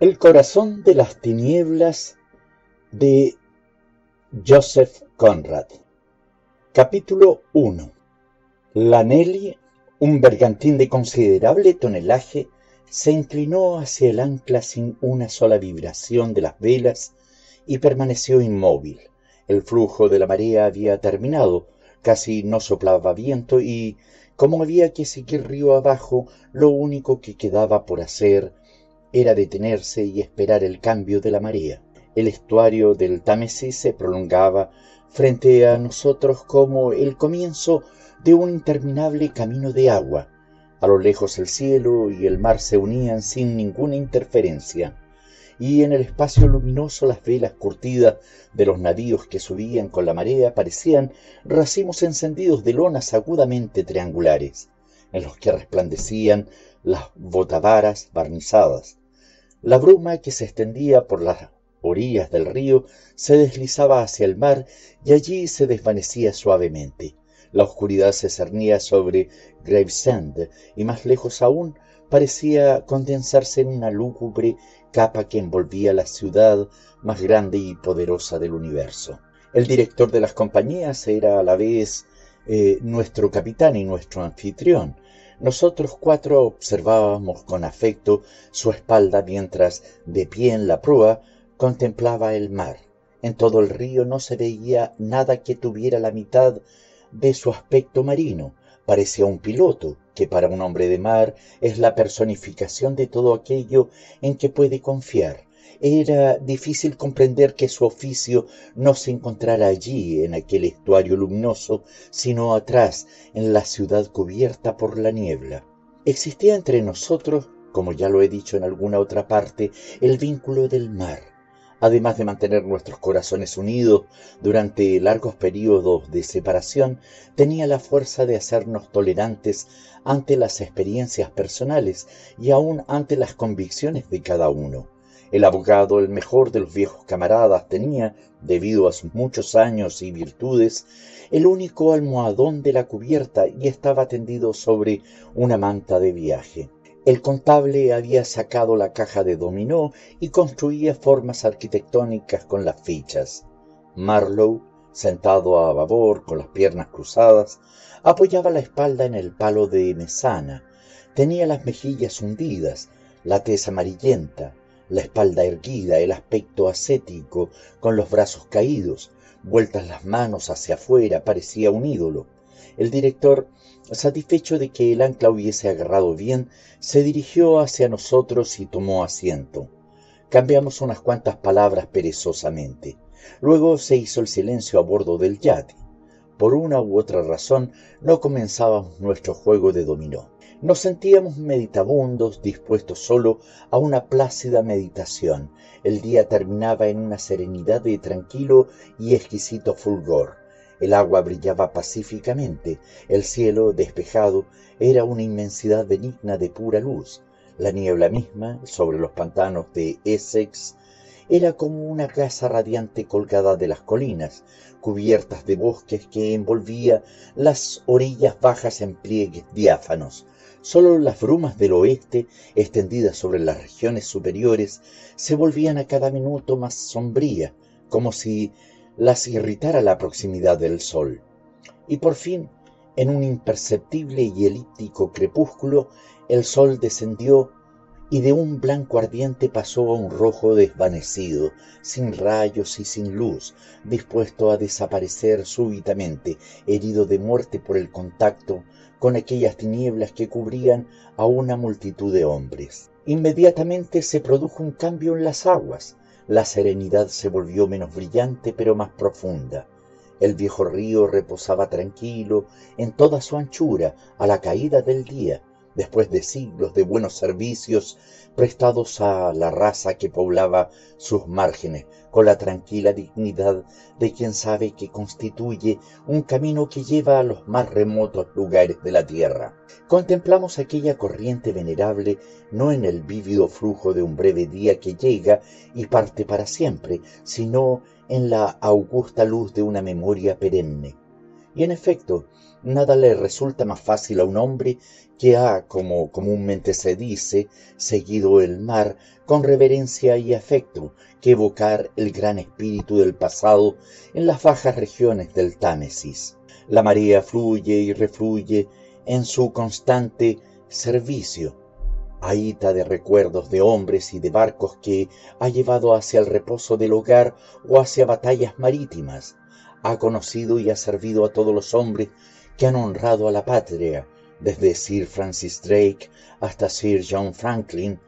El corazón de las tinieblas de Joseph Conrad. Capítulo 1. La Nelly, un bergantín de considerable tonelaje, se inclinó hacia el ancla sin una sola vibración de las velas y permaneció inmóvil. El flujo de la marea había terminado, casi no soplaba viento y, como había que seguir río abajo, lo único que quedaba por hacer era detenerse y esperar el cambio de la marea. El estuario del Támesis se prolongaba frente a nosotros como el comienzo de un interminable camino de agua. A lo lejos el cielo y el mar se unían sin ninguna interferencia, y en el espacio luminoso las velas curtidas de los navíos que subían con la marea parecían racimos encendidos de lonas agudamente triangulares, en los que resplandecían las botavaras barnizadas. La bruma que se extendía por las orillas del río se deslizaba hacia el mar y allí se desvanecía suavemente. La oscuridad se cernía sobre Gravesend y más lejos aún parecía condensarse en una lúgubre capa que envolvía la ciudad más grande y poderosa del universo. El director de las compañías era a la vez eh, nuestro capitán y nuestro anfitrión, nosotros cuatro observábamos con afecto su espalda mientras, de pie en la proa, contemplaba el mar. En todo el río no se veía nada que tuviera la mitad de su aspecto marino. Parecía un piloto, que para un hombre de mar es la personificación de todo aquello en que puede confiar. Era difícil comprender que su oficio no se encontrara allí, en aquel estuario luminoso, sino atrás, en la ciudad cubierta por la niebla. Existía entre nosotros, como ya lo he dicho en alguna otra parte, el vínculo del mar. Además de mantener nuestros corazones unidos durante largos periodos de separación, tenía la fuerza de hacernos tolerantes ante las experiencias personales y aun ante las convicciones de cada uno. El abogado, el mejor de los viejos camaradas, tenía, debido a sus muchos años y virtudes, el único almohadón de la cubierta y estaba tendido sobre una manta de viaje. El contable había sacado la caja de dominó y construía formas arquitectónicas con las fichas. Marlowe, sentado a babor con las piernas cruzadas, apoyaba la espalda en el palo de mesana. Tenía las mejillas hundidas, la tez amarillenta, la espalda erguida, el aspecto ascético, con los brazos caídos, vueltas las manos hacia afuera, parecía un ídolo. El director, satisfecho de que el ancla hubiese agarrado bien, se dirigió hacia nosotros y tomó asiento. Cambiamos unas cuantas palabras perezosamente. Luego se hizo el silencio a bordo del yate. Por una u otra razón no comenzábamos nuestro juego de dominó. Nos sentíamos meditabundos, dispuestos solo a una plácida meditación. El día terminaba en una serenidad de tranquilo y exquisito fulgor. El agua brillaba pacíficamente, el cielo, despejado, era una inmensidad benigna de pura luz. La niebla misma, sobre los pantanos de Essex, era como una casa radiante colgada de las colinas, cubiertas de bosques que envolvía las orillas bajas en pliegues diáfanos, Solo las brumas del oeste, extendidas sobre las regiones superiores, se volvían a cada minuto más sombrías, como si las irritara la proximidad del sol. Y por fin, en un imperceptible y elíptico crepúsculo, el sol descendió y de un blanco ardiente pasó a un rojo desvanecido, sin rayos y sin luz, dispuesto a desaparecer súbitamente, herido de muerte por el contacto con aquellas tinieblas que cubrían a una multitud de hombres. Inmediatamente se produjo un cambio en las aguas. La serenidad se volvió menos brillante pero más profunda. El viejo río reposaba tranquilo en toda su anchura a la caída del día, después de siglos de buenos servicios prestados a la raza que poblaba sus márgenes, con la tranquila dignidad de quien sabe que constituye un camino que lleva a los más remotos lugares de la tierra. Contemplamos aquella corriente venerable no en el vívido flujo de un breve día que llega y parte para siempre, sino en la augusta luz de una memoria perenne. Y en efecto, nada le resulta más fácil a un hombre que ha, como comúnmente se dice, seguido el mar con reverencia y afecto, que evocar el gran espíritu del pasado en las bajas regiones del Támesis. La marea fluye y refluye en su constante servicio, ahita de recuerdos de hombres y de barcos que ha llevado hacia el reposo del hogar o hacia batallas marítimas, ha conocido y ha servido a todos los hombres que han honrado a la patria, desde Sir Francis Drake hasta Sir John Franklin,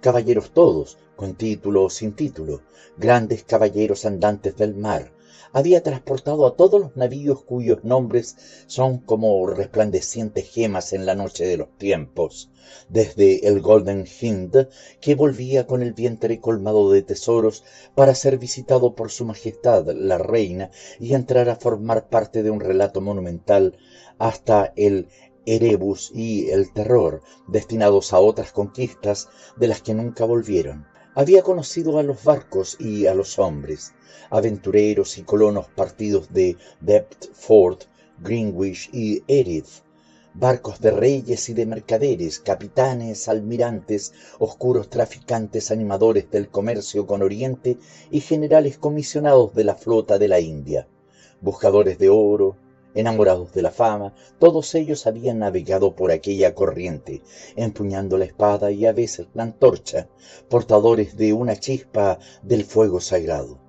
caballeros todos, con título o sin título, grandes caballeros andantes del mar, había transportado a todos los navíos cuyos nombres son como resplandecientes gemas en la noche de los tiempos, desde el Golden Hind, que volvía con el vientre colmado de tesoros para ser visitado por su Majestad la Reina y entrar a formar parte de un relato monumental, hasta el Erebus y el Terror, destinados a otras conquistas de las que nunca volvieron. Había conocido a los barcos y a los hombres, aventureros y colonos partidos de Deptford, Greenwich y Erith, barcos de reyes y de mercaderes, capitanes, almirantes, oscuros traficantes animadores del comercio con Oriente y generales comisionados de la flota de la India, buscadores de oro, enamorados de la fama, todos ellos habían navegado por aquella corriente, empuñando la espada y a veces la antorcha, portadores de una chispa del fuego sagrado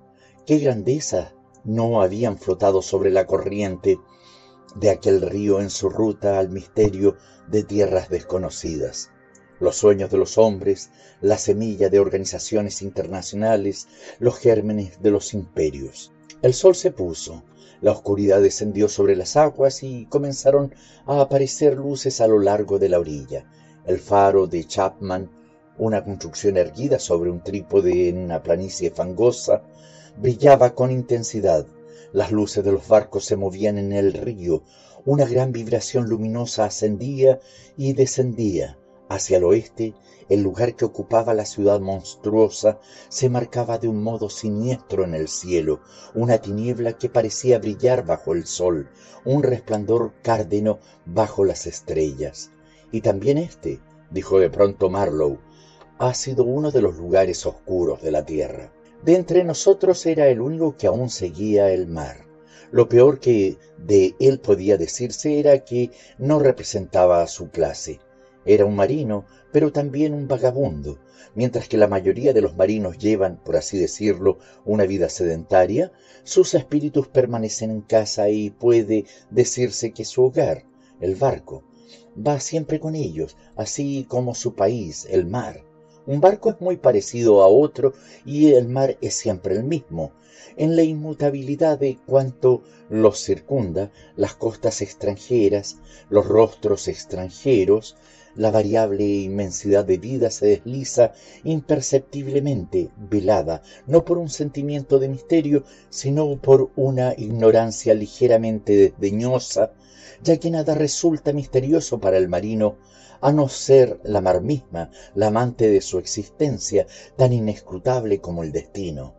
qué grandeza no habían flotado sobre la corriente de aquel río en su ruta al misterio de tierras desconocidas. Los sueños de los hombres, la semilla de organizaciones internacionales, los gérmenes de los imperios. El sol se puso, la oscuridad descendió sobre las aguas y comenzaron a aparecer luces a lo largo de la orilla. El faro de Chapman, una construcción erguida sobre un trípode en una planicie fangosa, brillaba con intensidad. Las luces de los barcos se movían en el río. Una gran vibración luminosa ascendía y descendía. Hacia el oeste, el lugar que ocupaba la ciudad monstruosa se marcaba de un modo siniestro en el cielo, una tiniebla que parecía brillar bajo el sol, un resplandor cárdeno bajo las estrellas. Y también este, dijo de pronto Marlowe, ha sido uno de los lugares oscuros de la tierra. De entre nosotros era el único que aún seguía el mar. Lo peor que de él podía decirse era que no representaba a su clase. Era un marino, pero también un vagabundo. Mientras que la mayoría de los marinos llevan, por así decirlo, una vida sedentaria, sus espíritus permanecen en casa y puede decirse que su hogar, el barco, va siempre con ellos, así como su país, el mar. Un barco es muy parecido a otro y el mar es siempre el mismo. En la inmutabilidad de cuanto los circunda, las costas extranjeras, los rostros extranjeros, la variable inmensidad de vida se desliza imperceptiblemente, velada, no por un sentimiento de misterio, sino por una ignorancia ligeramente desdeñosa, ya que nada resulta misterioso para el marino a no ser la mar misma, la amante de su existencia, tan inescrutable como el destino.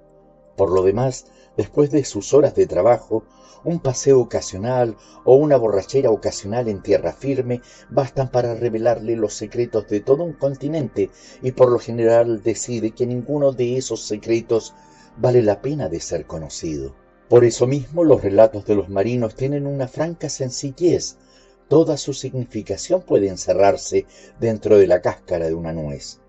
Por lo demás, después de sus horas de trabajo, un paseo ocasional o una borrachera ocasional en tierra firme bastan para revelarle los secretos de todo un continente y por lo general decide que ninguno de esos secretos vale la pena de ser conocido. Por eso mismo los relatos de los marinos tienen una franca sencillez, Toda su significación puede encerrarse dentro de la cáscara de una nuez.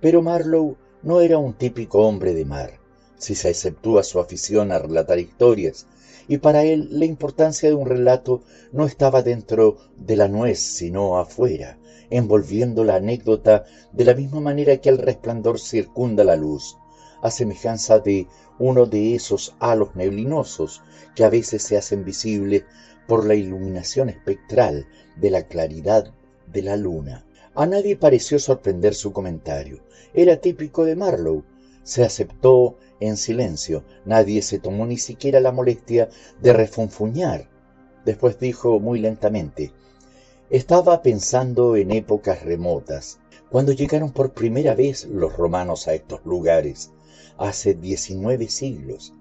Pero Marlowe no era un típico hombre de mar, si se exceptúa su afición a relatar historias, y para él la importancia de un relato no estaba dentro de la nuez, sino afuera, envolviendo la anécdota de la misma manera que el resplandor circunda la luz, a semejanza de uno de esos halos neblinosos que a veces se hacen visibles por la iluminación espectral de la claridad de la luna. A nadie pareció sorprender su comentario. Era típico de Marlowe. Se aceptó en silencio. Nadie se tomó ni siquiera la molestia de refunfuñar. Después dijo muy lentamente, estaba pensando en épocas remotas, cuando llegaron por primera vez los romanos a estos lugares, hace diecinueve siglos.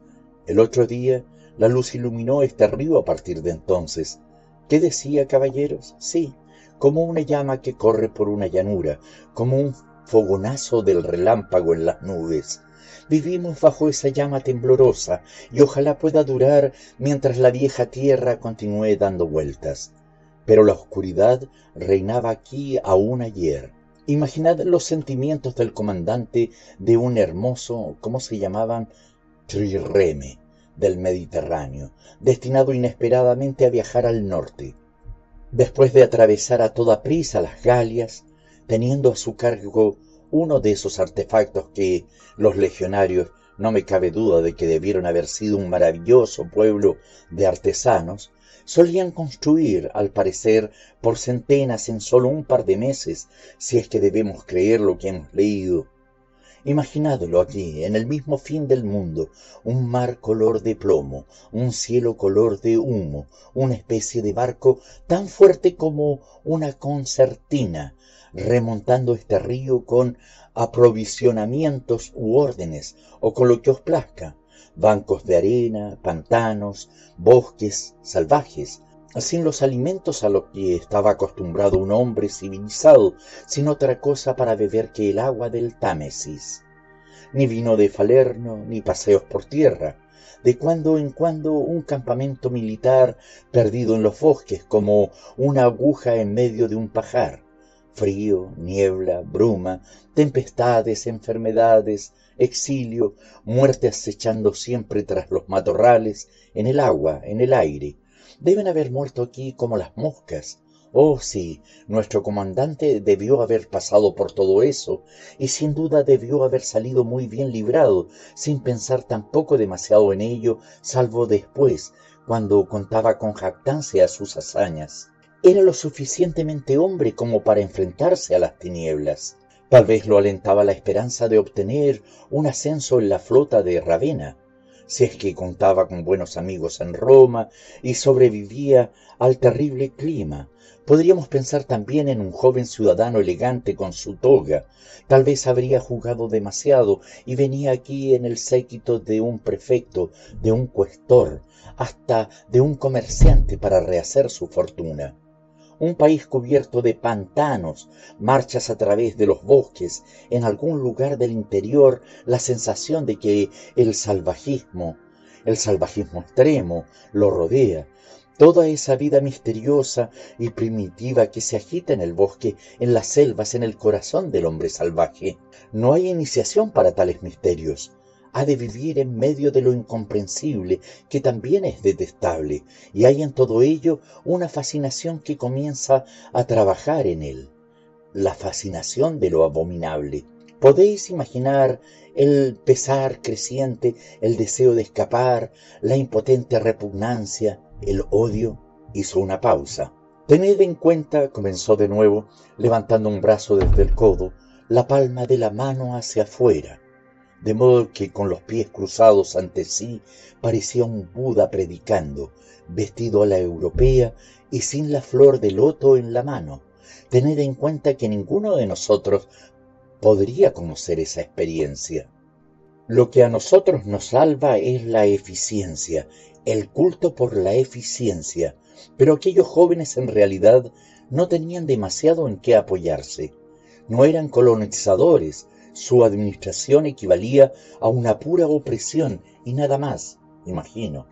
El otro día La luz iluminó este río a partir de entonces. ¿Qué decía, caballeros? Sí, como una llama que corre por una llanura, como un fogonazo del relámpago en las nubes. Vivimos bajo esa llama temblorosa y ojalá pueda durar mientras la vieja tierra continúe dando vueltas. Pero la oscuridad reinaba aquí aún ayer. Imaginad los sentimientos del comandante de un hermoso, ¿cómo se llamaban? Trireme del Mediterráneo, destinado inesperadamente a viajar al norte. Después de atravesar a toda prisa las Galias, teniendo a su cargo uno de esos artefactos que los legionarios no me cabe duda de que debieron haber sido un maravilloso pueblo de artesanos, solían construir, al parecer, por centenas en solo un par de meses, si es que debemos creer lo que hemos leído. Imaginadlo aquí, en el mismo fin del mundo, un mar color de plomo, un cielo color de humo, una especie de barco tan fuerte como una concertina, remontando este río con aprovisionamientos u órdenes, o con lo que os plazca, bancos de arena, pantanos, bosques salvajes, sin los alimentos a los que estaba acostumbrado un hombre civilizado, sin otra cosa para beber que el agua del Támesis. Ni vino de Falerno, ni paseos por tierra, de cuando en cuando un campamento militar perdido en los bosques como una aguja en medio de un pajar, frío, niebla, bruma, tempestades, enfermedades, exilio, muerte acechando siempre tras los matorrales, en el agua, en el aire. Deben haber muerto aquí como las moscas. Oh, sí, nuestro comandante debió haber pasado por todo eso, y sin duda debió haber salido muy bien librado, sin pensar tampoco demasiado en ello, salvo después, cuando contaba con jactancia sus hazañas era lo suficientemente hombre como para enfrentarse a las tinieblas. Tal vez lo alentaba la esperanza de obtener un ascenso en la flota de Ravenna, si es que contaba con buenos amigos en Roma y sobrevivía al terrible clima. Podríamos pensar también en un joven ciudadano elegante con su toga. Tal vez habría jugado demasiado y venía aquí en el séquito de un prefecto, de un cuestor, hasta de un comerciante para rehacer su fortuna un país cubierto de pantanos, marchas a través de los bosques, en algún lugar del interior la sensación de que el salvajismo, el salvajismo extremo, lo rodea, toda esa vida misteriosa y primitiva que se agita en el bosque, en las selvas, en el corazón del hombre salvaje. No hay iniciación para tales misterios ha de vivir en medio de lo incomprensible, que también es detestable, y hay en todo ello una fascinación que comienza a trabajar en él, la fascinación de lo abominable. Podéis imaginar el pesar creciente, el deseo de escapar, la impotente repugnancia, el odio. Hizo una pausa. Tened en cuenta, comenzó de nuevo, levantando un brazo desde el codo, la palma de la mano hacia afuera de modo que con los pies cruzados ante sí parecía un Buda predicando, vestido a la europea y sin la flor de loto en la mano. Tened en cuenta que ninguno de nosotros podría conocer esa experiencia. Lo que a nosotros nos salva es la eficiencia, el culto por la eficiencia, pero aquellos jóvenes en realidad no tenían demasiado en qué apoyarse. No eran colonizadores, su administración equivalía a una pura opresión y nada más, imagino.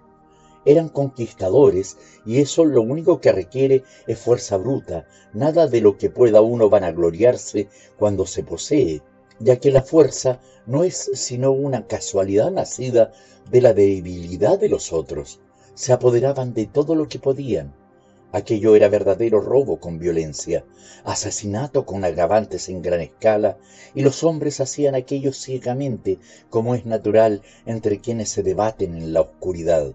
Eran conquistadores y eso lo único que requiere es fuerza bruta, nada de lo que pueda uno vanagloriarse cuando se posee, ya que la fuerza no es sino una casualidad nacida de la debilidad de los otros. Se apoderaban de todo lo que podían, Aquello era verdadero robo con violencia, asesinato con agravantes en gran escala, y los hombres hacían aquello ciegamente, como es natural entre quienes se debaten en la oscuridad.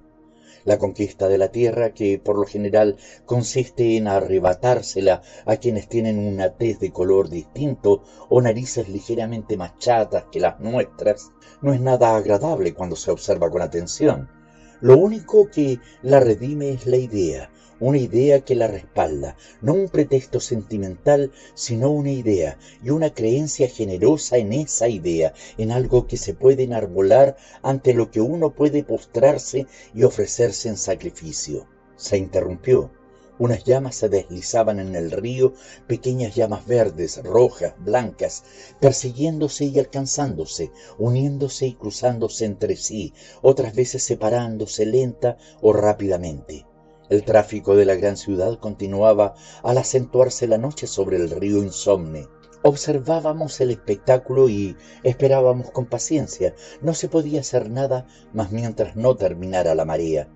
La conquista de la tierra, que por lo general consiste en arrebatársela a quienes tienen una tez de color distinto o narices ligeramente más chatas que las nuestras, no es nada agradable cuando se observa con atención. Lo único que la redime es la idea, una idea que la respalda, no un pretexto sentimental, sino una idea y una creencia generosa en esa idea, en algo que se puede enarbolar ante lo que uno puede postrarse y ofrecerse en sacrificio. Se interrumpió. Unas llamas se deslizaban en el río, pequeñas llamas verdes, rojas, blancas, persiguiéndose y alcanzándose, uniéndose y cruzándose entre sí, otras veces separándose lenta o rápidamente. El tráfico de la gran ciudad continuaba al acentuarse la noche sobre el río insomne. Observábamos el espectáculo y esperábamos con paciencia. No se podía hacer nada más mientras no terminara la marea.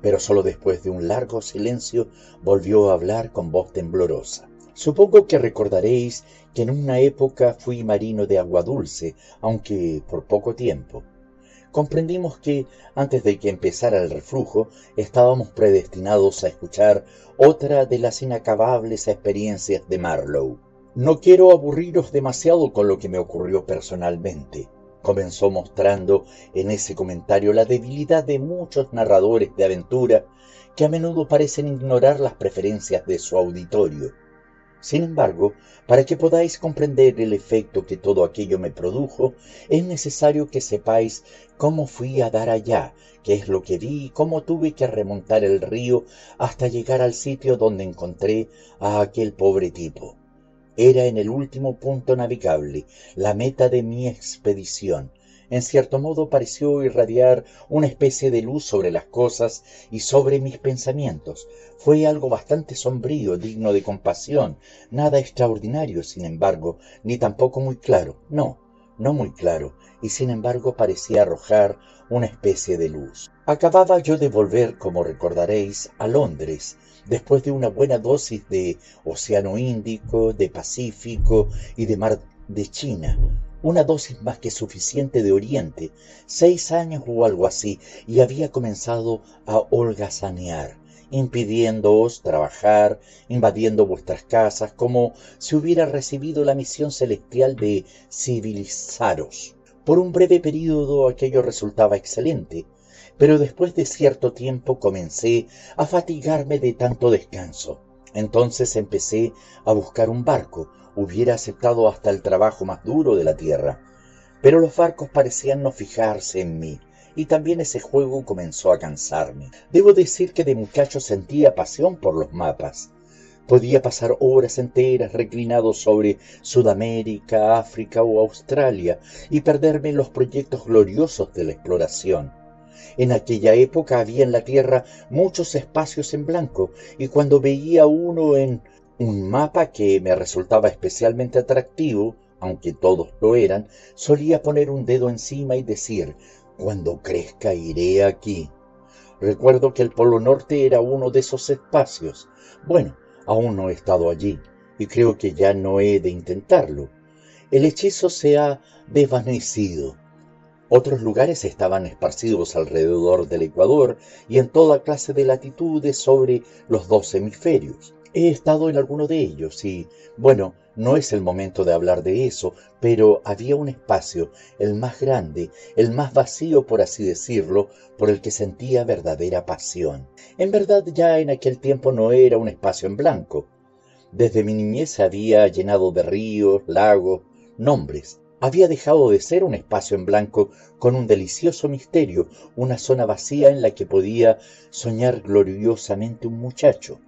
Pero solo después de un largo silencio volvió a hablar con voz temblorosa. Supongo que recordaréis que en una época fui marino de agua dulce, aunque por poco tiempo comprendimos que, antes de que empezara el reflujo, estábamos predestinados a escuchar otra de las inacabables experiencias de Marlowe. No quiero aburriros demasiado con lo que me ocurrió personalmente. Comenzó mostrando en ese comentario la debilidad de muchos narradores de aventura que a menudo parecen ignorar las preferencias de su auditorio sin embargo, para que podáis comprender el efecto que todo aquello me produjo, es necesario que sepáis cómo fui a dar allá, qué es lo que vi y cómo tuve que remontar el río hasta llegar al sitio donde encontré a aquel pobre tipo. Era en el último punto navegable, la meta de mi expedición, en cierto modo pareció irradiar una especie de luz sobre las cosas y sobre mis pensamientos. Fue algo bastante sombrío, digno de compasión, nada extraordinario, sin embargo, ni tampoco muy claro, no, no muy claro, y sin embargo parecía arrojar una especie de luz. Acababa yo de volver, como recordaréis, a Londres, después de una buena dosis de Océano Índico, de Pacífico y de Mar de China, una dosis más que suficiente de Oriente, seis años o algo así, y había comenzado a holgazanear, impidiéndoos trabajar, invadiendo vuestras casas, como si hubiera recibido la misión celestial de civilizaros. Por un breve período aquello resultaba excelente, pero después de cierto tiempo comencé a fatigarme de tanto descanso. Entonces empecé a buscar un barco, hubiera aceptado hasta el trabajo más duro de la tierra. Pero los barcos parecían no fijarse en mí, y también ese juego comenzó a cansarme. Debo decir que de muchacho sentía pasión por los mapas. Podía pasar horas enteras reclinado sobre Sudamérica, África o Australia y perderme en los proyectos gloriosos de la exploración. En aquella época había en la Tierra muchos espacios en blanco y cuando veía uno en un mapa que me resultaba especialmente atractivo, aunque todos lo eran, solía poner un dedo encima y decir, cuando crezca iré aquí. Recuerdo que el Polo Norte era uno de esos espacios. Bueno, aún no he estado allí, y creo que ya no he de intentarlo. El hechizo se ha desvanecido. Otros lugares estaban esparcidos alrededor del Ecuador y en toda clase de latitudes sobre los dos hemisferios. He estado en alguno de ellos y, bueno, no es el momento de hablar de eso, pero había un espacio, el más grande, el más vacío, por así decirlo, por el que sentía verdadera pasión. En verdad ya en aquel tiempo no era un espacio en blanco. Desde mi niñez había llenado de ríos, lagos, nombres. Había dejado de ser un espacio en blanco con un delicioso misterio, una zona vacía en la que podía soñar gloriosamente un muchacho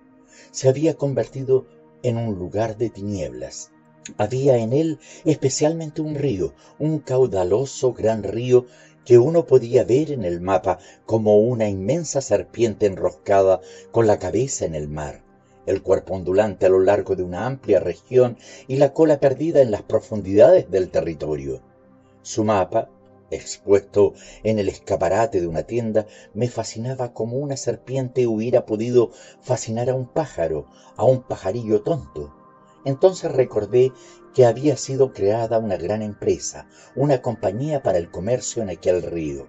se había convertido en un lugar de tinieblas. Había en él especialmente un río, un caudaloso gran río que uno podía ver en el mapa como una inmensa serpiente enroscada con la cabeza en el mar, el cuerpo ondulante a lo largo de una amplia región y la cola perdida en las profundidades del territorio. Su mapa, expuesto en el escaparate de una tienda, me fascinaba como una serpiente hubiera podido fascinar a un pájaro, a un pajarillo tonto. Entonces recordé que había sido creada una gran empresa, una compañía para el comercio en aquel río.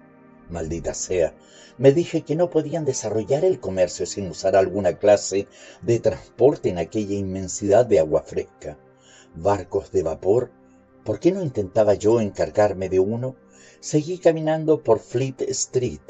Maldita sea, me dije que no podían desarrollar el comercio sin usar alguna clase de transporte en aquella inmensidad de agua fresca. Barcos de vapor, ¿por qué no intentaba yo encargarme de uno? Seguí caminando por Fleet Street,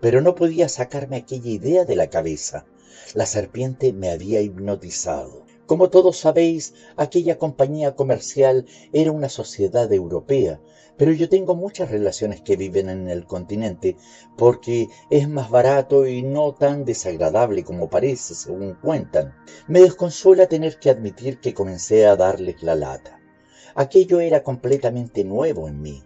pero no podía sacarme aquella idea de la cabeza. La serpiente me había hipnotizado. Como todos sabéis, aquella compañía comercial era una sociedad europea, pero yo tengo muchas relaciones que viven en el continente porque es más barato y no tan desagradable como parece, según cuentan. Me desconsuela tener que admitir que comencé a darles la lata. Aquello era completamente nuevo en mí.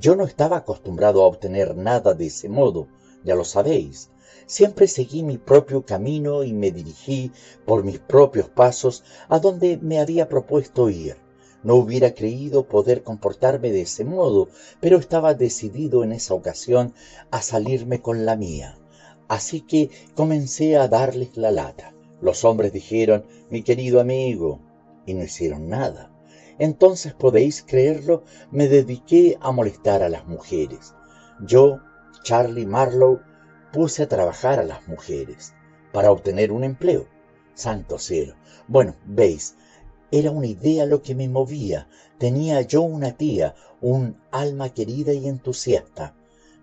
Yo no estaba acostumbrado a obtener nada de ese modo, ya lo sabéis. Siempre seguí mi propio camino y me dirigí por mis propios pasos a donde me había propuesto ir. No hubiera creído poder comportarme de ese modo, pero estaba decidido en esa ocasión a salirme con la mía. Así que comencé a darles la lata. Los hombres dijeron, mi querido amigo, y no hicieron nada. Entonces, podéis creerlo, me dediqué a molestar a las mujeres. Yo, Charlie Marlowe, puse a trabajar a las mujeres para obtener un empleo. Santo cielo. Bueno, veis, era una idea lo que me movía. Tenía yo una tía, un alma querida y entusiasta.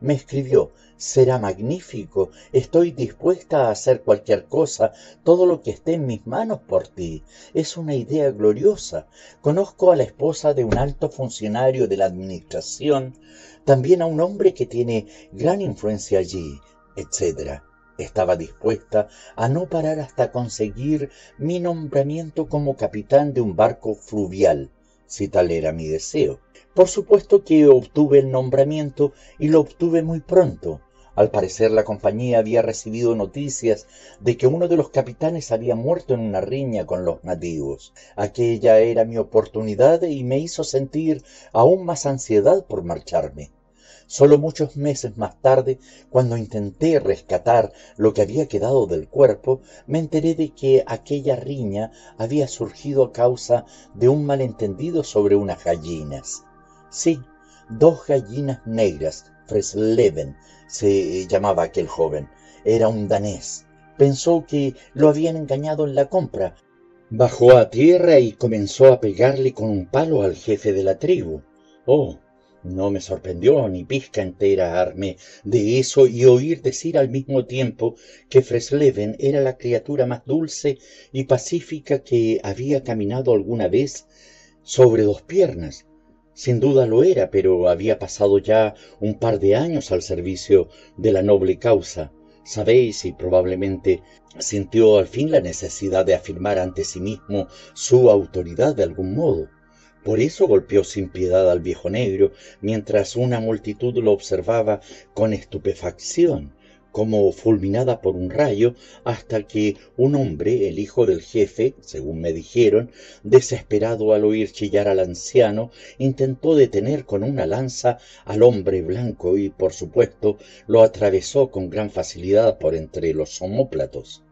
Me escribió, será magnífico, estoy dispuesta a hacer cualquier cosa, todo lo que esté en mis manos por ti. Es una idea gloriosa. Conozco a la esposa de un alto funcionario de la administración, también a un hombre que tiene gran influencia allí, etc. Estaba dispuesta a no parar hasta conseguir mi nombramiento como capitán de un barco fluvial, si tal era mi deseo. Por supuesto que obtuve el nombramiento y lo obtuve muy pronto. Al parecer la compañía había recibido noticias de que uno de los capitanes había muerto en una riña con los nativos. Aquella era mi oportunidad y me hizo sentir aún más ansiedad por marcharme. Solo muchos meses más tarde, cuando intenté rescatar lo que había quedado del cuerpo, me enteré de que aquella riña había surgido a causa de un malentendido sobre unas gallinas. Sí, dos gallinas negras, Fresleben se llamaba aquel joven. Era un danés. Pensó que lo habían engañado en la compra. Bajó a tierra y comenzó a pegarle con un palo al jefe de la tribu. Oh, no me sorprendió ni pizca enterarme de eso y oír decir al mismo tiempo que Fresleven era la criatura más dulce y pacífica que había caminado alguna vez sobre dos piernas. Sin duda lo era, pero había pasado ya un par de años al servicio de la noble causa. Sabéis, y probablemente sintió al fin la necesidad de afirmar ante sí mismo su autoridad de algún modo. Por eso golpeó sin piedad al viejo negro, mientras una multitud lo observaba con estupefacción, como fulminada por un rayo, hasta que un hombre, el hijo del jefe, según me dijeron, desesperado al oír chillar al anciano, intentó detener con una lanza al hombre blanco y, por supuesto, lo atravesó con gran facilidad por entre los omóplatos.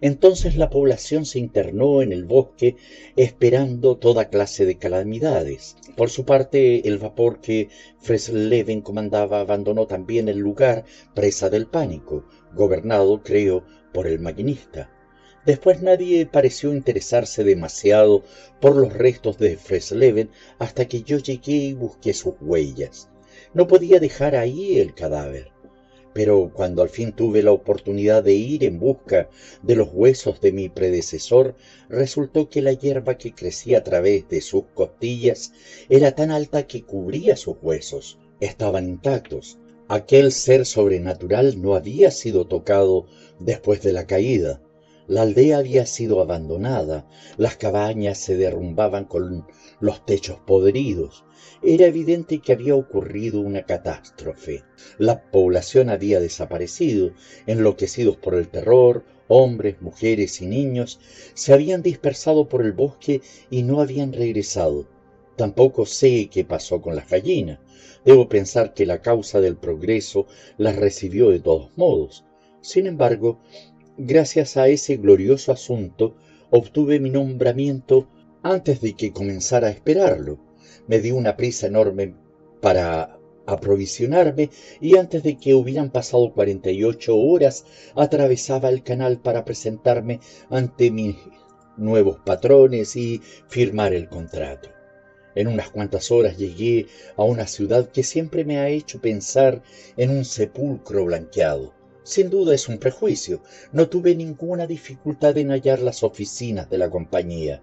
Entonces la población se internó en el bosque esperando toda clase de calamidades. Por su parte, el vapor que Fresleben comandaba abandonó también el lugar presa del pánico, gobernado, creo, por el maquinista. Después nadie pareció interesarse demasiado por los restos de Fresleben hasta que yo llegué y busqué sus huellas. No podía dejar ahí el cadáver pero cuando al fin tuve la oportunidad de ir en busca de los huesos de mi predecesor, resultó que la hierba que crecía a través de sus costillas era tan alta que cubría sus huesos. Estaban intactos. Aquel ser sobrenatural no había sido tocado después de la caída. La aldea había sido abandonada, las cabañas se derrumbaban con los techos podridos, era evidente que había ocurrido una catástrofe. La población había desaparecido, enloquecidos por el terror, hombres, mujeres y niños se habían dispersado por el bosque y no habían regresado. Tampoco sé qué pasó con las gallinas. Debo pensar que la causa del progreso las recibió de todos modos. Sin embargo, gracias a ese glorioso asunto, obtuve mi nombramiento antes de que comenzara a esperarlo me di una prisa enorme para aprovisionarme y antes de que hubieran pasado 48 horas atravesaba el canal para presentarme ante mis nuevos patrones y firmar el contrato. En unas cuantas horas llegué a una ciudad que siempre me ha hecho pensar en un sepulcro blanqueado. Sin duda es un prejuicio. No tuve ninguna dificultad en hallar las oficinas de la compañía.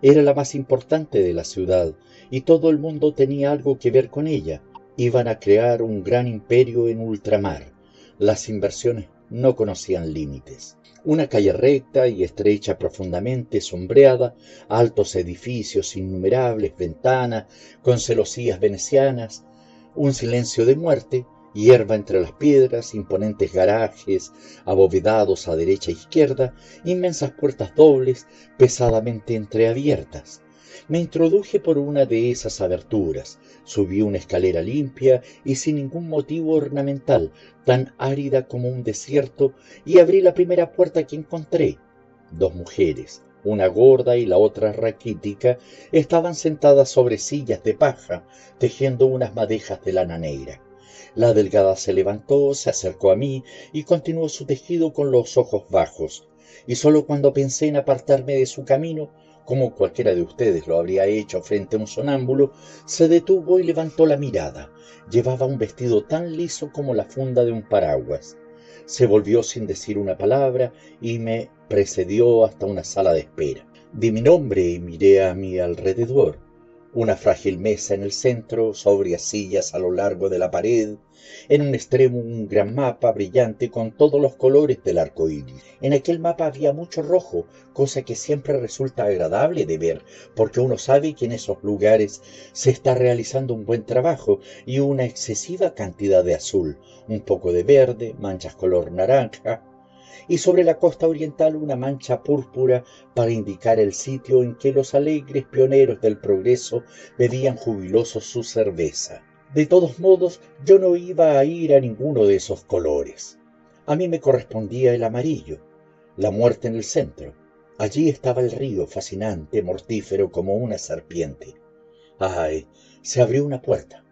Era la más importante de la ciudad y todo el mundo tenía algo que ver con ella. Iban a crear un gran imperio en ultramar. Las inversiones no conocían límites. Una calle recta y estrecha profundamente sombreada, altos edificios, innumerables ventanas, con celosías venecianas, un silencio de muerte, hierba entre las piedras, imponentes garajes abovedados a derecha e izquierda, inmensas puertas dobles, pesadamente entreabiertas. Me introduje por una de esas aberturas, subí una escalera limpia y sin ningún motivo ornamental, tan árida como un desierto, y abrí la primera puerta que encontré. Dos mujeres, una gorda y la otra raquítica, estaban sentadas sobre sillas de paja, tejiendo unas madejas de lana negra. La delgada se levantó, se acercó a mí y continuó su tejido con los ojos bajos, y sólo cuando pensé en apartarme de su camino como cualquiera de ustedes lo habría hecho frente a un sonámbulo, se detuvo y levantó la mirada. Llevaba un vestido tan liso como la funda de un paraguas. Se volvió sin decir una palabra y me precedió hasta una sala de espera. Di mi nombre y miré a mi alrededor. Una frágil mesa en el centro, sobrias sillas a lo largo de la pared, en un extremo un gran mapa brillante con todos los colores del arco iris. En aquel mapa había mucho rojo, cosa que siempre resulta agradable de ver, porque uno sabe que en esos lugares se está realizando un buen trabajo y una excesiva cantidad de azul, un poco de verde, manchas color naranja, y sobre la costa oriental una mancha púrpura para indicar el sitio en que los alegres pioneros del progreso bebían jubilosos su cerveza. De todos modos, yo no iba a ir a ninguno de esos colores. A mí me correspondía el amarillo, la muerte en el centro. Allí estaba el río, fascinante, mortífero como una serpiente. ¡Ay! Se abrió una puerta.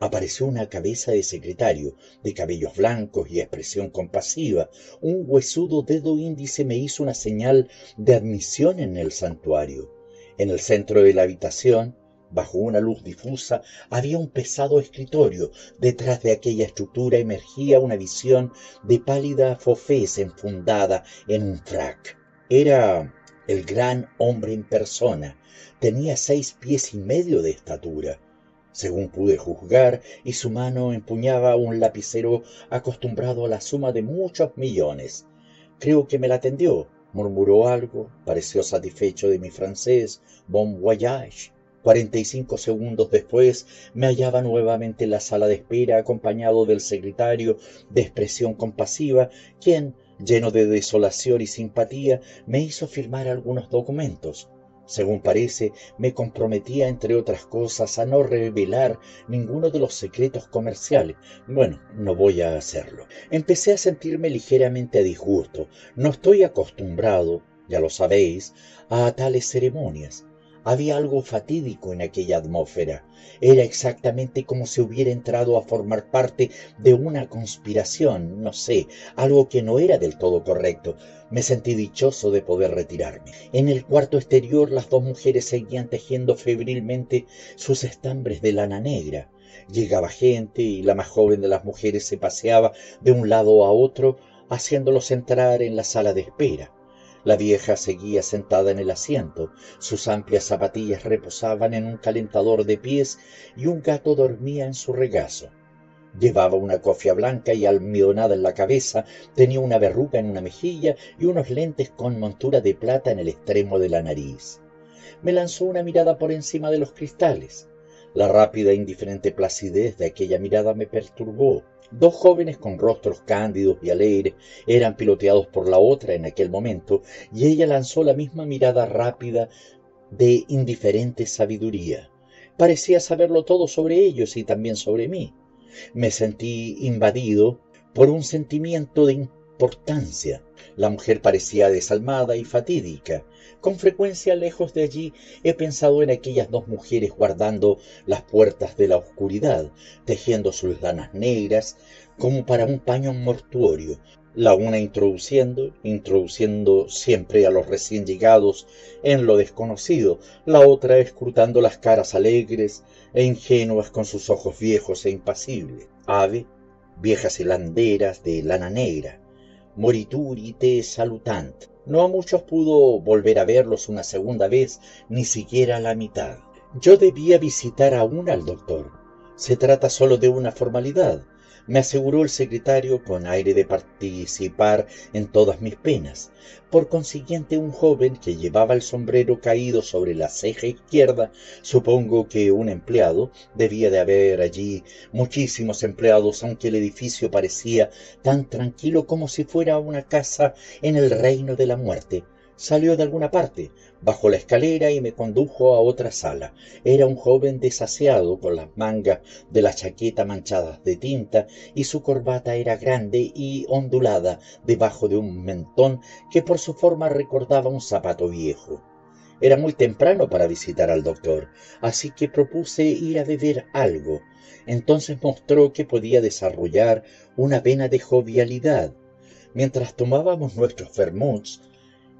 Apareció una cabeza de secretario, de cabellos blancos y expresión compasiva. Un huesudo dedo índice me hizo una señal de admisión en el santuario. En el centro de la habitación, Bajo una luz difusa había un pesado escritorio. Detrás de aquella estructura emergía una visión de pálida fofés enfundada en un frac. Era el gran hombre en persona. Tenía seis pies y medio de estatura según pude juzgar, y su mano empuñaba un lapicero acostumbrado a la suma de muchos millones. Creo que me la tendió, murmuró algo, pareció satisfecho de mi francés, bon voyage, Cuarenta y cinco segundos después me hallaba nuevamente en la sala de espera acompañado del secretario de expresión compasiva, quien, lleno de desolación y simpatía, me hizo firmar algunos documentos. Según parece, me comprometía, entre otras cosas, a no revelar ninguno de los secretos comerciales. Bueno, no voy a hacerlo. Empecé a sentirme ligeramente a disgusto. No estoy acostumbrado, ya lo sabéis, a tales ceremonias. Había algo fatídico en aquella atmósfera. Era exactamente como si hubiera entrado a formar parte de una conspiración, no sé, algo que no era del todo correcto. Me sentí dichoso de poder retirarme. En el cuarto exterior las dos mujeres seguían tejiendo febrilmente sus estambres de lana negra. Llegaba gente y la más joven de las mujeres se paseaba de un lado a otro, haciéndolos entrar en la sala de espera. La vieja seguía sentada en el asiento, sus amplias zapatillas reposaban en un calentador de pies y un gato dormía en su regazo. Llevaba una cofia blanca y almidonada en la cabeza, tenía una verruga en una mejilla y unos lentes con montura de plata en el extremo de la nariz. Me lanzó una mirada por encima de los cristales. La rápida e indiferente placidez de aquella mirada me perturbó. Dos jóvenes con rostros cándidos y alegres eran piloteados por la otra en aquel momento, y ella lanzó la misma mirada rápida de indiferente sabiduría. Parecía saberlo todo sobre ellos y también sobre mí. Me sentí invadido por un sentimiento de importancia. La mujer parecía desalmada y fatídica. Con frecuencia lejos de allí he pensado en aquellas dos mujeres guardando las puertas de la oscuridad, tejiendo sus lanas negras como para un paño mortuorio, la una introduciendo, introduciendo siempre a los recién llegados en lo desconocido, la otra escrutando las caras alegres e ingenuas con sus ojos viejos e impasibles. Ave, viejas hilanderas de lana negra, morituri te salutant. No a muchos pudo volver a verlos una segunda vez, ni siquiera a la mitad. Yo debía visitar aún al doctor. Se trata solo de una formalidad, me aseguró el secretario con aire de participar en todas mis penas. Por consiguiente, un joven que llevaba el sombrero caído sobre la ceja izquierda, supongo que un empleado, debía de haber allí muchísimos empleados, aunque el edificio parecía tan tranquilo como si fuera una casa en el reino de la muerte salió de alguna parte, bajó la escalera y me condujo a otra sala. Era un joven desasiado, con las mangas de la chaqueta manchadas de tinta, y su corbata era grande y ondulada debajo de un mentón que por su forma recordaba un zapato viejo. Era muy temprano para visitar al doctor, así que propuse ir a beber algo. Entonces mostró que podía desarrollar una vena de jovialidad. Mientras tomábamos nuestros vermuts,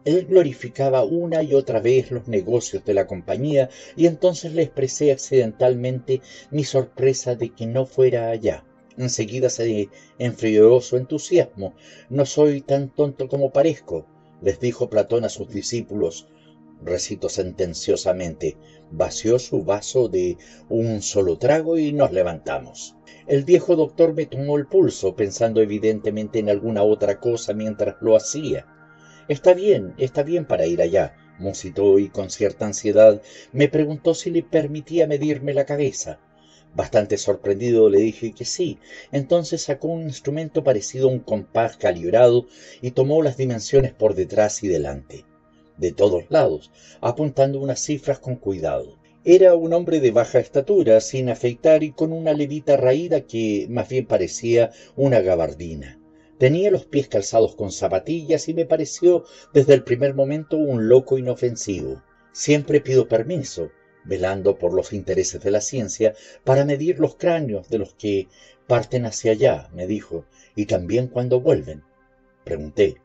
él glorificaba una y otra vez los negocios de la compañía y entonces le expresé accidentalmente mi sorpresa de que no fuera allá. Enseguida se enfrió su entusiasmo. No soy tan tonto como parezco, les dijo Platón a sus discípulos. Recito sentenciosamente. Vació su vaso de un solo trago y nos levantamos. El viejo doctor me tomó el pulso, pensando evidentemente en alguna otra cosa mientras lo hacía. Está bien, está bien para ir allá, musitó y con cierta ansiedad me preguntó si le permitía medirme la cabeza. Bastante sorprendido le dije que sí. Entonces sacó un instrumento parecido a un compás calibrado y tomó las dimensiones por detrás y delante, de todos lados, apuntando unas cifras con cuidado. Era un hombre de baja estatura, sin afeitar y con una levita raída que más bien parecía una gabardina. Tenía los pies calzados con zapatillas y me pareció desde el primer momento un loco inofensivo. Siempre pido permiso, velando por los intereses de la ciencia, para medir los cráneos de los que parten hacia allá, me dijo, y también cuando vuelven. Pregunté.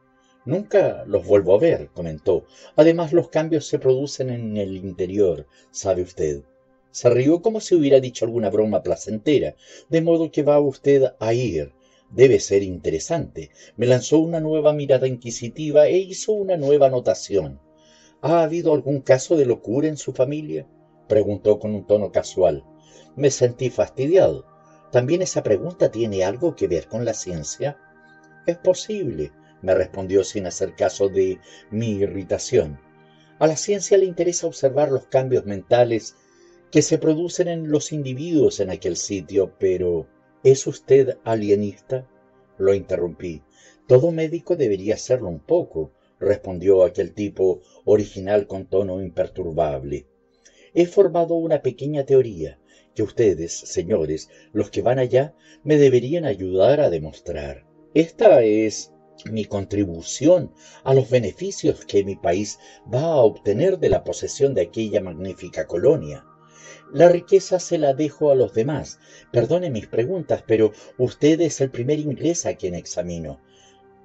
Nunca los vuelvo a ver, comentó. Además, los cambios se producen en el interior, sabe usted. Se rió como si hubiera dicho alguna broma placentera, de modo que va usted a ir Debe ser interesante. Me lanzó una nueva mirada inquisitiva e hizo una nueva anotación. ¿Ha habido algún caso de locura en su familia? preguntó con un tono casual. Me sentí fastidiado. ¿También esa pregunta tiene algo que ver con la ciencia? Es posible, me respondió sin hacer caso de mi irritación. A la ciencia le interesa observar los cambios mentales que se producen en los individuos en aquel sitio, pero ¿Es usted alienista? Lo interrumpí. Todo médico debería serlo un poco, respondió aquel tipo original con tono imperturbable. He formado una pequeña teoría que ustedes, señores, los que van allá, me deberían ayudar a demostrar. Esta es mi contribución a los beneficios que mi país va a obtener de la posesión de aquella magnífica colonia. La riqueza se la dejo a los demás. Perdone mis preguntas, pero usted es el primer inglés a quien examino.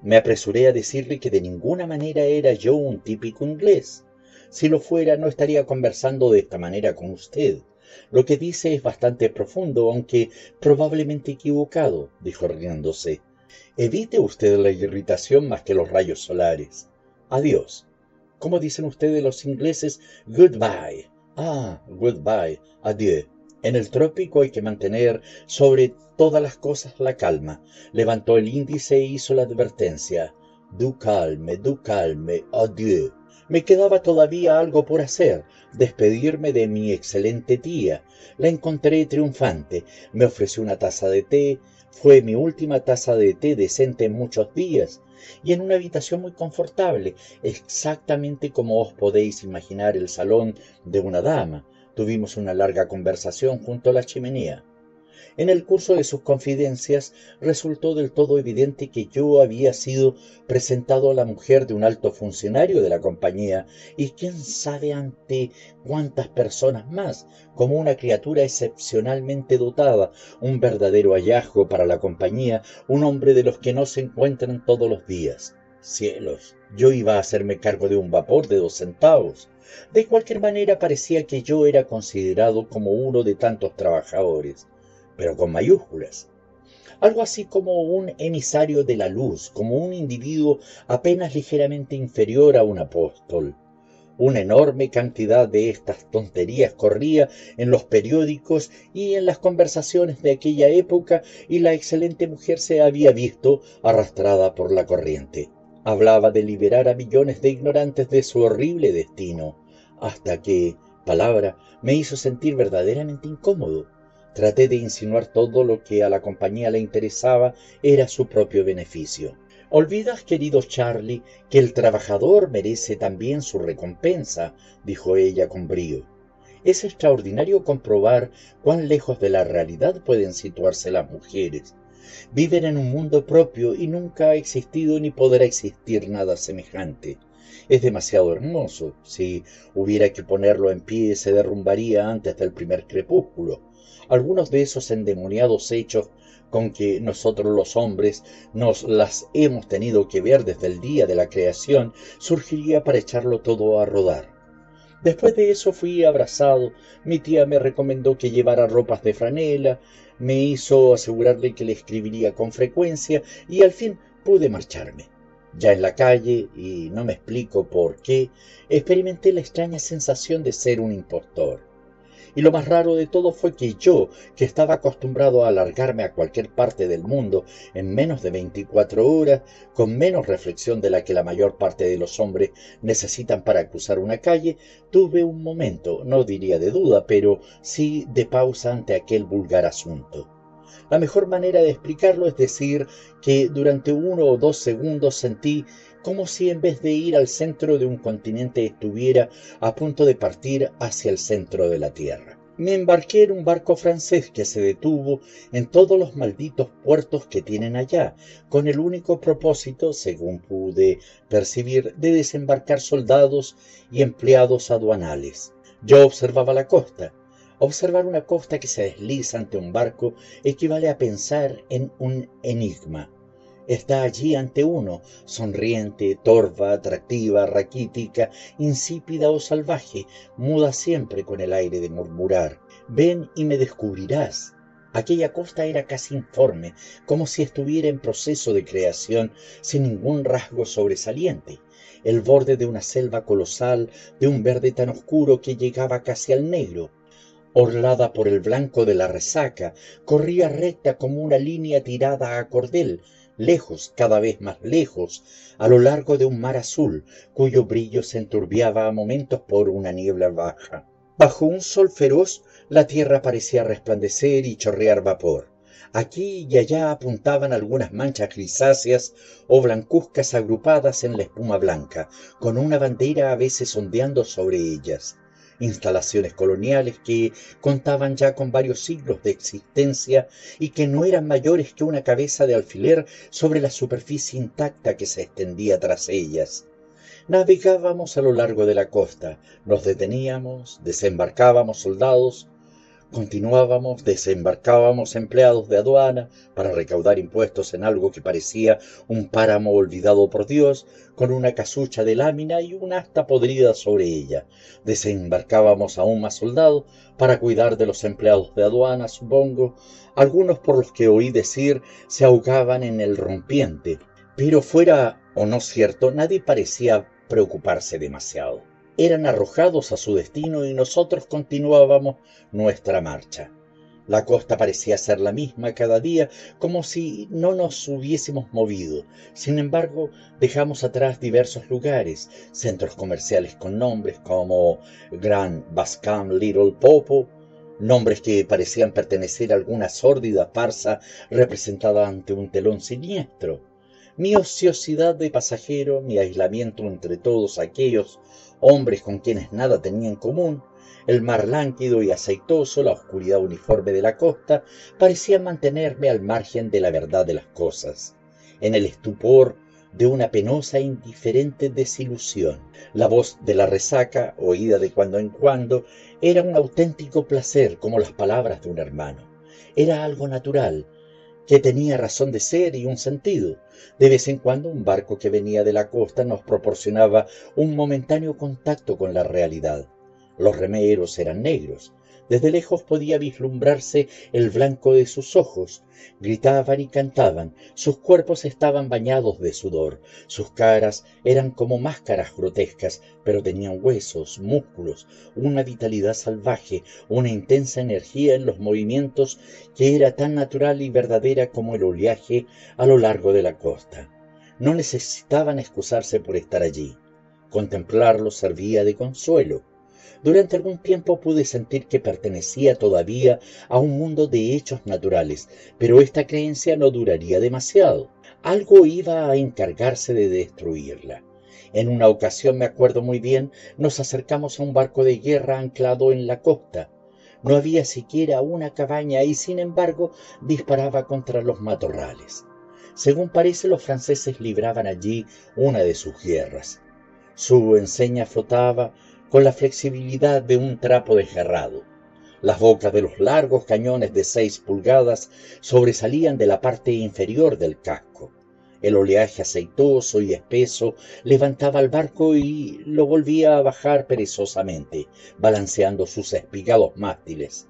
Me apresuré a decirle que de ninguna manera era yo un típico inglés. Si lo fuera, no estaría conversando de esta manera con usted. Lo que dice es bastante profundo, aunque probablemente equivocado, dijo riéndose. Evite usted la irritación más que los rayos solares. Adiós. ¿Cómo dicen ustedes los ingleses? Goodbye. Ah, goodbye, adieu. En el trópico hay que mantener sobre todas las cosas la calma. Levantó el índice e hizo la advertencia. Du calme, du calme, adieu. Me quedaba todavía algo por hacer, despedirme de mi excelente tía. La encontré triunfante. Me ofreció una taza de té. Fue mi última taza de té decente en muchos días y en una habitación muy confortable, exactamente como os podéis imaginar el salón de una dama. Tuvimos una larga conversación junto a la chimenea. En el curso de sus confidencias resultó del todo evidente que yo había sido presentado a la mujer de un alto funcionario de la compañía y quién sabe ante cuántas personas más, como una criatura excepcionalmente dotada, un verdadero hallazgo para la compañía, un hombre de los que no se encuentran todos los días. Cielos, yo iba a hacerme cargo de un vapor de dos centavos. De cualquier manera parecía que yo era considerado como uno de tantos trabajadores pero con mayúsculas. algo así como un emisario de la luz, como un individuo apenas ligeramente inferior a un apóstol. Una enorme cantidad de estas tonterías corría en los periódicos y en las conversaciones de aquella época y la excelente mujer se había visto arrastrada por la corriente. Hablaba de liberar a millones de ignorantes de su horrible destino, hasta que, palabra, me hizo sentir verdaderamente incómodo. Traté de insinuar todo lo que a la compañía le interesaba era su propio beneficio. Olvidas, querido Charlie, que el trabajador merece también su recompensa, dijo ella con brío. Es extraordinario comprobar cuán lejos de la realidad pueden situarse las mujeres. Viven en un mundo propio y nunca ha existido ni podrá existir nada semejante. Es demasiado hermoso. Si hubiera que ponerlo en pie, se derrumbaría antes del primer crepúsculo. Algunos de esos endemoniados hechos con que nosotros los hombres nos las hemos tenido que ver desde el día de la creación, surgiría para echarlo todo a rodar. Después de eso fui abrazado, mi tía me recomendó que llevara ropas de franela, me hizo asegurarle que le escribiría con frecuencia y al fin pude marcharme. Ya en la calle, y no me explico por qué, experimenté la extraña sensación de ser un impostor. Y lo más raro de todo fue que yo, que estaba acostumbrado a alargarme a cualquier parte del mundo en menos de 24 horas, con menos reflexión de la que la mayor parte de los hombres necesitan para cruzar una calle, tuve un momento, no diría de duda, pero sí de pausa ante aquel vulgar asunto. La mejor manera de explicarlo es decir que durante uno o dos segundos sentí como si en vez de ir al centro de un continente estuviera a punto de partir hacia el centro de la Tierra. Me embarqué en un barco francés que se detuvo en todos los malditos puertos que tienen allá, con el único propósito, según pude percibir, de desembarcar soldados y empleados aduanales. Yo observaba la costa. Observar una costa que se desliza ante un barco equivale a pensar en un enigma está allí ante uno, sonriente, torva, atractiva, raquítica, insípida o salvaje, muda siempre con el aire de murmurar. Ven y me descubrirás. Aquella costa era casi informe, como si estuviera en proceso de creación, sin ningún rasgo sobresaliente. El borde de una selva colosal, de un verde tan oscuro que llegaba casi al negro, orlada por el blanco de la resaca, corría recta como una línea tirada a cordel, lejos, cada vez más lejos, a lo largo de un mar azul, cuyo brillo se enturbiaba a momentos por una niebla baja. Bajo un sol feroz, la tierra parecía resplandecer y chorrear vapor. Aquí y allá apuntaban algunas manchas grisáceas o blancuzcas agrupadas en la espuma blanca, con una bandera a veces ondeando sobre ellas instalaciones coloniales que contaban ya con varios siglos de existencia y que no eran mayores que una cabeza de alfiler sobre la superficie intacta que se extendía tras ellas. Navegábamos a lo largo de la costa, nos deteníamos, desembarcábamos soldados, Continuábamos, desembarcábamos empleados de aduana para recaudar impuestos en algo que parecía un páramo olvidado por Dios, con una casucha de lámina y una asta podrida sobre ella. Desembarcábamos aún más soldados para cuidar de los empleados de aduana, supongo. Algunos por los que oí decir se ahogaban en el rompiente. Pero fuera o no cierto, nadie parecía preocuparse demasiado eran arrojados a su destino y nosotros continuábamos nuestra marcha. La costa parecía ser la misma cada día, como si no nos hubiésemos movido. Sin embargo, dejamos atrás diversos lugares, centros comerciales con nombres como Grand Bascam Little Popo, nombres que parecían pertenecer a alguna sórdida farsa representada ante un telón siniestro. Mi ociosidad de pasajero, mi aislamiento entre todos aquellos hombres con quienes nada tenía en común, el mar lánguido y aceitoso, la oscuridad uniforme de la costa, parecían mantenerme al margen de la verdad de las cosas, en el estupor de una penosa e indiferente desilusión. La voz de la resaca, oída de cuando en cuando, era un auténtico placer como las palabras de un hermano. Era algo natural, que tenía razón de ser y un sentido. De vez en cuando un barco que venía de la costa nos proporcionaba un momentáneo contacto con la realidad. Los remeros eran negros, Desde lejos podía vislumbrarse el blanco de sus ojos. Gritaban y cantaban, sus cuerpos estaban bañados de sudor, sus caras eran como máscaras grotescas, pero tenían huesos, músculos, una vitalidad salvaje, una intensa energía en los movimientos que era tan natural y verdadera como el oleaje a lo largo de la costa. No necesitaban excusarse por estar allí. Contemplarlos servía de consuelo durante algún tiempo pude sentir que pertenecía todavía a un mundo de hechos naturales, pero esta creencia no duraría demasiado. Algo iba a encargarse de destruirla. En una ocasión, me acuerdo muy bien, nos acercamos a un barco de guerra anclado en la costa. No había siquiera una cabaña y sin embargo disparaba contra los matorrales. Según parece, los franceses libraban allí una de sus guerras. Su enseña flotaba con la flexibilidad de un trapo desgarrado. Las bocas de los largos cañones de seis pulgadas sobresalían de la parte inferior del casco. El oleaje aceitoso y espeso levantaba el barco y lo volvía a bajar perezosamente, balanceando sus espigados mástiles.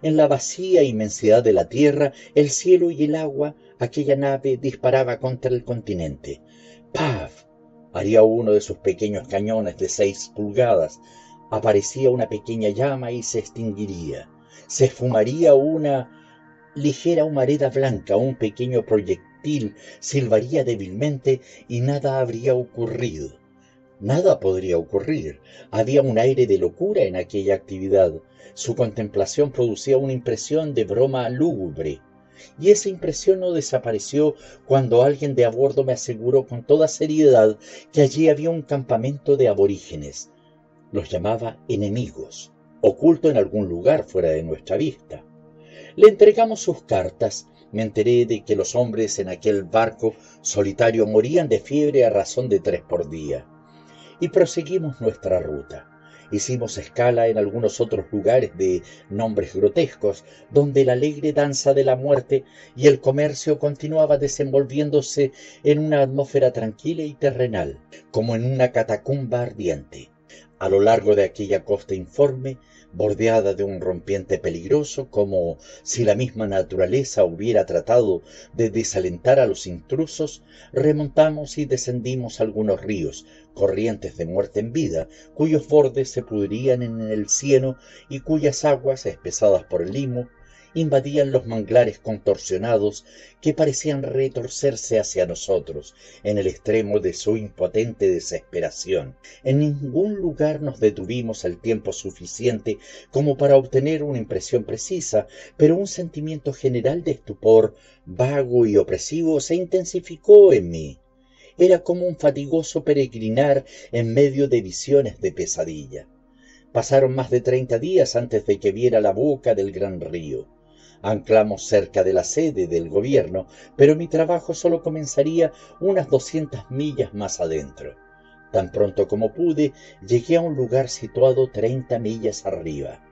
En la vacía inmensidad de la tierra, el cielo y el agua, aquella nave disparaba contra el continente. ¡Paf! Haría uno de sus pequeños cañones de seis pulgadas, aparecía una pequeña llama y se extinguiría. Se esfumaría una ligera humareda blanca, un pequeño proyectil silbaría débilmente y nada habría ocurrido. Nada podría ocurrir. Había un aire de locura en aquella actividad. Su contemplación producía una impresión de broma lúgubre y esa impresión no desapareció cuando alguien de a bordo me aseguró con toda seriedad que allí había un campamento de aborígenes. Los llamaba enemigos, oculto en algún lugar fuera de nuestra vista. Le entregamos sus cartas. Me enteré de que los hombres en aquel barco solitario morían de fiebre a razón de tres por día. Y proseguimos nuestra ruta. Hicimos escala en algunos otros lugares de nombres grotescos, donde la alegre danza de la muerte y el comercio continuaba desenvolviéndose en una atmósfera tranquila y terrenal, como en una catacumba ardiente. A lo largo de aquella costa informe bordeada de un rompiente peligroso, como si la misma naturaleza hubiera tratado de desalentar a los intrusos, remontamos y descendimos algunos ríos, corrientes de muerte en vida, cuyos bordes se pudrían en el cieno y cuyas aguas, espesadas por el limo, invadían los manglares contorsionados que parecían retorcerse hacia nosotros en el extremo de su impotente desesperación. En ningún lugar nos detuvimos el tiempo suficiente como para obtener una impresión precisa, pero un sentimiento general de estupor, vago y opresivo, se intensificó en mí. Era como un fatigoso peregrinar en medio de visiones de pesadilla. Pasaron más de treinta días antes de que viera la boca del gran río. Anclamos cerca de la sede del gobierno, pero mi trabajo solo comenzaría unas doscientas millas más adentro. Tan pronto como pude, llegué a un lugar situado treinta millas arriba.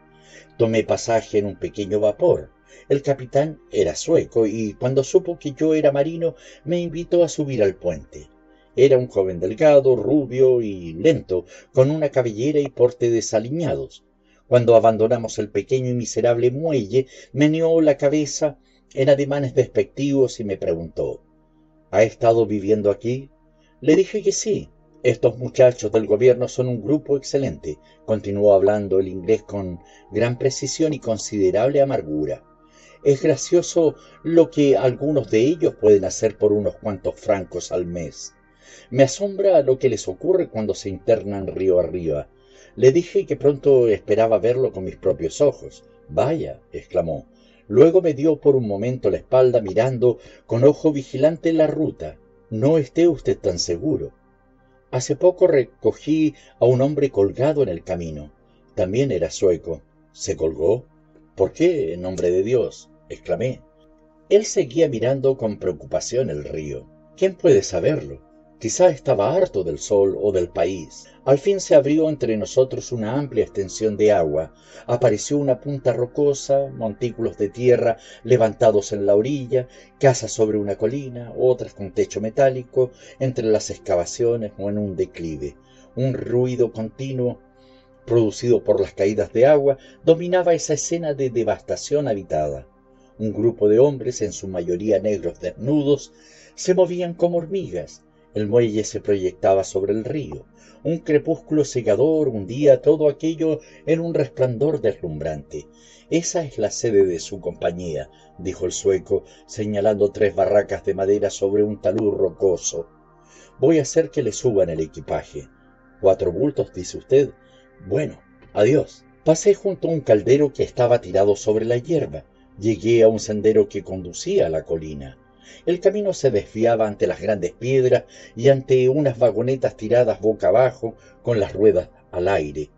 Tomé pasaje en un pequeño vapor. El capitán era sueco y cuando supo que yo era marino me invitó a subir al puente. Era un joven delgado, rubio y lento, con una cabellera y porte desaliñados. Cuando abandonamos el pequeño y miserable muelle, meneó la cabeza en ademanes despectivos y me preguntó ¿Ha estado viviendo aquí? Le dije que sí. Estos muchachos del gobierno son un grupo excelente, continuó hablando el inglés con gran precisión y considerable amargura. Es gracioso lo que algunos de ellos pueden hacer por unos cuantos francos al mes. Me asombra lo que les ocurre cuando se internan río arriba. Le dije que pronto esperaba verlo con mis propios ojos. Vaya, exclamó. Luego me dio por un momento la espalda mirando con ojo vigilante la ruta. No esté usted tan seguro. Hace poco recogí a un hombre colgado en el camino. También era sueco. ¿Se colgó? ¿Por qué, en nombre de Dios? exclamé. Él seguía mirando con preocupación el río. ¿Quién puede saberlo? Quizá estaba harto del sol o del país. Al fin se abrió entre nosotros una amplia extensión de agua. Apareció una punta rocosa, montículos de tierra levantados en la orilla, casas sobre una colina, otras con techo metálico, entre las excavaciones o en un declive. Un ruido continuo producido por las caídas de agua, dominaba esa escena de devastación habitada. Un grupo de hombres, en su mayoría negros desnudos, se movían como hormigas. El muelle se proyectaba sobre el río. Un crepúsculo cegador hundía todo aquello en un resplandor deslumbrante. Esa es la sede de su compañía, dijo el sueco, señalando tres barracas de madera sobre un talud rocoso. Voy a hacer que le suban el equipaje. Cuatro bultos, dice usted. Bueno, adiós. Pasé junto a un caldero que estaba tirado sobre la hierba. Llegué a un sendero que conducía a la colina. El camino se desviaba ante las grandes piedras y ante unas vagonetas tiradas boca abajo con las ruedas al aire.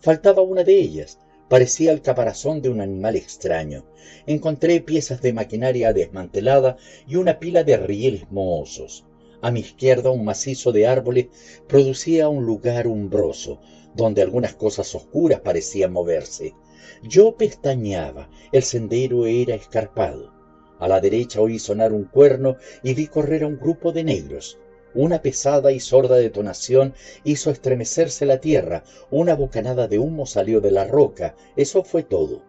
Faltaba una de ellas, parecía el caparazón de un animal extraño. Encontré piezas de maquinaria desmantelada y una pila de rieles mohosos. A mi izquierda un macizo de árboles producía un lugar umbroso, donde algunas cosas oscuras parecían moverse. Yo pestañeaba, el sendero era escarpado. A la derecha oí sonar un cuerno y vi correr a un grupo de negros. Una pesada y sorda detonación hizo estremecerse la tierra, una bocanada de humo salió de la roca, eso fue todo.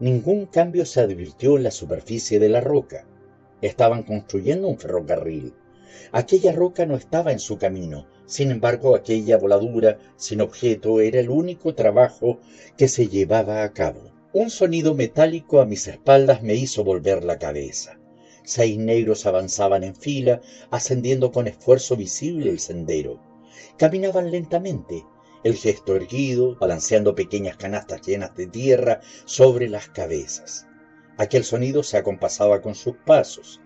Ningún cambio se advirtió en la superficie de la roca. Estaban construyendo un ferrocarril. Aquella roca no estaba en su camino, sin embargo aquella voladura sin objeto era el único trabajo que se llevaba a cabo. Un sonido metálico a mis espaldas me hizo volver la cabeza. Seis negros avanzaban en fila, ascendiendo con esfuerzo visible el sendero. Caminaban lentamente, el gesto erguido, balanceando pequeñas canastas llenas de tierra sobre las cabezas. Aquel sonido se acompasaba con sus pasos.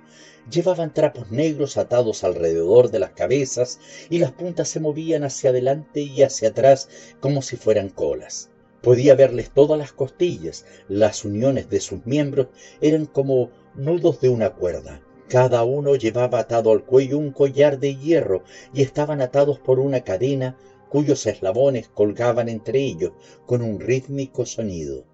Llevaban trapos negros atados alrededor de las cabezas y las puntas se movían hacia adelante y hacia atrás como si fueran colas. Podía verles todas las costillas, las uniones de sus miembros eran como nudos de una cuerda. Cada uno llevaba atado al cuello un collar de hierro y estaban atados por una cadena cuyos eslabones colgaban entre ellos con un rítmico sonido.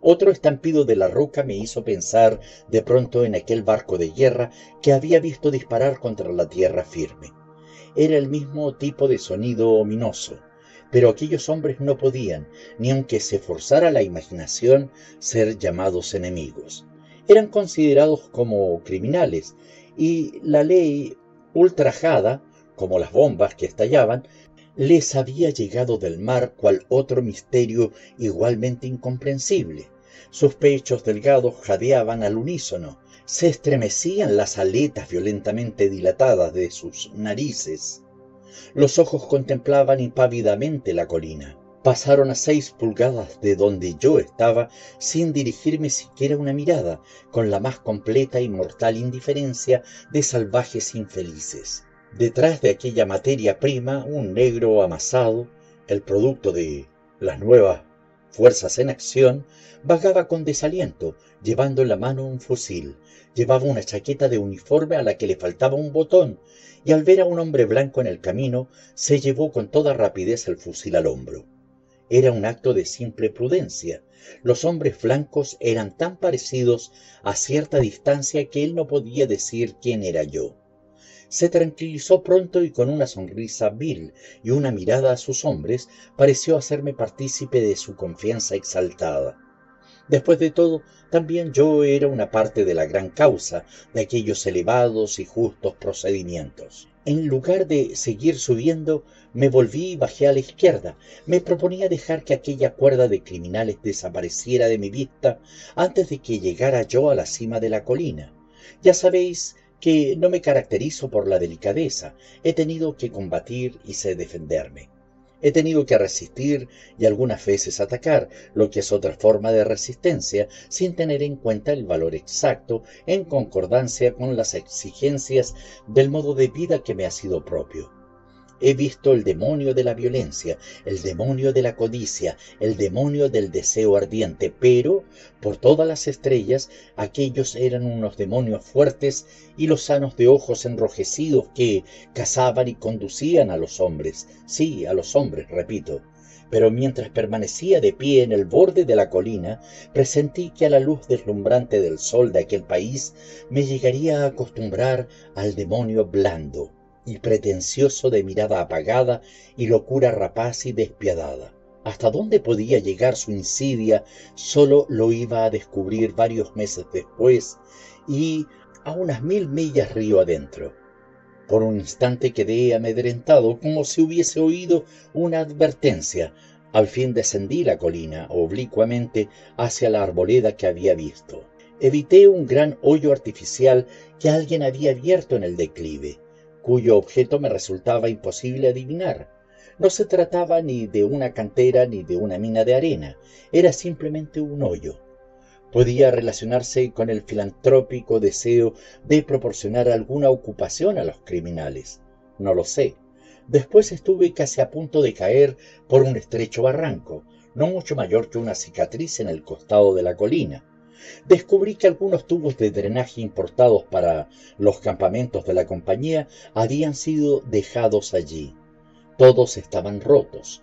Otro estampido de la roca me hizo pensar de pronto en aquel barco de guerra que había visto disparar contra la tierra firme. Era el mismo tipo de sonido ominoso, pero aquellos hombres no podían, ni aunque se forzara la imaginación, ser llamados enemigos eran considerados como criminales y la ley ultrajada, como las bombas que estallaban, les había llegado del mar cual otro misterio igualmente incomprensible. Sus pechos delgados jadeaban al unísono, se estremecían las aletas violentamente dilatadas de sus narices. Los ojos contemplaban impávidamente la colina pasaron a seis pulgadas de donde yo estaba sin dirigirme siquiera una mirada, con la más completa y mortal indiferencia de salvajes infelices. Detrás de aquella materia prima, un negro amasado, el producto de las nuevas fuerzas en acción, vagaba con desaliento, llevando en la mano un fusil. Llevaba una chaqueta de uniforme a la que le faltaba un botón, y al ver a un hombre blanco en el camino, se llevó con toda rapidez el fusil al hombro. Era un acto de simple prudencia. Los hombres blancos eran tan parecidos a cierta distancia que él no podía decir quién era yo. Se tranquilizó pronto y con una sonrisa vil y una mirada a sus hombres pareció hacerme partícipe de su confianza exaltada. Después de todo, también yo era una parte de la gran causa de aquellos elevados y justos procedimientos. En lugar de seguir subiendo, me volví y bajé a la izquierda. Me proponía dejar que aquella cuerda de criminales desapareciera de mi vista antes de que llegara yo a la cima de la colina. Ya sabéis que no me caracterizo por la delicadeza. He tenido que combatir y sé defenderme. He tenido que resistir y algunas veces atacar, lo que es otra forma de resistencia, sin tener en cuenta el valor exacto en concordancia con las exigencias del modo de vida que me ha sido propio. He visto el demonio de la violencia, el demonio de la codicia, el demonio del deseo ardiente, pero por todas las estrellas aquellos eran unos demonios fuertes y los sanos de ojos enrojecidos que cazaban y conducían a los hombres, sí, a los hombres, repito. Pero mientras permanecía de pie en el borde de la colina, presentí que a la luz deslumbrante del sol de aquel país me llegaría a acostumbrar al demonio blando y pretencioso de mirada apagada y locura rapaz y despiadada. Hasta dónde podía llegar su insidia solo lo iba a descubrir varios meses después y a unas mil millas río adentro. Por un instante quedé amedrentado como si hubiese oído una advertencia. Al fin descendí la colina oblicuamente hacia la arboleda que había visto. Evité un gran hoyo artificial que alguien había abierto en el declive, cuyo objeto me resultaba imposible adivinar. No se trataba ni de una cantera ni de una mina de arena, era simplemente un hoyo podía relacionarse con el filantrópico deseo de proporcionar alguna ocupación a los criminales. No lo sé. Después estuve casi a punto de caer por un estrecho barranco, no mucho mayor que una cicatriz en el costado de la colina. Descubrí que algunos tubos de drenaje importados para los campamentos de la compañía habían sido dejados allí. Todos estaban rotos.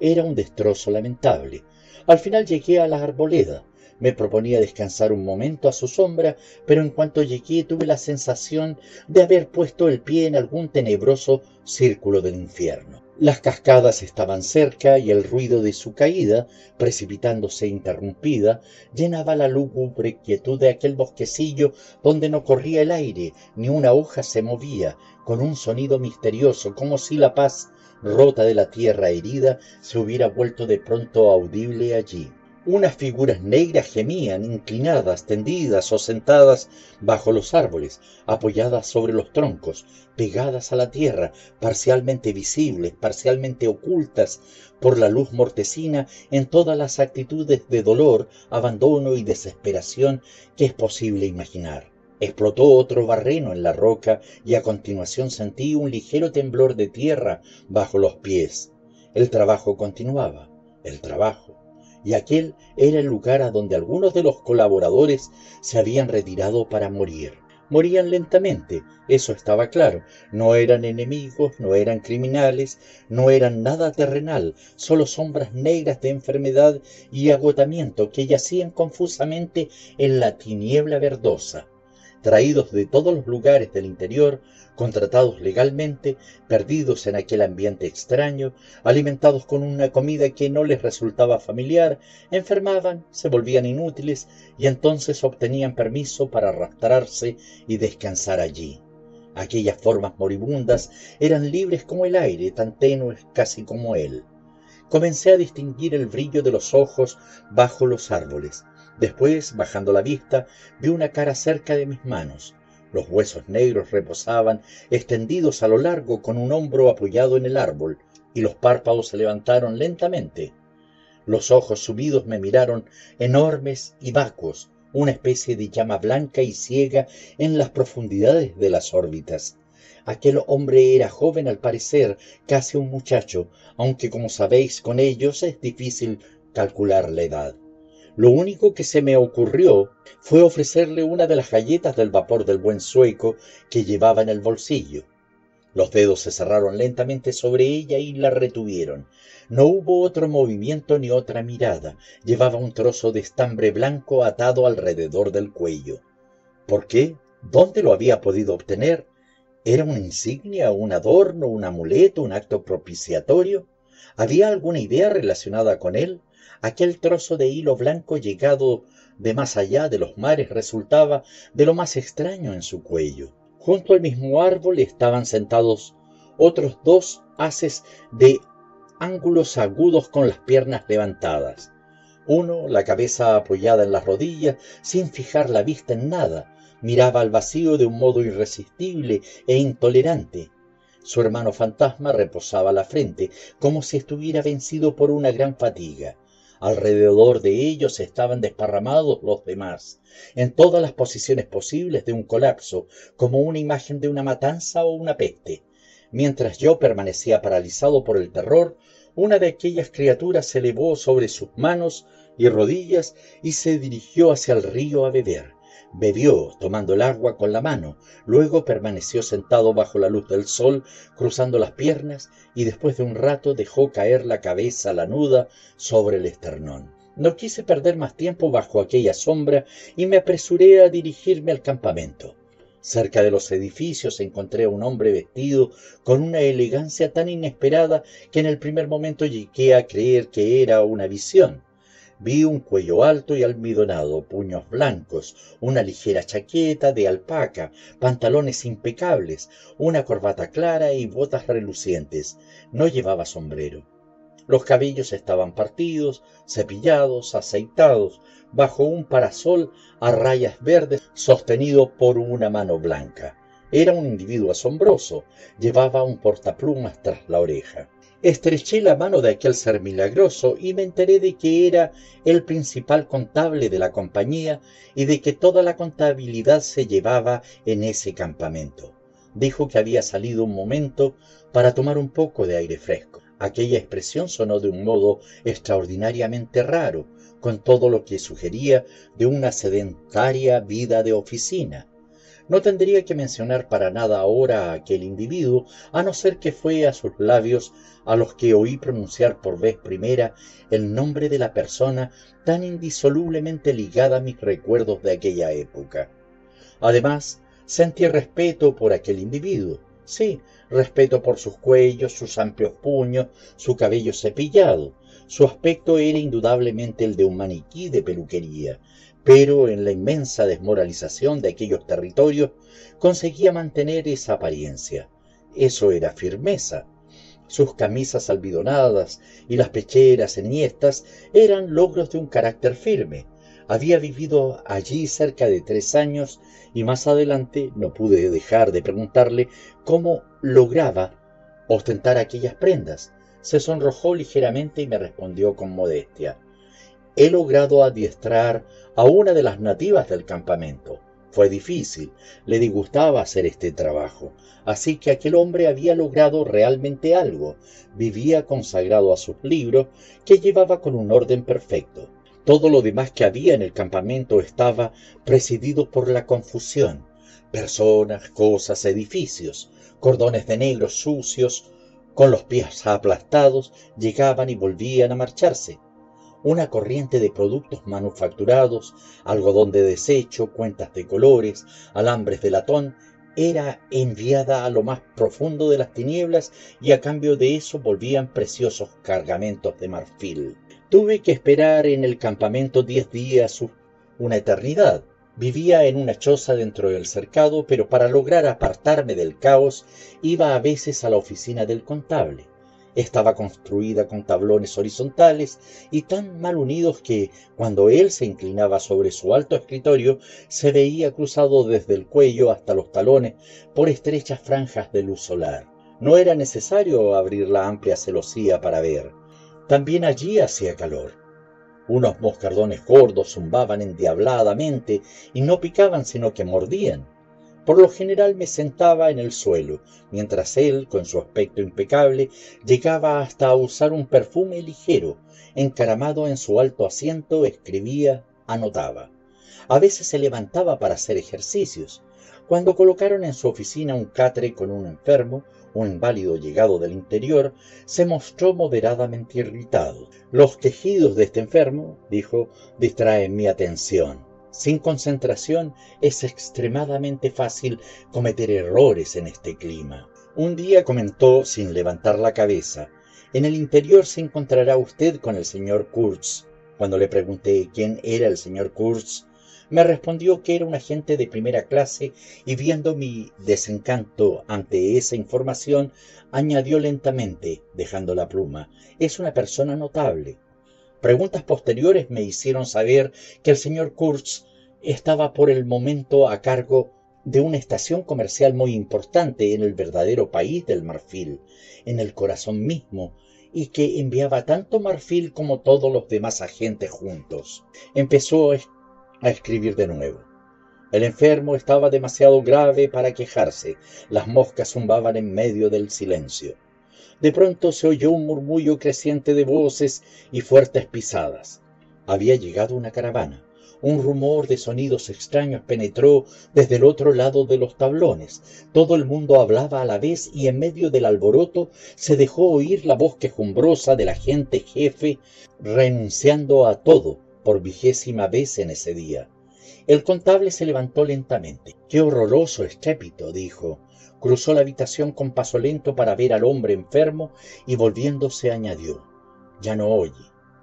Era un destrozo lamentable. Al final llegué a la arboleda. Me proponía descansar un momento a su sombra, pero en cuanto llegué tuve la sensación de haber puesto el pie en algún tenebroso círculo del infierno. Las cascadas estaban cerca y el ruido de su caída, precipitándose interrumpida, llenaba la lúgubre quietud de aquel bosquecillo donde no corría el aire, ni una hoja se movía, con un sonido misterioso, como si la paz rota de la tierra herida se hubiera vuelto de pronto audible allí. Unas figuras negras gemían, inclinadas, tendidas o sentadas bajo los árboles, apoyadas sobre los troncos, pegadas a la tierra, parcialmente visibles, parcialmente ocultas por la luz mortecina en todas las actitudes de dolor, abandono y desesperación que es posible imaginar. Explotó otro barreno en la roca y a continuación sentí un ligero temblor de tierra bajo los pies. El trabajo continuaba, el trabajo y aquel era el lugar a donde algunos de los colaboradores se habían retirado para morir. Morían lentamente, eso estaba claro. No eran enemigos, no eran criminales, no eran nada terrenal, solo sombras negras de enfermedad y agotamiento que yacían confusamente en la tiniebla verdosa traídos de todos los lugares del interior, contratados legalmente, perdidos en aquel ambiente extraño, alimentados con una comida que no les resultaba familiar, enfermaban, se volvían inútiles y entonces obtenían permiso para arrastrarse y descansar allí. Aquellas formas moribundas eran libres como el aire, tan tenues casi como él. Comencé a distinguir el brillo de los ojos bajo los árboles, Después, bajando la vista, vi una cara cerca de mis manos. Los huesos negros reposaban extendidos a lo largo con un hombro apoyado en el árbol, y los párpados se levantaron lentamente. Los ojos subidos me miraron enormes y vacuos, una especie de llama blanca y ciega en las profundidades de las órbitas. Aquel hombre era joven al parecer, casi un muchacho, aunque como sabéis con ellos es difícil calcular la edad. Lo único que se me ocurrió fue ofrecerle una de las galletas del vapor del buen sueco que llevaba en el bolsillo. Los dedos se cerraron lentamente sobre ella y la retuvieron. No hubo otro movimiento ni otra mirada. Llevaba un trozo de estambre blanco atado alrededor del cuello. ¿Por qué? ¿Dónde lo había podido obtener? ¿Era una insignia, un adorno, un amuleto, un acto propiciatorio? ¿Había alguna idea relacionada con él? Aquel trozo de hilo blanco llegado de más allá de los mares resultaba de lo más extraño en su cuello. Junto al mismo árbol estaban sentados otros dos haces de ángulos agudos con las piernas levantadas. Uno, la cabeza apoyada en las rodillas, sin fijar la vista en nada, miraba al vacío de un modo irresistible e intolerante. Su hermano fantasma reposaba la frente, como si estuviera vencido por una gran fatiga. Alrededor de ellos estaban desparramados los demás, en todas las posiciones posibles de un colapso, como una imagen de una matanza o una peste. Mientras yo permanecía paralizado por el terror, una de aquellas criaturas se elevó sobre sus manos y rodillas y se dirigió hacia el río a beber. Bebió, tomando el agua con la mano, luego permaneció sentado bajo la luz del sol, cruzando las piernas, y después de un rato dejó caer la cabeza lanuda sobre el esternón. No quise perder más tiempo bajo aquella sombra y me apresuré a dirigirme al campamento. Cerca de los edificios encontré a un hombre vestido con una elegancia tan inesperada que en el primer momento llegué a creer que era una visión. Vi un cuello alto y almidonado, puños blancos, una ligera chaqueta de alpaca, pantalones impecables, una corbata clara y botas relucientes. No llevaba sombrero. Los cabellos estaban partidos, cepillados, aceitados, bajo un parasol a rayas verdes sostenido por una mano blanca. Era un individuo asombroso. Llevaba un portaplumas tras la oreja. Estreché la mano de aquel ser milagroso y me enteré de que era el principal contable de la compañía y de que toda la contabilidad se llevaba en ese campamento. Dijo que había salido un momento para tomar un poco de aire fresco. Aquella expresión sonó de un modo extraordinariamente raro, con todo lo que sugería de una sedentaria vida de oficina. No tendría que mencionar para nada ahora a aquel individuo, a no ser que fue a sus labios a los que oí pronunciar por vez primera el nombre de la persona tan indisolublemente ligada a mis recuerdos de aquella época. Además, sentí respeto por aquel individuo, sí, respeto por sus cuellos, sus amplios puños, su cabello cepillado. Su aspecto era indudablemente el de un maniquí de peluquería, pero en la inmensa desmoralización de aquellos territorios conseguía mantener esa apariencia. Eso era firmeza. Sus camisas albidonadas y las pecheras enhiestas eran logros de un carácter firme. Había vivido allí cerca de tres años y más adelante no pude dejar de preguntarle cómo lograba ostentar aquellas prendas. Se sonrojó ligeramente y me respondió con modestia he logrado adiestrar a una de las nativas del campamento. Fue difícil, le disgustaba hacer este trabajo, así que aquel hombre había logrado realmente algo, vivía consagrado a sus libros, que llevaba con un orden perfecto. Todo lo demás que había en el campamento estaba presidido por la confusión, personas, cosas, edificios, cordones de negros sucios, con los pies aplastados, llegaban y volvían a marcharse una corriente de productos manufacturados, algodón de desecho, cuentas de colores, alambres de latón, era enviada a lo más profundo de las tinieblas y a cambio de eso volvían preciosos cargamentos de marfil. Tuve que esperar en el campamento diez días, una eternidad. Vivía en una choza dentro del cercado, pero para lograr apartarme del caos iba a veces a la oficina del contable. Estaba construida con tablones horizontales y tan mal unidos que, cuando él se inclinaba sobre su alto escritorio, se veía cruzado desde el cuello hasta los talones por estrechas franjas de luz solar. No era necesario abrir la amplia celosía para ver. También allí hacía calor. Unos moscardones gordos zumbaban endiabladamente y no picaban sino que mordían. Por lo general me sentaba en el suelo, mientras él, con su aspecto impecable, llegaba hasta a usar un perfume ligero. Encaramado en su alto asiento, escribía, anotaba. A veces se levantaba para hacer ejercicios. Cuando colocaron en su oficina un catre con un enfermo, un inválido llegado del interior, se mostró moderadamente irritado. Los quejidos de este enfermo, dijo, distraen mi atención. Sin concentración es extremadamente fácil cometer errores en este clima. Un día comentó sin levantar la cabeza, en el interior se encontrará usted con el señor Kurtz. Cuando le pregunté quién era el señor Kurtz, me respondió que era un agente de primera clase y viendo mi desencanto ante esa información, añadió lentamente, dejando la pluma, es una persona notable. Preguntas posteriores me hicieron saber que el señor Kurtz estaba por el momento a cargo de una estación comercial muy importante en el verdadero país del marfil, en el corazón mismo, y que enviaba tanto marfil como todos los demás agentes juntos. Empezó a escribir de nuevo. El enfermo estaba demasiado grave para quejarse. Las moscas zumbaban en medio del silencio. De pronto se oyó un murmullo creciente de voces y fuertes pisadas. Había llegado una caravana. Un rumor de sonidos extraños penetró desde el otro lado de los tablones. Todo el mundo hablaba a la vez y en medio del alboroto se dejó oír la voz quejumbrosa del agente jefe renunciando a todo por vigésima vez en ese día. El contable se levantó lentamente. Qué horroroso estrépito, dijo. Cruzó la habitación con paso lento para ver al hombre enfermo y volviéndose añadió. Ya no oye.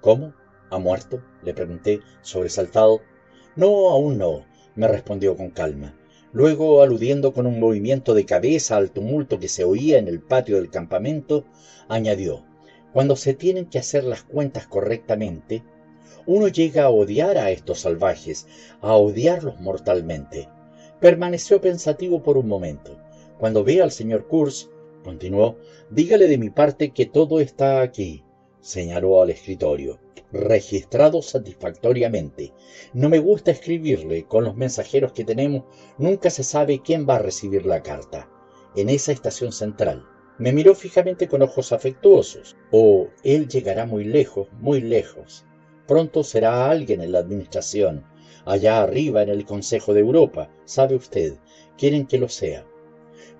¿Cómo? ¿Ha muerto? le pregunté, sobresaltado. No, aún no, me respondió con calma. Luego, aludiendo con un movimiento de cabeza al tumulto que se oía en el patio del campamento, añadió Cuando se tienen que hacer las cuentas correctamente, uno llega a odiar a estos salvajes, a odiarlos mortalmente. Permaneció pensativo por un momento. Cuando vea al señor Kurz, continuó, dígale de mi parte que todo está aquí, señaló al escritorio, registrado satisfactoriamente. No me gusta escribirle, con los mensajeros que tenemos, nunca se sabe quién va a recibir la carta. En esa estación central. Me miró fijamente con ojos afectuosos. Oh, él llegará muy lejos, muy lejos. Pronto será alguien en la administración, allá arriba en el Consejo de Europa, sabe usted, quieren que lo sea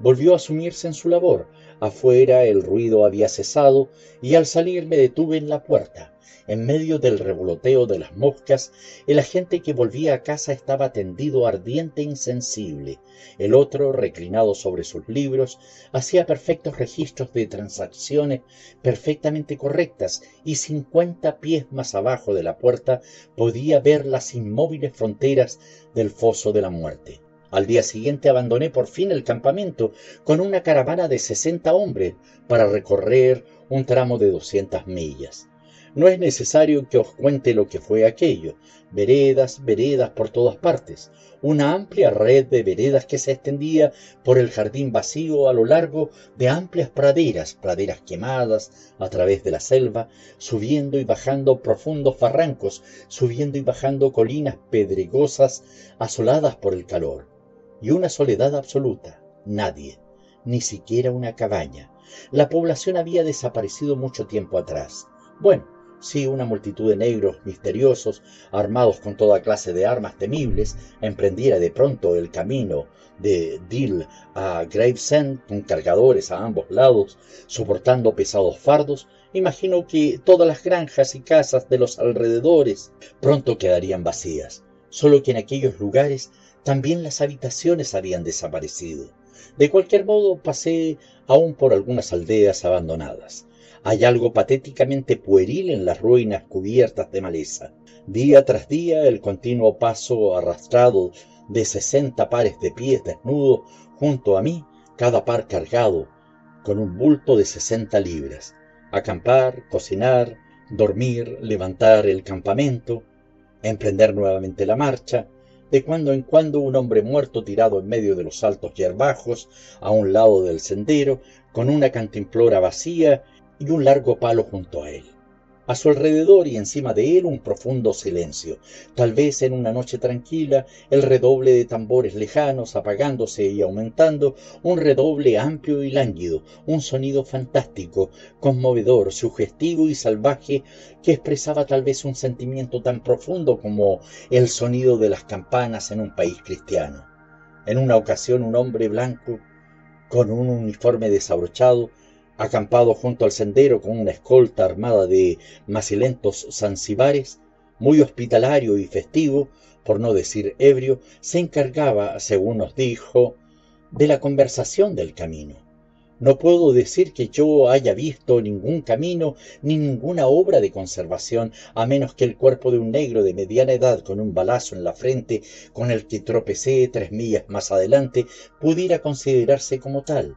volvió a sumirse en su labor. Afuera el ruido había cesado y al salir me detuve en la puerta. En medio del revoloteo de las moscas, el agente que volvía a casa estaba tendido ardiente e insensible. El otro, reclinado sobre sus libros, hacía perfectos registros de transacciones perfectamente correctas y cincuenta pies más abajo de la puerta podía ver las inmóviles fronteras del foso de la muerte. Al día siguiente abandoné por fin el campamento con una caravana de sesenta hombres para recorrer un tramo de doscientas millas. No es necesario que os cuente lo que fue aquello. Veredas, veredas por todas partes. Una amplia red de veredas que se extendía por el jardín vacío a lo largo de amplias praderas, praderas quemadas a través de la selva, subiendo y bajando profundos barrancos, subiendo y bajando colinas pedregosas asoladas por el calor y una soledad absoluta. Nadie, ni siquiera una cabaña. La población había desaparecido mucho tiempo atrás. Bueno, sí, una multitud de negros misteriosos, armados con toda clase de armas temibles, emprendiera de pronto el camino de Dill a Gravesend con cargadores a ambos lados, soportando pesados fardos, imagino que todas las granjas y casas de los alrededores pronto quedarían vacías. Solo que en aquellos lugares también las habitaciones habían desaparecido. De cualquier modo, pasé aún por algunas aldeas abandonadas. Hay algo patéticamente pueril en las ruinas cubiertas de maleza. Día tras día, el continuo paso arrastrado de sesenta pares de pies desnudos junto a mí, cada par cargado con un bulto de sesenta libras. Acampar, cocinar, dormir, levantar el campamento, emprender nuevamente la marcha, de cuando en cuando un hombre muerto tirado en medio de los altos yerbajos, a un lado del sendero, con una cantimplora vacía y un largo palo junto a él. A su alrededor y encima de él un profundo silencio. Tal vez en una noche tranquila, el redoble de tambores lejanos apagándose y aumentando, un redoble amplio y lánguido, un sonido fantástico, conmovedor, sugestivo y salvaje, que expresaba tal vez un sentimiento tan profundo como el sonido de las campanas en un país cristiano. En una ocasión un hombre blanco, con un uniforme desabrochado, acampado junto al sendero con una escolta armada de macilentos zanzibares, muy hospitalario y festivo, por no decir ebrio, se encargaba, según nos dijo, de la conversación del camino. No puedo decir que yo haya visto ningún camino ni ninguna obra de conservación, a menos que el cuerpo de un negro de mediana edad con un balazo en la frente, con el que tropecé tres millas más adelante, pudiera considerarse como tal.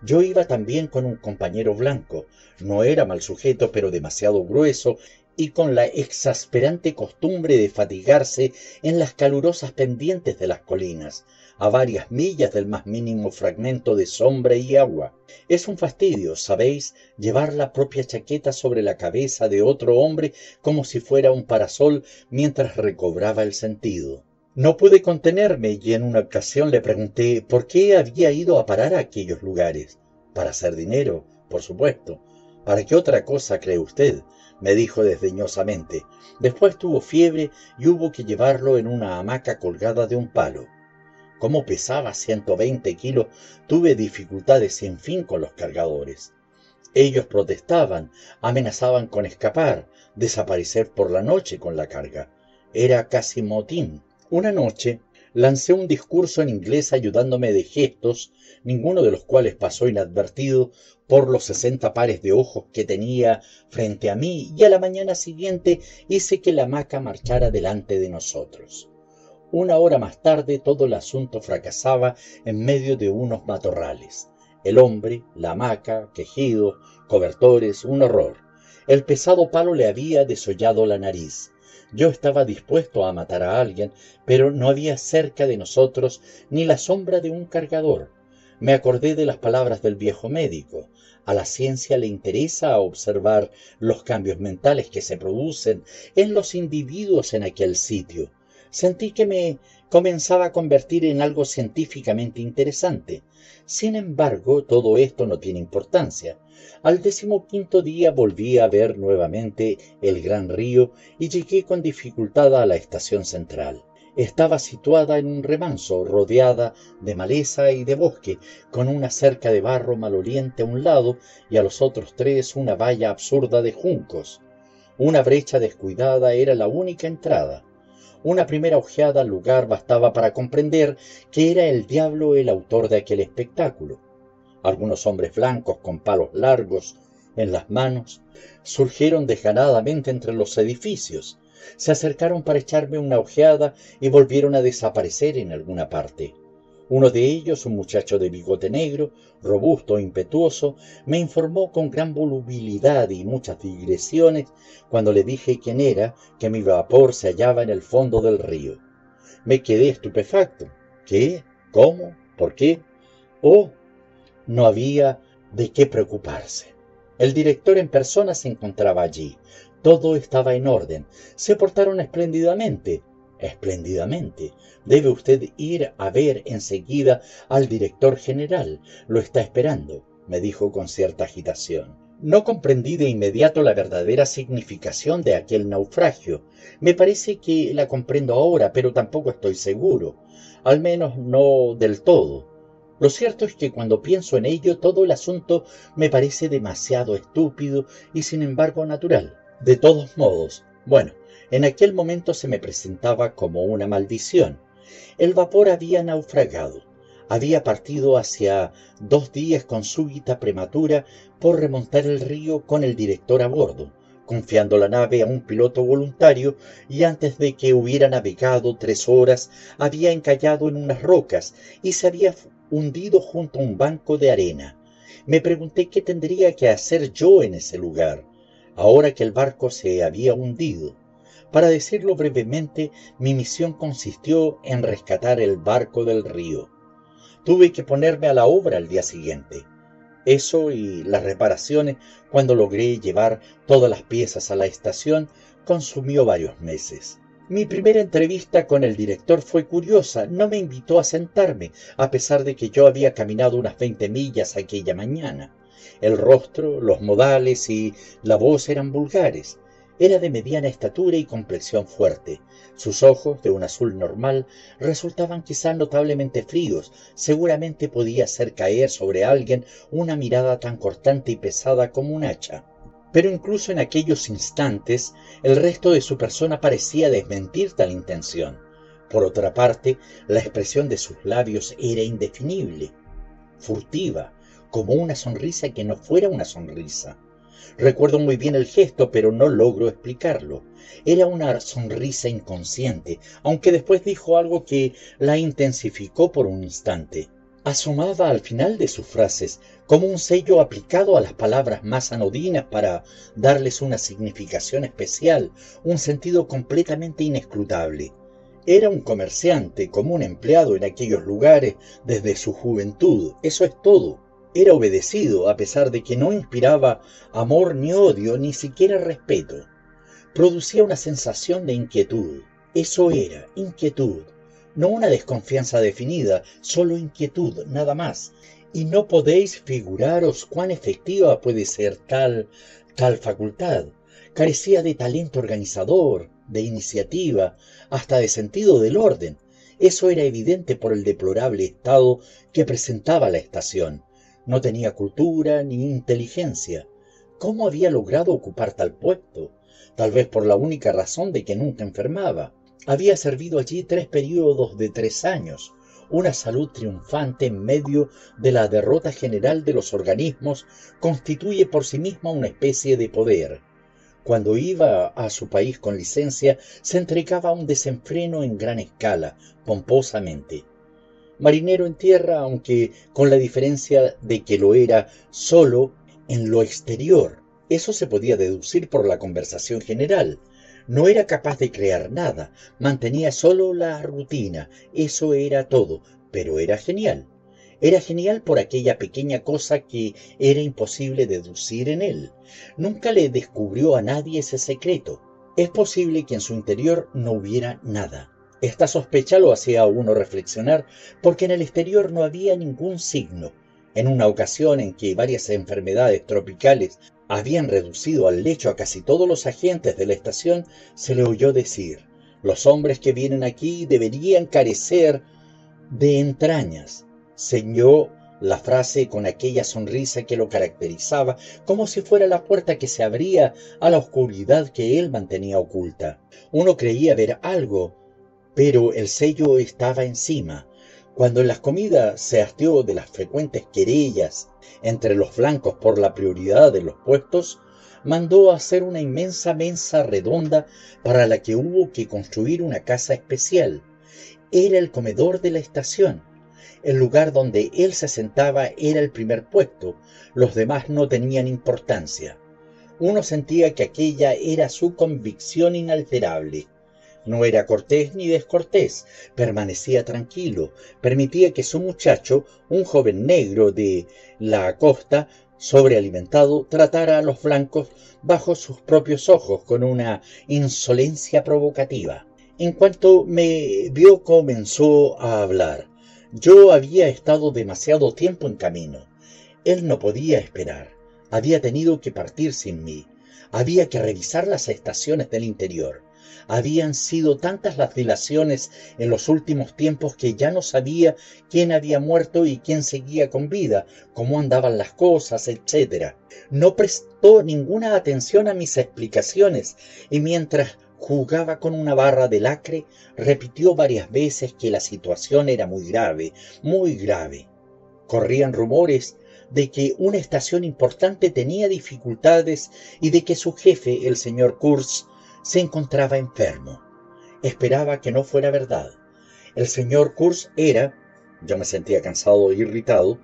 Yo iba también con un compañero blanco, no era mal sujeto, pero demasiado grueso, y con la exasperante costumbre de fatigarse en las calurosas pendientes de las colinas, a varias millas del más mínimo fragmento de sombra y agua. Es un fastidio, sabéis, llevar la propia chaqueta sobre la cabeza de otro hombre como si fuera un parasol mientras recobraba el sentido. No pude contenerme y en una ocasión le pregunté por qué había ido a parar a aquellos lugares. Para hacer dinero, por supuesto. ¿Para qué otra cosa cree usted? me dijo desdeñosamente. Después tuvo fiebre y hubo que llevarlo en una hamaca colgada de un palo. Como pesaba ciento veinte kilos, tuve dificultades sin fin con los cargadores. Ellos protestaban, amenazaban con escapar, desaparecer por la noche con la carga. Era casi motín Una noche lancé un discurso en inglés ayudándome de gestos, ninguno de los cuales pasó inadvertido por los sesenta pares de ojos que tenía frente a mí, y a la mañana siguiente hice que la hamaca marchara delante de nosotros. Una hora más tarde todo el asunto fracasaba en medio de unos matorrales. El hombre, la hamaca, quejidos, cobertores, un horror. El pesado palo le había desollado la nariz. Yo estaba dispuesto a matar a alguien, pero no había cerca de nosotros ni la sombra de un cargador. Me acordé de las palabras del viejo médico. A la ciencia le interesa observar los cambios mentales que se producen en los individuos en aquel sitio. Sentí que me comenzaba a convertir en algo científicamente interesante. Sin embargo, todo esto no tiene importancia. Al decimoquinto día volví a ver nuevamente el gran río y llegué con dificultad a la estación central. Estaba situada en un remanso, rodeada de maleza y de bosque, con una cerca de barro maloliente a un lado y a los otros tres una valla absurda de juncos. Una brecha descuidada era la única entrada. Una primera ojeada al lugar bastaba para comprender que era el diablo el autor de aquel espectáculo. Algunos hombres blancos con palos largos en las manos surgieron desganadamente entre los edificios, se acercaron para echarme una ojeada y volvieron a desaparecer en alguna parte. Uno de ellos, un muchacho de bigote negro, robusto e impetuoso, me informó con gran volubilidad y muchas digresiones cuando le dije quién era que mi vapor se hallaba en el fondo del río. Me quedé estupefacto. ¿Qué? ¿Cómo? ¿Por qué? Oh, no había de qué preocuparse. El director en persona se encontraba allí. Todo estaba en orden. Se portaron espléndidamente. Espléndidamente. Debe usted ir a ver enseguida al director general. Lo está esperando, me dijo con cierta agitación. No comprendí de inmediato la verdadera significación de aquel naufragio. Me parece que la comprendo ahora, pero tampoco estoy seguro. Al menos no del todo. Lo cierto es que cuando pienso en ello todo el asunto me parece demasiado estúpido y sin embargo natural. De todos modos, bueno, en aquel momento se me presentaba como una maldición. El vapor había naufragado. Había partido hacia dos días con súbita prematura por remontar el río con el director a bordo, confiando la nave a un piloto voluntario y antes de que hubiera navegado tres horas había encallado en unas rocas y se había hundido junto a un banco de arena. Me pregunté qué tendría que hacer yo en ese lugar, ahora que el barco se había hundido. Para decirlo brevemente, mi misión consistió en rescatar el barco del río. Tuve que ponerme a la obra al día siguiente. Eso y las reparaciones, cuando logré llevar todas las piezas a la estación, consumió varios meses. Mi primera entrevista con el director fue curiosa. No me invitó a sentarme, a pesar de que yo había caminado unas veinte millas aquella mañana. El rostro, los modales y la voz eran vulgares. Era de mediana estatura y complexión fuerte. Sus ojos, de un azul normal, resultaban quizá notablemente fríos. Seguramente podía hacer caer sobre alguien una mirada tan cortante y pesada como un hacha. Pero incluso en aquellos instantes el resto de su persona parecía desmentir tal intención. Por otra parte, la expresión de sus labios era indefinible, furtiva, como una sonrisa que no fuera una sonrisa. Recuerdo muy bien el gesto, pero no logro explicarlo. Era una sonrisa inconsciente, aunque después dijo algo que la intensificó por un instante asomaba al final de sus frases como un sello aplicado a las palabras más anodinas para darles una significación especial, un sentido completamente inescrutable. Era un comerciante, como un empleado en aquellos lugares desde su juventud, eso es todo. Era obedecido a pesar de que no inspiraba amor ni odio, ni siquiera respeto. Producía una sensación de inquietud. Eso era, inquietud no una desconfianza definida, solo inquietud, nada más. Y no podéis figuraros cuán efectiva puede ser tal, tal facultad. Carecía de talento organizador, de iniciativa, hasta de sentido del orden. Eso era evidente por el deplorable estado que presentaba la estación. No tenía cultura ni inteligencia. ¿Cómo había logrado ocupar tal puesto? Tal vez por la única razón de que nunca enfermaba Había servido allí tres periodos de tres años, una salud triunfante en medio de la derrota general de los organismos constituye por sí misma una especie de poder. Cuando iba a su país con licencia, se entregaba a un desenfreno en gran escala, pomposamente. Marinero en tierra, aunque con la diferencia de que lo era solo en lo exterior. Eso se podía deducir por la conversación general. No era capaz de crear nada, mantenía solo la rutina, eso era todo, pero era genial. Era genial por aquella pequeña cosa que era imposible deducir en él. Nunca le descubrió a nadie ese secreto. Es posible que en su interior no hubiera nada. Esta sospecha lo hacía a uno reflexionar porque en el exterior no había ningún signo. En una ocasión en que varias enfermedades tropicales habían reducido al lecho a casi todos los agentes de la estación, se le oyó decir, los hombres que vienen aquí deberían carecer de entrañas. Señó la frase con aquella sonrisa que lo caracterizaba, como si fuera la puerta que se abría a la oscuridad que él mantenía oculta. Uno creía ver algo, pero el sello estaba encima. Cuando en las comidas se hastió de las frecuentes querellas entre los blancos por la prioridad de los puestos, mandó hacer una inmensa mesa redonda para la que hubo que construir una casa especial. Era el comedor de la estación. El lugar donde él se sentaba era el primer puesto, los demás no tenían importancia. Uno sentía que aquella era su convicción inalterable. No era cortés ni descortés, permanecía tranquilo, permitía que su muchacho, un joven negro de la costa, sobrealimentado, tratara a los blancos bajo sus propios ojos con una insolencia provocativa. En cuanto me vio comenzó a hablar. Yo había estado demasiado tiempo en camino. Él no podía esperar. Había tenido que partir sin mí. Había que revisar las estaciones del interior. Habían sido tantas las dilaciones en los últimos tiempos que ya no sabía quién había muerto y quién seguía con vida, cómo andaban las cosas, etc. No prestó ninguna atención a mis explicaciones y mientras jugaba con una barra de lacre, repitió varias veces que la situación era muy grave, muy grave. Corrían rumores de que una estación importante tenía dificultades y de que su jefe, el señor Kurz, se encontraba enfermo. Esperaba que no fuera verdad. El señor Kurz era, yo me sentía cansado e irritado,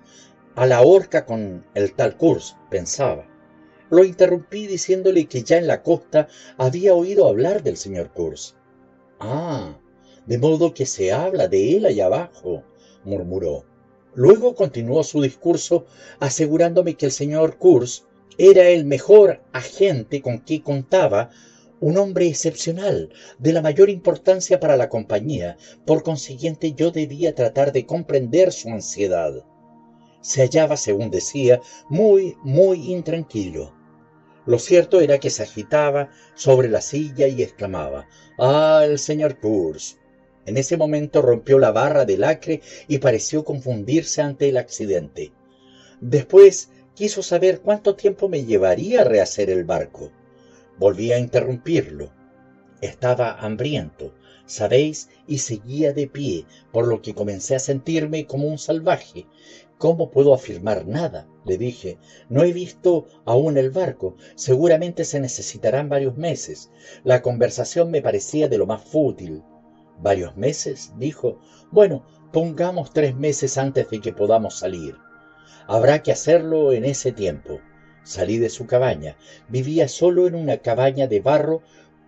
a la horca con el tal Kurz, pensaba. Lo interrumpí diciéndole que ya en la costa había oído hablar del señor Kurz. Ah, de modo que se habla de él allá abajo, murmuró. Luego continuó su discurso asegurándome que el señor Kurz era el mejor agente con que contaba un hombre excepcional, de la mayor importancia para la compañía, por consiguiente yo debía tratar de comprender su ansiedad. Se hallaba, según decía, muy, muy intranquilo. Lo cierto era que se agitaba sobre la silla y exclamaba, ¡Ah, el señor Kurz! En ese momento rompió la barra del acre y pareció confundirse ante el accidente. Después quiso saber cuánto tiempo me llevaría a rehacer el barco. Volví a interrumpirlo. Estaba hambriento, sabéis, y seguía de pie, por lo que comencé a sentirme como un salvaje. ¿Cómo puedo afirmar nada? le dije. No he visto aún el barco. Seguramente se necesitarán varios meses. La conversación me parecía de lo más fútil. ¿Varios meses? dijo. Bueno, pongamos tres meses antes de que podamos salir. Habrá que hacerlo en ese tiempo. Salí de su cabaña. Vivía solo en una cabaña de barro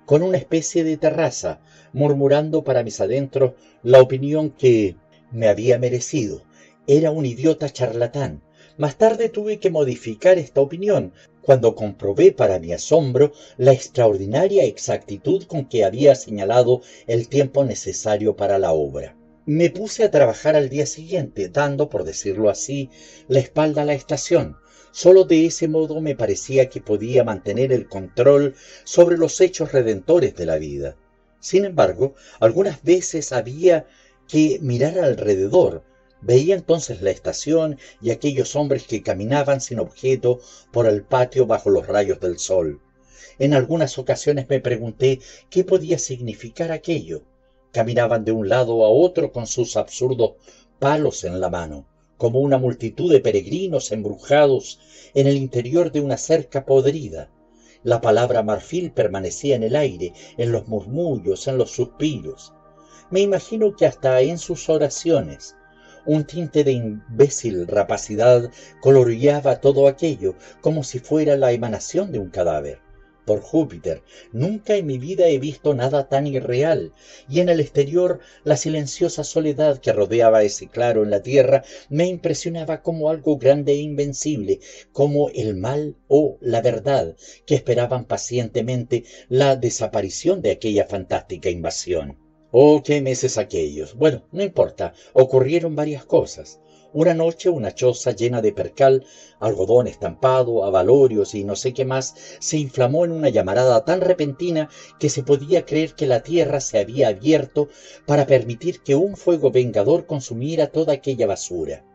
con una especie de terraza, murmurando para mis adentros la opinión que me había merecido. Era un idiota charlatán. Más tarde tuve que modificar esta opinión, cuando comprobé para mi asombro la extraordinaria exactitud con que había señalado el tiempo necesario para la obra. Me puse a trabajar al día siguiente, dando, por decirlo así, la espalda a la estación, Solo de ese modo me parecía que podía mantener el control sobre los hechos redentores de la vida. Sin embargo, algunas veces había que mirar alrededor. Veía entonces la estación y aquellos hombres que caminaban sin objeto por el patio bajo los rayos del sol. En algunas ocasiones me pregunté qué podía significar aquello. Caminaban de un lado a otro con sus absurdos palos en la mano, como una multitud de peregrinos embrujados en el interior de una cerca podrida. La palabra marfil permanecía en el aire, en los murmullos, en los suspiros. Me imagino que hasta en sus oraciones un tinte de imbécil rapacidad coloreaba todo aquello como si fuera la emanación de un cadáver. Por Júpiter, nunca en mi vida he visto nada tan irreal, y en el exterior la silenciosa soledad que rodeaba ese claro en la tierra me impresionaba como algo grande e invencible, como el mal o la verdad, que esperaban pacientemente la desaparición de aquella fantástica invasión. Oh, qué meses aquellos. Bueno, no importa, ocurrieron varias cosas. Una noche una choza llena de percal, algodón estampado, avalorios y no sé qué más, se inflamó en una llamarada tan repentina que se podía creer que la tierra se había abierto para permitir que un fuego vengador consumiera toda aquella basura.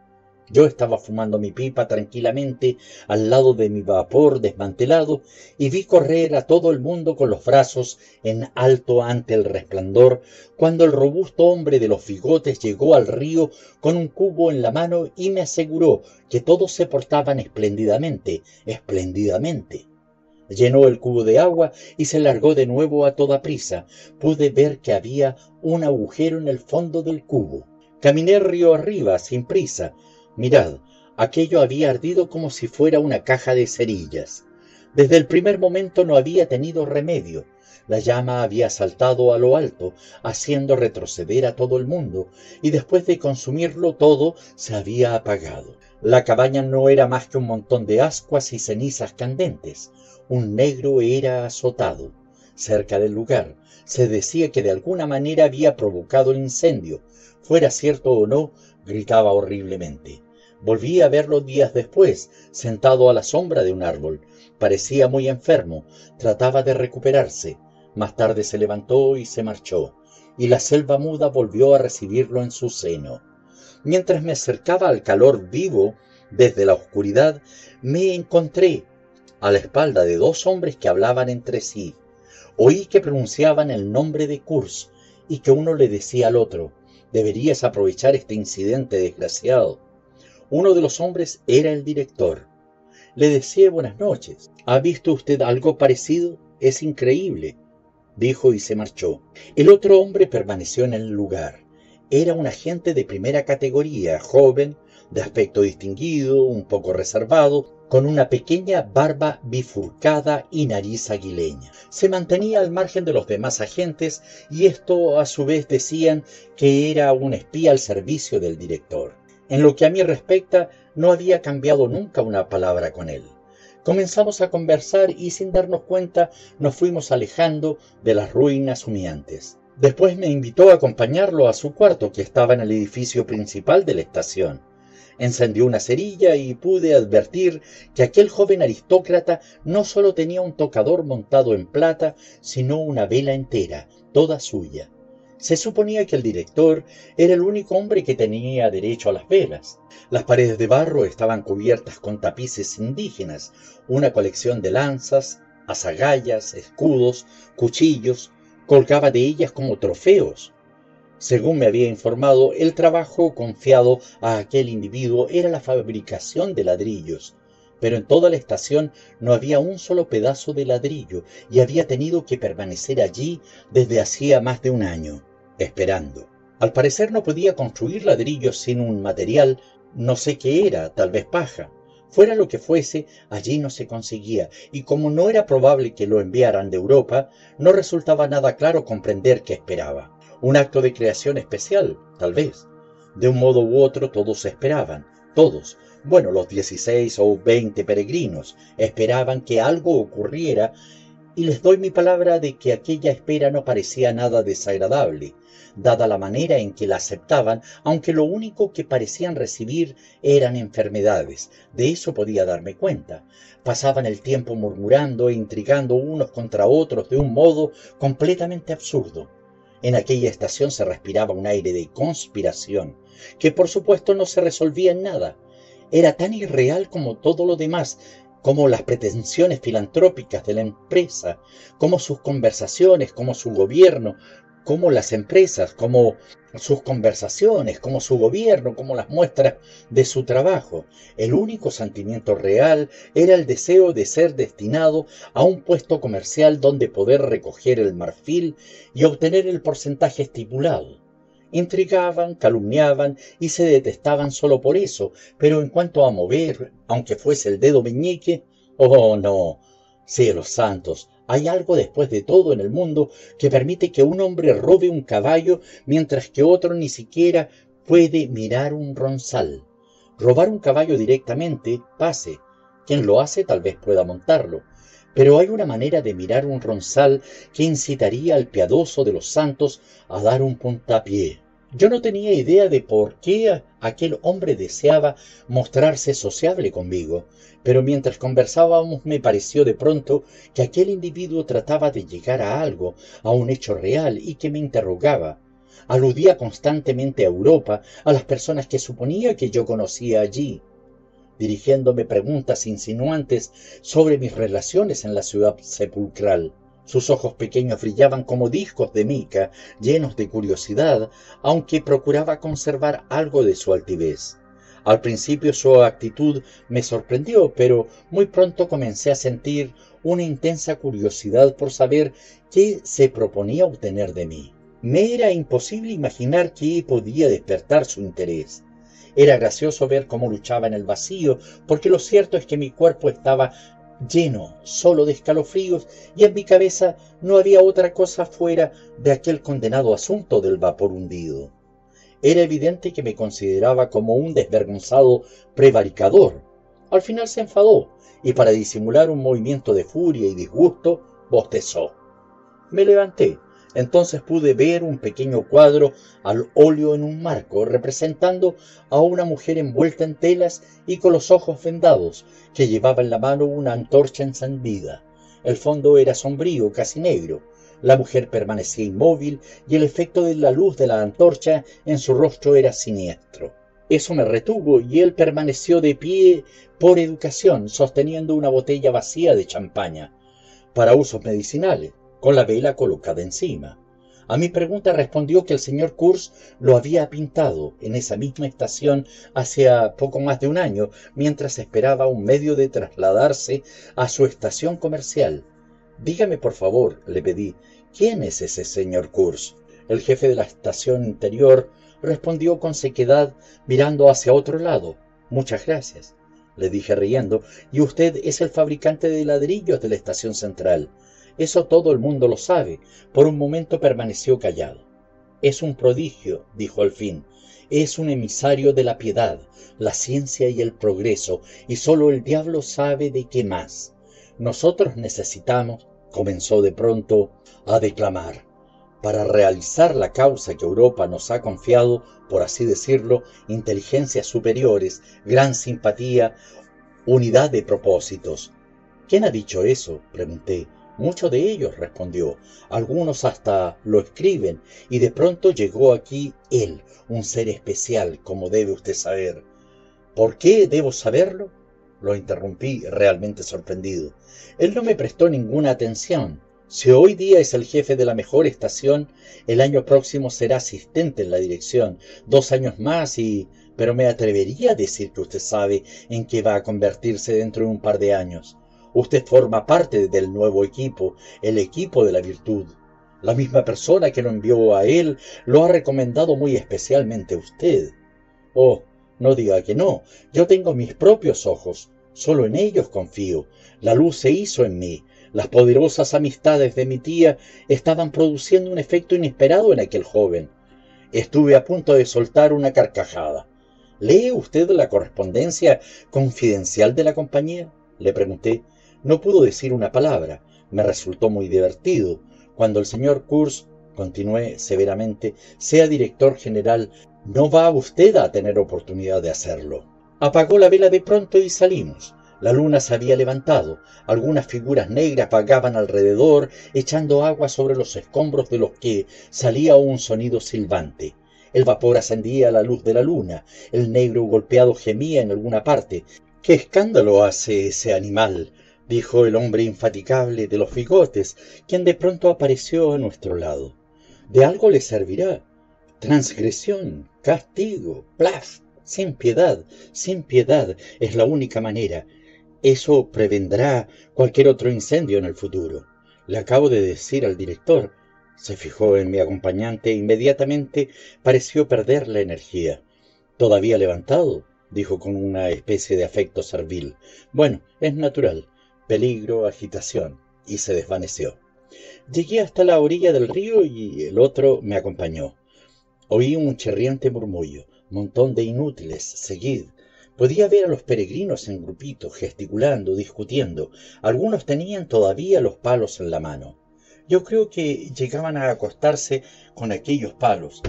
Yo estaba fumando mi pipa tranquilamente al lado de mi vapor desmantelado y vi correr a todo el mundo con los brazos en alto ante el resplandor cuando el robusto hombre de los bigotes llegó al río con un cubo en la mano y me aseguró que todos se portaban espléndidamente, espléndidamente. Llenó el cubo de agua y se largó de nuevo a toda prisa. Pude ver que había un agujero en el fondo del cubo. Caminé río arriba, sin prisa, Mirad, aquello había ardido como si fuera una caja de cerillas. Desde el primer momento no había tenido remedio. La llama había saltado a lo alto, haciendo retroceder a todo el mundo, y después de consumirlo todo se había apagado. La cabaña no era más que un montón de ascuas y cenizas candentes. Un negro era azotado. Cerca del lugar se decía que de alguna manera había provocado el incendio. Fuera cierto o no, gritaba horriblemente. Volví a verlo días después, sentado a la sombra de un árbol. Parecía muy enfermo, trataba de recuperarse. Más tarde se levantó y se marchó, y la selva muda volvió a recibirlo en su seno. Mientras me acercaba al calor vivo desde la oscuridad, me encontré a la espalda de dos hombres que hablaban entre sí. Oí que pronunciaban el nombre de Kurz y que uno le decía al otro, Deberías aprovechar este incidente desgraciado. Uno de los hombres era el director. Le decía buenas noches. ¿Ha visto usted algo parecido? Es increíble, dijo y se marchó. El otro hombre permaneció en el lugar. Era un agente de primera categoría, joven, de aspecto distinguido, un poco reservado, con una pequeña barba bifurcada y nariz aguileña. Se mantenía al margen de los demás agentes y esto a su vez decían que era un espía al servicio del director. En lo que a mí respecta, no había cambiado nunca una palabra con él. Comenzamos a conversar y sin darnos cuenta nos fuimos alejando de las ruinas humeantes. Después me invitó a acompañarlo a su cuarto que estaba en el edificio principal de la estación. Encendió una cerilla y pude advertir que aquel joven aristócrata no sólo tenía un tocador montado en plata, sino una vela entera, toda suya. Se suponía que el director era el único hombre que tenía derecho a las velas. Las paredes de barro estaban cubiertas con tapices indígenas, una colección de lanzas, azagallas, escudos, cuchillos, colgaba de ellas como trofeos. Según me había informado, el trabajo confiado a aquel individuo era la fabricación de ladrillos, pero en toda la estación no había un solo pedazo de ladrillo y había tenido que permanecer allí desde hacía más de un año, esperando. Al parecer no podía construir ladrillos sin un material, no sé qué era, tal vez paja. Fuera lo que fuese, allí no se conseguía, y como no era probable que lo enviaran de Europa, no resultaba nada claro comprender qué esperaba. Un acto de creación especial, tal vez. De un modo u otro todos esperaban, todos, bueno, los 16 o 20 peregrinos, esperaban que algo ocurriera y les doy mi palabra de que aquella espera no parecía nada desagradable, dada la manera en que la aceptaban, aunque lo único que parecían recibir eran enfermedades. De eso podía darme cuenta. Pasaban el tiempo murmurando e intrigando unos contra otros de un modo completamente absurdo. En aquella estación se respiraba un aire de conspiración, que por supuesto no se resolvía en nada. Era tan irreal como todo lo demás, como las pretensiones filantrópicas de la empresa, como sus conversaciones, como su gobierno, como las empresas, como sus conversaciones, como su gobierno, como las muestras de su trabajo. El único sentimiento real era el deseo de ser destinado a un puesto comercial donde poder recoger el marfil y obtener el porcentaje estipulado. Intrigaban, calumniaban y se detestaban solo por eso, pero en cuanto a mover, aunque fuese el dedo meñique, oh no, cielos santos, hay algo después de todo en el mundo que permite que un hombre robe un caballo mientras que otro ni siquiera puede mirar un ronzal. Robar un caballo directamente, pase. Quien lo hace tal vez pueda montarlo. Pero hay una manera de mirar un ronzal que incitaría al piadoso de los santos a dar un puntapié. Yo no tenía idea de por qué aquel hombre deseaba mostrarse sociable conmigo, pero mientras conversábamos me pareció de pronto que aquel individuo trataba de llegar a algo, a un hecho real, y que me interrogaba. Aludía constantemente a Europa, a las personas que suponía que yo conocía allí, dirigiéndome preguntas insinuantes sobre mis relaciones en la ciudad sepulcral. Sus ojos pequeños brillaban como discos de mica, llenos de curiosidad, aunque procuraba conservar algo de su altivez. Al principio su actitud me sorprendió, pero muy pronto comencé a sentir una intensa curiosidad por saber qué se proponía obtener de mí. Me era imposible imaginar qué podía despertar su interés. Era gracioso ver cómo luchaba en el vacío, porque lo cierto es que mi cuerpo estaba lleno solo de escalofríos y en mi cabeza no había otra cosa fuera de aquel condenado asunto del vapor hundido. Era evidente que me consideraba como un desvergonzado prevaricador. Al final se enfadó y para disimular un movimiento de furia y disgusto bostezó. Me levanté entonces pude ver un pequeño cuadro al óleo en un marco representando a una mujer envuelta en telas y con los ojos vendados, que llevaba en la mano una antorcha encendida. El fondo era sombrío, casi negro. La mujer permanecía inmóvil y el efecto de la luz de la antorcha en su rostro era siniestro. Eso me retuvo y él permaneció de pie por educación, sosteniendo una botella vacía de champaña, para usos medicinales con la vela colocada encima. A mi pregunta respondió que el señor Kurz lo había pintado en esa misma estación hacía poco más de un año, mientras esperaba un medio de trasladarse a su estación comercial. Dígame, por favor, le pedí, ¿quién es ese señor Kurz? El jefe de la estación interior respondió con sequedad, mirando hacia otro lado. Muchas gracias, le dije riendo, y usted es el fabricante de ladrillos de la estación central. Eso todo el mundo lo sabe. Por un momento permaneció callado. Es un prodigio, dijo al fin. Es un emisario de la piedad, la ciencia y el progreso, y sólo el diablo sabe de qué más. Nosotros necesitamos, comenzó de pronto a declamar, para realizar la causa que Europa nos ha confiado, por así decirlo, inteligencias superiores, gran simpatía, unidad de propósitos. ¿Quién ha dicho eso? pregunté. Muchos de ellos, respondió. Algunos hasta lo escriben. Y de pronto llegó aquí él, un ser especial, como debe usted saber. ¿Por qué debo saberlo? Lo interrumpí realmente sorprendido. Él no me prestó ninguna atención. Si hoy día es el jefe de la mejor estación, el año próximo será asistente en la dirección. Dos años más y... Pero me atrevería a decir que usted sabe en qué va a convertirse dentro de un par de años. Usted forma parte del nuevo equipo, el equipo de la virtud. La misma persona que lo envió a él lo ha recomendado muy especialmente a usted. Oh, no diga que no. Yo tengo mis propios ojos. Solo en ellos confío. La luz se hizo en mí. Las poderosas amistades de mi tía estaban produciendo un efecto inesperado en aquel joven. Estuve a punto de soltar una carcajada. ¿Lee usted la correspondencia confidencial de la compañía? Le pregunté. No pudo decir una palabra. Me resultó muy divertido. Cuando el señor Kurz, continué severamente, sea director general, no va usted a tener oportunidad de hacerlo. Apagó la vela de pronto y salimos. La luna se había levantado, algunas figuras negras vagaban alrededor, echando agua sobre los escombros de los que salía un sonido silbante. El vapor ascendía a la luz de la luna, el negro golpeado gemía en alguna parte. ¿Qué escándalo hace ese animal? Dijo el hombre infatigable de los bigotes, quien de pronto apareció a nuestro lado. De algo le servirá. Transgresión, castigo, plaf, sin piedad, sin piedad es la única manera. Eso prevendrá cualquier otro incendio en el futuro. Le acabo de decir al director. Se fijó en mi acompañante e inmediatamente pareció perder la energía. ¿Todavía levantado? dijo con una especie de afecto servil. Bueno, es natural. Peligro, agitación. Y se desvaneció. Llegué hasta la orilla del río y el otro me acompañó. Oí un chirriante murmullo. Montón de inútiles. Seguid. Podía ver a los peregrinos en grupitos, gesticulando, discutiendo. Algunos tenían todavía los palos en la mano. Yo creo que llegaban a acostarse con aquellos palos.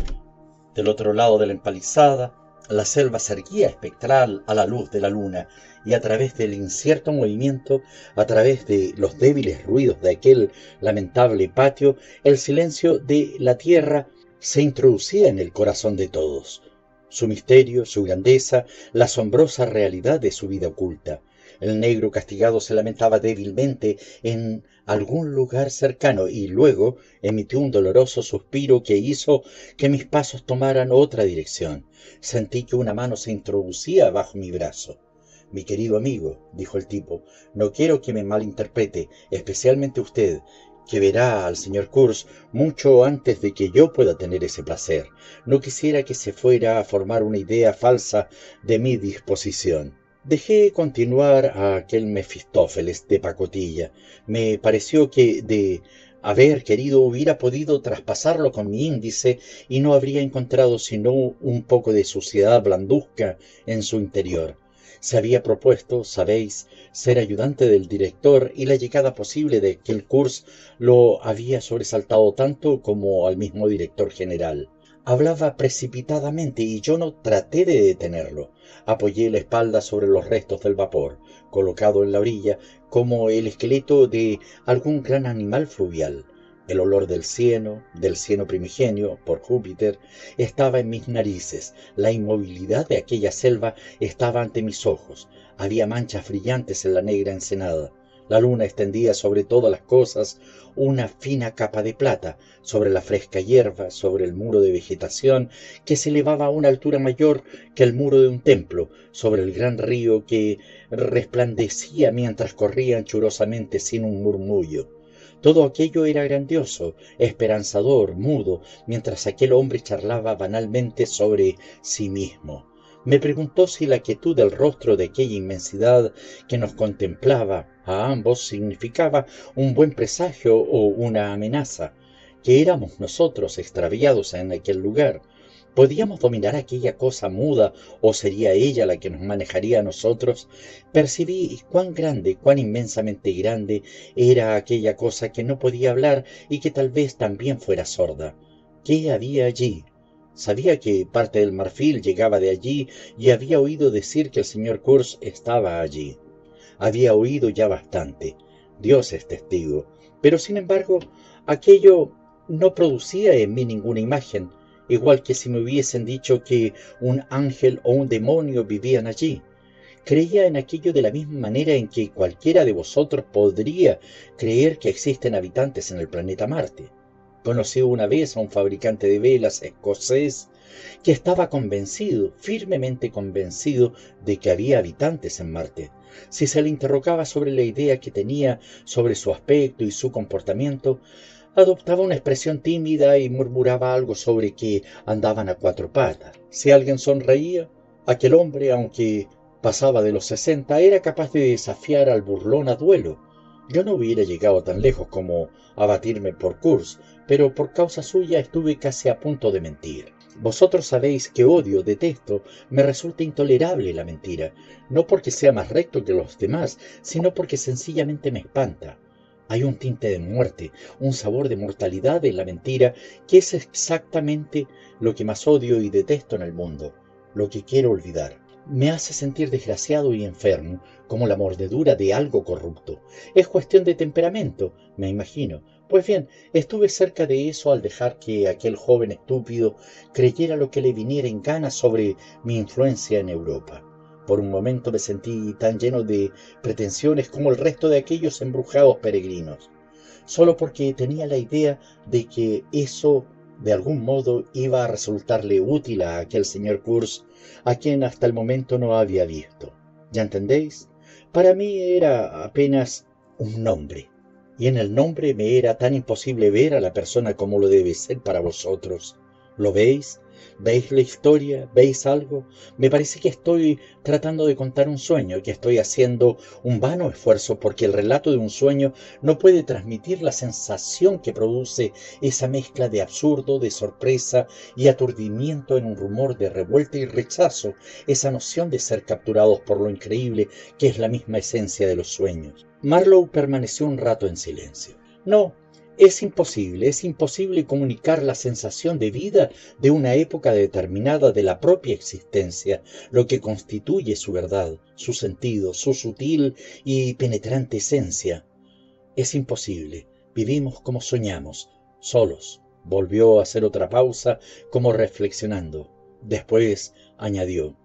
Del otro lado de la empalizada, la selva se erguía espectral a la luz de la luna, y a través del incierto movimiento, a través de los débiles ruidos de aquel lamentable patio, el silencio de la tierra se introducía en el corazón de todos. Su misterio, su grandeza, la asombrosa realidad de su vida oculta. El negro castigado se lamentaba débilmente en algún lugar cercano y luego emitió un doloroso suspiro que hizo que mis pasos tomaran otra dirección. Sentí que una mano se introducía bajo mi brazo. Mi querido amigo, dijo el tipo, no quiero que me malinterprete, especialmente usted, que verá al señor Kurz mucho antes de que yo pueda tener ese placer. No quisiera que se fuera a formar una idea falsa de mi disposición. Dejé continuar a aquel Mefistófeles de pacotilla. Me pareció que de haber querido hubiera podido traspasarlo con mi índice y no habría encontrado sino un poco de suciedad blanduzca en su interior. Se había propuesto, sabéis, ser ayudante del director y la llegada posible de curso lo había sobresaltado tanto como al mismo director general. Hablaba precipitadamente y yo no traté de detenerlo. Apoyé la espalda sobre los restos del vapor, colocado en la orilla como el esqueleto de algún gran animal fluvial. El olor del cieno, del cieno primigenio, por Júpiter, estaba en mis narices. La inmovilidad de aquella selva estaba ante mis ojos. Había manchas brillantes en la negra ensenada. La luna extendía sobre todas las cosas una fina capa de plata, sobre la fresca hierba, sobre el muro de vegetación que se elevaba a una altura mayor que el muro de un templo, sobre el gran río que resplandecía mientras corría anchurosamente sin un murmullo. Todo aquello era grandioso, esperanzador, mudo, mientras aquel hombre charlaba banalmente sobre sí mismo. Me preguntó si la quietud del rostro de aquella inmensidad que nos contemplaba a ambos significaba un buen presagio o una amenaza, que éramos nosotros extraviados en aquel lugar. ¿Podíamos dominar aquella cosa muda o sería ella la que nos manejaría a nosotros? Percibí cuán grande, cuán inmensamente grande era aquella cosa que no podía hablar y que tal vez también fuera sorda. ¿Qué había allí? Sabía que parte del marfil llegaba de allí y había oído decir que el señor Kurz estaba allí. Había oído ya bastante. Dios es testigo. Pero sin embargo, aquello no producía en mí ninguna imagen, igual que si me hubiesen dicho que un ángel o un demonio vivían allí. Creía en aquello de la misma manera en que cualquiera de vosotros podría creer que existen habitantes en el planeta Marte. Conocí una vez a un fabricante de velas escocés que estaba convencido, firmemente convencido, de que había habitantes en Marte. Si se le interrogaba sobre la idea que tenía sobre su aspecto y su comportamiento, adoptaba una expresión tímida y murmuraba algo sobre que andaban a cuatro patas. Si alguien sonreía, aquel hombre, aunque pasaba de los sesenta, era capaz de desafiar al burlón a duelo. Yo no hubiera llegado tan lejos como a batirme por Kurz, pero por causa suya estuve casi a punto de mentir. Vosotros sabéis que odio, detesto, me resulta intolerable la mentira, no porque sea más recto que los demás, sino porque sencillamente me espanta. Hay un tinte de muerte, un sabor de mortalidad en la mentira, que es exactamente lo que más odio y detesto en el mundo, lo que quiero olvidar. Me hace sentir desgraciado y enfermo, como la mordedura de algo corrupto. Es cuestión de temperamento, me imagino, pues bien, estuve cerca de eso al dejar que aquel joven estúpido creyera lo que le viniera en gana sobre mi influencia en Europa. Por un momento me sentí tan lleno de pretensiones como el resto de aquellos embrujados peregrinos, solo porque tenía la idea de que eso de algún modo iba a resultarle útil a aquel señor Kurz, a quien hasta el momento no había visto. ¿Ya entendéis? Para mí era apenas un nombre, y en el nombre me era tan imposible ver a la persona como lo debe ser para vosotros. ¿Lo veis? ¿Veis la historia? ¿Veis algo? Me parece que estoy tratando de contar un sueño, que estoy haciendo un vano esfuerzo porque el relato de un sueño no puede transmitir la sensación que produce esa mezcla de absurdo, de sorpresa y aturdimiento en un rumor de revuelta y rechazo, esa noción de ser capturados por lo increíble que es la misma esencia de los sueños. Marlowe permaneció un rato en silencio. No, es imposible, es imposible comunicar la sensación de vida de una época determinada de la propia existencia, lo que constituye su verdad, su sentido, su sutil y penetrante esencia. Es imposible, vivimos como soñamos, solos. Volvió a hacer otra pausa, como reflexionando. Después añadió,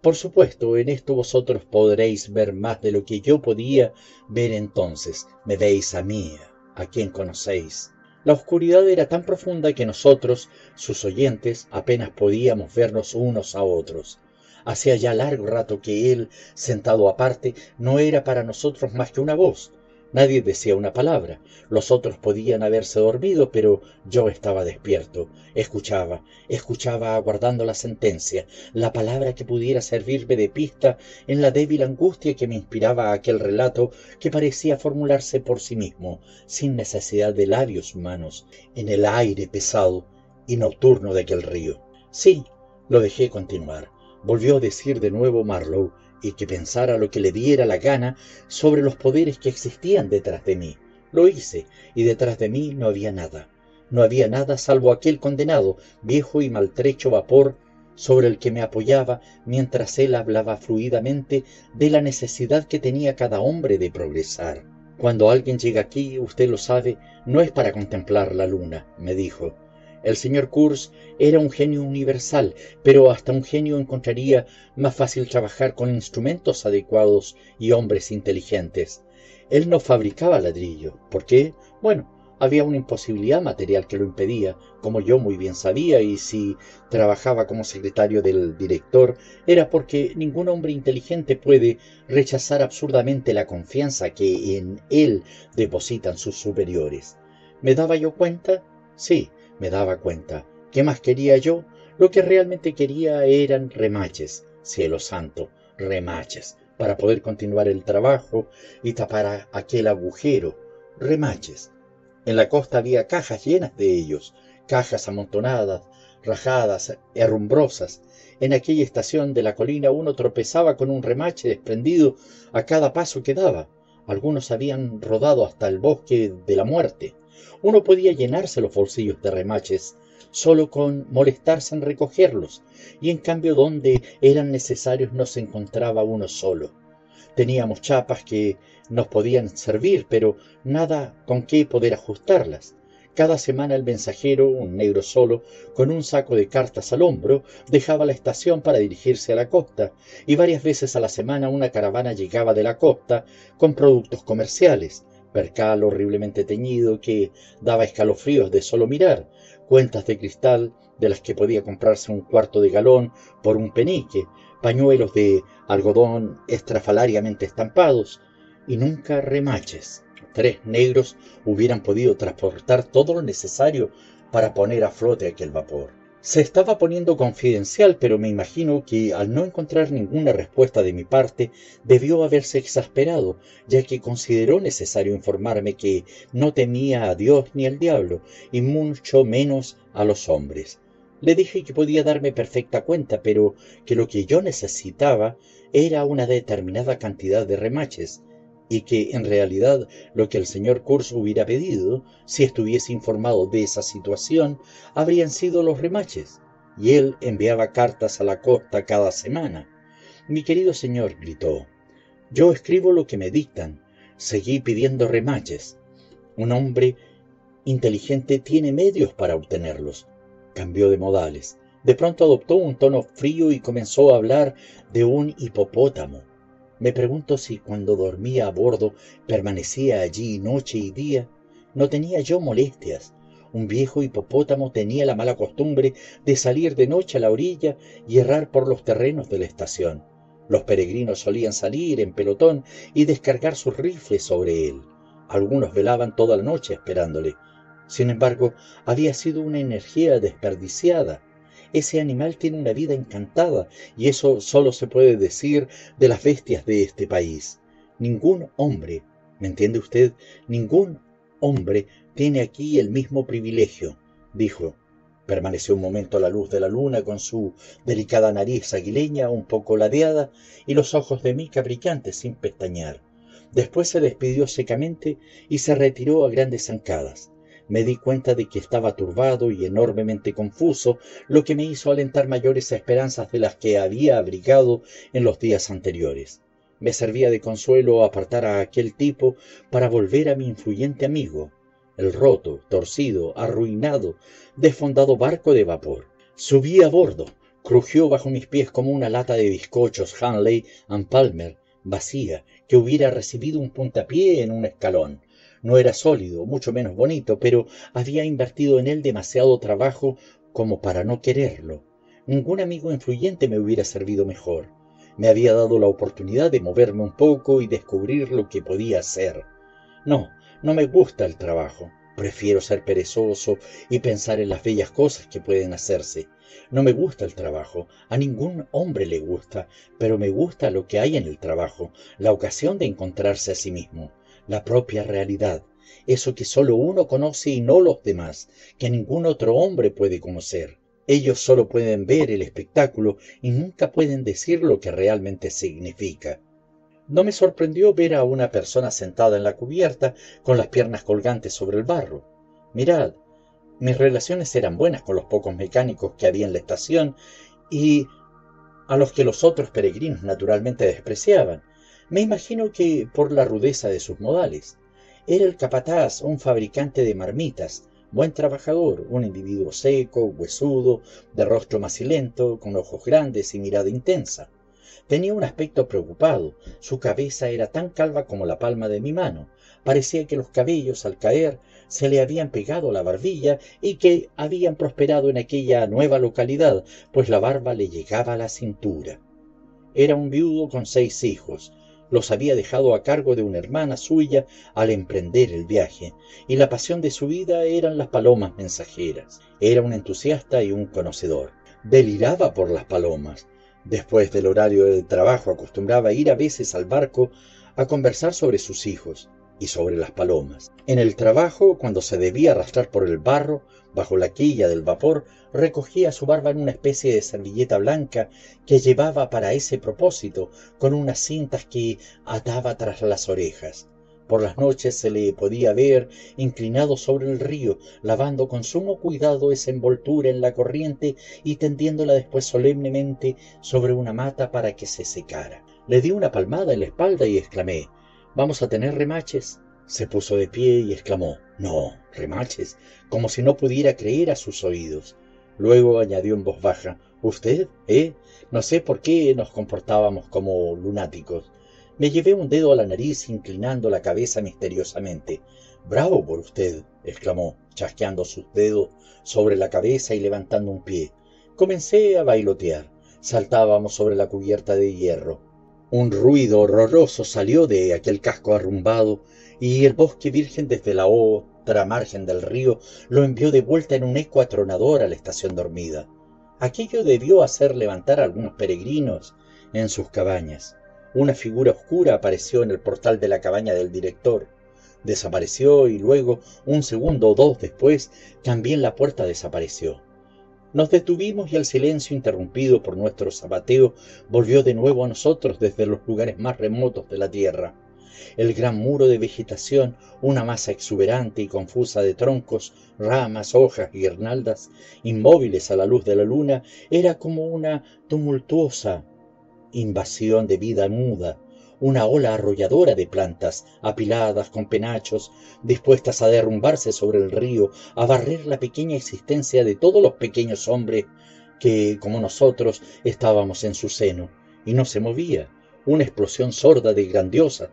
Por supuesto, en esto vosotros podréis ver más de lo que yo podía ver entonces. Me veis a mí, a quien conocéis. La oscuridad era tan profunda que nosotros, sus oyentes, apenas podíamos vernos unos a otros. Hacía ya largo rato que él, sentado aparte, no era para nosotros más que una voz, Nadie decía una palabra. Los otros podían haberse dormido, pero yo estaba despierto. Escuchaba, escuchaba aguardando la sentencia, la palabra que pudiera servirme de pista en la débil angustia que me inspiraba aquel relato que parecía formularse por sí mismo, sin necesidad de labios humanos, en el aire pesado y nocturno de aquel río. Sí, lo dejé continuar. Volvió a decir de nuevo Marlowe y que pensara lo que le diera la gana sobre los poderes que existían detrás de mí. Lo hice, y detrás de mí no había nada. No había nada salvo aquel condenado, viejo y maltrecho vapor sobre el que me apoyaba mientras él hablaba fluidamente de la necesidad que tenía cada hombre de progresar. Cuando alguien llega aquí, usted lo sabe, no es para contemplar la luna, me dijo, el señor Kurz era un genio universal, pero hasta un genio encontraría más fácil trabajar con instrumentos adecuados y hombres inteligentes. Él no fabricaba ladrillo. ¿Por qué? Bueno, había una imposibilidad material que lo impedía, como yo muy bien sabía, y si trabajaba como secretario del director era porque ningún hombre inteligente puede rechazar absurdamente la confianza que en él depositan sus superiores. ¿Me daba yo cuenta? Sí, me daba cuenta. ¿Qué más quería yo? Lo que realmente quería eran remaches, cielo santo, remaches, para poder continuar el trabajo y tapar aquel agujero, remaches. En la costa había cajas llenas de ellos, cajas amontonadas, rajadas, herrumbrosas. En aquella estación de la colina uno tropezaba con un remache desprendido a cada paso que daba. Algunos habían rodado hasta el bosque de la muerte. Uno podía llenarse los bolsillos de remaches solo con molestarse en recogerlos, y en cambio donde eran necesarios no se encontraba uno solo. Teníamos chapas que nos podían servir, pero nada con qué poder ajustarlas. Cada semana el mensajero, un negro solo, con un saco de cartas al hombro, dejaba la estación para dirigirse a la costa, y varias veces a la semana una caravana llegaba de la costa con productos comerciales, percal horriblemente teñido que daba escalofríos de solo mirar, cuentas de cristal de las que podía comprarse un cuarto de galón por un penique, pañuelos de algodón estrafalariamente estampados y nunca remaches. Tres negros hubieran podido transportar todo lo necesario para poner a flote aquel vapor. Se estaba poniendo confidencial, pero me imagino que al no encontrar ninguna respuesta de mi parte, debió haberse exasperado, ya que consideró necesario informarme que no temía a Dios ni al diablo, y mucho menos a los hombres. Le dije que podía darme perfecta cuenta, pero que lo que yo necesitaba era una determinada cantidad de remaches, y que en realidad lo que el señor Kurz hubiera pedido, si estuviese informado de esa situación, habrían sido los remaches, y él enviaba cartas a la costa cada semana. Mi querido señor, gritó, yo escribo lo que me dictan, seguí pidiendo remaches. Un hombre inteligente tiene medios para obtenerlos. Cambió de modales. De pronto adoptó un tono frío y comenzó a hablar de un hipopótamo. Me pregunto si cuando dormía a bordo permanecía allí noche y día. No tenía yo molestias. Un viejo hipopótamo tenía la mala costumbre de salir de noche a la orilla y errar por los terrenos de la estación. Los peregrinos solían salir en pelotón y descargar sus rifles sobre él. Algunos velaban toda la noche esperándole. Sin embargo, había sido una energía desperdiciada. Ese animal tiene una vida encantada y eso solo se puede decir de las bestias de este país. Ningún hombre, ¿me entiende usted? Ningún hombre tiene aquí el mismo privilegio, dijo. Permaneció un momento a la luz de la luna con su delicada nariz aguileña un poco ladeada y los ojos de mica brillantes sin pestañear. Después se despidió secamente y se retiró a grandes zancadas. Me di cuenta de que estaba turbado y enormemente confuso, lo que me hizo alentar mayores esperanzas de las que había abrigado en los días anteriores. Me servía de consuelo apartar a aquel tipo para volver a mi influyente amigo, el roto, torcido, arruinado, desfondado barco de vapor. Subí a bordo, crujió bajo mis pies como una lata de bizcochos Hanley and Palmer, vacía, que hubiera recibido un puntapié en un escalón. No era sólido, mucho menos bonito, pero había invertido en él demasiado trabajo como para no quererlo. Ningún amigo influyente me hubiera servido mejor. Me había dado la oportunidad de moverme un poco y descubrir lo que podía hacer. No, no me gusta el trabajo. Prefiero ser perezoso y pensar en las bellas cosas que pueden hacerse. No me gusta el trabajo, a ningún hombre le gusta, pero me gusta lo que hay en el trabajo, la ocasión de encontrarse a sí mismo, la propia realidad, eso que solo uno conoce y no los demás, que ningún otro hombre puede conocer. Ellos solo pueden ver el espectáculo y nunca pueden decir lo que realmente significa. No me sorprendió ver a una persona sentada en la cubierta con las piernas colgantes sobre el barro. Mirad, mis relaciones eran buenas con los pocos mecánicos que había en la estación y a los que los otros peregrinos naturalmente despreciaban. Me imagino que por la rudeza de sus modales. Era el capataz, un fabricante de marmitas, buen trabajador, un individuo seco, huesudo, de rostro macilento, con ojos grandes y mirada intensa. Tenía un aspecto preocupado, su cabeza era tan calva como la palma de mi mano, parecía que los cabellos al caer se le habían pegado a la barbilla y que habían prosperado en aquella nueva localidad, pues la barba le llegaba a la cintura. Era un viudo con seis hijos, los había dejado a cargo de una hermana suya al emprender el viaje, y la pasión de su vida eran las palomas mensajeras. Era un entusiasta y un conocedor. Deliraba por las palomas, Después del horario del trabajo acostumbraba ir a veces al barco a conversar sobre sus hijos y sobre las palomas. En el trabajo, cuando se debía arrastrar por el barro, bajo la quilla del vapor, recogía su barba en una especie de servilleta blanca que llevaba para ese propósito, con unas cintas que ataba tras las orejas. Por las noches se le podía ver inclinado sobre el río, lavando con sumo cuidado esa envoltura en la corriente y tendiéndola después solemnemente sobre una mata para que se secara. Le di una palmada en la espalda y exclamé, ¿Vamos a tener remaches? Se puso de pie y exclamó, No, remaches, como si no pudiera creer a sus oídos. Luego añadió en voz baja, ¿Usted? ¿Eh? No sé por qué nos comportábamos como lunáticos. Me llevé un dedo a la nariz inclinando la cabeza misteriosamente. Bravo por usted, exclamó, chasqueando sus dedos sobre la cabeza y levantando un pie. Comencé a bailotear. Saltábamos sobre la cubierta de hierro. Un ruido horroroso salió de aquel casco arrumbado y el bosque virgen desde la otra margen del río lo envió de vuelta en un eco atronador a la estación dormida. Aquello debió hacer levantar a algunos peregrinos en sus cabañas. Una figura oscura apareció en el portal de la cabaña del director. Desapareció y luego, un segundo o dos después, también la puerta desapareció. Nos detuvimos y el silencio interrumpido por nuestro zapateo volvió de nuevo a nosotros desde los lugares más remotos de la tierra. El gran muro de vegetación, una masa exuberante y confusa de troncos, ramas, hojas y guirnaldas, inmóviles a la luz de la luna, era como una tumultuosa invasión de vida muda, una ola arrolladora de plantas, apiladas con penachos, dispuestas a derrumbarse sobre el río, a barrer la pequeña existencia de todos los pequeños hombres que, como nosotros, estábamos en su seno, y no se movía, una explosión sorda de grandiosa,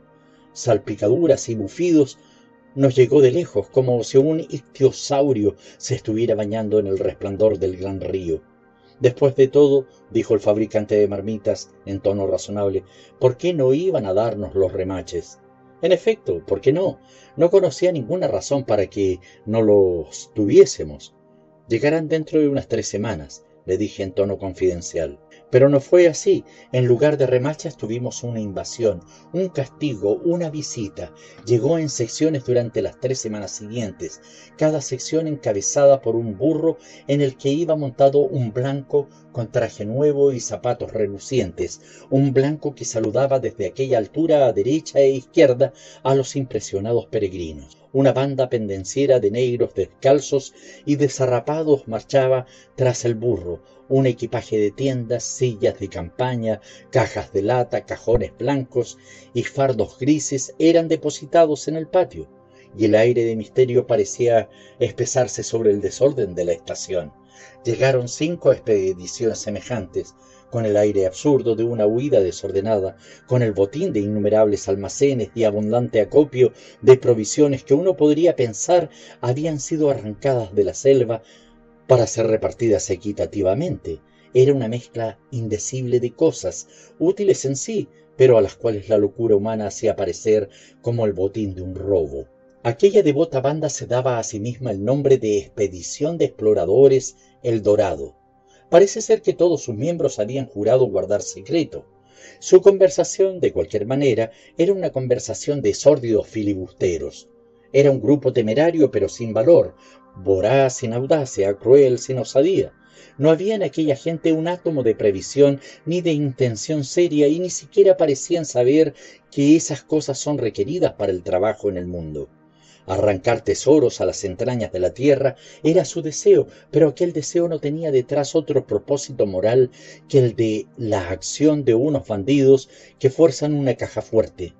salpicaduras y bufidos nos llegó de lejos, como si un ictiosaurio se estuviera bañando en el resplandor del gran río. Después de todo, dijo el fabricante de marmitas en tono razonable, ¿por qué no iban a darnos los remaches? En efecto, ¿por qué no? No conocía ninguna razón para que no los tuviésemos. Llegarán dentro de unas tres semanas, le dije en tono confidencial. Pero no fue así. En lugar de remachas tuvimos una invasión, un castigo, una visita. Llegó en secciones durante las tres semanas siguientes, cada sección encabezada por un burro en el que iba montado un blanco con traje nuevo y zapatos relucientes, un blanco que saludaba desde aquella altura a derecha e izquierda a los impresionados peregrinos. Una banda pendenciera de negros descalzos y desarrapados marchaba tras el burro, un equipaje de tiendas, sillas de campaña, cajas de lata, cajones blancos y fardos grises eran depositados en el patio, y el aire de misterio parecía espesarse sobre el desorden de la estación. Llegaron cinco expediciones semejantes, con el aire absurdo de una huida desordenada, con el botín de innumerables almacenes y abundante acopio de provisiones que uno podría pensar habían sido arrancadas de la selva para ser repartidas equitativamente. Era una mezcla indecible de cosas, útiles en sí, pero a las cuales la locura humana hacía parecer como el botín de un robo. Aquella devota banda se daba a sí misma el nombre de Expedición de Exploradores El Dorado. Parece ser que todos sus miembros habían jurado guardar secreto. Su conversación, de cualquier manera, era una conversación de sórdidos filibusteros. Era un grupo temerario pero sin valor, voraz sin audacia, cruel sin osadía. No había en aquella gente un átomo de previsión ni de intención seria y ni siquiera parecían saber que esas cosas son requeridas para el trabajo en el mundo. Arrancar tesoros a las entrañas de la tierra era su deseo, pero aquel deseo no tenía detrás otro propósito moral que el de la acción de unos bandidos que fuerzan una caja fuerte.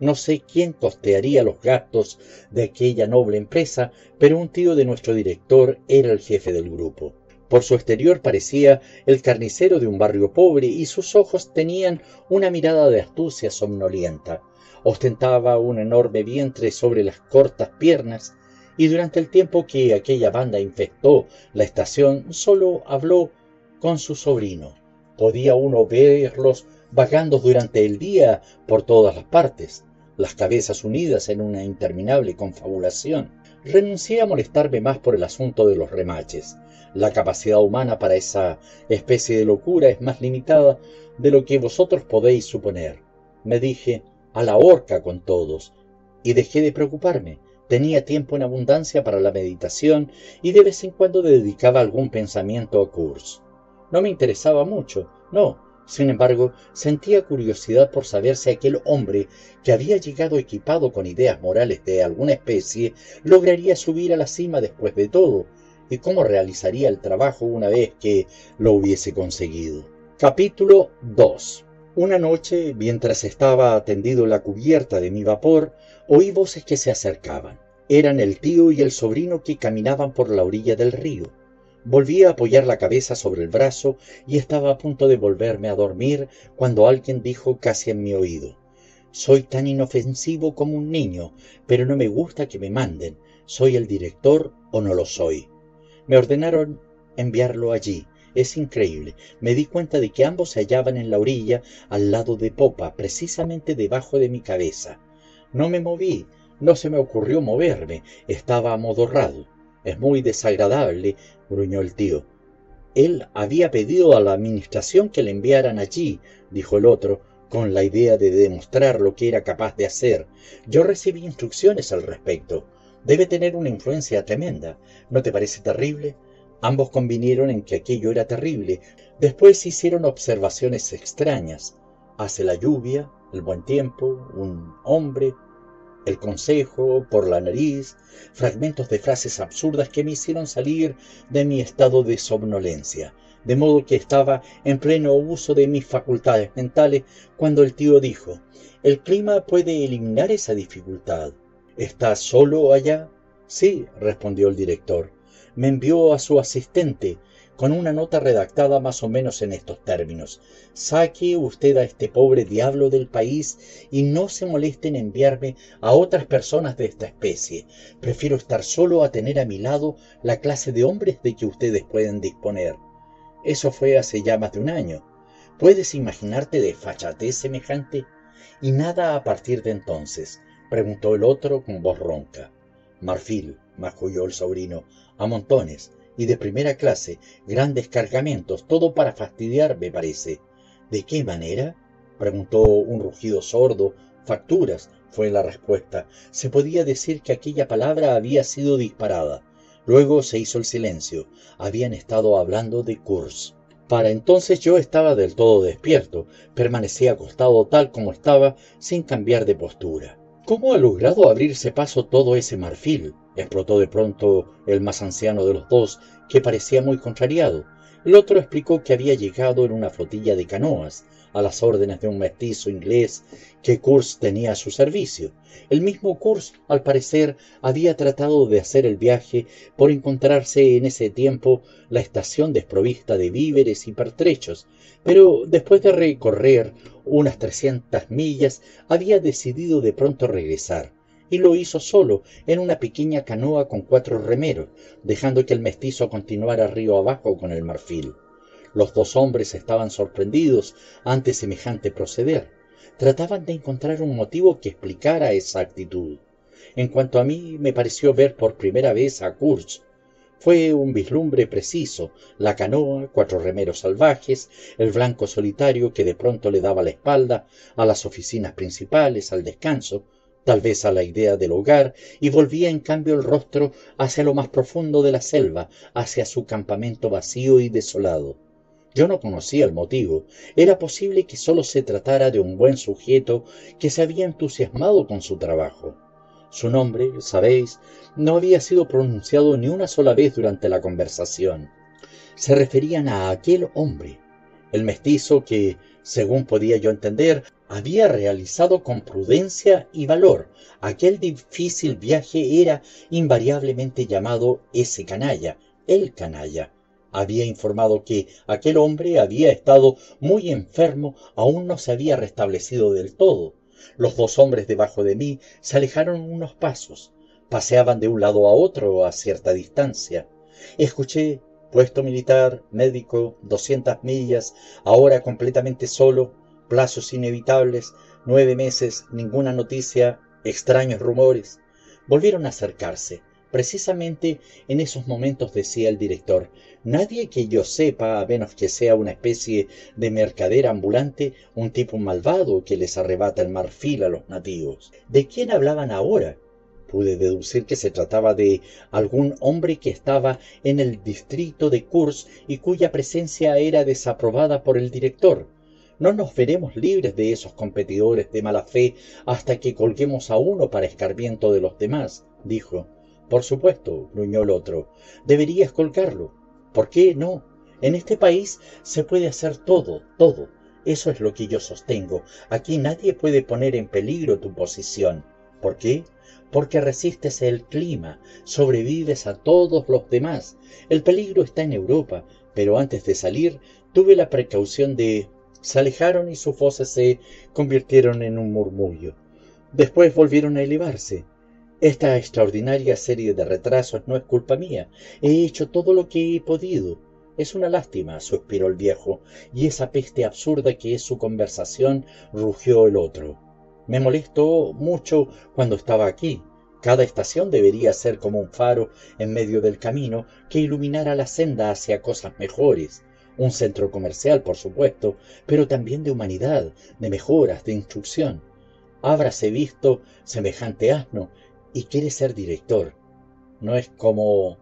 No sé quién costearía los gastos de aquella noble empresa, pero un tío de nuestro director era el jefe del grupo. Por su exterior parecía el carnicero de un barrio pobre y sus ojos tenían una mirada de astucia somnolienta. Ostentaba un enorme vientre sobre las cortas piernas y durante el tiempo que aquella banda infectó la estación solo habló con su sobrino. Podía uno verlos vagando durante el día por todas las partes las cabezas unidas en una interminable confabulación. Renuncié a molestarme más por el asunto de los remaches. La capacidad humana para esa especie de locura es más limitada de lo que vosotros podéis suponer. Me dije, a la horca con todos, y dejé de preocuparme. Tenía tiempo en abundancia para la meditación y de vez en cuando dedicaba algún pensamiento a Kurz. No me interesaba mucho, no, sin embargo, sentía curiosidad por saber si aquel hombre, que había llegado equipado con ideas morales de alguna especie, lograría subir a la cima después de todo, y cómo realizaría el trabajo una vez que lo hubiese conseguido. Capítulo 2 Una noche, mientras estaba tendido en la cubierta de mi vapor, oí voces que se acercaban. Eran el tío y el sobrino que caminaban por la orilla del río. Volví a apoyar la cabeza sobre el brazo y estaba a punto de volverme a dormir cuando alguien dijo casi en mi oído Soy tan inofensivo como un niño, pero no me gusta que me manden. ¿Soy el director o no lo soy? Me ordenaron enviarlo allí. Es increíble. Me di cuenta de que ambos se hallaban en la orilla, al lado de popa, precisamente debajo de mi cabeza. No me moví, no se me ocurrió moverme, estaba amodorrado. Es muy desagradable, gruñó el tío. Él había pedido a la administración que le enviaran allí, dijo el otro, con la idea de demostrar lo que era capaz de hacer. Yo recibí instrucciones al respecto. Debe tener una influencia tremenda. ¿No te parece terrible? Ambos convinieron en que aquello era terrible. Después hicieron observaciones extrañas. Hace la lluvia, el buen tiempo, un hombre, el consejo, por la nariz, fragmentos de frases absurdas que me hicieron salir de mi estado de somnolencia, de modo que estaba en pleno uso de mis facultades mentales cuando el tío dijo, el clima puede eliminar esa dificultad. ¿Estás solo allá? Sí, respondió el director. Me envió a su asistente. Con una nota redactada más o menos en estos términos. Saque usted a este pobre diablo del país y no se moleste en enviarme a otras personas de esta especie. Prefiero estar solo a tener a mi lado la clase de hombres de que ustedes pueden disponer. Eso fue hace ya más de un año. ¿Puedes imaginarte de fachatez semejante? Y nada a partir de entonces, preguntó el otro con voz ronca. Marfil, masculló el sobrino, a montones, y de primera clase, grandes cargamentos, todo para fastidiar, me parece. ¿De qué manera? preguntó un rugido sordo. Facturas, fue la respuesta. Se podía decir que aquella palabra había sido disparada. Luego se hizo el silencio. Habían estado hablando de Kurz. Para entonces yo estaba del todo despierto, permanecía acostado tal como estaba, sin cambiar de postura. ¿Cómo ha logrado abrirse paso todo ese marfil? Explotó de pronto el más anciano de los dos, que parecía muy contrariado. El otro explicó que había llegado en una flotilla de canoas, a las órdenes de un mestizo inglés que Kurz tenía a su servicio. El mismo Kurz, al parecer, había tratado de hacer el viaje por encontrarse en ese tiempo la estación desprovista de víveres y pertrechos, pero después de recorrer unas trescientas millas había decidido de pronto regresar y lo hizo solo en una pequeña canoa con cuatro remeros, dejando que el mestizo continuara río abajo con el marfil. Los dos hombres estaban sorprendidos ante semejante proceder. Trataban de encontrar un motivo que explicara esa actitud. En cuanto a mí, me pareció ver por primera vez a Kurz. Fue un vislumbre preciso, la canoa, cuatro remeros salvajes, el blanco solitario que de pronto le daba la espalda a las oficinas principales, al descanso, tal vez a la idea del hogar, y volvía en cambio el rostro hacia lo más profundo de la selva, hacia su campamento vacío y desolado. Yo no conocía el motivo. Era posible que sólo se tratara de un buen sujeto que se había entusiasmado con su trabajo. Su nombre, sabéis, no había sido pronunciado ni una sola vez durante la conversación. Se referían a aquel hombre, el mestizo que, según podía yo entender, había realizado con prudencia y valor aquel difícil viaje era invariablemente llamado ese canalla, el canalla. Había informado que aquel hombre había estado muy enfermo, aún no se había restablecido del todo. Los dos hombres debajo de mí se alejaron unos pasos, paseaban de un lado a otro a cierta distancia. Escuché puesto militar, médico, doscientas millas, ahora completamente solo, plazos inevitables, nueve meses, ninguna noticia, extraños rumores. Volvieron a acercarse. Precisamente en esos momentos decía el director, nadie que yo sepa, a menos que sea una especie de mercader ambulante, un tipo malvado que les arrebata el marfil a los nativos. ¿De quién hablaban ahora? Pude deducir que se trataba de algún hombre que estaba en el distrito de Kurs y cuya presencia era desaprobada por el director. No nos veremos libres de esos competidores de mala fe hasta que colguemos a uno para escarmiento de los demás, dijo. Por supuesto, gruñó el otro. Deberías colgarlo. ¿Por qué no? En este país se puede hacer todo, todo. Eso es lo que yo sostengo. Aquí nadie puede poner en peligro tu posición. ¿Por qué? Porque resistes el clima, sobrevives a todos los demás. El peligro está en Europa, pero antes de salir tuve la precaución de se alejaron y sus voces se convirtieron en un murmullo. Después volvieron a elevarse. Esta extraordinaria serie de retrasos no es culpa mía. He hecho todo lo que he podido. Es una lástima, suspiró el viejo, y esa peste absurda que es su conversación, rugió el otro. Me molestó mucho cuando estaba aquí. Cada estación debería ser como un faro en medio del camino que iluminara la senda hacia cosas mejores un centro comercial, por supuesto, pero también de humanidad, de mejoras, de instrucción. Hábrase visto semejante asno y quiere ser director. No es como...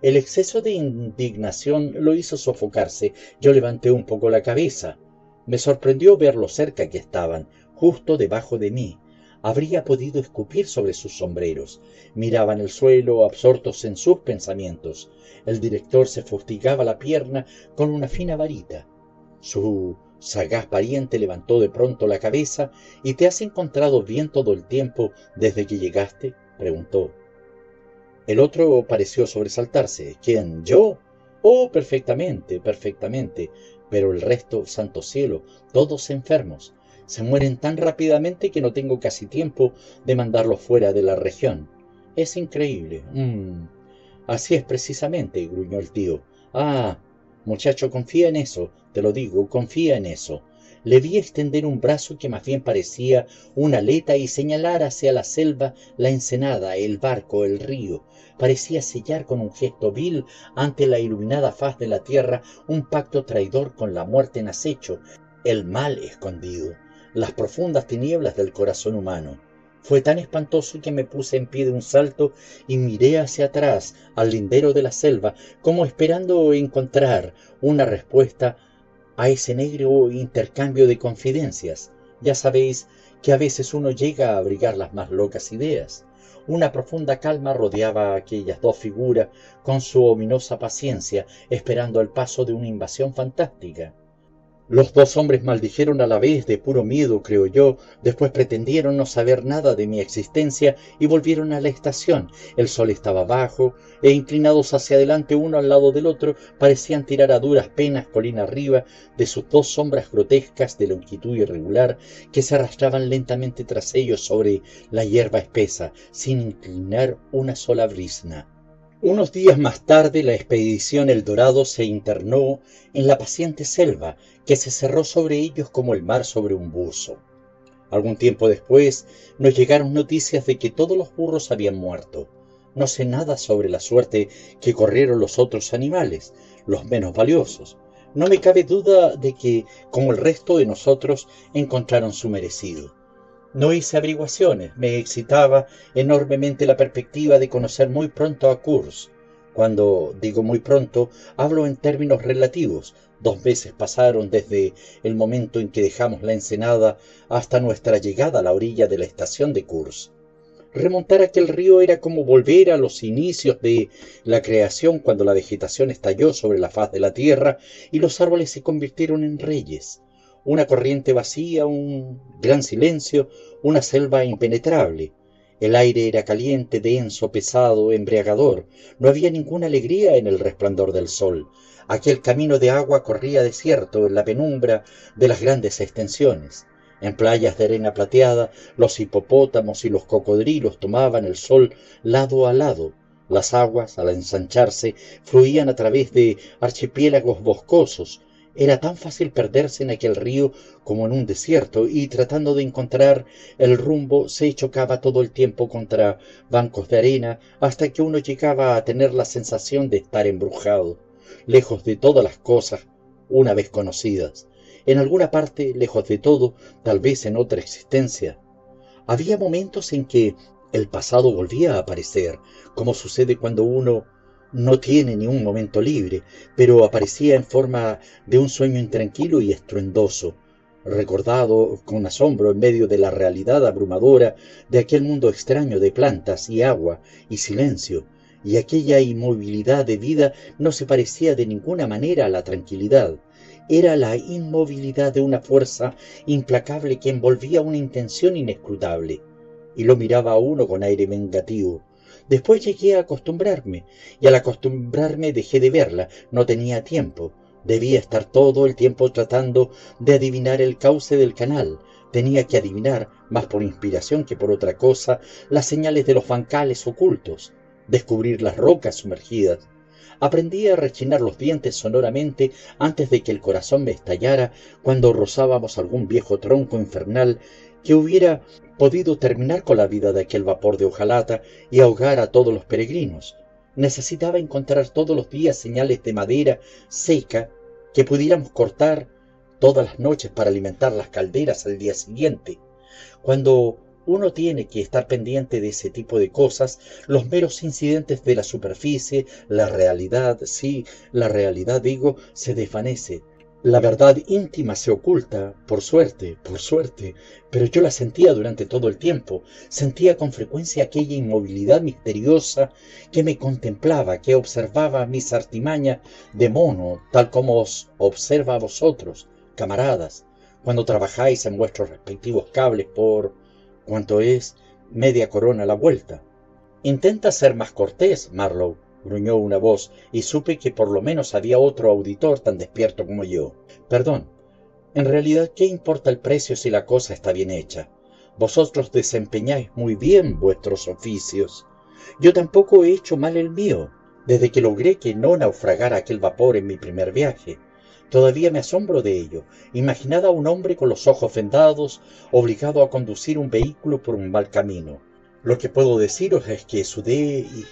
El exceso de indignación lo hizo sofocarse. Yo levanté un poco la cabeza. Me sorprendió ver lo cerca que estaban, justo debajo de mí, habría podido escupir sobre sus sombreros. Miraban el suelo, absortos en sus pensamientos. El director se fustigaba la pierna con una fina varita. Su sagaz pariente levantó de pronto la cabeza y te has encontrado bien todo el tiempo desde que llegaste, preguntó. El otro pareció sobresaltarse. ¿Quién? ¿Yo? Oh, perfectamente, perfectamente. Pero el resto, santo cielo, todos enfermos. Se mueren tan rápidamente que no tengo casi tiempo de mandarlos fuera de la región. Es increíble. Mm. Así es precisamente, gruñó el tío. Ah, muchacho, confía en eso, te lo digo, confía en eso le vi extender un brazo que más bien parecía una aleta y señalar hacia la selva la ensenada, el barco, el río. Parecía sellar con un gesto vil ante la iluminada faz de la tierra un pacto traidor con la muerte en acecho, el mal escondido, las profundas tinieblas del corazón humano. Fue tan espantoso que me puse en pie de un salto y miré hacia atrás, al lindero de la selva, como esperando encontrar una respuesta a ese negro intercambio de confidencias. Ya sabéis que a veces uno llega a abrigar las más locas ideas. Una profunda calma rodeaba a aquellas dos figuras con su ominosa paciencia, esperando el paso de una invasión fantástica. Los dos hombres maldijeron a la vez de puro miedo, creo yo, después pretendieron no saber nada de mi existencia y volvieron a la estación. El sol estaba bajo, e inclinados hacia adelante uno al lado del otro, parecían tirar a duras penas colina arriba de sus dos sombras grotescas de longitud irregular que se arrastraban lentamente tras ellos sobre la hierba espesa, sin inclinar una sola brisna. Unos días más tarde la expedición El Dorado se internó en la paciente selva que se cerró sobre ellos como el mar sobre un buzo. Algún tiempo después nos llegaron noticias de que todos los burros habían muerto. No sé nada sobre la suerte que corrieron los otros animales, los menos valiosos. No me cabe duda de que, como el resto de nosotros, encontraron su merecido. No hice averiguaciones, me excitaba enormemente la perspectiva de conocer muy pronto a Kurz. Cuando digo muy pronto, hablo en términos relativos. Dos meses pasaron desde el momento en que dejamos la ensenada hasta nuestra llegada a la orilla de la estación de Kurz. Remontar aquel río era como volver a los inicios de la creación cuando la vegetación estalló sobre la faz de la tierra y los árboles se convirtieron en reyes una corriente vacía, un gran silencio, una selva impenetrable. El aire era caliente, denso, pesado, embriagador. No había ninguna alegría en el resplandor del sol. Aquel camino de agua corría desierto en la penumbra de las grandes extensiones. En playas de arena plateada, los hipopótamos y los cocodrilos tomaban el sol lado a lado. Las aguas, al ensancharse, fluían a través de archipiélagos boscosos, era tan fácil perderse en aquel río como en un desierto y tratando de encontrar el rumbo se chocaba todo el tiempo contra bancos de arena hasta que uno llegaba a tener la sensación de estar embrujado, lejos de todas las cosas una vez conocidas, en alguna parte lejos de todo, tal vez en otra existencia. Había momentos en que el pasado volvía a aparecer, como sucede cuando uno no tiene ni un momento libre, pero aparecía en forma de un sueño intranquilo y estruendoso, recordado con asombro en medio de la realidad abrumadora de aquel mundo extraño de plantas y agua y silencio, y aquella inmovilidad de vida no se parecía de ninguna manera a la tranquilidad, era la inmovilidad de una fuerza implacable que envolvía una intención inescrutable, y lo miraba a uno con aire vengativo, Después llegué a acostumbrarme, y al acostumbrarme dejé de verla, no tenía tiempo. Debía estar todo el tiempo tratando de adivinar el cauce del canal. Tenía que adivinar, más por inspiración que por otra cosa, las señales de los bancales ocultos, descubrir las rocas sumergidas. Aprendí a rechinar los dientes sonoramente antes de que el corazón me estallara cuando rozábamos algún viejo tronco infernal que hubiera podido terminar con la vida de aquel vapor de hojalata y ahogar a todos los peregrinos. Necesitaba encontrar todos los días señales de madera seca que pudiéramos cortar todas las noches para alimentar las calderas al día siguiente. Cuando uno tiene que estar pendiente de ese tipo de cosas, los meros incidentes de la superficie, la realidad, sí, la realidad digo, se desvanece, la verdad íntima se oculta, por suerte, por suerte, pero yo la sentía durante todo el tiempo, sentía con frecuencia aquella inmovilidad misteriosa que me contemplaba, que observaba mis artimañas de mono, tal como os observa a vosotros, camaradas, cuando trabajáis en vuestros respectivos cables por cuanto es media corona la vuelta. Intenta ser más cortés, Marlowe, gruñó una voz, y supe que por lo menos había otro auditor tan despierto como yo. Perdón. En realidad, ¿qué importa el precio si la cosa está bien hecha? Vosotros desempeñáis muy bien vuestros oficios. Yo tampoco he hecho mal el mío, desde que logré que no naufragara aquel vapor en mi primer viaje. Todavía me asombro de ello. Imaginad a un hombre con los ojos vendados, obligado a conducir un vehículo por un mal camino. Lo que puedo deciros es que sudé y,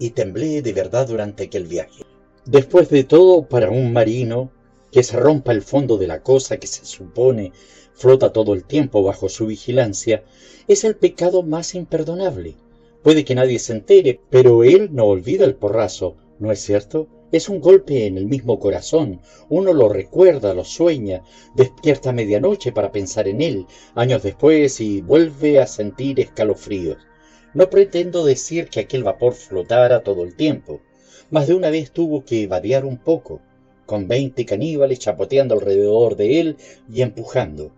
y temblé de verdad durante aquel viaje. Después de todo, para un marino, que se rompa el fondo de la cosa que se supone flota todo el tiempo bajo su vigilancia, es el pecado más imperdonable. Puede que nadie se entere, pero él no olvida el porrazo, ¿no es cierto? Es un golpe en el mismo corazón. Uno lo recuerda, lo sueña, despierta a medianoche para pensar en él, años después, y vuelve a sentir escalofríos. No pretendo decir que aquel vapor flotara todo el tiempo. Más de una vez tuvo que vadear un poco, con veinte caníbales chapoteando alrededor de él y empujando.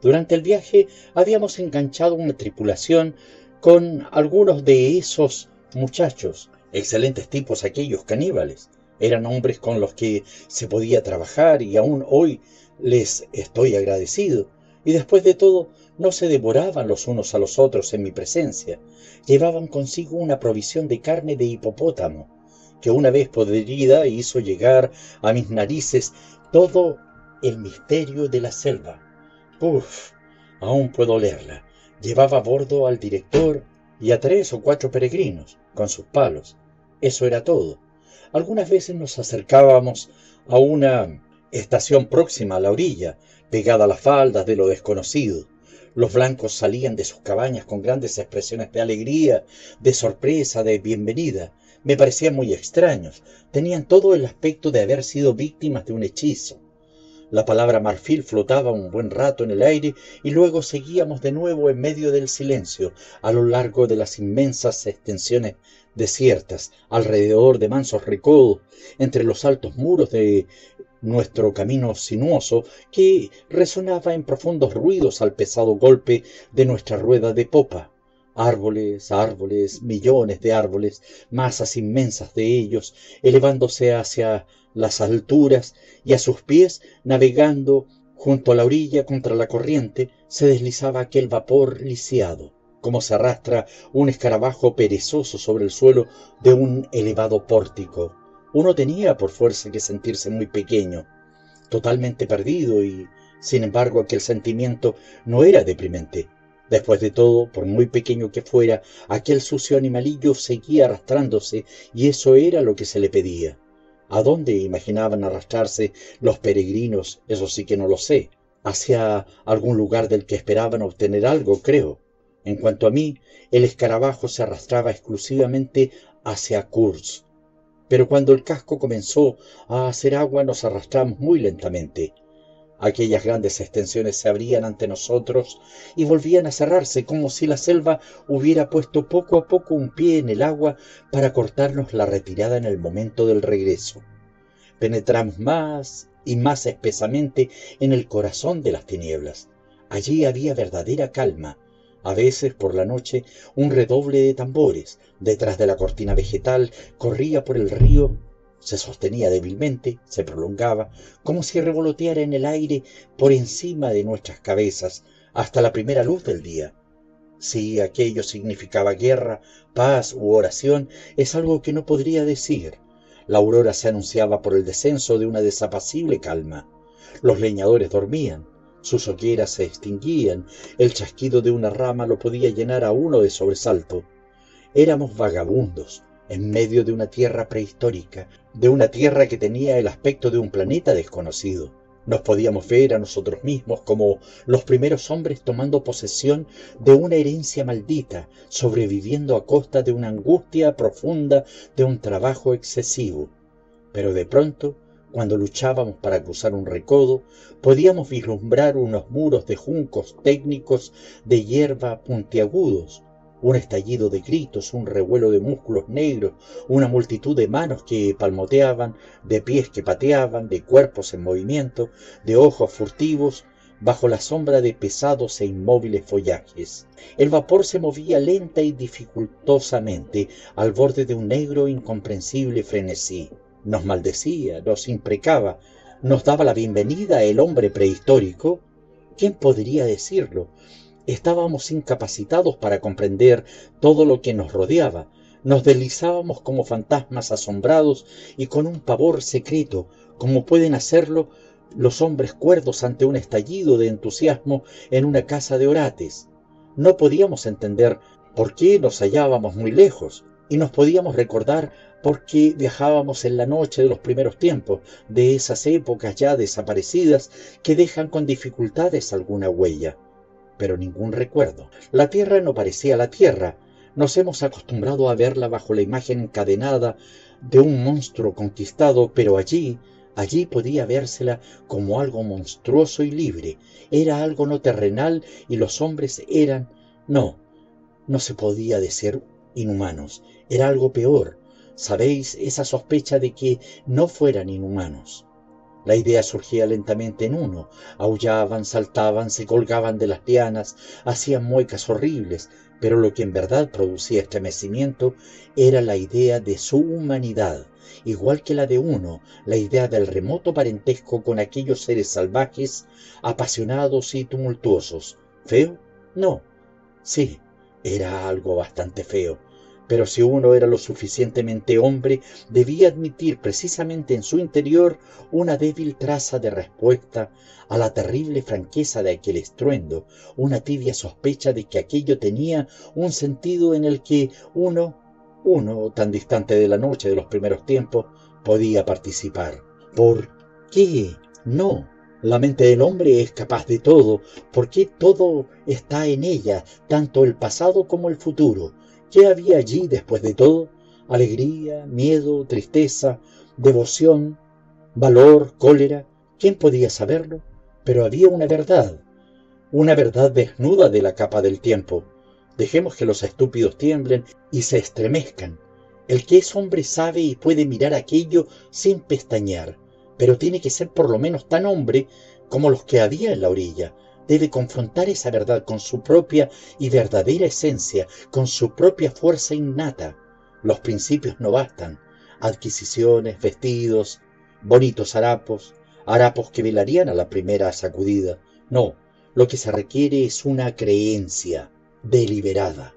Durante el viaje habíamos enganchado una tripulación con algunos de esos muchachos, excelentes tipos aquellos caníbales. Eran hombres con los que se podía trabajar y aún hoy les estoy agradecido. Y después de todo, no se devoraban los unos a los otros en mi presencia. Llevaban consigo una provisión de carne de hipopótamo, que una vez podrida hizo llegar a mis narices todo el misterio de la selva. Uf, aún puedo leerla. Llevaba a bordo al director y a tres o cuatro peregrinos, con sus palos. Eso era todo. Algunas veces nos acercábamos a una estación próxima a la orilla, pegada a las faldas de lo desconocido. Los blancos salían de sus cabañas con grandes expresiones de alegría, de sorpresa, de bienvenida. Me parecían muy extraños. Tenían todo el aspecto de haber sido víctimas de un hechizo. La palabra marfil flotaba un buen rato en el aire y luego seguíamos de nuevo en medio del silencio, a lo largo de las inmensas extensiones desiertas, alrededor de mansos recodos, entre los altos muros de nuestro camino sinuoso, que resonaba en profundos ruidos al pesado golpe de nuestra rueda de popa. Árboles, árboles, millones de árboles, masas inmensas de ellos, elevándose hacia las alturas y a sus pies, navegando junto a la orilla contra la corriente, se deslizaba aquel vapor lisiado, como se arrastra un escarabajo perezoso sobre el suelo de un elevado pórtico. Uno tenía por fuerza que sentirse muy pequeño, totalmente perdido y, sin embargo, aquel sentimiento no era deprimente. Después de todo, por muy pequeño que fuera, aquel sucio animalillo seguía arrastrándose y eso era lo que se le pedía. ¿A dónde imaginaban arrastrarse los peregrinos? Eso sí que no lo sé. Hacia algún lugar del que esperaban obtener algo, creo. En cuanto a mí, el escarabajo se arrastraba exclusivamente hacia. Pero cuando el casco comenzó a hacer agua nos arrastramos muy lentamente. Aquellas grandes extensiones se abrían ante nosotros y volvían a cerrarse como si la selva hubiera puesto poco a poco un pie en el agua para cortarnos la retirada en el momento del regreso. Penetramos más y más espesamente en el corazón de las tinieblas. Allí había verdadera calma. A veces por la noche un redoble de tambores detrás de la cortina vegetal corría por el río se sostenía débilmente, se prolongaba, como si revoloteara en el aire por encima de nuestras cabezas hasta la primera luz del día. Si aquello significaba guerra, paz u oración, es algo que no podría decir. La aurora se anunciaba por el descenso de una desapacible calma. Los leñadores dormían, sus hogueras se extinguían, el chasquido de una rama lo podía llenar a uno de sobresalto. Éramos vagabundos, en medio de una tierra prehistórica, de una tierra que tenía el aspecto de un planeta desconocido. Nos podíamos ver a nosotros mismos como los primeros hombres tomando posesión de una herencia maldita, sobreviviendo a costa de una angustia profunda, de un trabajo excesivo. Pero de pronto, cuando luchábamos para cruzar un recodo, podíamos vislumbrar unos muros de juncos técnicos de hierba puntiagudos, un estallido de gritos, un revuelo de músculos negros, una multitud de manos que palmoteaban, de pies que pateaban, de cuerpos en movimiento, de ojos furtivos, bajo la sombra de pesados e inmóviles follajes. El vapor se movía lenta y dificultosamente al borde de un negro incomprensible frenesí. Nos maldecía, nos imprecaba, nos daba la bienvenida el hombre prehistórico. ¿Quién podría decirlo? Estábamos incapacitados para comprender todo lo que nos rodeaba. Nos deslizábamos como fantasmas asombrados y con un pavor secreto, como pueden hacerlo los hombres cuerdos ante un estallido de entusiasmo en una casa de orates. No podíamos entender por qué nos hallábamos muy lejos y nos podíamos recordar por qué viajábamos en la noche de los primeros tiempos, de esas épocas ya desaparecidas que dejan con dificultades alguna huella, pero ningún recuerdo. La tierra no parecía la tierra. Nos hemos acostumbrado a verla bajo la imagen encadenada de un monstruo conquistado, pero allí Allí podía vérsela como algo monstruoso y libre. Era algo no terrenal y los hombres eran... No, no se podía decir inhumanos. Era algo peor. ¿Sabéis esa sospecha de que no fueran inhumanos? La idea surgía lentamente en uno. Aullaban, saltaban, se colgaban de las lianas, hacían muecas horribles, pero lo que en verdad producía estremecimiento era la idea de su humanidad, igual que la de uno, la idea del remoto parentesco con aquellos seres salvajes, apasionados y tumultuosos. ¿Feo? No. Sí, era algo bastante feo. Pero si uno era lo suficientemente hombre, debía admitir precisamente en su interior una débil traza de respuesta a la terrible franqueza de aquel estruendo, una tibia sospecha de que aquello tenía un sentido en el que uno uno tan distante de la noche de los primeros tiempos, podía participar. ¿Por qué? No. La mente del hombre es capaz de todo, porque todo está en ella, tanto el pasado como el futuro. ¿Qué había allí después de todo? Alegría, miedo, tristeza, devoción, valor, cólera. ¿Quién podía saberlo? Pero había una verdad, una verdad desnuda de la capa del tiempo, Dejemos que los estúpidos tiemblen y se estremezcan. El que es hombre sabe y puede mirar aquello sin pestañear, pero tiene que ser por lo menos tan hombre como los que había en la orilla. Debe confrontar esa verdad con su propia y verdadera esencia, con su propia fuerza innata. Los principios no bastan. Adquisiciones, vestidos, bonitos harapos, harapos que velarían a la primera sacudida. No, lo que se requiere es una creencia, deliberada.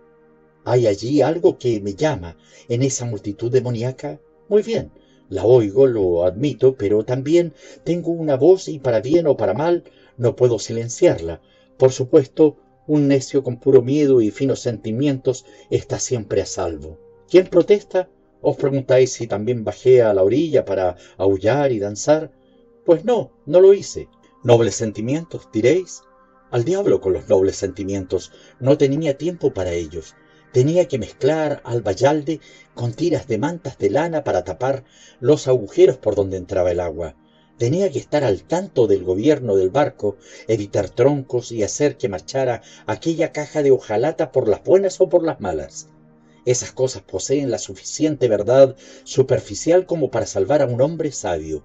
¿Hay allí algo que me llama en esa multitud demoníaca? Muy bien, la oigo, lo admito, pero también tengo una voz y para bien o para mal no puedo silenciarla. Por supuesto, un necio con puro miedo y finos sentimientos está siempre a salvo. ¿Quién protesta? ¿Os preguntáis si también bajé a la orilla para aullar y danzar? Pues no, no lo hice. Nobles sentimientos, diréis. Al diablo con los nobles sentimientos, no tenía tiempo para ellos. Tenía que mezclar al bayalde con tiras de mantas de lana para tapar los agujeros por donde entraba el agua. Tenía que estar al tanto del gobierno del barco, evitar troncos y hacer que marchara aquella caja de hojalata por las buenas o por las malas. Esas cosas poseen la suficiente verdad superficial como para salvar a un hombre sabio.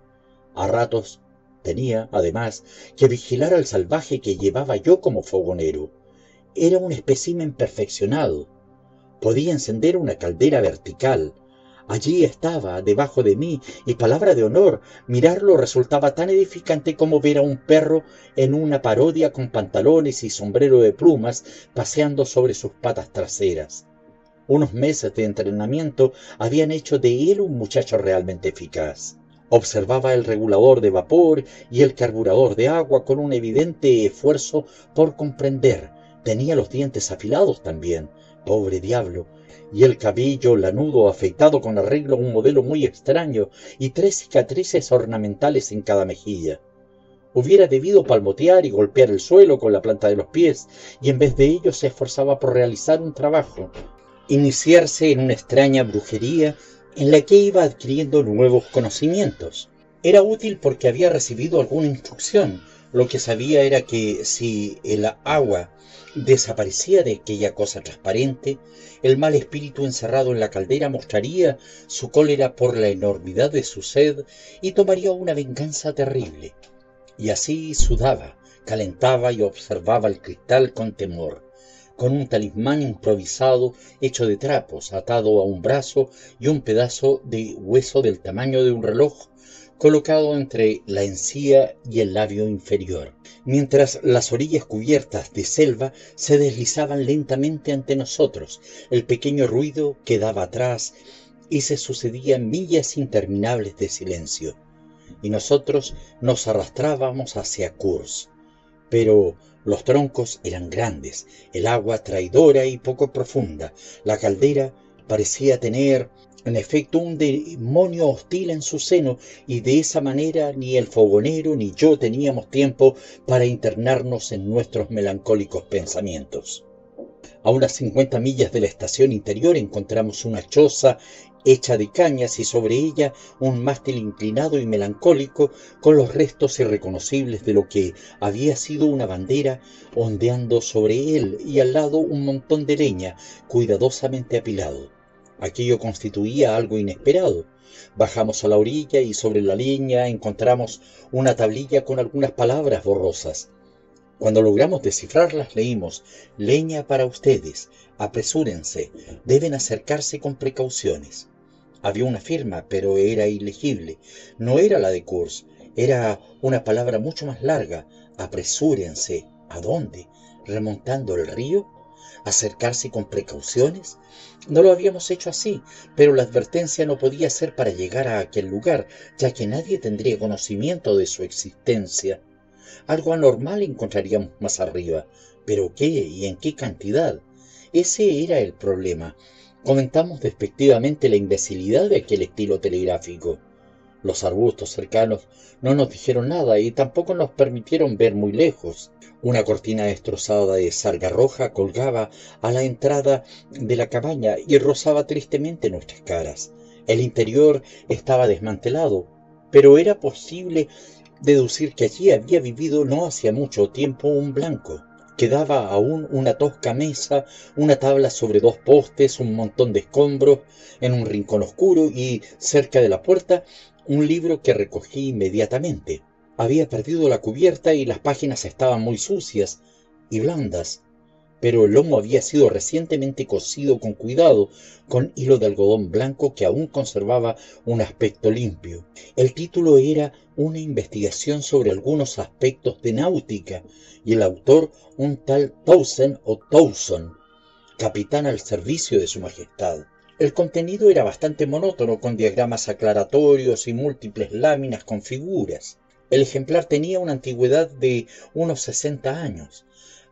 A ratos Tenía, además, que vigilar al salvaje que llevaba yo como fogonero. Era un espécimen perfeccionado. Podía encender una caldera vertical. Allí estaba, debajo de mí, y palabra de honor, mirarlo resultaba tan edificante como ver a un perro en una parodia con pantalones y sombrero de plumas paseando sobre sus patas traseras. Unos meses de entrenamiento habían hecho de él un muchacho realmente eficaz. Observaba el regulador de vapor y el carburador de agua con un evidente esfuerzo por comprender. Tenía los dientes afilados también, pobre diablo, y el cabello lanudo afeitado con arreglo a un modelo muy extraño y tres cicatrices ornamentales en cada mejilla. Hubiera debido palmotear y golpear el suelo con la planta de los pies, y en vez de ello se esforzaba por realizar un trabajo, iniciarse en una extraña brujería en la que iba adquiriendo nuevos conocimientos. Era útil porque había recibido alguna instrucción. Lo que sabía era que si el agua desaparecía de aquella cosa transparente, el mal espíritu encerrado en la caldera mostraría su cólera por la enormidad de su sed y tomaría una venganza terrible. Y así sudaba, calentaba y observaba el cristal con temor con un talismán improvisado hecho de trapos atado a un brazo y un pedazo de hueso del tamaño de un reloj colocado entre la encía y el labio inferior, mientras las orillas cubiertas de selva se deslizaban lentamente ante nosotros, el pequeño ruido quedaba atrás y se sucedían millas interminables de silencio, y nosotros nos arrastrábamos hacia Kurs. Pero los troncos eran grandes, el agua traidora y poco profunda, la caldera parecía tener en efecto un demonio hostil en su seno y de esa manera ni el fogonero ni yo teníamos tiempo para internarnos en nuestros melancólicos pensamientos. A unas cincuenta millas de la estación interior encontramos una choza hecha de cañas y sobre ella un mástil inclinado y melancólico con los restos irreconocibles de lo que había sido una bandera ondeando sobre él y al lado un montón de leña cuidadosamente apilado. Aquello constituía algo inesperado. Bajamos a la orilla y sobre la leña encontramos una tablilla con algunas palabras borrosas. Cuando logramos descifrarlas leímos, leña para ustedes, apresúrense, deben acercarse con precauciones. Había una firma, pero era ilegible. No era la de Kurz, era una palabra mucho más larga. Apresúrense. ¿A dónde? ¿Remontando el río? ¿Acercarse con precauciones? No lo habíamos hecho así, pero la advertencia no podía ser para llegar a aquel lugar, ya que nadie tendría conocimiento de su existencia. Algo anormal encontraríamos más arriba, pero ¿qué y en qué cantidad? Ese era el problema. Comentamos despectivamente la imbecilidad de aquel estilo telegráfico. Los arbustos cercanos no nos dijeron nada y tampoco nos permitieron ver muy lejos. Una cortina destrozada de sarga roja colgaba a la entrada de la cabaña y rozaba tristemente nuestras caras. El interior estaba desmantelado, pero era posible deducir que allí había vivido no hacía mucho tiempo un blanco. Quedaba aún una tosca mesa, una tabla sobre dos postes, un montón de escombros en un rincón oscuro y, cerca de la puerta, un libro que recogí inmediatamente. Había perdido la cubierta y las páginas estaban muy sucias y blandas, pero el lomo había sido recientemente cosido con cuidado con hilo de algodón blanco que aún conservaba un aspecto limpio. El título era Una investigación sobre algunos aspectos de náutica y el autor un tal Towson o Towson, capitán al servicio de su majestad. El contenido era bastante monótono, con diagramas aclaratorios y múltiples láminas con figuras. El ejemplar tenía una antigüedad de unos sesenta años.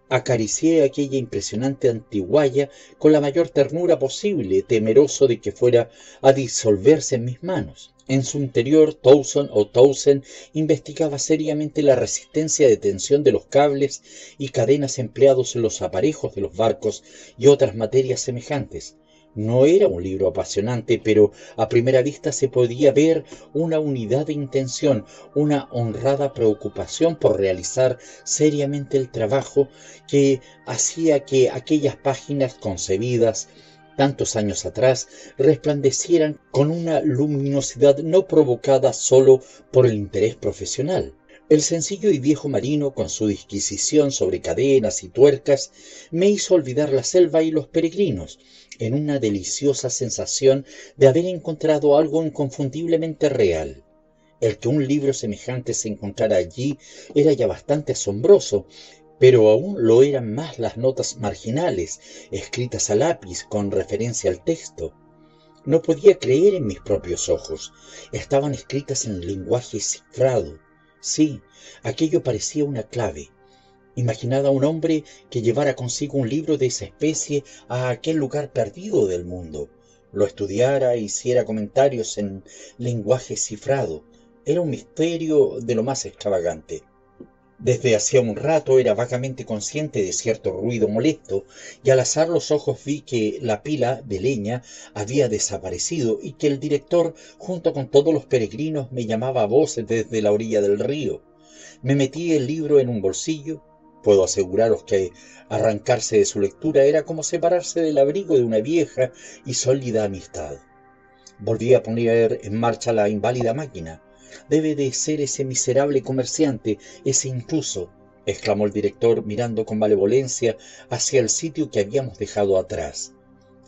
Acaricié aquella impresionante antiguaya con la mayor ternura posible, temeroso de que fuera a disolverse en mis manos. En su interior, Towson o Towson investigaba seriamente la resistencia de tensión de los cables y cadenas empleados en los aparejos de los barcos y otras materias semejantes. No era un libro apasionante, pero a primera vista se podía ver una unidad de intención, una honrada preocupación por realizar seriamente el trabajo que hacía que aquellas páginas concebidas tantos años atrás resplandecieran con una luminosidad no provocada sólo por el interés profesional. El sencillo y viejo marino, con su disquisición sobre cadenas y tuercas, me hizo olvidar la selva y los peregrinos, en una deliciosa sensación de haber encontrado algo inconfundiblemente real. El que un libro semejante se encontrara allí era ya bastante asombroso, pero aún lo eran más las notas marginales, escritas a lápiz con referencia al texto. No podía creer en mis propios ojos. Estaban escritas en lenguaje cifrado, Sí, aquello parecía una clave. Imaginad a un hombre que llevara consigo un libro de esa especie a aquel lugar perdido del mundo, lo estudiara, hiciera comentarios en lenguaje cifrado. Era un misterio de lo más extravagante. Desde hacía un rato era vagamente consciente de cierto ruido molesto, y al azar los ojos vi que la pila de leña había desaparecido y que el director, junto con todos los peregrinos, me llamaba a voces desde la orilla del río. Me metí el libro en un bolsillo. Puedo aseguraros que arrancarse de su lectura era como separarse del abrigo de una vieja y sólida amistad. Volví a poner en marcha la inválida máquina debe de ser ese miserable comerciante, ese intruso. exclamó el director mirando con malevolencia hacia el sitio que habíamos dejado atrás.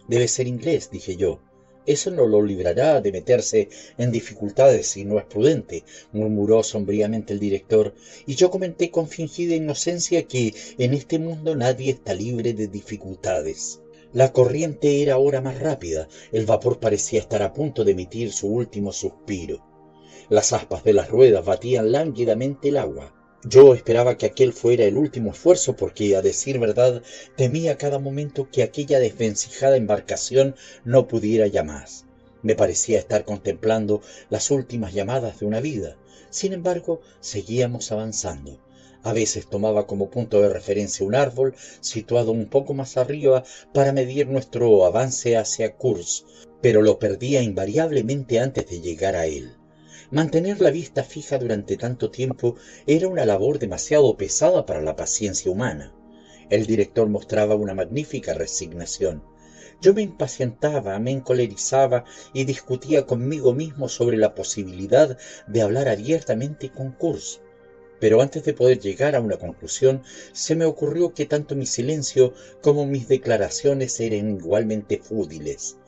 Debe ser inglés, dije yo. Eso no lo librará de meterse en dificultades si no es prudente, murmuró sombríamente el director, y yo comenté con fingida inocencia que en este mundo nadie está libre de dificultades. La corriente era ahora más rápida, el vapor parecía estar a punto de emitir su último suspiro. Las aspas de las ruedas batían lánguidamente el agua. Yo esperaba que aquel fuera el último esfuerzo porque, a decir verdad, temía cada momento que aquella desvencijada embarcación no pudiera ya más. Me parecía estar contemplando las últimas llamadas de una vida. Sin embargo, seguíamos avanzando. A veces tomaba como punto de referencia un árbol situado un poco más arriba para medir nuestro avance hacia Kursk, pero lo perdía invariablemente antes de llegar a él. Mantener la vista fija durante tanto tiempo era una labor demasiado pesada para la paciencia humana. El director mostraba una magnífica resignación. Yo me impacientaba, me encolerizaba y discutía conmigo mismo sobre la posibilidad de hablar abiertamente con Kurz. Pero antes de poder llegar a una conclusión, se me ocurrió que tanto mi silencio como mis declaraciones eran igualmente fútiles.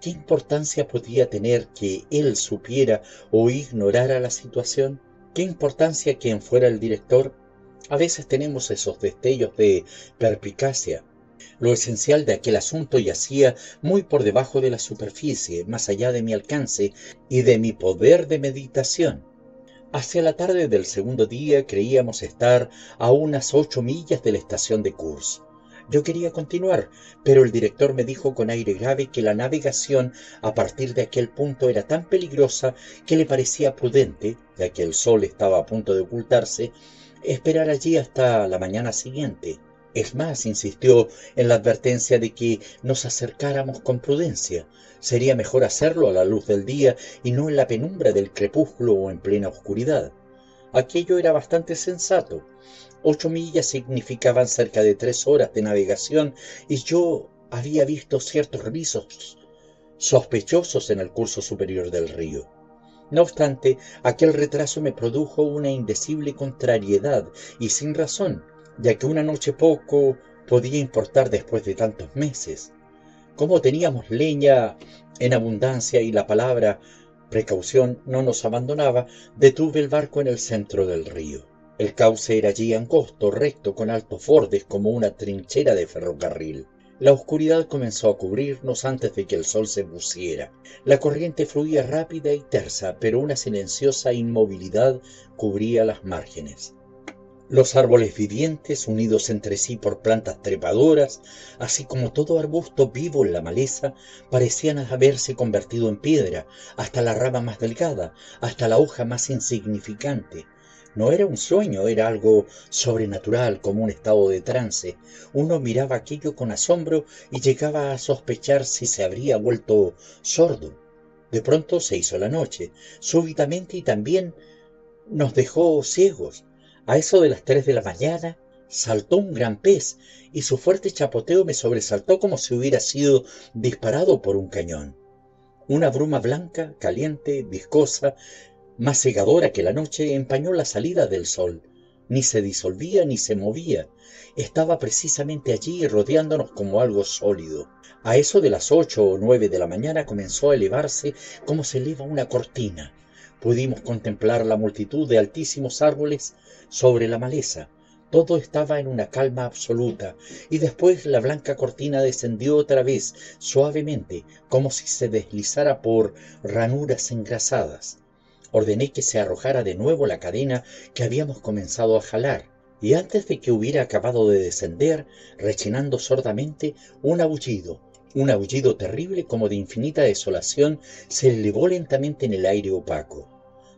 ¿Qué importancia podía tener que él supiera o ignorara la situación? ¿Qué importancia quien fuera el director? A veces tenemos esos destellos de perpicacia. Lo esencial de aquel asunto yacía muy por debajo de la superficie, más allá de mi alcance y de mi poder de meditación. Hacia la tarde del segundo día creíamos estar a unas ocho millas de la estación de Kursk. Yo quería continuar, pero el director me dijo con aire grave que la navegación a partir de aquel punto era tan peligrosa que le parecía prudente, ya que el sol estaba a punto de ocultarse, esperar allí hasta la mañana siguiente. Es más, insistió en la advertencia de que nos acercáramos con prudencia. Sería mejor hacerlo a la luz del día y no en la penumbra del crepúsculo o en plena oscuridad. Aquello era bastante sensato. Ocho millas significaban cerca de tres horas de navegación y yo había visto ciertos visos sospechosos en el curso superior del río. No obstante, aquel retraso me produjo una indecible contrariedad y sin razón, ya que una noche poco podía importar después de tantos meses. Como teníamos leña en abundancia y la palabra precaución no nos abandonaba, detuve el barco en el centro del río. El cauce era allí angosto, recto, con altos bordes como una trinchera de ferrocarril. La oscuridad comenzó a cubrirnos antes de que el sol se pusiera. La corriente fluía rápida y tersa, pero una silenciosa inmovilidad cubría las márgenes. Los árboles vivientes, unidos entre sí por plantas trepadoras, así como todo arbusto vivo en la maleza, parecían haberse convertido en piedra, hasta la rama más delgada, hasta la hoja más insignificante. No era un sueño, era algo sobrenatural, como un estado de trance. Uno miraba aquello con asombro y llegaba a sospechar si se habría vuelto sordo. De pronto se hizo la noche, súbitamente y también nos dejó ciegos. A eso de las tres de la mañana saltó un gran pez y su fuerte chapoteo me sobresaltó como si hubiera sido disparado por un cañón. Una bruma blanca, caliente, viscosa, más cegadora que la noche, empañó la salida del sol. Ni se disolvía ni se movía. Estaba precisamente allí rodeándonos como algo sólido. A eso de las ocho o nueve de la mañana comenzó a elevarse como se eleva una cortina. Pudimos contemplar la multitud de altísimos árboles sobre la maleza. Todo estaba en una calma absoluta, y después la blanca cortina descendió otra vez suavemente, como si se deslizara por ranuras engrasadas ordené que se arrojara de nuevo la cadena que habíamos comenzado a jalar, y antes de que hubiera acabado de descender, rechinando sordamente, un aullido, un aullido terrible como de infinita desolación, se elevó lentamente en el aire opaco.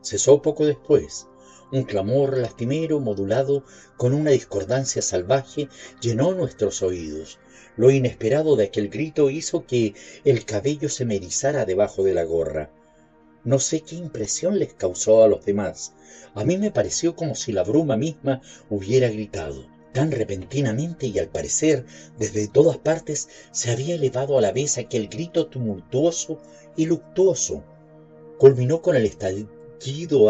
Cesó poco después. Un clamor lastimero modulado con una discordancia salvaje llenó nuestros oídos. Lo inesperado de aquel grito hizo que el cabello se me erizara debajo de la gorra. No sé qué impresión les causó a los demás. A mí me pareció como si la bruma misma hubiera gritado. Tan repentinamente y al parecer desde todas partes se había elevado a la vez aquel grito tumultuoso y luctuoso. Culminó con el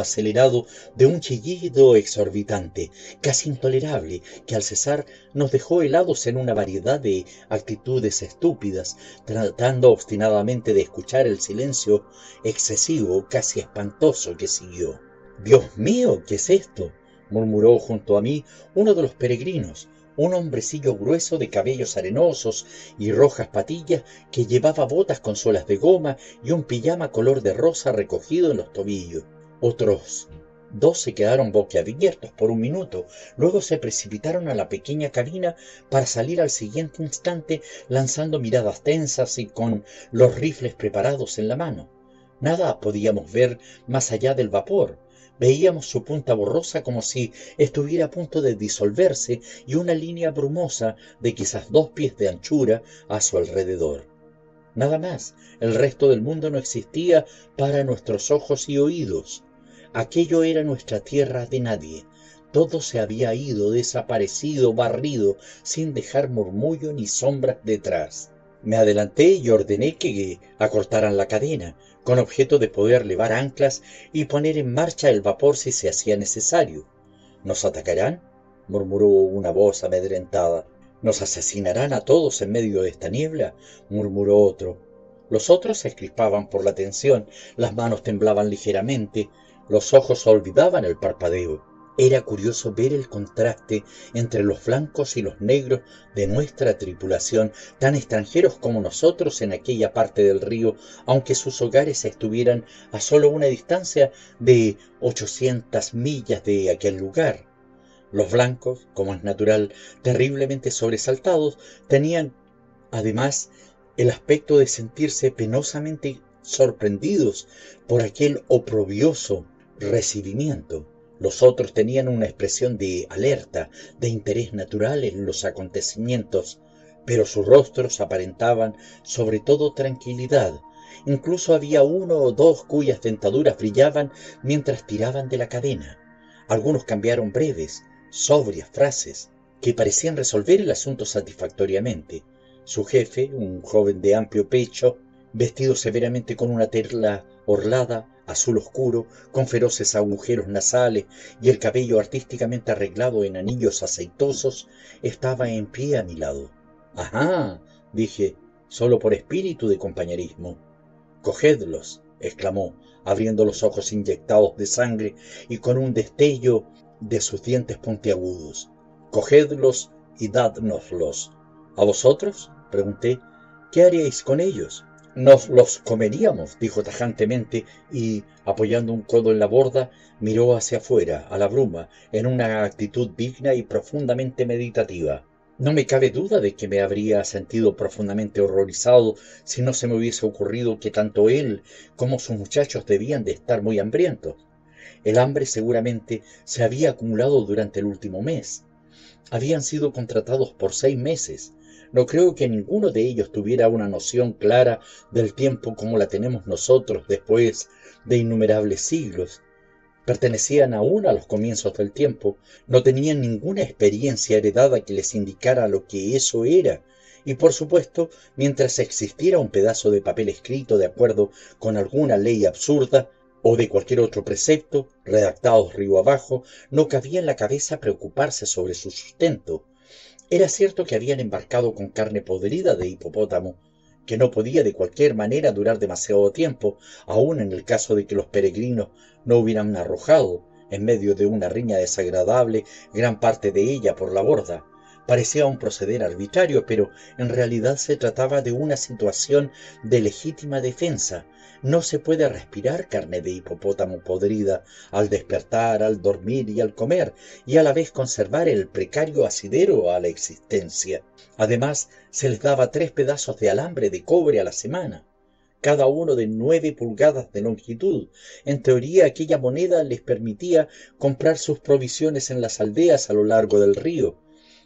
acelerado de un chillido exorbitante, casi intolerable, que al cesar nos dejó helados en una variedad de actitudes estúpidas, tratando obstinadamente de escuchar el silencio excesivo, casi espantoso que siguió. Dios mío, ¿qué es esto? murmuró junto a mí uno de los peregrinos, un hombrecillo grueso de cabellos arenosos y rojas patillas que llevaba botas con suelas de goma y un pijama color de rosa recogido en los tobillos. Otros dos se quedaron boquiabiertos por un minuto, luego se precipitaron a la pequeña cabina para salir al siguiente instante lanzando miradas tensas y con los rifles preparados en la mano. Nada podíamos ver más allá del vapor, Veíamos su punta borrosa como si estuviera a punto de disolverse y una línea brumosa de quizás dos pies de anchura a su alrededor. Nada más, el resto del mundo no existía para nuestros ojos y oídos. Aquello era nuestra tierra de nadie. Todo se había ido, desaparecido, barrido, sin dejar murmullo ni sombras detrás. Me adelanté y ordené que acortaran la cadena, con objeto de poder levar anclas y poner en marcha el vapor si se hacía necesario. ¿Nos atacarán? murmuró una voz amedrentada. ¿Nos asesinarán a todos en medio de esta niebla? murmuró otro. Los otros se crispaban por la tensión, las manos temblaban ligeramente, los ojos olvidaban el parpadeo. Era curioso ver el contraste entre los blancos y los negros de nuestra tripulación, tan extranjeros como nosotros en aquella parte del río, aunque sus hogares estuvieran a solo una distancia de ochocientas millas de aquel lugar. Los blancos, como es natural, terriblemente sobresaltados, tenían además el aspecto de sentirse penosamente sorprendidos por aquel oprobioso recibimiento. Los otros tenían una expresión de alerta, de interés natural en los acontecimientos, pero sus rostros aparentaban sobre todo tranquilidad. Incluso había uno o dos cuyas dentaduras brillaban mientras tiraban de la cadena. Algunos cambiaron breves, sobrias frases que parecían resolver el asunto satisfactoriamente. Su jefe, un joven de amplio pecho, vestido severamente con una tela orlada, azul oscuro, con feroces agujeros nasales y el cabello artísticamente arreglado en anillos aceitosos, estaba en pie a mi lado. Ajá, dije, solo por espíritu de compañerismo. Cogedlos, exclamó, abriendo los ojos inyectados de sangre y con un destello de sus dientes puntiagudos. Cogedlos y dádnoslos. ¿A vosotros? pregunté. ¿Qué haríais con ellos? Nos los comeríamos, dijo tajantemente y, apoyando un codo en la borda, miró hacia afuera, a la bruma, en una actitud digna y profundamente meditativa. No me cabe duda de que me habría sentido profundamente horrorizado si no se me hubiese ocurrido que tanto él como sus muchachos debían de estar muy hambrientos. El hambre seguramente se había acumulado durante el último mes. Habían sido contratados por seis meses, no creo que ninguno de ellos tuviera una noción clara del tiempo como la tenemos nosotros después de innumerables siglos. Pertenecían aún a los comienzos del tiempo, no tenían ninguna experiencia heredada que les indicara lo que eso era, y por supuesto, mientras existiera un pedazo de papel escrito de acuerdo con alguna ley absurda, o de cualquier otro precepto, redactados río abajo, no cabía en la cabeza preocuparse sobre su sustento. Era cierto que habían embarcado con carne podrida de hipopótamo, que no podía de cualquier manera durar demasiado tiempo, aun en el caso de que los peregrinos no hubieran arrojado, en medio de una riña desagradable, gran parte de ella por la borda. Parecía un proceder arbitrario, pero en realidad se trataba de una situación de legítima defensa. No se puede respirar carne de hipopótamo podrida al despertar, al dormir y al comer, y a la vez conservar el precario asidero a la existencia. Además, se les daba tres pedazos de alambre de cobre a la semana cada uno de nueve pulgadas de longitud. En teoría aquella moneda les permitía comprar sus provisiones en las aldeas a lo largo del río,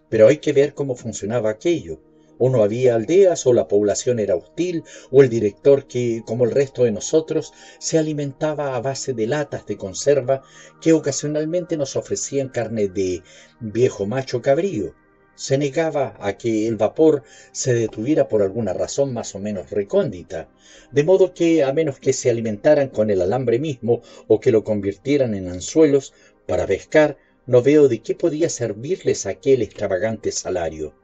pero hay que ver cómo funcionaba aquello. O no había aldeas, o la población era hostil, o el director que, como el resto de nosotros, se alimentaba a base de latas de conserva que ocasionalmente nos ofrecían carne de viejo macho cabrío. se negaba a que el vapor se detuviera por alguna razón más o menos recóndita, de modo que a menos que se alimentaran con el alambre mismo o que lo convirtieran en anzuelos para pescar, no veo de qué podía servirles aquel extravagante salario.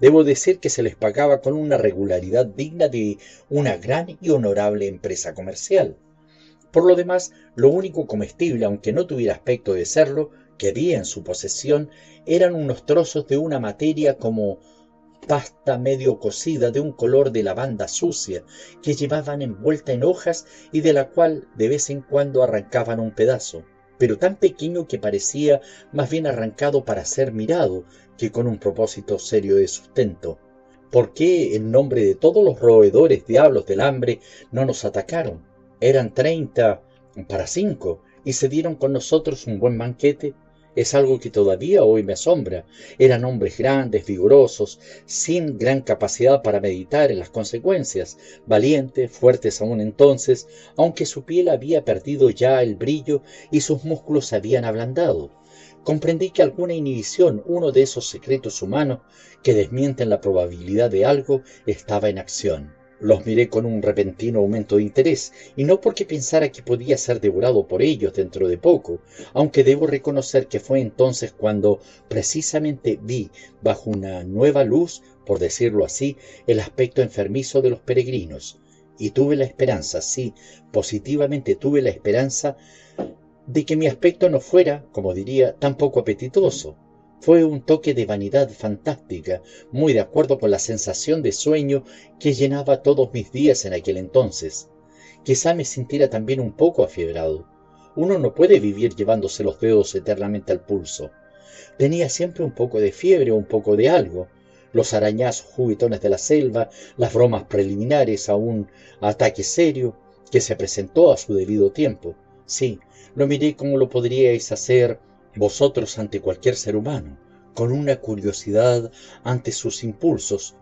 Debo decir que se les pagaba con una regularidad digna de una gran y honorable empresa comercial. Por lo demás, lo único comestible, aunque no tuviera aspecto de serlo, que había en su posesión eran unos trozos de una materia como pasta medio cocida de un color de lavanda sucia que llevaban envuelta en hojas y de la cual de vez en cuando arrancaban un pedazo, pero tan pequeño que parecía más bien arrancado para ser mirado que con un propósito serio de sustento. ¿Por qué en nombre de todos los roedores diablos del hambre no nos atacaron? Eran treinta para cinco y se dieron con nosotros un buen banquete es algo que todavía hoy me asombra. Eran hombres grandes, vigorosos, sin gran capacidad para meditar en las consecuencias, valientes, fuertes aún entonces, aunque su piel había perdido ya el brillo y sus músculos se habían ablandado. Comprendí que alguna inhibición, uno de esos secretos humanos que desmienten la probabilidad de algo, estaba en acción. Los miré con un repentino aumento de interés, y no porque pensara que podía ser devorado por ellos dentro de poco, aunque debo reconocer que fue entonces cuando precisamente vi, bajo una nueva luz, por decirlo así, el aspecto enfermizo de los peregrinos, y tuve la esperanza, sí, positivamente tuve la esperanza, de que mi aspecto no fuera, como diría, tan poco apetitoso, fue un toque de vanidad fantástica, muy de acuerdo con la sensación de sueño que llenaba todos mis días en aquel entonces. Quizá me sintiera también un poco afiebrado. Uno no puede vivir llevándose los dedos eternamente al pulso. Tenía siempre un poco de fiebre o un poco de algo. Los arañazos juguetones de la selva, las bromas preliminares a un ataque serio que se presentó a su debido tiempo. Sí, lo miré como lo podríais hacer vosotros ante cualquier ser humano, con una curiosidad ante sus impulsos,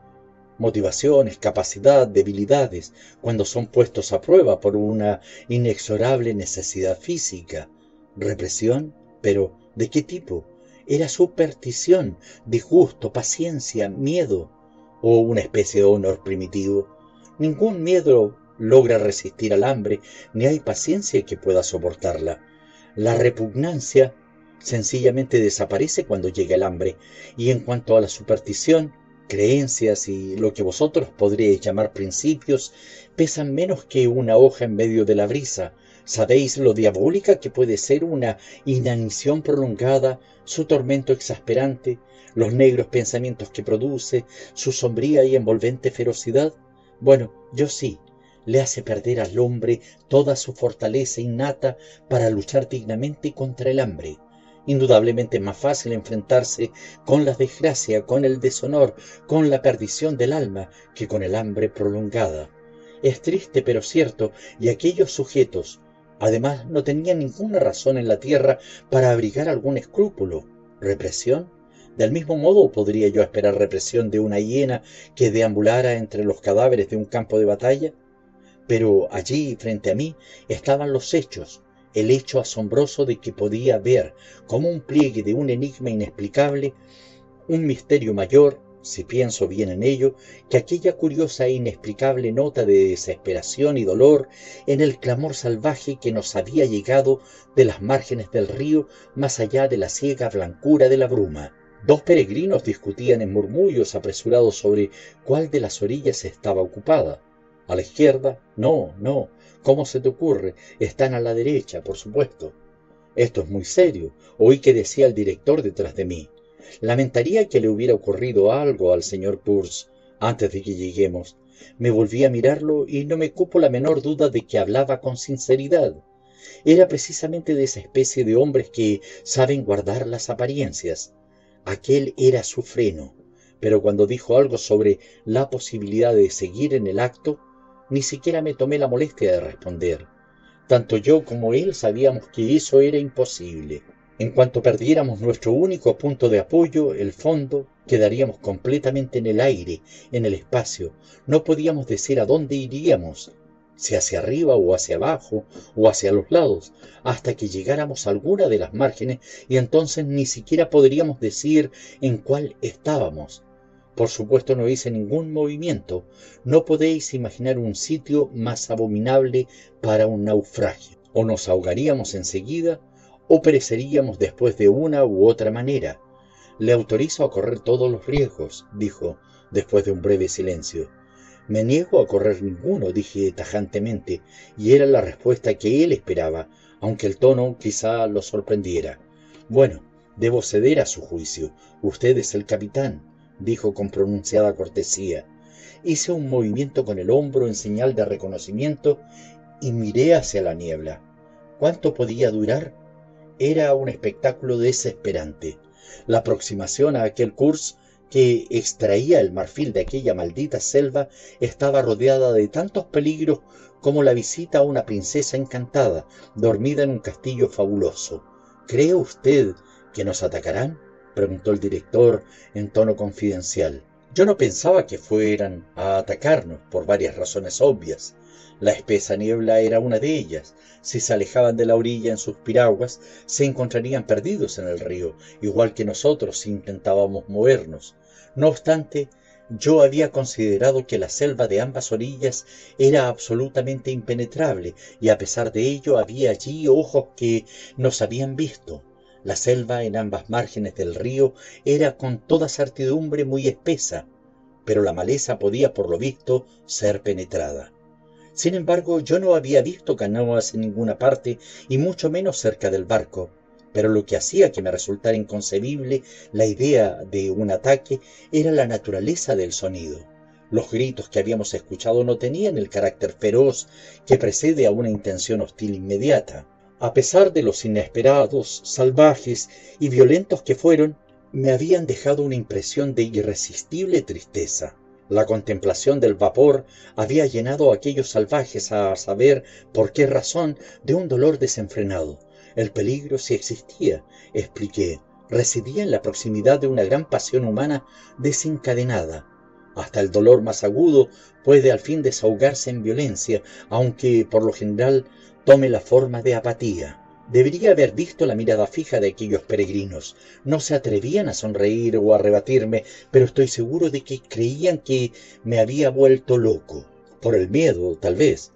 motivaciones, capacidad, debilidades, cuando son puestos a prueba por una inexorable necesidad física. Represión, pero ¿de qué tipo? Era superstición, disgusto, paciencia, miedo, o una especie de honor primitivo. Ningún miedo logra resistir al hambre, ni hay paciencia que pueda soportarla. La repugnancia sencillamente desaparece cuando llega el hambre. Y en cuanto a la superstición, creencias y lo que vosotros podríais llamar principios, pesan menos que una hoja en medio de la brisa. Sabéis lo diabólica que puede ser una inanición prolongada, su tormento exasperante, los negros pensamientos que produce, su sombría y envolvente ferocidad. Bueno, yo sí, le hace perder al hombre toda su fortaleza innata para luchar dignamente contra el hambre. Indudablemente más fácil enfrentarse con la desgracia, con el deshonor, con la perdición del alma, que con el hambre prolongada. Es triste pero cierto, y aquellos sujetos, además, no tenían ninguna razón en la tierra para abrigar algún escrúpulo. ¿Represión? Del mismo modo podría yo esperar represión de una hiena que deambulara entre los cadáveres de un campo de batalla. Pero allí, frente a mí, estaban los hechos, el hecho asombroso de que podía ver como un pliegue de un enigma inexplicable, un misterio mayor, si pienso bien en ello, que aquella curiosa e inexplicable nota de desesperación y dolor en el clamor salvaje que nos había llegado de las márgenes del río más allá de la ciega blancura de la bruma. Dos peregrinos discutían en murmullos apresurados sobre cuál de las orillas estaba ocupada. A la izquierda, no, no, ¿Cómo se te ocurre? Están a la derecha, por supuesto. Esto es muy serio. Oí que decía el director detrás de mí. Lamentaría que le hubiera ocurrido algo al señor Purse antes de que lleguemos. Me volví a mirarlo y no me cupo la menor duda de que hablaba con sinceridad. Era precisamente de esa especie de hombres que saben guardar las apariencias. Aquel era su freno, pero cuando dijo algo sobre la posibilidad de seguir en el acto, ni siquiera me tomé la molestia de responder. Tanto yo como él sabíamos que eso era imposible. En cuanto perdiéramos nuestro único punto de apoyo, el fondo, quedaríamos completamente en el aire, en el espacio. No podíamos decir a dónde iríamos. si hacia arriba o hacia abajo o hacia los lados, hasta que llegáramos a alguna de las márgenes y entonces ni siquiera podríamos decir en cuál estábamos. Por supuesto no hice ningún movimiento. No podéis imaginar un sitio más abominable para un naufragio. O nos ahogaríamos enseguida o pereceríamos después de una u otra manera. Le autorizo a correr todos los riesgos, dijo, después de un breve silencio. Me niego a correr ninguno, dije tajantemente, y era la respuesta que él esperaba, aunque el tono quizá lo sorprendiera. Bueno, debo ceder a su juicio. Usted es el capitán, dijo con pronunciada cortesía. Hice un movimiento con el hombro en señal de reconocimiento y miré hacia la niebla. ¿Cuánto podía durar? Era un espectáculo desesperante. La aproximación a aquel curso que extraía el marfil de aquella maldita selva estaba rodeada de tantos peligros como la visita a una princesa encantada, dormida en un castillo fabuloso. ¿Cree usted que nos atacarán? Preguntó el director en tono confidencial. Yo no pensaba que fueran a atacarnos por varias razones obvias. La espesa niebla era una de ellas. Si se alejaban de la orilla en sus piraguas, se encontrarían perdidos en el río, igual que nosotros si intentábamos movernos. No obstante, yo había considerado que la selva de ambas orillas era absolutamente impenetrable y a pesar de ello había allí ojos que nos habían visto. La selva en ambas márgenes del río era con toda certidumbre muy espesa, pero la maleza podía por lo visto ser penetrada. Sin embargo, yo no había visto canoas en ninguna parte y mucho menos cerca del barco pero lo que hacía que me resultara inconcebible la idea de un ataque era la naturaleza del sonido. Los gritos que habíamos escuchado no tenían el carácter feroz que precede a una intención hostil inmediata. A pesar de los inesperados, salvajes y violentos que fueron, me habían dejado una impresión de irresistible tristeza. La contemplación del vapor había llenado a aquellos salvajes a saber por qué razón de un dolor desenfrenado, el peligro, si existía, expliqué, residía en la proximidad de una gran pasión humana desencadenada. Hasta el dolor más agudo puede al fin desahogarse en violencia, aunque por lo general tome la forma de apatía. Debería haber visto la mirada fija de aquellos peregrinos. No se atrevían a sonreír o a rebatirme, pero estoy seguro de que creían que me había vuelto loco. Por el miedo, tal vez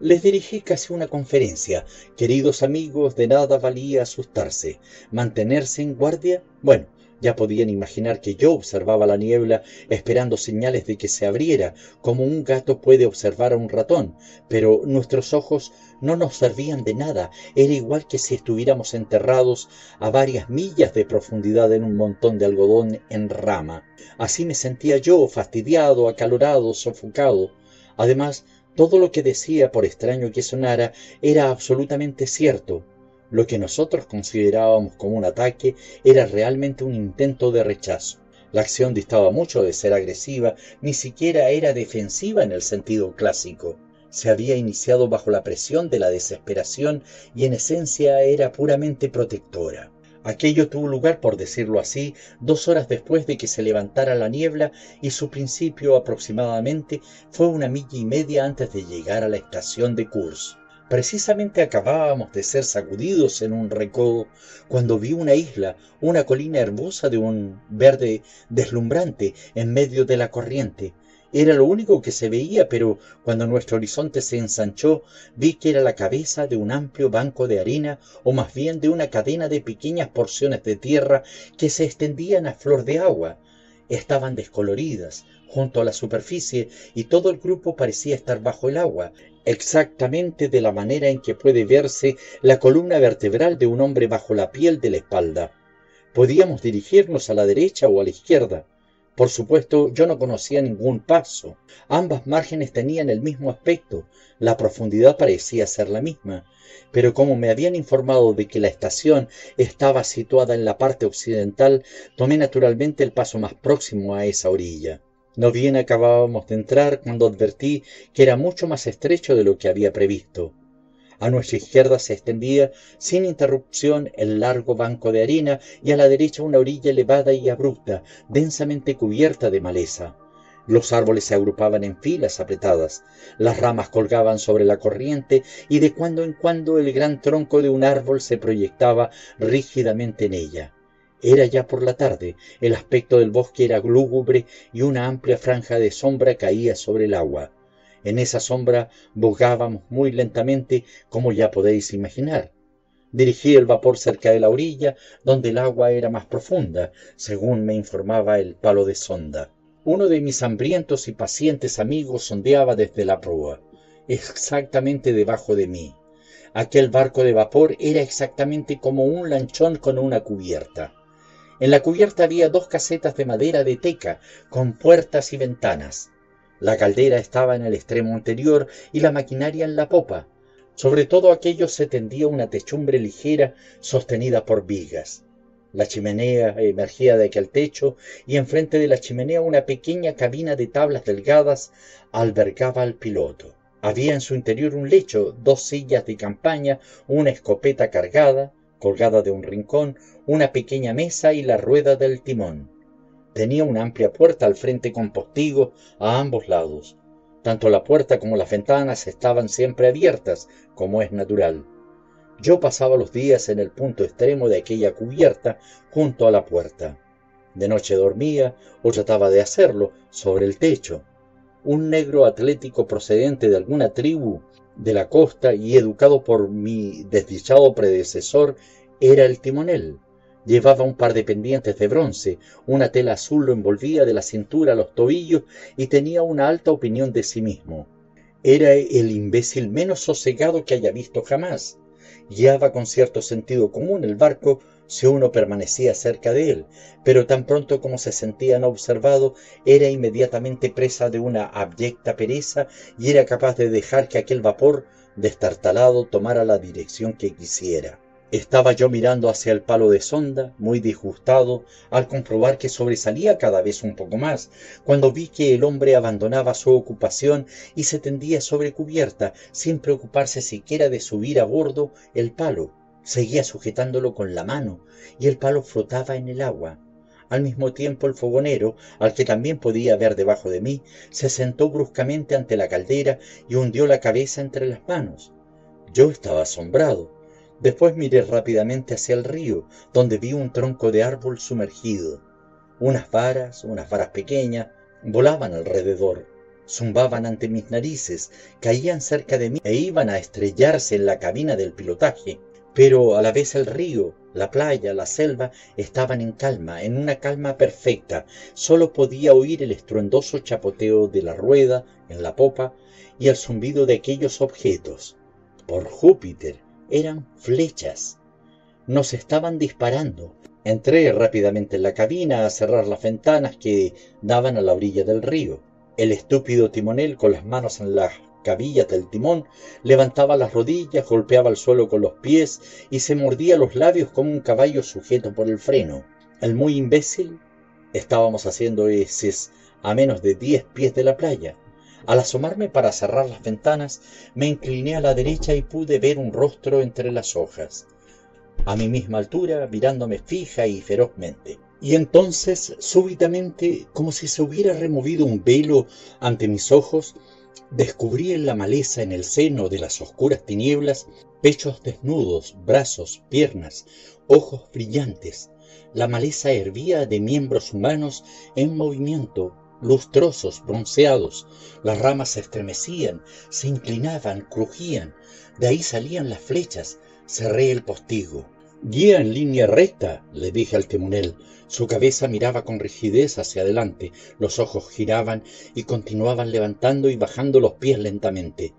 les dirigí casi una conferencia. Queridos amigos, de nada valía asustarse. Mantenerse en guardia. Bueno, ya podían imaginar que yo observaba la niebla esperando señales de que se abriera, como un gato puede observar a un ratón, pero nuestros ojos no nos servían de nada, era igual que si estuviéramos enterrados a varias millas de profundidad en un montón de algodón en rama. Así me sentía yo, fastidiado, acalorado, sofocado. Además, todo lo que decía, por extraño que sonara, era absolutamente cierto. Lo que nosotros considerábamos como un ataque era realmente un intento de rechazo. La acción distaba mucho de ser agresiva, ni siquiera era defensiva en el sentido clásico. Se había iniciado bajo la presión de la desesperación y en esencia era puramente protectora. Aquello tuvo lugar, por decirlo así, dos horas después de que se levantara la niebla y su principio aproximadamente fue una milla y media antes de llegar a la estación de Kurs. Precisamente acabábamos de ser sacudidos en un recodo cuando vi una isla, una colina hermosa de un verde deslumbrante en medio de la corriente, era lo único que se veía, pero cuando nuestro horizonte se ensanchó, vi que era la cabeza de un amplio banco de arena, o más bien de una cadena de pequeñas porciones de tierra que se extendían a flor de agua. Estaban descoloridas, junto a la superficie, y todo el grupo parecía estar bajo el agua, exactamente de la manera en que puede verse la columna vertebral de un hombre bajo la piel de la espalda. Podíamos dirigirnos a la derecha o a la izquierda. Por supuesto, yo no conocía ningún paso. Ambas márgenes tenían el mismo aspecto, la profundidad parecía ser la misma, pero como me habían informado de que la estación estaba situada en la parte occidental, tomé naturalmente el paso más próximo a esa orilla. No bien acabábamos de entrar cuando advertí que era mucho más estrecho de lo que había previsto. A nuestra izquierda se extendía sin interrupción el largo banco de arena y a la derecha una orilla elevada y abrupta, densamente cubierta de maleza. Los árboles se agrupaban en filas apretadas, las ramas colgaban sobre la corriente y de cuando en cuando el gran tronco de un árbol se proyectaba rígidamente en ella. Era ya por la tarde, el aspecto del bosque era lúgubre y una amplia franja de sombra caía sobre el agua. En esa sombra bogábamos muy lentamente, como ya podéis imaginar. Dirigí el vapor cerca de la orilla, donde el agua era más profunda, según me informaba el palo de sonda. Uno de mis hambrientos y pacientes amigos sondeaba desde la proa, exactamente debajo de mí. Aquel barco de vapor era exactamente como un lanchón con una cubierta. En la cubierta había dos casetas de madera de teca, con puertas y ventanas. La caldera estaba en el extremo anterior y la maquinaria en la popa. Sobre todo aquello se tendía una techumbre ligera sostenida por vigas. La chimenea emergía de aquel techo y enfrente de la chimenea una pequeña cabina de tablas delgadas albergaba al piloto. Había en su interior un lecho, dos sillas de campaña, una escopeta cargada, colgada de un rincón, una pequeña mesa y la rueda del timón. Tenía una amplia puerta al frente con postigo a ambos lados. Tanto la puerta como las ventanas estaban siempre abiertas, como es natural. Yo pasaba los días en el punto extremo de aquella cubierta junto a la puerta. De noche dormía, o trataba de hacerlo, sobre el techo. Un negro atlético procedente de alguna tribu de la costa y educado por mi desdichado predecesor era el timonel. Llevaba un par de pendientes de bronce, una tela azul lo envolvía de la cintura a los tobillos y tenía una alta opinión de sí mismo. Era el imbécil menos sosegado que haya visto jamás guiaba con cierto sentido común el barco si uno permanecía cerca de él, pero tan pronto como se sentía no observado, era inmediatamente presa de una abyecta pereza y era capaz de dejar que aquel vapor destartalado tomara la dirección que quisiera. Estaba yo mirando hacia el palo de sonda, muy disgustado, al comprobar que sobresalía cada vez un poco más, cuando vi que el hombre abandonaba su ocupación y se tendía sobre cubierta, sin preocuparse siquiera de subir a bordo el palo. Seguía sujetándolo con la mano, y el palo flotaba en el agua. Al mismo tiempo el fogonero, al que también podía ver debajo de mí, se sentó bruscamente ante la caldera y hundió la cabeza entre las manos. Yo estaba asombrado Después miré rápidamente hacia el río, donde vi un tronco de árbol sumergido. Unas varas, unas varas pequeñas, volaban alrededor, zumbaban ante mis narices, caían cerca de mí e iban a estrellarse en la cabina del pilotaje. Pero a la vez el río, la playa, la selva estaban en calma, en una calma perfecta. Solo podía oír el estruendoso chapoteo de la rueda en la popa y el zumbido de aquellos objetos. Por Júpiter, eran flechas. Nos estaban disparando. Entré rápidamente en la cabina a cerrar las ventanas que daban a la orilla del río. El estúpido timonel, con las manos en las cabillas del timón, levantaba las rodillas, golpeaba el suelo con los pies y se mordía los labios como un caballo sujeto por el freno. El muy imbécil estábamos haciendo ese a menos de diez pies de la playa. Al asomarme para cerrar las ventanas, me incliné a la derecha y pude ver un rostro entre las hojas, a mi misma altura, mirándome fija y ferozmente. Y entonces, súbitamente, como si se hubiera removido un velo ante mis ojos, descubrí en la maleza, en el seno de las oscuras tinieblas, pechos desnudos, brazos, piernas, ojos brillantes. La maleza hervía de miembros humanos en movimiento, lustrosos, bronceados. Las ramas se estremecían, se inclinaban, crujían. De ahí salían las flechas. Cerré el postigo. Guía en línea recta, le dije al timonel. Su cabeza miraba con rigidez hacia adelante, los ojos giraban y continuaban levantando y bajando los pies lentamente.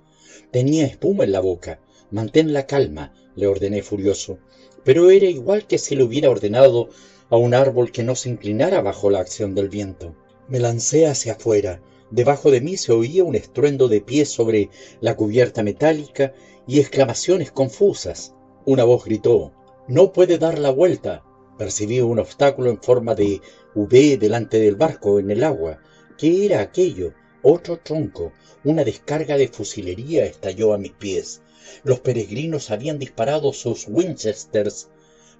Tenía espuma en la boca. Mantén la calma, le ordené furioso. Pero era igual que si le hubiera ordenado a un árbol que no se inclinara bajo la acción del viento. Me lancé hacia afuera. Debajo de mí se oía un estruendo de pies sobre la cubierta metálica y exclamaciones confusas. Una voz gritó, No puede dar la vuelta. Percibí un obstáculo en forma de V delante del barco en el agua. ¿Qué era aquello? Otro tronco. Una descarga de fusilería estalló a mis pies. Los peregrinos habían disparado sus Winchesters,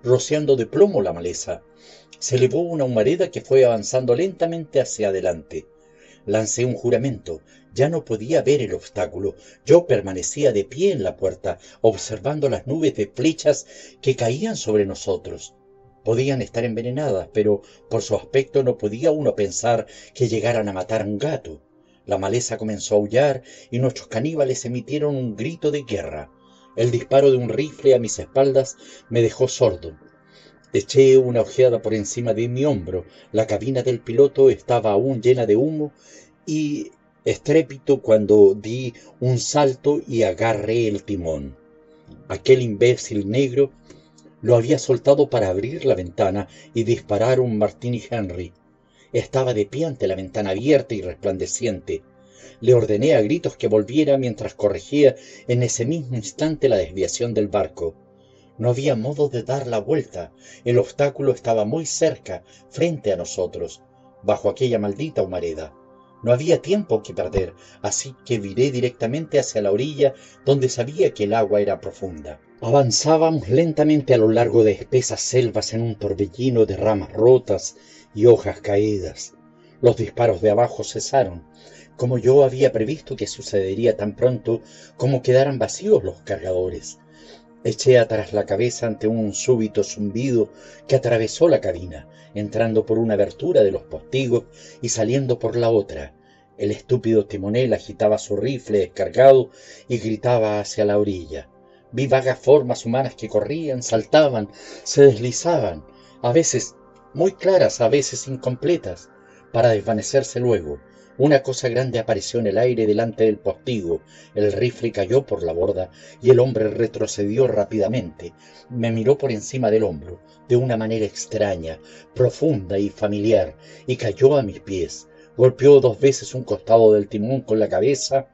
rociando de plomo la maleza se elevó una humareda que fue avanzando lentamente hacia adelante. Lancé un juramento. Ya no podía ver el obstáculo. Yo permanecía de pie en la puerta, observando las nubes de flechas que caían sobre nosotros. Podían estar envenenadas, pero por su aspecto no podía uno pensar que llegaran a matar a un gato. La maleza comenzó a aullar y nuestros caníbales emitieron un grito de guerra. El disparo de un rifle a mis espaldas me dejó sordo. Eché una ojeada por encima de mi hombro. La cabina del piloto estaba aún llena de humo y estrépito cuando di un salto y agarré el timón. Aquel imbécil negro lo había soltado para abrir la ventana y disparar un Martini Henry. Estaba de pie ante la ventana abierta y resplandeciente. Le ordené a gritos que volviera mientras corregía en ese mismo instante la desviación del barco. No había modo de dar la vuelta. El obstáculo estaba muy cerca, frente a nosotros, bajo aquella maldita humareda. No había tiempo que perder, así que viré directamente hacia la orilla donde sabía que el agua era profunda. Avanzábamos lentamente a lo largo de espesas selvas en un torbellino de ramas rotas y hojas caídas. Los disparos de abajo cesaron, como yo había previsto que sucedería tan pronto como quedaran vacíos los cargadores. Eché atrás la cabeza ante un súbito zumbido que atravesó la cabina, entrando por una abertura de los postigos y saliendo por la otra. El estúpido timonel agitaba su rifle descargado y gritaba hacia la orilla. Vi vagas formas humanas que corrían, saltaban, se deslizaban, a veces muy claras, a veces incompletas, para desvanecerse luego. Una cosa grande apareció en el aire delante del postigo, el rifle cayó por la borda y el hombre retrocedió rápidamente. Me miró por encima del hombro, de una manera extraña, profunda y familiar, y cayó a mis pies. Golpeó dos veces un costado del timón con la cabeza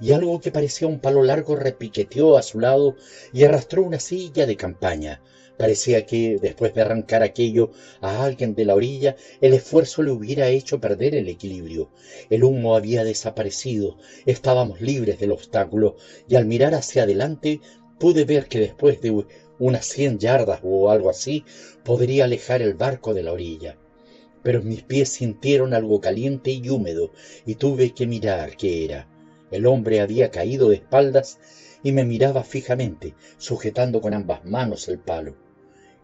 y algo que parecía un palo largo repiqueteó a su lado y arrastró una silla de campaña. Parecía que, después de arrancar aquello a alguien de la orilla, el esfuerzo le hubiera hecho perder el equilibrio. El humo había desaparecido, estábamos libres del obstáculo, y al mirar hacia adelante pude ver que después de unas cien yardas o algo así, podría alejar el barco de la orilla. Pero mis pies sintieron algo caliente y húmedo, y tuve que mirar qué era. El hombre había caído de espaldas y me miraba fijamente, sujetando con ambas manos el palo.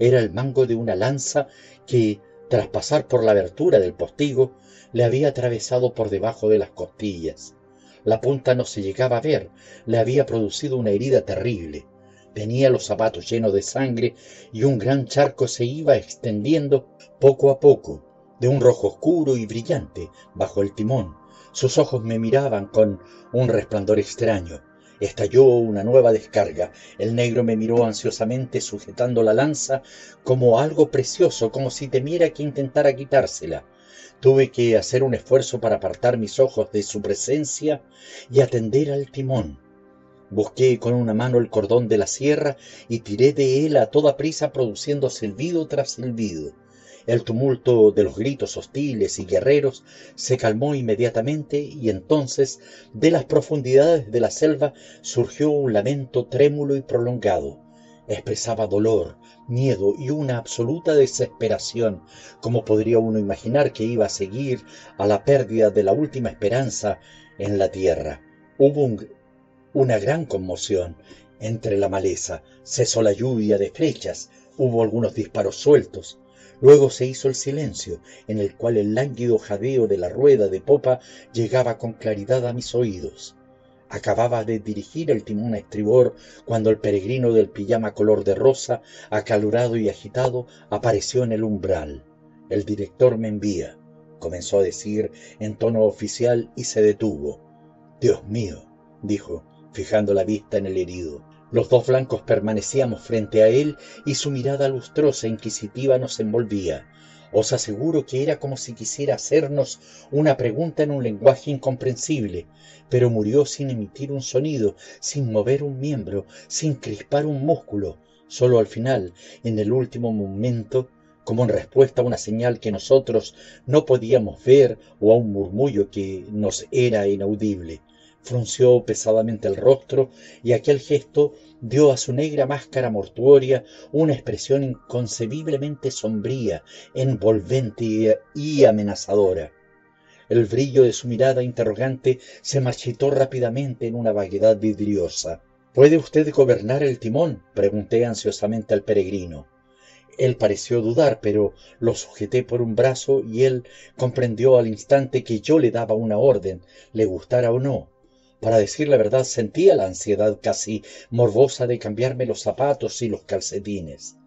Era el mango de una lanza que, tras pasar por la abertura del postigo, le había atravesado por debajo de las costillas. La punta no se llegaba a ver, le había producido una herida terrible. Tenía los zapatos llenos de sangre y un gran charco se iba extendiendo poco a poco, de un rojo oscuro y brillante, bajo el timón, sus ojos me miraban con un resplandor extraño. Estalló una nueva descarga. El negro me miró ansiosamente sujetando la lanza como algo precioso, como si temiera que intentara quitársela. Tuve que hacer un esfuerzo para apartar mis ojos de su presencia y atender al timón. Busqué con una mano el cordón de la sierra y tiré de él a toda prisa produciendo silbido tras silbido. El tumulto de los gritos hostiles y guerreros se calmó inmediatamente y entonces de las profundidades de la selva surgió un lamento trémulo y prolongado. Expresaba dolor, miedo y una absoluta desesperación, como podría uno imaginar que iba a seguir a la pérdida de la última esperanza en la tierra. Hubo una gran conmoción entre la maleza, cesó la lluvia de flechas, hubo algunos disparos sueltos, Luego se hizo el silencio, en el cual el lánguido jadeo de la rueda de popa llegaba con claridad a mis oídos. Acababa de dirigir el timón a estribor cuando el peregrino del pijama color de rosa, acalorado y agitado, apareció en el umbral. El director me envía, comenzó a decir en tono oficial y se detuvo. Dios mío, dijo, fijando la vista en el herido. Los dos blancos permanecíamos frente a él y su mirada lustrosa e inquisitiva nos envolvía. Os aseguro que era como si quisiera hacernos una pregunta en un lenguaje incomprensible, pero murió sin emitir un sonido, sin mover un miembro, sin crispar un músculo. Solo al final, en el último momento, como en respuesta a una señal que nosotros no podíamos ver o a un murmullo que nos era inaudible frunció pesadamente el rostro y aquel gesto dio a su negra máscara mortuoria una expresión inconcebiblemente sombría, envolvente y amenazadora. El brillo de su mirada interrogante se marchitó rápidamente en una vaguedad vidriosa. ¿Puede usted gobernar el timón? pregunté ansiosamente al peregrino. Él pareció dudar, pero lo sujeté por un brazo y él comprendió al instante que yo le daba una orden, le gustara o no. Para decir la verdad sentía la ansiedad casi morbosa de cambiarme los zapatos y los calcetines.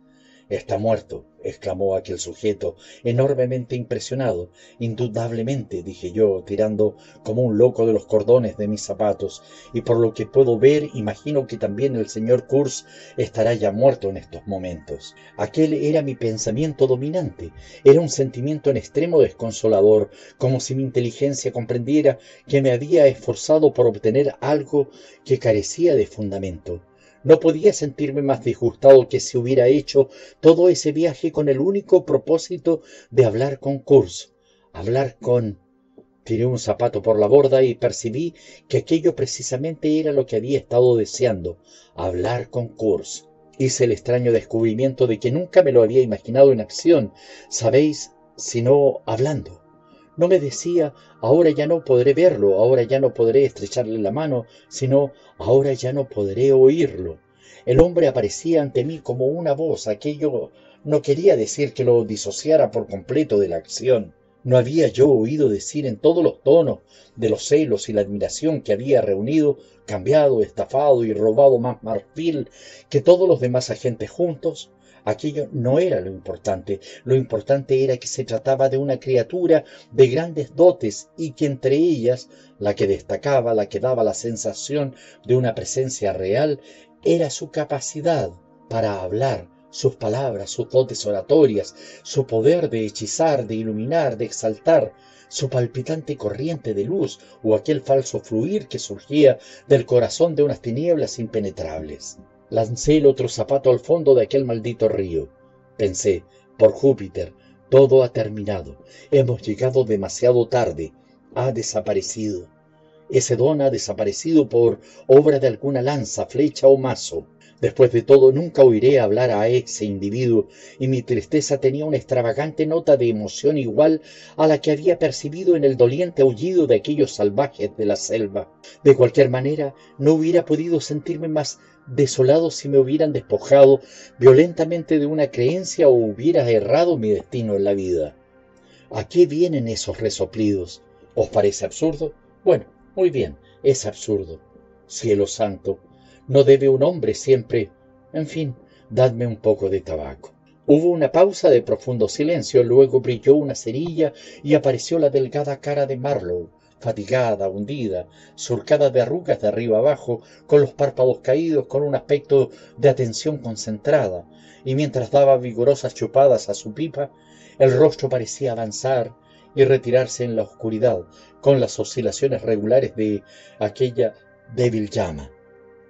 Está muerto, exclamó aquel sujeto, enormemente impresionado. Indudablemente, dije yo, tirando como un loco de los cordones de mis zapatos, y por lo que puedo ver, imagino que también el señor Kurz estará ya muerto en estos momentos. Aquel era mi pensamiento dominante, era un sentimiento en extremo desconsolador, como si mi inteligencia comprendiera que me había esforzado por obtener algo que carecía de fundamento. No podía sentirme más disgustado que si hubiera hecho todo ese viaje con el único propósito de hablar con Kurz, hablar con... Tiré un zapato por la borda y percibí que aquello precisamente era lo que había estado deseando, hablar con Kurz. Hice el extraño descubrimiento de que nunca me lo había imaginado en acción, sabéis, sino hablando. No me decía, ahora ya no podré verlo, ahora ya no podré estrecharle la mano, sino, ahora ya no podré oírlo. El hombre aparecía ante mí como una voz, aquello no quería decir que lo disociara por completo de la acción. No había yo oído decir en todos los tonos de los celos y la admiración que había reunido, cambiado, estafado y robado más marfil que todos los demás agentes juntos. Aquello no era lo importante, lo importante era que se trataba de una criatura de grandes dotes y que entre ellas, la que destacaba, la que daba la sensación de una presencia real, era su capacidad para hablar, sus palabras, sus dotes oratorias, su poder de hechizar, de iluminar, de exaltar, su palpitante corriente de luz o aquel falso fluir que surgía del corazón de unas tinieblas impenetrables. Lancé el otro zapato al fondo de aquel maldito río. Pensé, por Júpiter, todo ha terminado. Hemos llegado demasiado tarde. Ha desaparecido. Ese don ha desaparecido por obra de alguna lanza, flecha o mazo. Después de todo, nunca oiré hablar a ese individuo, y mi tristeza tenía una extravagante nota de emoción igual a la que había percibido en el doliente aullido de aquellos salvajes de la selva. De cualquier manera, no hubiera podido sentirme más desolado si me hubieran despojado violentamente de una creencia o hubiera errado mi destino en la vida. ¿A qué vienen esos resoplidos? ¿Os parece absurdo? Bueno, muy bien, es absurdo. Cielo santo, no debe un hombre siempre. En fin, dadme un poco de tabaco. Hubo una pausa de profundo silencio, luego brilló una cerilla y apareció la delgada cara de Marlowe, fatigada, hundida, surcada de arrugas de arriba abajo, con los párpados caídos, con un aspecto de atención concentrada, y mientras daba vigorosas chupadas a su pipa, el rostro parecía avanzar y retirarse en la oscuridad, con las oscilaciones regulares de aquella débil llama.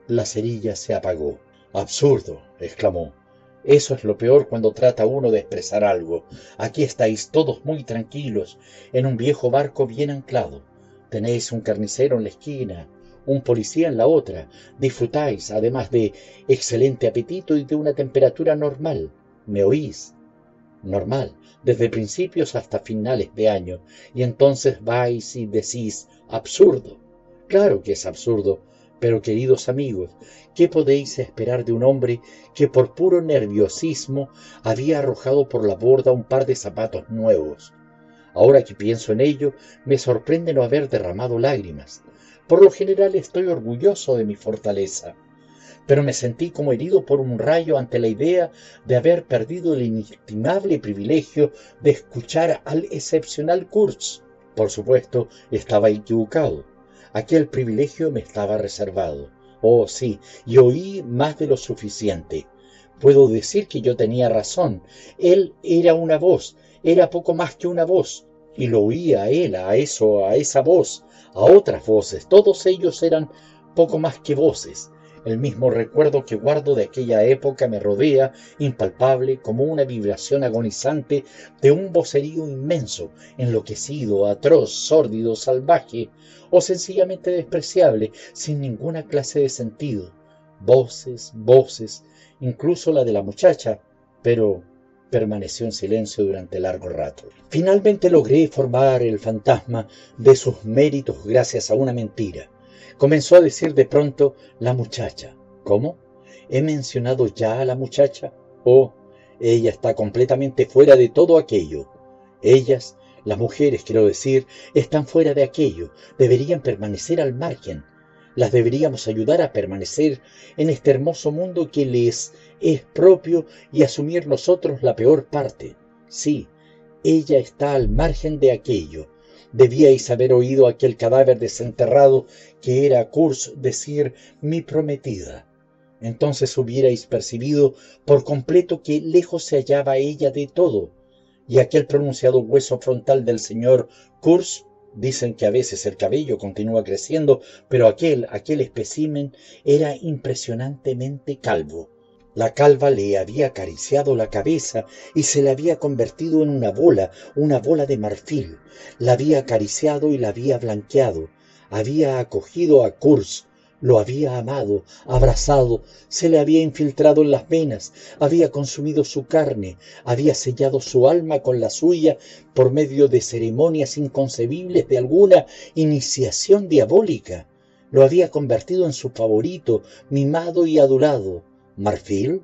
La cerilla se apagó. Absurdo, exclamó. Eso es lo peor cuando trata uno de expresar algo. Aquí estáis todos muy tranquilos, en un viejo barco bien anclado. Tenéis un carnicero en la esquina, un policía en la otra. Disfrutáis, además de excelente apetito y de una temperatura normal. ¿Me oís? Normal, desde principios hasta finales de año. Y entonces vais y decís, absurdo. Claro que es absurdo, pero queridos amigos, ¿qué podéis esperar de un hombre que por puro nerviosismo había arrojado por la borda un par de zapatos nuevos? Ahora que pienso en ello, me sorprende no haber derramado lágrimas. Por lo general estoy orgulloso de mi fortaleza, pero me sentí como herido por un rayo ante la idea de haber perdido el inestimable privilegio de escuchar al excepcional Kurz. Por supuesto, estaba equivocado. Aquel privilegio me estaba reservado. Oh, sí, y oí más de lo suficiente. Puedo decir que yo tenía razón. Él era una voz, era poco más que una voz, y lo oía a él, a eso, a esa voz, a otras voces, todos ellos eran poco más que voces. El mismo recuerdo que guardo de aquella época me rodea, impalpable, como una vibración agonizante de un vocerío inmenso, enloquecido, atroz, sórdido, salvaje, o sencillamente despreciable, sin ninguna clase de sentido. Voces, voces, incluso la de la muchacha, pero permaneció en silencio durante largo rato. Finalmente logré formar el fantasma de sus méritos gracias a una mentira. Comenzó a decir de pronto la muchacha. ¿Cómo? ¿He mencionado ya a la muchacha? Oh, ella está completamente fuera de todo aquello. Ellas, las mujeres quiero decir, están fuera de aquello, deberían permanecer al margen. Las deberíamos ayudar a permanecer en este hermoso mundo que les es propio y asumir nosotros la peor parte. Sí, ella está al margen de aquello. Debíais haber oído aquel cadáver desenterrado que era Kurz decir mi prometida. Entonces hubierais percibido por completo que lejos se hallaba ella de todo, y aquel pronunciado hueso frontal del señor Kurz Dicen que a veces el cabello continúa creciendo, pero aquel, aquel espécimen era impresionantemente calvo. La calva le había acariciado la cabeza y se le había convertido en una bola, una bola de marfil. La había acariciado y la había blanqueado. Había acogido a Kurz, lo había amado, abrazado, se le había infiltrado en las venas, había consumido su carne, había sellado su alma con la suya por medio de ceremonias inconcebibles de alguna iniciación diabólica. Lo había convertido en su favorito, mimado y adorado. ¿Marfil?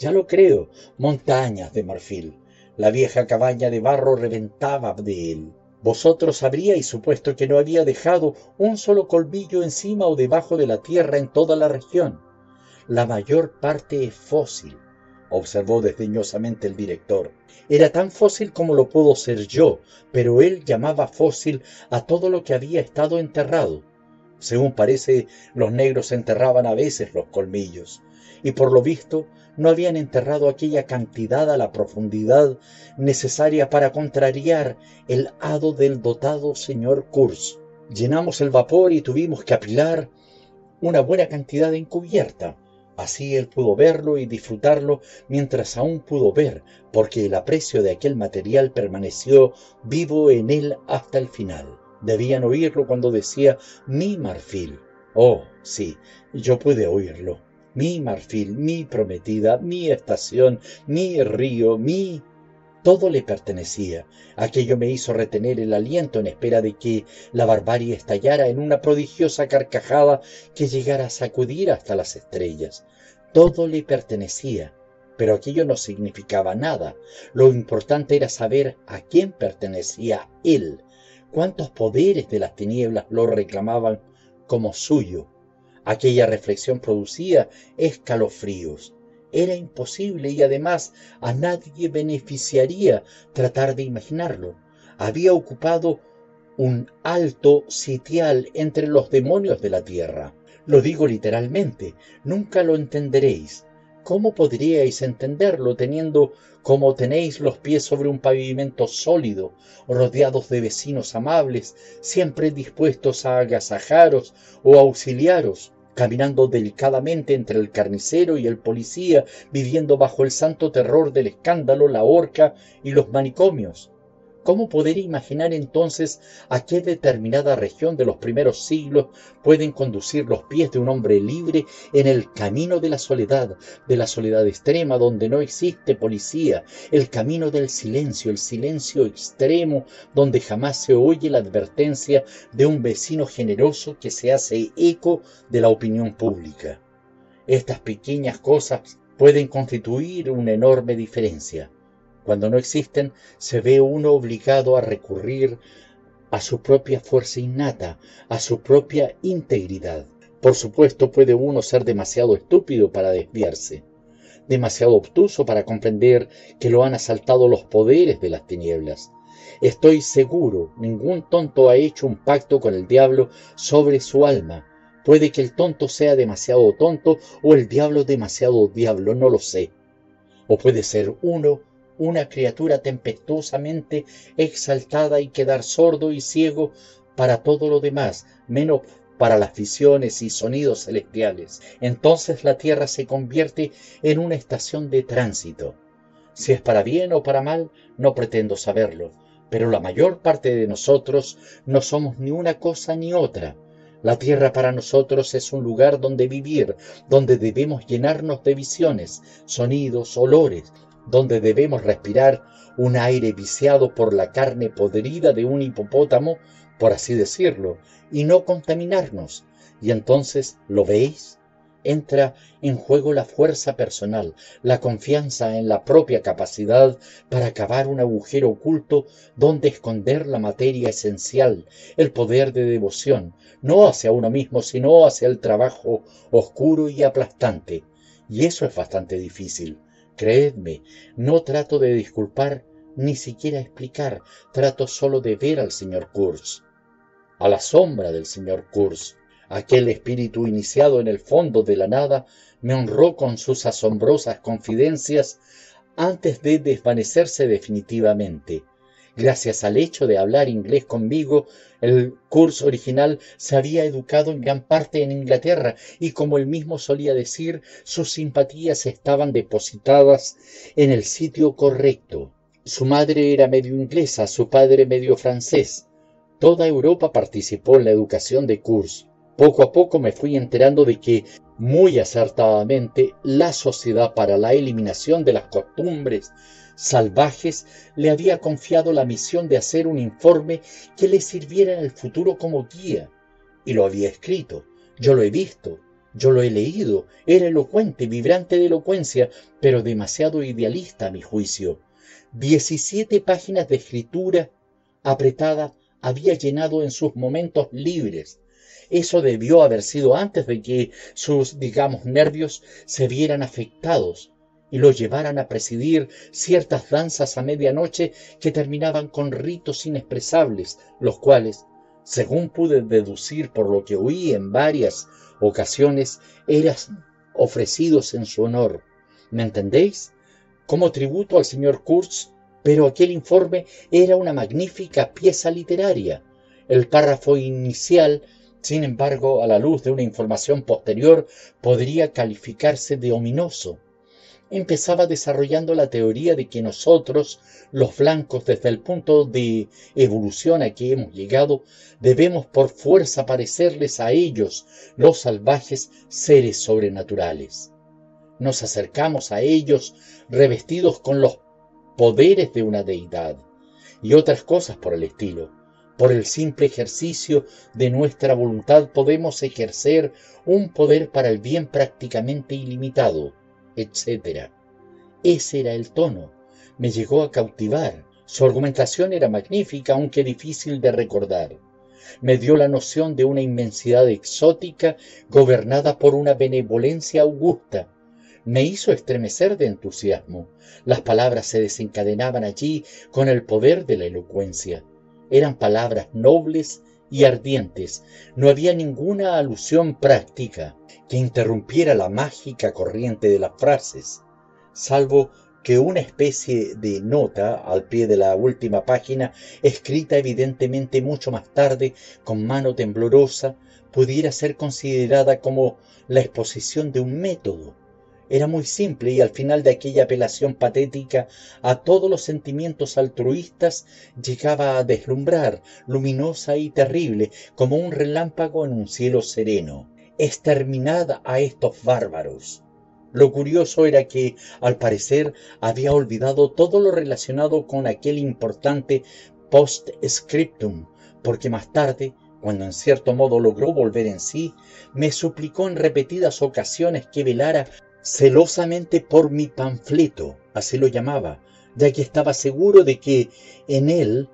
Ya lo creo, montañas de marfil. La vieja cabaña de barro reventaba de él. Vosotros habríais supuesto que no había dejado un solo colmillo encima o debajo de la tierra en toda la región. La mayor parte es fósil, observó desdeñosamente el director. Era tan fósil como lo puedo ser yo, pero él llamaba fósil a todo lo que había estado enterrado. Según parece, los negros enterraban a veces los colmillos, y por lo visto no habían enterrado aquella cantidad a la profundidad necesaria para contrariar el hado del dotado señor Kurz. Llenamos el vapor y tuvimos que apilar una buena cantidad encubierta. Así él pudo verlo y disfrutarlo mientras aún pudo ver, porque el aprecio de aquel material permaneció vivo en él hasta el final. Debían oírlo cuando decía mi marfil. Oh, sí, yo pude oírlo mi marfil, mi prometida, mi estación, mi río, mi... Todo le pertenecía. Aquello me hizo retener el aliento en espera de que la barbarie estallara en una prodigiosa carcajada que llegara a sacudir hasta las estrellas. Todo le pertenecía, pero aquello no significaba nada. Lo importante era saber a quién pertenecía él, cuántos poderes de las tinieblas lo reclamaban como suyo, Aquella reflexión producía escalofríos. Era imposible y además a nadie beneficiaría tratar de imaginarlo. Había ocupado un alto sitial entre los demonios de la tierra. Lo digo literalmente, nunca lo entenderéis. ¿Cómo podríais entenderlo teniendo como tenéis los pies sobre un pavimento sólido, rodeados de vecinos amables, siempre dispuestos a agasajaros o auxiliaros, caminando delicadamente entre el carnicero y el policía, viviendo bajo el santo terror del escándalo, la horca y los manicomios? ¿Cómo poder imaginar entonces a qué determinada región de los primeros siglos pueden conducir los pies de un hombre libre en el camino de la soledad, de la soledad extrema donde no existe policía, el camino del silencio, el silencio extremo donde jamás se oye la advertencia de un vecino generoso que se hace eco de la opinión pública? Estas pequeñas cosas pueden constituir una enorme diferencia. Cuando no existen, se ve uno obligado a recurrir a su propia fuerza innata, a su propia integridad. Por supuesto, puede uno ser demasiado estúpido para desviarse, demasiado obtuso para comprender que lo han asaltado los poderes de las tinieblas. Estoy seguro, ningún tonto ha hecho un pacto con el diablo sobre su alma. Puede que el tonto sea demasiado tonto o el diablo demasiado diablo, no lo sé. O puede ser uno una criatura tempestuosamente exaltada y quedar sordo y ciego para todo lo demás, menos para las visiones y sonidos celestiales. Entonces la tierra se convierte en una estación de tránsito. Si es para bien o para mal, no pretendo saberlo, pero la mayor parte de nosotros no somos ni una cosa ni otra. La tierra para nosotros es un lugar donde vivir, donde debemos llenarnos de visiones, sonidos, olores, donde debemos respirar un aire viciado por la carne podrida de un hipopótamo, por así decirlo, y no contaminarnos. Y entonces, ¿lo veis? entra en juego la fuerza personal, la confianza en la propia capacidad para cavar un agujero oculto donde esconder la materia esencial, el poder de devoción, no hacia uno mismo, sino hacia el trabajo oscuro y aplastante. Y eso es bastante difícil. Creedme, no trato de disculpar ni siquiera explicar, trato solo de ver al señor Kurz. A la sombra del señor Kurz, aquel espíritu iniciado en el fondo de la nada, me honró con sus asombrosas confidencias antes de desvanecerse definitivamente. Gracias al hecho de hablar inglés conmigo, el curso original se había educado en gran parte en Inglaterra y como él mismo solía decir, sus simpatías estaban depositadas en el sitio correcto. Su madre era medio inglesa, su padre medio francés. Toda Europa participó en la educación de Kurz. Poco a poco me fui enterando de que, muy acertadamente, la Sociedad para la Eliminación de las Costumbres salvajes le había confiado la misión de hacer un informe que le sirviera en el futuro como guía. Y lo había escrito. Yo lo he visto. Yo lo he leído. Era elocuente, vibrante de elocuencia, pero demasiado idealista a mi juicio. Diecisiete páginas de escritura apretada había llenado en sus momentos libres. Eso debió haber sido antes de que sus, digamos, nervios se vieran afectados y lo llevaran a presidir ciertas danzas a medianoche que terminaban con ritos inexpresables, los cuales, según pude deducir por lo que oí en varias ocasiones, eran ofrecidos en su honor. ¿Me entendéis? Como tributo al señor Kurz, pero aquel informe era una magnífica pieza literaria. El párrafo inicial, sin embargo, a la luz de una información posterior, podría calificarse de ominoso empezaba desarrollando la teoría de que nosotros, los blancos, desde el punto de evolución a que hemos llegado, debemos por fuerza parecerles a ellos, los salvajes, seres sobrenaturales. Nos acercamos a ellos revestidos con los poderes de una deidad y otras cosas por el estilo. Por el simple ejercicio de nuestra voluntad podemos ejercer un poder para el bien prácticamente ilimitado etc. Ese era el tono. Me llegó a cautivar. Su argumentación era magnífica, aunque difícil de recordar. Me dio la noción de una inmensidad exótica gobernada por una benevolencia augusta. Me hizo estremecer de entusiasmo. Las palabras se desencadenaban allí con el poder de la elocuencia. Eran palabras nobles y ardientes. No había ninguna alusión práctica que interrumpiera la mágica corriente de las frases, salvo que una especie de nota al pie de la última página, escrita evidentemente mucho más tarde con mano temblorosa, pudiera ser considerada como la exposición de un método, era muy simple y al final de aquella apelación patética a todos los sentimientos altruistas llegaba a deslumbrar, luminosa y terrible, como un relámpago en un cielo sereno. Exterminad a estos bárbaros. Lo curioso era que, al parecer, había olvidado todo lo relacionado con aquel importante post-scriptum, porque más tarde, cuando en cierto modo logró volver en sí, me suplicó en repetidas ocasiones que velara celosamente por mi panfleto, así lo llamaba, ya que estaba seguro de que en él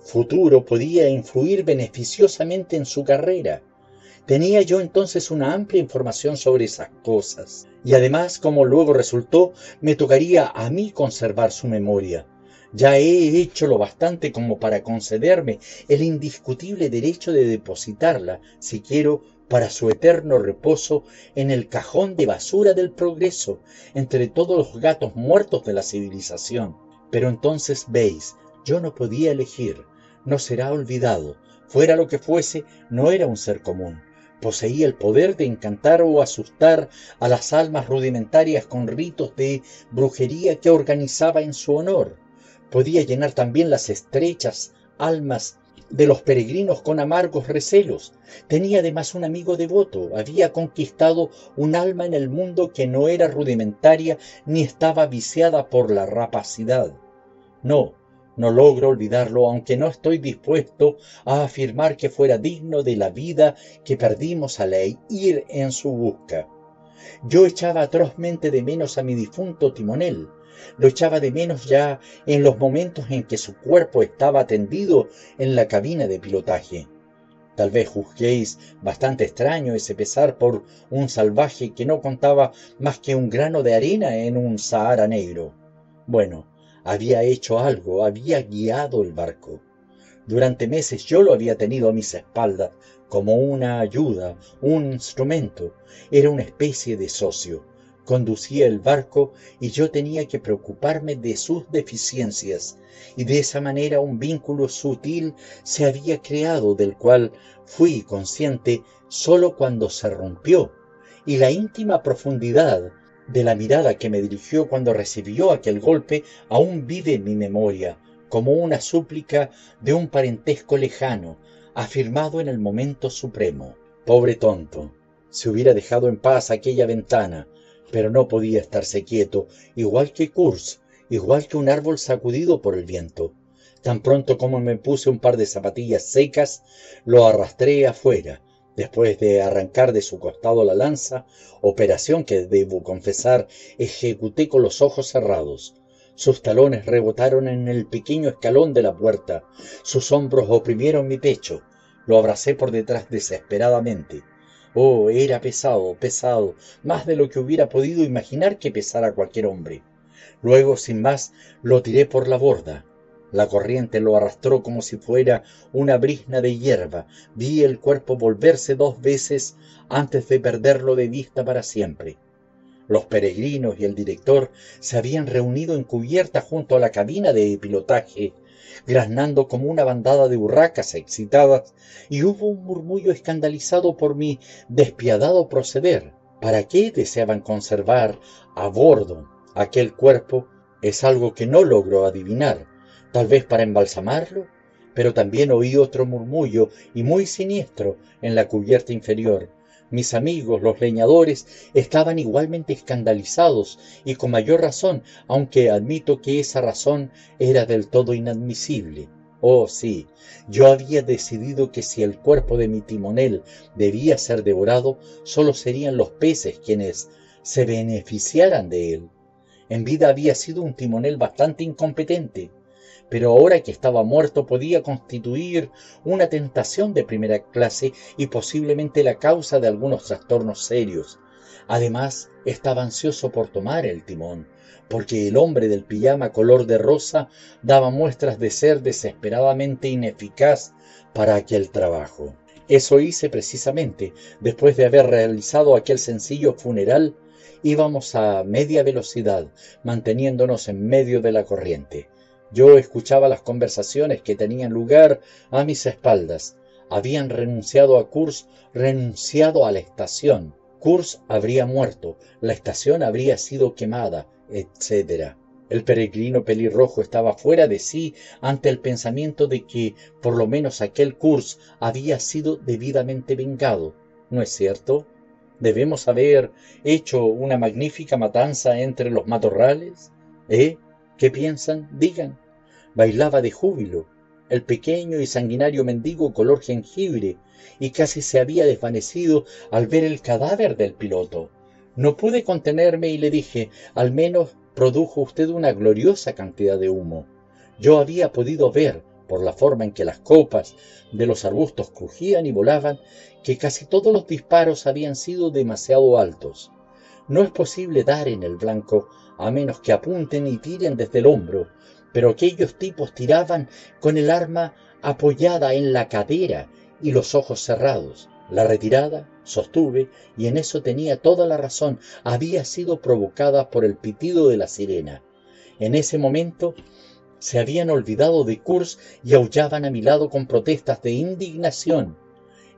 futuro podía influir beneficiosamente en su carrera. Tenía yo entonces una amplia información sobre esas cosas, y además, como luego resultó, me tocaría a mí conservar su memoria. Ya he hecho lo bastante como para concederme el indiscutible derecho de depositarla, si quiero, para su eterno reposo en el cajón de basura del progreso, entre todos los gatos muertos de la civilización. Pero entonces veis, yo no podía elegir, no será olvidado, fuera lo que fuese, no era un ser común. Poseía el poder de encantar o asustar a las almas rudimentarias con ritos de brujería que organizaba en su honor. Podía llenar también las estrechas almas de los peregrinos con amargos recelos. Tenía además un amigo devoto, había conquistado un alma en el mundo que no era rudimentaria ni estaba viciada por la rapacidad. No, no logro olvidarlo, aunque no estoy dispuesto a afirmar que fuera digno de la vida que perdimos al ir en su busca. Yo echaba atrozmente de menos a mi difunto timonel, lo echaba de menos ya en los momentos en que su cuerpo estaba tendido en la cabina de pilotaje. Tal vez juzguéis bastante extraño ese pesar por un salvaje que no contaba más que un grano de arena en un Sahara negro. Bueno, había hecho algo, había guiado el barco. Durante meses yo lo había tenido a mis espaldas como una ayuda, un instrumento. Era una especie de socio conducía el barco y yo tenía que preocuparme de sus deficiencias, y de esa manera un vínculo sutil se había creado del cual fui consciente sólo cuando se rompió, y la íntima profundidad de la mirada que me dirigió cuando recibió aquel golpe aún vive en mi memoria, como una súplica de un parentesco lejano, afirmado en el momento supremo. Pobre tonto, se hubiera dejado en paz aquella ventana, pero no podía estarse quieto, igual que Kurz, igual que un árbol sacudido por el viento. Tan pronto como me puse un par de zapatillas secas, lo arrastré afuera, después de arrancar de su costado la lanza, operación que, debo confesar, ejecuté con los ojos cerrados. Sus talones rebotaron en el pequeño escalón de la puerta, sus hombros oprimieron mi pecho, lo abracé por detrás desesperadamente. Oh, era pesado, pesado, más de lo que hubiera podido imaginar que pesara cualquier hombre. Luego, sin más, lo tiré por la borda. La corriente lo arrastró como si fuera una brisna de hierba. Vi el cuerpo volverse dos veces antes de perderlo de vista para siempre. Los peregrinos y el director se habían reunido en cubierta junto a la cabina de pilotaje graznando como una bandada de urracas excitadas, y hubo un murmullo escandalizado por mi despiadado proceder. ¿Para qué deseaban conservar a bordo aquel cuerpo? Es algo que no logro adivinar. Tal vez para embalsamarlo, pero también oí otro murmullo y muy siniestro en la cubierta inferior mis amigos, los leñadores, estaban igualmente escandalizados y con mayor razón, aunque admito que esa razón era del todo inadmisible. Oh, sí, yo había decidido que si el cuerpo de mi timonel debía ser devorado, solo serían los peces quienes se beneficiaran de él. En vida había sido un timonel bastante incompetente, pero ahora que estaba muerto podía constituir una tentación de primera clase y posiblemente la causa de algunos trastornos serios. Además, estaba ansioso por tomar el timón, porque el hombre del pijama color de rosa daba muestras de ser desesperadamente ineficaz para aquel trabajo. Eso hice precisamente después de haber realizado aquel sencillo funeral. Íbamos a media velocidad, manteniéndonos en medio de la corriente. Yo escuchaba las conversaciones que tenían lugar a mis espaldas. Habían renunciado a Kurz, renunciado a la estación. Kurz habría muerto, la estación habría sido quemada, etc. El peregrino pelirrojo estaba fuera de sí ante el pensamiento de que por lo menos aquel Kurz había sido debidamente vengado. ¿No es cierto? ¿Debemos haber hecho una magnífica matanza entre los matorrales? ¿Eh? ¿Qué piensan? Digan bailaba de júbilo, el pequeño y sanguinario mendigo color jengibre, y casi se había desvanecido al ver el cadáver del piloto. No pude contenerme y le dije, al menos produjo usted una gloriosa cantidad de humo. Yo había podido ver, por la forma en que las copas de los arbustos crujían y volaban, que casi todos los disparos habían sido demasiado altos. No es posible dar en el blanco a menos que apunten y tiren desde el hombro, pero aquellos tipos tiraban con el arma apoyada en la cadera y los ojos cerrados. La retirada, sostuve, y en eso tenía toda la razón, había sido provocada por el pitido de la sirena. En ese momento se habían olvidado de Kurz y aullaban a mi lado con protestas de indignación.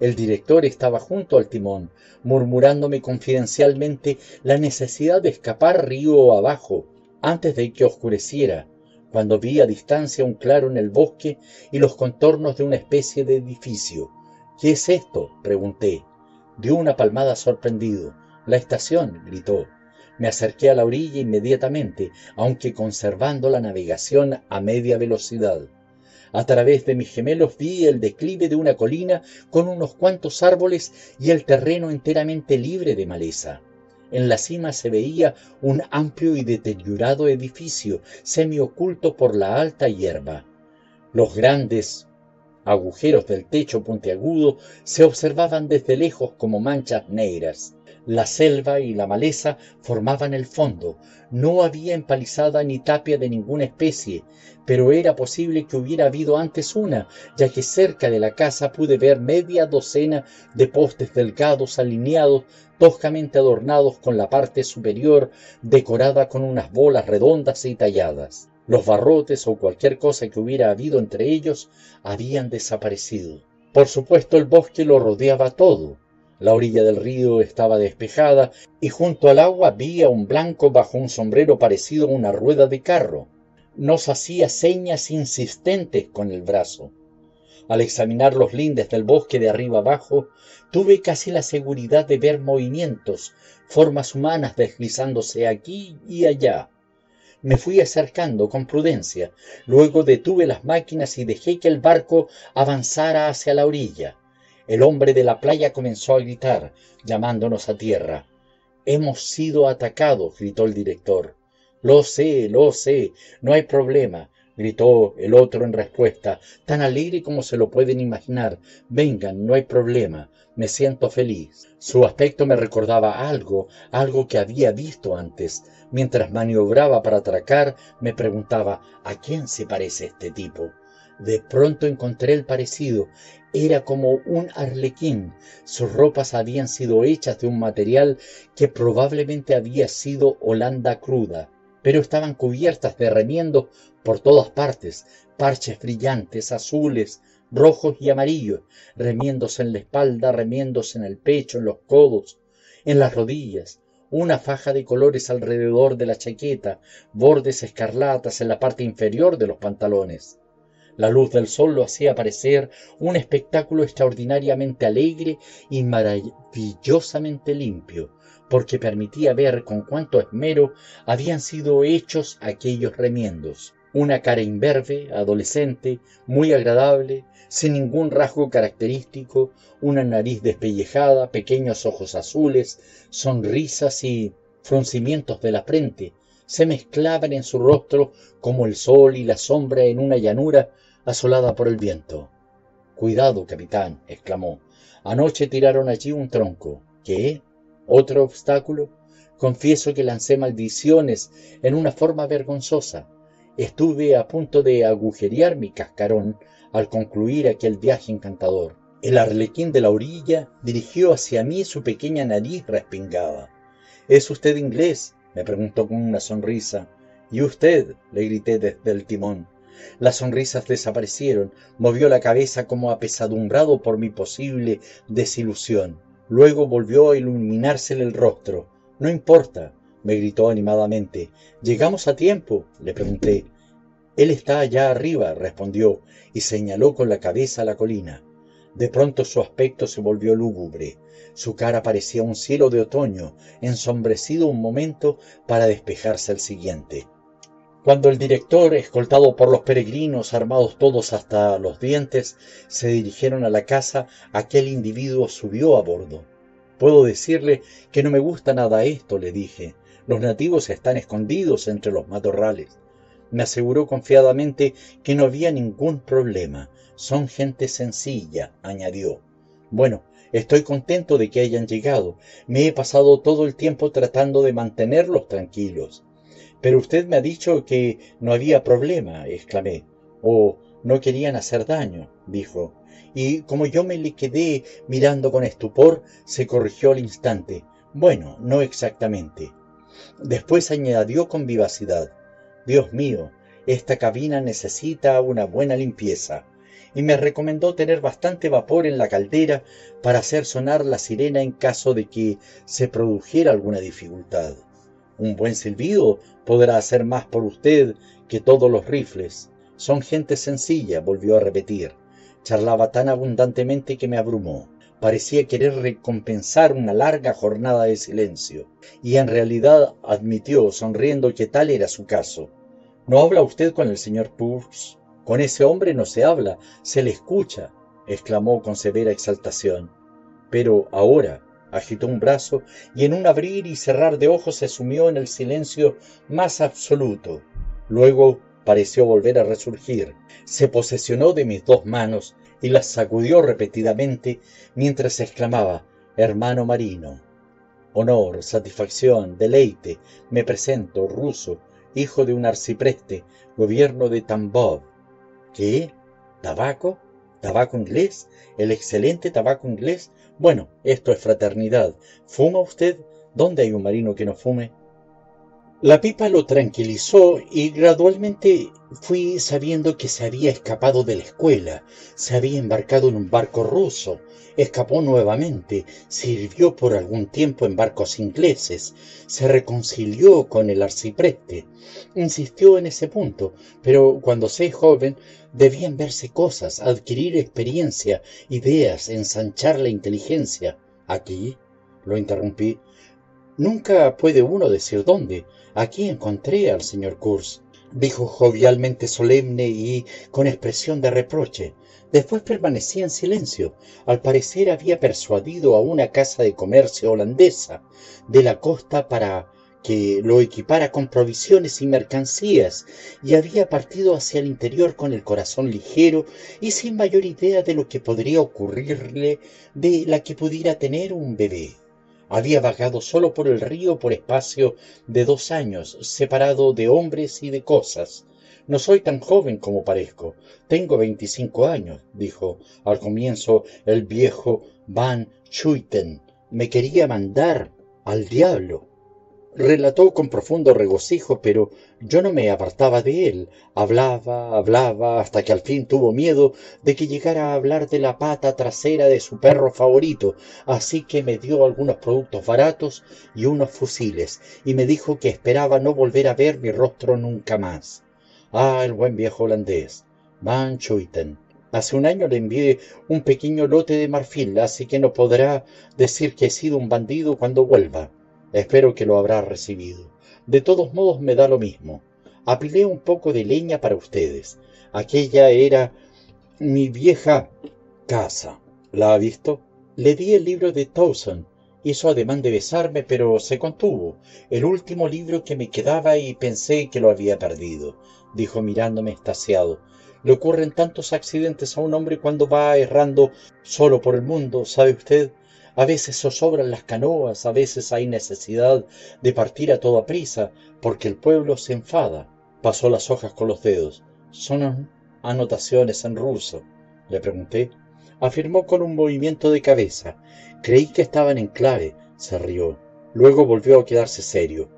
El director estaba junto al timón, murmurándome confidencialmente la necesidad de escapar río abajo antes de que oscureciera cuando vi a distancia un claro en el bosque y los contornos de una especie de edificio. ¿Qué es esto? pregunté. Dio una palmada sorprendido. La estación, gritó. Me acerqué a la orilla inmediatamente, aunque conservando la navegación a media velocidad. A través de mis gemelos vi el declive de una colina con unos cuantos árboles y el terreno enteramente libre de maleza. En la cima se veía un amplio y deteriorado edificio, semioculto por la alta hierba. Los grandes agujeros del techo puntiagudo se observaban desde lejos como manchas negras. La selva y la maleza formaban el fondo. No había empalizada ni tapia de ninguna especie, pero era posible que hubiera habido antes una, ya que cerca de la casa pude ver media docena de postes delgados alineados, toscamente adornados con la parte superior decorada con unas bolas redondas y talladas. Los barrotes o cualquier cosa que hubiera habido entre ellos habían desaparecido. Por supuesto el bosque lo rodeaba todo, la orilla del río estaba despejada y junto al agua vi un blanco bajo un sombrero parecido a una rueda de carro. Nos hacía señas insistentes con el brazo. Al examinar los lindes del bosque de arriba abajo, tuve casi la seguridad de ver movimientos, formas humanas deslizándose aquí y allá. Me fui acercando con prudencia, luego detuve las máquinas y dejé que el barco avanzara hacia la orilla. El hombre de la playa comenzó a gritar, llamándonos a tierra. Hemos sido atacados, gritó el director. Lo sé, lo sé, no hay problema, gritó el otro en respuesta, tan alegre como se lo pueden imaginar. Vengan, no hay problema, me siento feliz. Su aspecto me recordaba algo, algo que había visto antes. Mientras maniobraba para atracar, me preguntaba, ¿a quién se parece este tipo? De pronto encontré el parecido. Era como un arlequín. Sus ropas habían sido hechas de un material que probablemente había sido holanda cruda, pero estaban cubiertas de remiendos por todas partes, parches brillantes, azules, rojos y amarillos, remiendos en la espalda, remiendos en el pecho, en los codos, en las rodillas, una faja de colores alrededor de la chaqueta, bordes escarlatas en la parte inferior de los pantalones. La luz del sol lo hacía parecer un espectáculo extraordinariamente alegre y maravillosamente limpio, porque permitía ver con cuánto esmero habían sido hechos aquellos remiendos. Una cara imberbe, adolescente, muy agradable, sin ningún rasgo característico, una nariz despellejada, pequeños ojos azules, sonrisas y fruncimientos de la frente, se mezclaban en su rostro como el sol y la sombra en una llanura asolada por el viento. Cuidado, capitán, exclamó. Anoche tiraron allí un tronco. ¿Qué? ¿Otro obstáculo? Confieso que lancé maldiciones en una forma vergonzosa. Estuve a punto de agujerear mi cascarón al concluir aquel viaje encantador. El arlequín de la orilla dirigió hacia mí su pequeña nariz respingada. ¿Es usted inglés? me preguntó con una sonrisa. ¿Y usted? le grité desde el timón. Las sonrisas desaparecieron, movió la cabeza como apesadumbrado por mi posible desilusión. Luego volvió a iluminársele el rostro. No importa, me gritó animadamente. ¿Llegamos a tiempo? le pregunté. Él está allá arriba, respondió, y señaló con la cabeza la colina. De pronto su aspecto se volvió lúgubre. Su cara parecía un cielo de otoño, ensombrecido un momento para despejarse al siguiente. Cuando el director, escoltado por los peregrinos, armados todos hasta los dientes, se dirigieron a la casa, aquel individuo subió a bordo. Puedo decirle que no me gusta nada esto, le dije. Los nativos están escondidos entre los matorrales. Me aseguró confiadamente que no había ningún problema. Son gente sencilla, añadió. Bueno, estoy contento de que hayan llegado. Me he pasado todo el tiempo tratando de mantenerlos tranquilos. Pero usted me ha dicho que no había problema, exclamé. O no querían hacer daño, dijo. Y como yo me le quedé mirando con estupor, se corrigió al instante. Bueno, no exactamente. Después añadió con vivacidad. Dios mío, esta cabina necesita una buena limpieza. Y me recomendó tener bastante vapor en la caldera para hacer sonar la sirena en caso de que se produjera alguna dificultad. Un buen silbido podrá hacer más por usted que todos los rifles. Son gente sencilla, volvió a repetir. Charlaba tan abundantemente que me abrumó. Parecía querer recompensar una larga jornada de silencio, y en realidad admitió, sonriendo, que tal era su caso. ¿No habla usted con el señor Purs? Con ese hombre no se habla, se le escucha, exclamó con severa exaltación. Pero ahora, agitó un brazo y en un abrir y cerrar de ojos se sumió en el silencio más absoluto. Luego pareció volver a resurgir, se posesionó de mis dos manos y las sacudió repetidamente mientras exclamaba Hermano marino. Honor, satisfacción, deleite, me presento, ruso, hijo de un arcipreste, gobierno de Tambov. ¿Qué? ¿Tabaco? ¿Tabaco inglés? ¿El excelente tabaco inglés? Bueno, esto es fraternidad. ¿Fuma usted? ¿Dónde hay un marino que no fume? La pipa lo tranquilizó y gradualmente fui sabiendo que se había escapado de la escuela, se había embarcado en un barco ruso, escapó nuevamente, sirvió por algún tiempo en barcos ingleses, se reconcilió con el arcipreste, insistió en ese punto, pero cuando sé joven debían verse cosas, adquirir experiencia, ideas, ensanchar la inteligencia. Aquí, lo interrumpí, nunca puede uno decir dónde. Aquí encontré al señor Kurz, dijo jovialmente solemne y con expresión de reproche. Después permanecía en silencio. Al parecer había persuadido a una casa de comercio holandesa de la costa para que lo equipara con provisiones y mercancías, y había partido hacia el interior con el corazón ligero y sin mayor idea de lo que podría ocurrirle de la que pudiera tener un bebé. Había vagado solo por el río por espacio de dos años, separado de hombres y de cosas, no soy tan joven como parezco. Tengo veinticinco años, dijo al comienzo el viejo Van Schuiten. Me quería mandar al diablo. Relató con profundo regocijo, pero yo no me apartaba de él. Hablaba, hablaba, hasta que al fin tuvo miedo de que llegara a hablar de la pata trasera de su perro favorito, así que me dio algunos productos baratos y unos fusiles, y me dijo que esperaba no volver a ver mi rostro nunca más. Ah, el buen viejo holandés. Van Schuiten. Hace un año le envié un pequeño lote de marfil, así que no podrá decir que he sido un bandido cuando vuelva. Espero que lo habrá recibido. De todos modos me da lo mismo. Apilé un poco de leña para ustedes. Aquella era mi vieja casa. ¿La ha visto? Le di el libro de Towson. Hizo ademán de besarme, pero se contuvo. El último libro que me quedaba y pensé que lo había perdido dijo mirándome estasiado. Le ocurren tantos accidentes a un hombre cuando va errando solo por el mundo, ¿sabe usted? A veces zozobran las canoas, a veces hay necesidad de partir a toda prisa, porque el pueblo se enfada. Pasó las hojas con los dedos. Son anotaciones en ruso. Le pregunté. Afirmó con un movimiento de cabeza. Creí que estaban en clave. Se rió. Luego volvió a quedarse serio.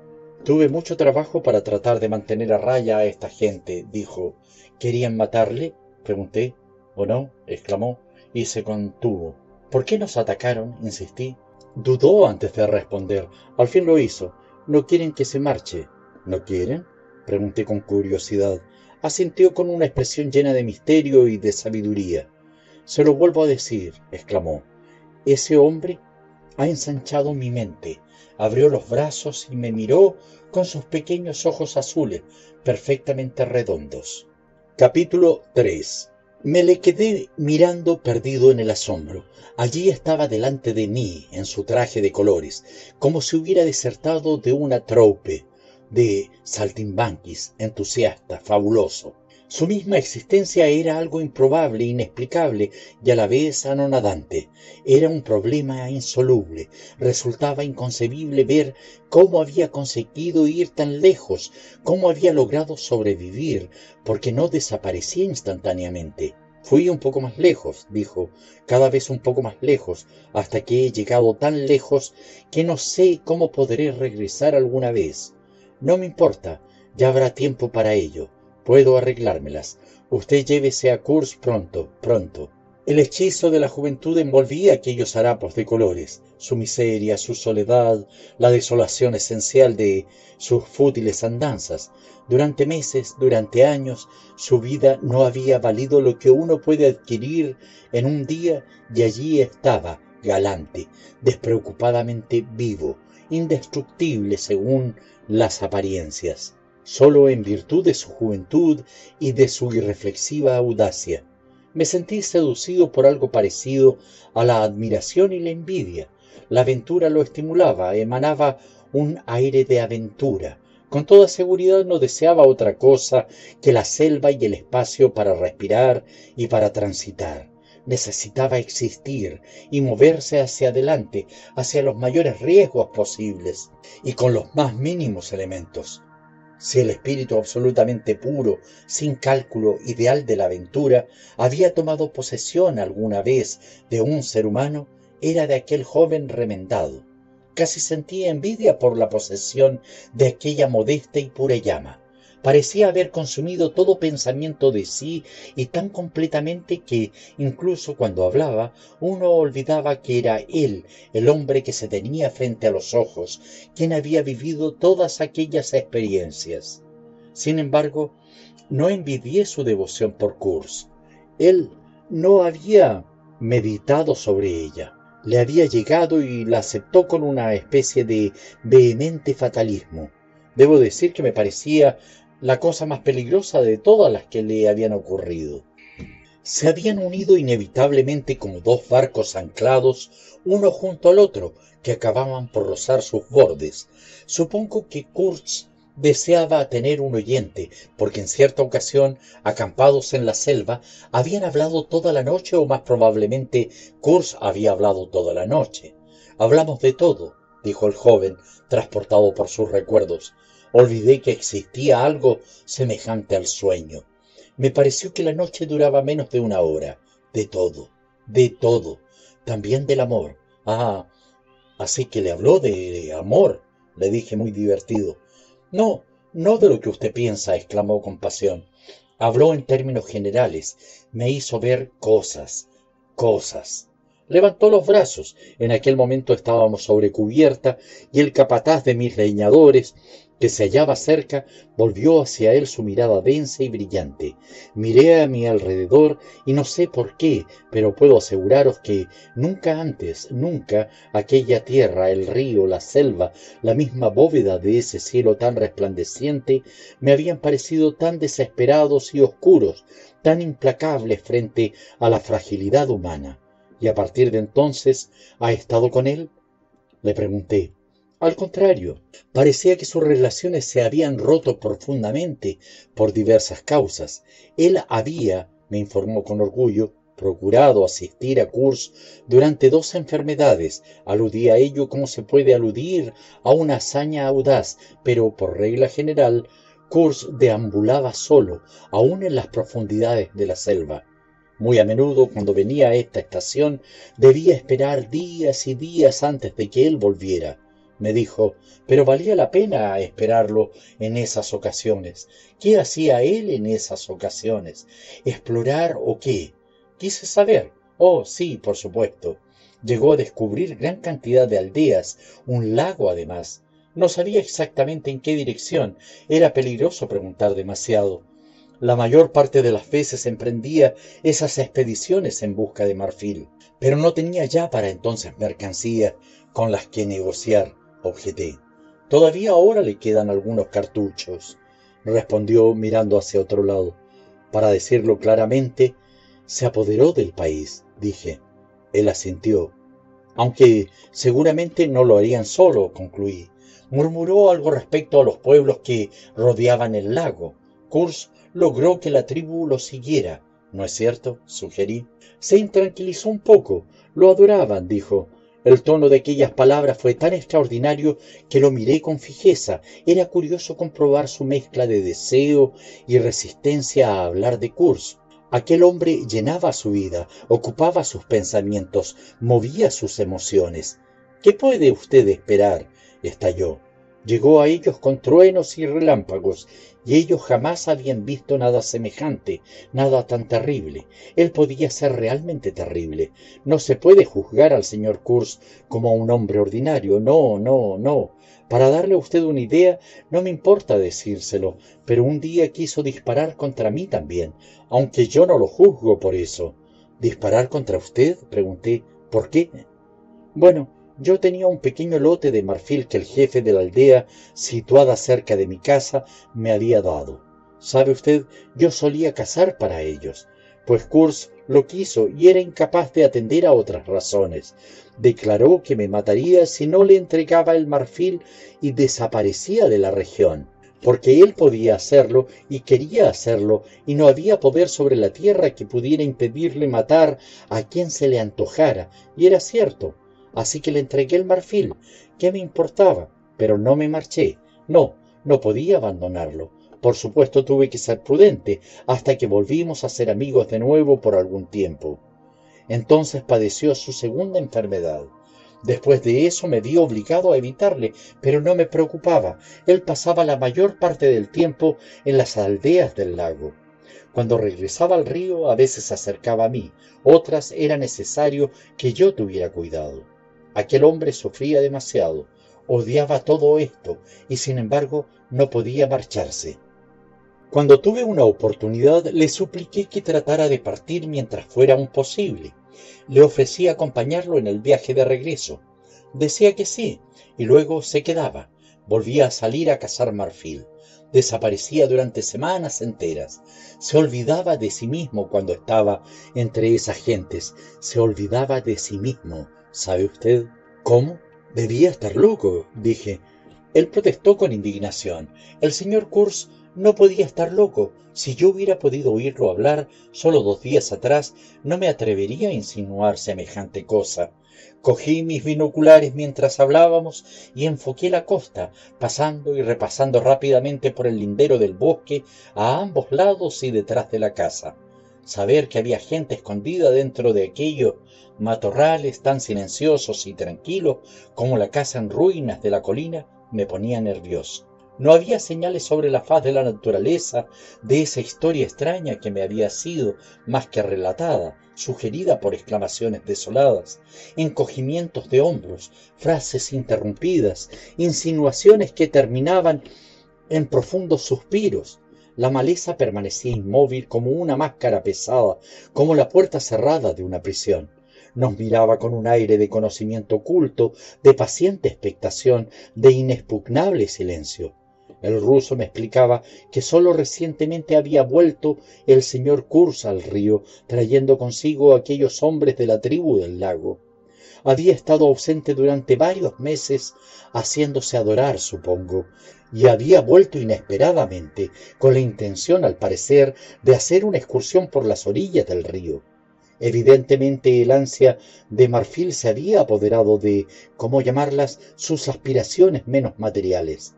Tuve mucho trabajo para tratar de mantener a raya a esta gente, dijo. ¿Querían matarle? pregunté. ¿O no? exclamó, y se contuvo. ¿Por qué nos atacaron? insistí. Dudó antes de responder. Al fin lo hizo. No quieren que se marche. ¿No quieren? pregunté con curiosidad. Asintió con una expresión llena de misterio y de sabiduría. Se lo vuelvo a decir, exclamó. Ese hombre ha ensanchado mi mente abrió los brazos y me miró con sus pequeños ojos azules, perfectamente redondos. Capítulo 3 me le quedé mirando perdido en el asombro. Allí estaba delante de mí, en su traje de colores, como si hubiera desertado de una troupe de saltimbanquis, entusiasta, fabuloso. Su misma existencia era algo improbable, inexplicable y a la vez anonadante. Era un problema insoluble. Resultaba inconcebible ver cómo había conseguido ir tan lejos, cómo había logrado sobrevivir, porque no desaparecía instantáneamente. Fui un poco más lejos, dijo, cada vez un poco más lejos, hasta que he llegado tan lejos que no sé cómo podré regresar alguna vez. No me importa, ya habrá tiempo para ello. Puedo arreglármelas. Usted llévese a Kurs pronto, pronto. El hechizo de la juventud envolvía aquellos harapos de colores, su miseria, su soledad, la desolación esencial de sus fútiles andanzas. Durante meses, durante años, su vida no había valido lo que uno puede adquirir en un día y allí estaba, galante, despreocupadamente vivo, indestructible según las apariencias, solo en virtud de su juventud y de su irreflexiva audacia me sentí seducido por algo parecido a la admiración y la envidia. La aventura lo estimulaba, emanaba un aire de aventura. Con toda seguridad no deseaba otra cosa que la selva y el espacio para respirar y para transitar. Necesitaba existir y moverse hacia adelante, hacia los mayores riesgos posibles y con los más mínimos elementos. Si el espíritu absolutamente puro, sin cálculo, ideal de la aventura, había tomado posesión alguna vez de un ser humano, era de aquel joven remendado. Casi sentía envidia por la posesión de aquella modesta y pura llama parecía haber consumido todo pensamiento de sí y tan completamente que incluso cuando hablaba uno olvidaba que era él el hombre que se tenía frente a los ojos, quien había vivido todas aquellas experiencias. Sin embargo, no envidié su devoción por Kurz. Él no había meditado sobre ella. Le había llegado y la aceptó con una especie de vehemente fatalismo. Debo decir que me parecía la cosa más peligrosa de todas las que le habían ocurrido. Se habían unido inevitablemente como dos barcos anclados uno junto al otro que acababan por rozar sus bordes. Supongo que Kurz deseaba tener un oyente, porque en cierta ocasión, acampados en la selva, habían hablado toda la noche o más probablemente Kurz había hablado toda la noche. Hablamos de todo, dijo el joven, transportado por sus recuerdos. Olvidé que existía algo semejante al sueño. Me pareció que la noche duraba menos de una hora. De todo, de todo, también del amor. Ah, así que le habló de amor, le dije muy divertido. No, no de lo que usted piensa, exclamó con pasión. Habló en términos generales, me hizo ver cosas, cosas. Levantó los brazos. En aquel momento estábamos sobre cubierta y el capataz de mis leñadores que se hallaba cerca, volvió hacia él su mirada densa y brillante. Miré a mi alrededor y no sé por qué, pero puedo aseguraros que nunca antes, nunca aquella tierra, el río, la selva, la misma bóveda de ese cielo tan resplandeciente, me habían parecido tan desesperados y oscuros, tan implacables frente a la fragilidad humana. ¿Y a partir de entonces ha estado con él? Le pregunté. Al contrario, parecía que sus relaciones se habían roto profundamente por diversas causas. Él había, me informó con orgullo, procurado asistir a Kurz durante dos enfermedades. Aludí a ello como se puede aludir a una hazaña audaz, pero por regla general, Kurz deambulaba solo, aún en las profundidades de la selva. Muy a menudo, cuando venía a esta estación, debía esperar días y días antes de que él volviera me dijo, pero valía la pena esperarlo en esas ocasiones. ¿Qué hacía él en esas ocasiones? ¿Explorar o qué? Quise saber. Oh, sí, por supuesto. Llegó a descubrir gran cantidad de aldeas, un lago además. No sabía exactamente en qué dirección. Era peligroso preguntar demasiado. La mayor parte de las veces emprendía esas expediciones en busca de marfil, pero no tenía ya para entonces mercancía con las que negociar Todavía ahora le quedan algunos cartuchos, respondió mirando hacia otro lado. Para decirlo claramente, se apoderó del país, dije. Él asintió. Aunque seguramente no lo harían solo, concluí. Murmuró algo respecto a los pueblos que rodeaban el lago. Kurz logró que la tribu lo siguiera. ¿No es cierto? sugerí. Se intranquilizó un poco. Lo adoraban, dijo. El tono de aquellas palabras fue tan extraordinario que lo miré con fijeza. Era curioso comprobar su mezcla de deseo y resistencia a hablar de Kurz. Aquel hombre llenaba su vida, ocupaba sus pensamientos, movía sus emociones. ¿Qué puede usted esperar? estalló. Llegó a ellos con truenos y relámpagos, y ellos jamás habían visto nada semejante, nada tan terrible. Él podía ser realmente terrible. No se puede juzgar al señor Kurz como a un hombre ordinario. No, no, no. Para darle a usted una idea, no me importa decírselo, pero un día quiso disparar contra mí también, aunque yo no lo juzgo por eso. ¿Disparar contra usted? pregunté. ¿Por qué? Bueno, yo tenía un pequeño lote de marfil que el jefe de la aldea, situada cerca de mi casa, me había dado. ¿Sabe usted? Yo solía cazar para ellos, pues Kurz lo quiso y era incapaz de atender a otras razones. Declaró que me mataría si no le entregaba el marfil y desaparecía de la región, porque él podía hacerlo y quería hacerlo, y no había poder sobre la tierra que pudiera impedirle matar a quien se le antojara, y era cierto así que le entregué el marfil. ¿Qué me importaba? Pero no me marché. No, no podía abandonarlo. Por supuesto tuve que ser prudente hasta que volvimos a ser amigos de nuevo por algún tiempo. Entonces padeció su segunda enfermedad. Después de eso me vi obligado a evitarle, pero no me preocupaba. Él pasaba la mayor parte del tiempo en las aldeas del lago. Cuando regresaba al río a veces se acercaba a mí, otras era necesario que yo tuviera cuidado. Aquel hombre sufría demasiado, odiaba todo esto y sin embargo no podía marcharse. Cuando tuve una oportunidad le supliqué que tratara de partir mientras fuera un posible. Le ofrecí acompañarlo en el viaje de regreso. Decía que sí, y luego se quedaba. Volvía a salir a cazar marfil. Desaparecía durante semanas enteras. Se olvidaba de sí mismo cuando estaba entre esas gentes. Se olvidaba de sí mismo. ¿Sabe usted cómo? Debía estar loco, dije. Él protestó con indignación. El señor Kurz no podía estar loco. Si yo hubiera podido oírlo hablar solo dos días atrás, no me atrevería a insinuar semejante cosa. Cogí mis binoculares mientras hablábamos y enfoqué la costa, pasando y repasando rápidamente por el lindero del bosque a ambos lados y detrás de la casa. Saber que había gente escondida dentro de aquello matorrales tan silenciosos y tranquilos como la casa en ruinas de la colina me ponía nervioso. No había señales sobre la faz de la naturaleza de esa historia extraña que me había sido más que relatada, sugerida por exclamaciones desoladas, encogimientos de hombros, frases interrumpidas, insinuaciones que terminaban en profundos suspiros. La maleza permanecía inmóvil como una máscara pesada, como la puerta cerrada de una prisión nos miraba con un aire de conocimiento oculto, de paciente expectación, de inexpugnable silencio. El ruso me explicaba que sólo recientemente había vuelto el señor Kurz al río, trayendo consigo a aquellos hombres de la tribu del lago. Había estado ausente durante varios meses, haciéndose adorar, supongo, y había vuelto inesperadamente, con la intención, al parecer, de hacer una excursión por las orillas del río. Evidentemente el ansia de Marfil se había apoderado de, ¿cómo llamarlas?, sus aspiraciones menos materiales.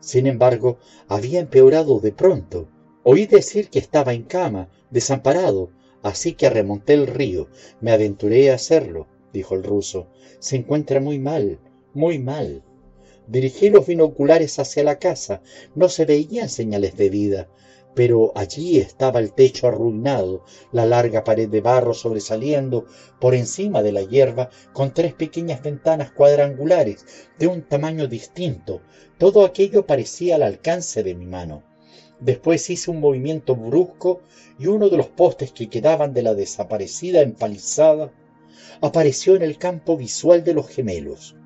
Sin embargo, había empeorado de pronto. Oí decir que estaba en cama, desamparado, así que remonté el río. Me aventuré a hacerlo, dijo el ruso. Se encuentra muy mal, muy mal. Dirigí los binoculares hacia la casa. No se veían señales de vida pero allí estaba el techo arruinado, la larga pared de barro sobresaliendo por encima de la hierba, con tres pequeñas ventanas cuadrangulares de un tamaño distinto. Todo aquello parecía al alcance de mi mano. Después hice un movimiento brusco y uno de los postes que quedaban de la desaparecida empalizada apareció en el campo visual de los gemelos.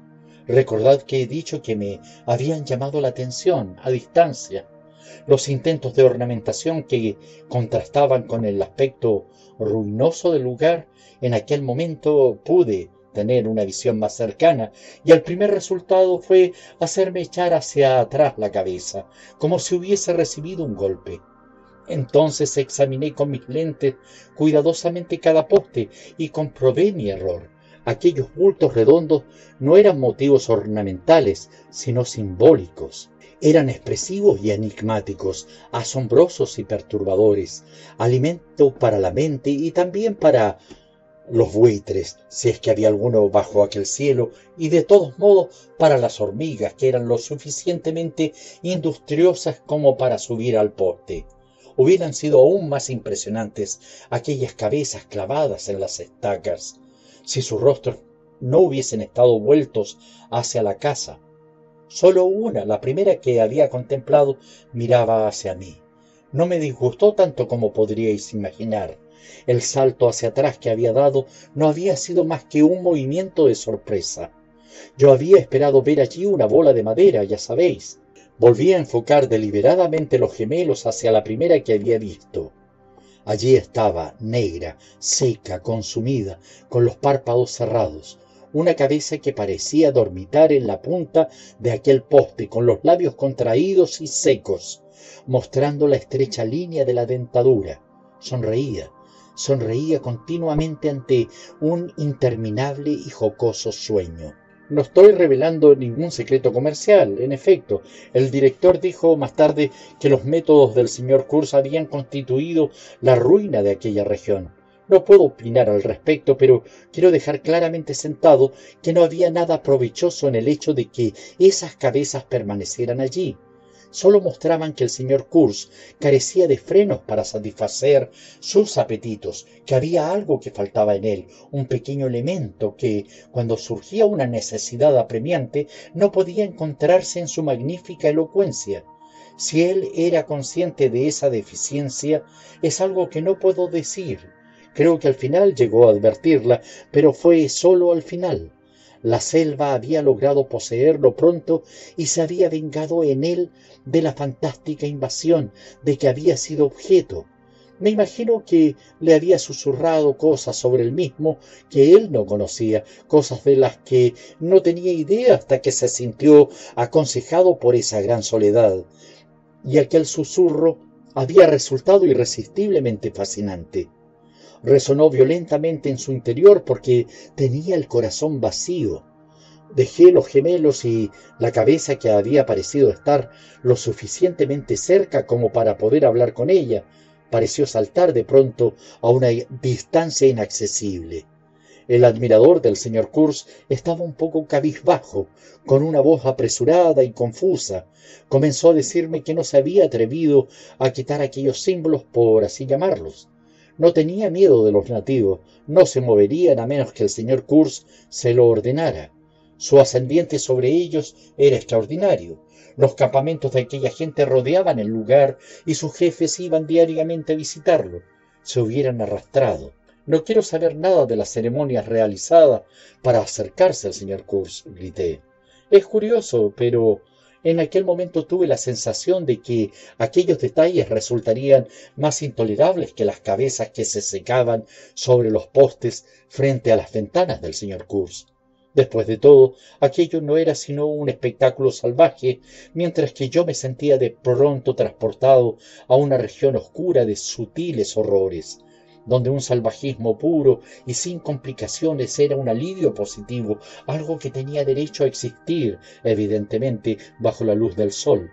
Recordad que he dicho que me habían llamado la atención a distancia los intentos de ornamentación que contrastaban con el aspecto ruinoso del lugar, en aquel momento pude tener una visión más cercana y el primer resultado fue hacerme echar hacia atrás la cabeza, como si hubiese recibido un golpe. Entonces examiné con mis lentes cuidadosamente cada poste y comprobé mi error. Aquellos bultos redondos no eran motivos ornamentales, sino simbólicos eran expresivos y enigmáticos, asombrosos y perturbadores, alimento para la mente y también para los buitres, si es que había alguno bajo aquel cielo, y de todos modos para las hormigas, que eran lo suficientemente industriosas como para subir al poste. Hubieran sido aún más impresionantes aquellas cabezas clavadas en las estacas, si sus rostros no hubiesen estado vueltos hacia la casa. Solo una, la primera que había contemplado, miraba hacia mí. No me disgustó tanto como podríais imaginar el salto hacia atrás que había dado no había sido más que un movimiento de sorpresa. Yo había esperado ver allí una bola de madera, ya sabéis. Volví a enfocar deliberadamente los gemelos hacia la primera que había visto. Allí estaba, negra, seca, consumida, con los párpados cerrados, una cabeza que parecía dormitar en la punta de aquel poste, con los labios contraídos y secos, mostrando la estrecha línea de la dentadura. Sonreía, sonreía continuamente ante un interminable y jocoso sueño. No estoy revelando ningún secreto comercial. En efecto, el director dijo más tarde que los métodos del señor Kurz habían constituido la ruina de aquella región. No puedo opinar al respecto, pero quiero dejar claramente sentado que no había nada provechoso en el hecho de que esas cabezas permanecieran allí solo mostraban que el señor Kurz carecía de frenos para satisfacer sus apetitos, que había algo que faltaba en él, un pequeño elemento que, cuando surgía una necesidad apremiante, no podía encontrarse en su magnífica elocuencia. Si él era consciente de esa deficiencia, es algo que no puedo decir. Creo que al final llegó a advertirla, pero fue solo al final. La selva había logrado poseerlo pronto y se había vengado en él de la fantástica invasión de que había sido objeto. Me imagino que le había susurrado cosas sobre el mismo que él no conocía, cosas de las que no tenía idea hasta que se sintió aconsejado por esa gran soledad. Y aquel susurro había resultado irresistiblemente fascinante resonó violentamente en su interior porque tenía el corazón vacío. Dejé los gemelos y la cabeza que había parecido estar lo suficientemente cerca como para poder hablar con ella, pareció saltar de pronto a una distancia inaccesible. El admirador del señor Kurz estaba un poco cabizbajo, con una voz apresurada y confusa. Comenzó a decirme que no se había atrevido a quitar aquellos símbolos, por así llamarlos. No tenía miedo de los nativos, no se moverían a menos que el señor Kurz se lo ordenara. Su ascendiente sobre ellos era extraordinario. Los campamentos de aquella gente rodeaban el lugar y sus jefes iban diariamente a visitarlo. Se hubieran arrastrado. No quiero saber nada de las ceremonias realizadas para acercarse al señor Kurz, grité. Es curioso, pero en aquel momento tuve la sensación de que aquellos detalles resultarían más intolerables que las cabezas que se secaban sobre los postes frente a las ventanas del señor Kurz. Después de todo, aquello no era sino un espectáculo salvaje, mientras que yo me sentía de pronto transportado a una región oscura de sutiles horrores donde un salvajismo puro y sin complicaciones era un alivio positivo, algo que tenía derecho a existir, evidentemente, bajo la luz del sol.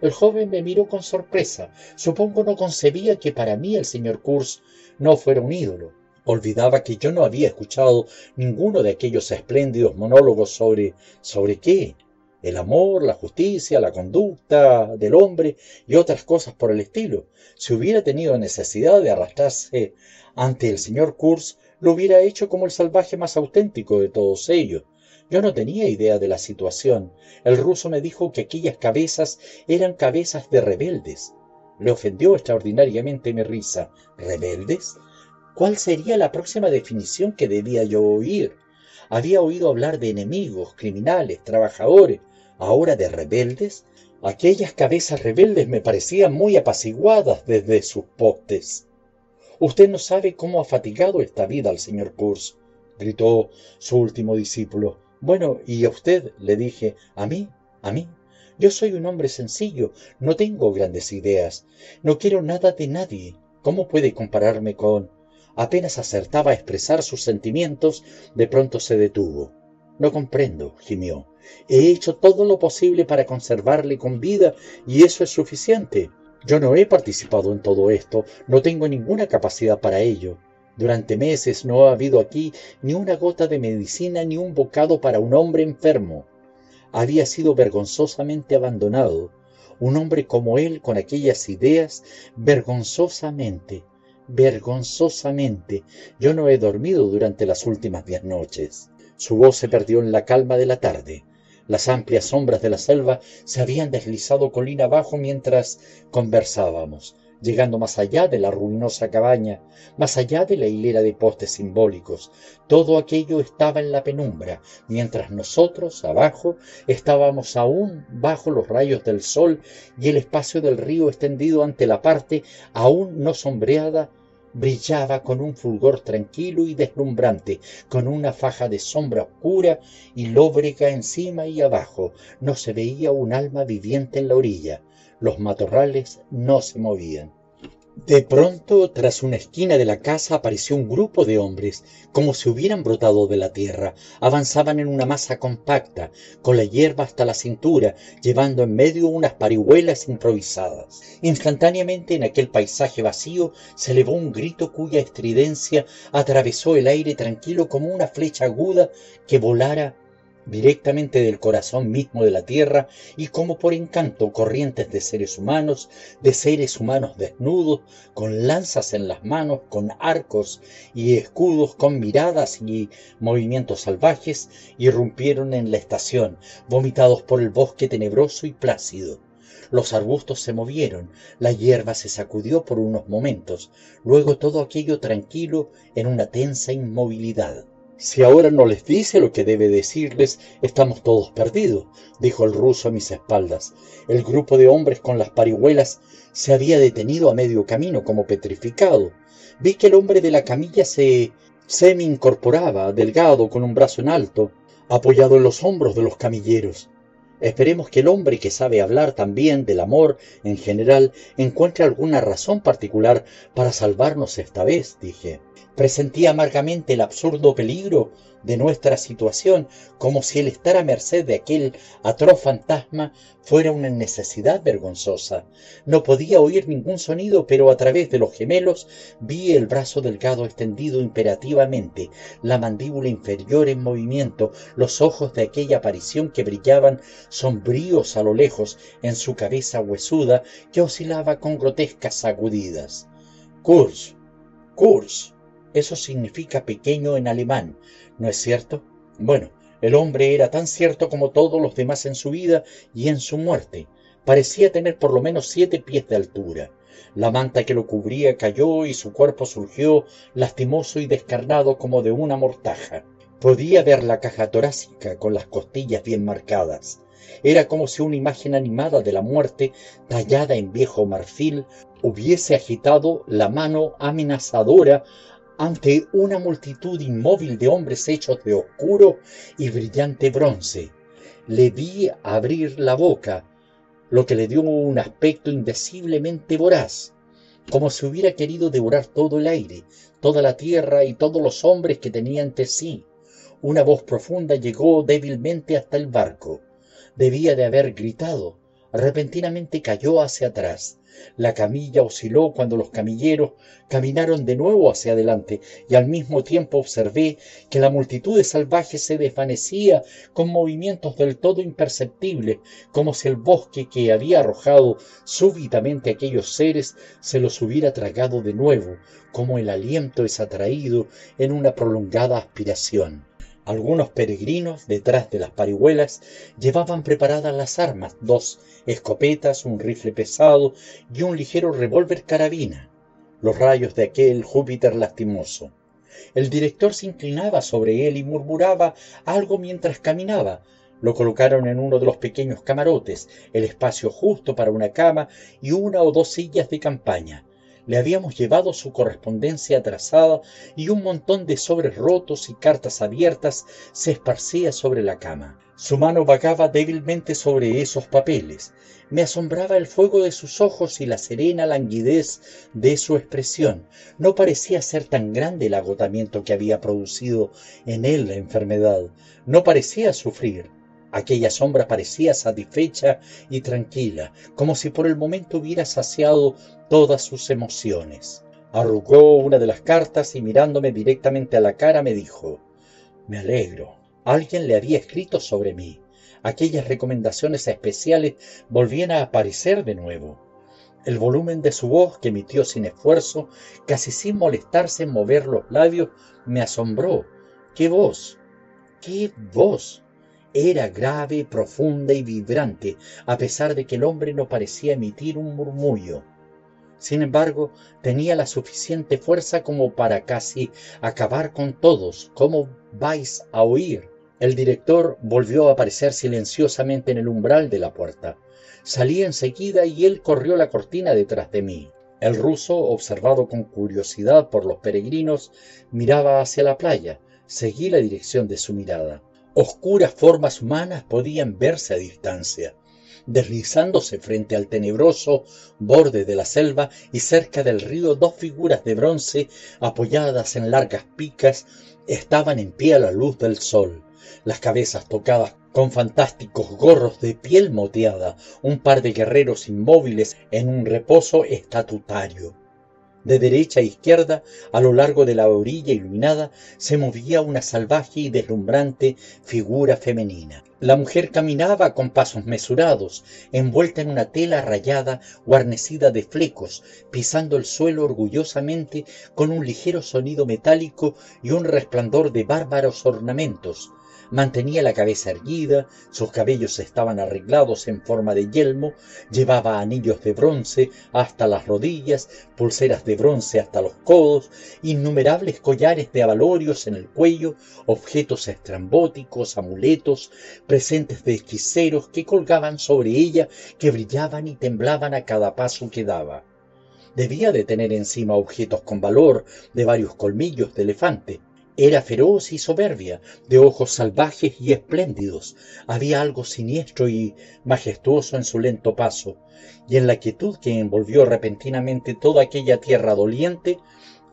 El joven me miró con sorpresa. Supongo no concebía que para mí el señor Kurz no fuera un ídolo. Olvidaba que yo no había escuchado ninguno de aquellos espléndidos monólogos sobre ¿sobre qué? El amor, la justicia, la conducta del hombre y otras cosas por el estilo. Si hubiera tenido necesidad de arrastrarse ante el señor Kurz, lo hubiera hecho como el salvaje más auténtico de todos ellos. Yo no tenía idea de la situación. El ruso me dijo que aquellas cabezas eran cabezas de rebeldes. Le ofendió extraordinariamente mi risa. ¿Rebeldes? ¿Cuál sería la próxima definición que debía yo oír? Había oído hablar de enemigos, criminales, trabajadores, ahora de rebeldes, aquellas cabezas rebeldes me parecían muy apaciguadas desde sus postes. Usted no sabe cómo ha fatigado esta vida al señor Kurz, gritó su último discípulo. Bueno, ¿y a usted? le dije. ¿A mí? ¿A mí? Yo soy un hombre sencillo, no tengo grandes ideas, no quiero nada de nadie. ¿Cómo puede compararme con... Apenas acertaba a expresar sus sentimientos, de pronto se detuvo. No comprendo, gimió. He hecho todo lo posible para conservarle con vida y eso es suficiente. Yo no he participado en todo esto, no tengo ninguna capacidad para ello. Durante meses no ha habido aquí ni una gota de medicina ni un bocado para un hombre enfermo. Había sido vergonzosamente abandonado. Un hombre como él, con aquellas ideas, vergonzosamente, vergonzosamente. Yo no he dormido durante las últimas diez noches. Su voz se perdió en la calma de la tarde. Las amplias sombras de la selva se habían deslizado colina abajo mientras conversábamos, llegando más allá de la ruinosa cabaña, más allá de la hilera de postes simbólicos. Todo aquello estaba en la penumbra, mientras nosotros, abajo, estábamos aún bajo los rayos del sol y el espacio del río extendido ante la parte aún no sombreada brillaba con un fulgor tranquilo y deslumbrante, con una faja de sombra oscura y lóbrega encima y abajo. No se veía un alma viviente en la orilla. Los matorrales no se movían. De pronto, tras una esquina de la casa apareció un grupo de hombres, como si hubieran brotado de la tierra. Avanzaban en una masa compacta, con la hierba hasta la cintura, llevando en medio unas parihuelas improvisadas. Instantáneamente en aquel paisaje vacío se elevó un grito cuya estridencia atravesó el aire tranquilo como una flecha aguda que volara directamente del corazón mismo de la tierra y como por encanto corrientes de seres humanos, de seres humanos desnudos, con lanzas en las manos, con arcos y escudos, con miradas y movimientos salvajes, irrumpieron en la estación, vomitados por el bosque tenebroso y plácido. Los arbustos se movieron, la hierba se sacudió por unos momentos, luego todo aquello tranquilo en una tensa inmovilidad. Si ahora no les dice lo que debe decirles, estamos todos perdidos, dijo el ruso a mis espaldas. El grupo de hombres con las parihuelas se había detenido a medio camino como petrificado. Vi que el hombre de la camilla se semi incorporaba, delgado, con un brazo en alto, apoyado en los hombros de los camilleros. Esperemos que el hombre que sabe hablar también del amor en general encuentre alguna razón particular para salvarnos esta vez, dije. Presentía amargamente el absurdo peligro de nuestra situación, como si el estar a merced de aquel atroz fantasma fuera una necesidad vergonzosa. No podía oír ningún sonido, pero a través de los gemelos vi el brazo delgado extendido imperativamente, la mandíbula inferior en movimiento, los ojos de aquella aparición que brillaban sombríos a lo lejos en su cabeza huesuda que oscilaba con grotescas sacudidas. Kurs, Kurs, eso significa pequeño en alemán, ¿no es cierto? Bueno, el hombre era tan cierto como todos los demás en su vida y en su muerte. Parecía tener por lo menos siete pies de altura. La manta que lo cubría cayó y su cuerpo surgió lastimoso y descarnado como de una mortaja. Podía ver la caja torácica con las costillas bien marcadas. Era como si una imagen animada de la muerte, tallada en viejo marfil, hubiese agitado la mano amenazadora ante una multitud inmóvil de hombres hechos de oscuro y brillante bronce. Le vi abrir la boca, lo que le dio un aspecto indeciblemente voraz, como si hubiera querido devorar todo el aire, toda la tierra y todos los hombres que tenía ante sí. Una voz profunda llegó débilmente hasta el barco. Debía de haber gritado. Repentinamente cayó hacia atrás. La camilla osciló cuando los camilleros caminaron de nuevo hacia adelante y al mismo tiempo observé que la multitud de salvajes se desvanecía con movimientos del todo imperceptibles, como si el bosque que había arrojado súbitamente a aquellos seres se los hubiera tragado de nuevo, como el aliento es atraído en una prolongada aspiración. Algunos peregrinos, detrás de las parihuelas, llevaban preparadas las armas, dos escopetas, un rifle pesado y un ligero revólver carabina, los rayos de aquel Júpiter lastimoso. El director se inclinaba sobre él y murmuraba algo mientras caminaba. Lo colocaron en uno de los pequeños camarotes, el espacio justo para una cama y una o dos sillas de campaña le habíamos llevado su correspondencia atrasada y un montón de sobres rotos y cartas abiertas se esparcía sobre la cama. Su mano vagaba débilmente sobre esos papeles. Me asombraba el fuego de sus ojos y la serena languidez de su expresión. No parecía ser tan grande el agotamiento que había producido en él la enfermedad. No parecía sufrir. Aquella sombra parecía satisfecha y tranquila, como si por el momento hubiera saciado todas sus emociones. Arrugó una de las cartas y mirándome directamente a la cara me dijo, me alegro. Alguien le había escrito sobre mí. Aquellas recomendaciones especiales volvían a aparecer de nuevo. El volumen de su voz, que emitió sin esfuerzo, casi sin molestarse en mover los labios, me asombró. ¡Qué voz! ¡Qué voz! Era grave, profunda y vibrante, a pesar de que el hombre no parecía emitir un murmullo. Sin embargo, tenía la suficiente fuerza como para casi acabar con todos. ¿Cómo vais a oír? El director volvió a aparecer silenciosamente en el umbral de la puerta. Salí enseguida y él corrió la cortina detrás de mí. El ruso, observado con curiosidad por los peregrinos, miraba hacia la playa. Seguí la dirección de su mirada. Oscuras formas humanas podían verse a distancia, deslizándose frente al tenebroso borde de la selva y cerca del río dos figuras de bronce apoyadas en largas picas estaban en pie a la luz del sol, las cabezas tocadas con fantásticos gorros de piel moteada, un par de guerreros inmóviles en un reposo estatutario. De derecha a izquierda, a lo largo de la orilla iluminada, se movía una salvaje y deslumbrante figura femenina. La mujer caminaba con pasos mesurados, envuelta en una tela rayada, guarnecida de flecos, pisando el suelo orgullosamente con un ligero sonido metálico y un resplandor de bárbaros ornamentos, mantenía la cabeza erguida, sus cabellos estaban arreglados en forma de yelmo, llevaba anillos de bronce hasta las rodillas, pulseras de bronce hasta los codos, innumerables collares de abalorios en el cuello, objetos estrambóticos, amuletos, presentes de hechiceros que colgaban sobre ella, que brillaban y temblaban a cada paso que daba. Debía de tener encima objetos con valor, de varios colmillos de elefante, era feroz y soberbia, de ojos salvajes y espléndidos. Había algo siniestro y majestuoso en su lento paso, y en la quietud que envolvió repentinamente toda aquella tierra doliente,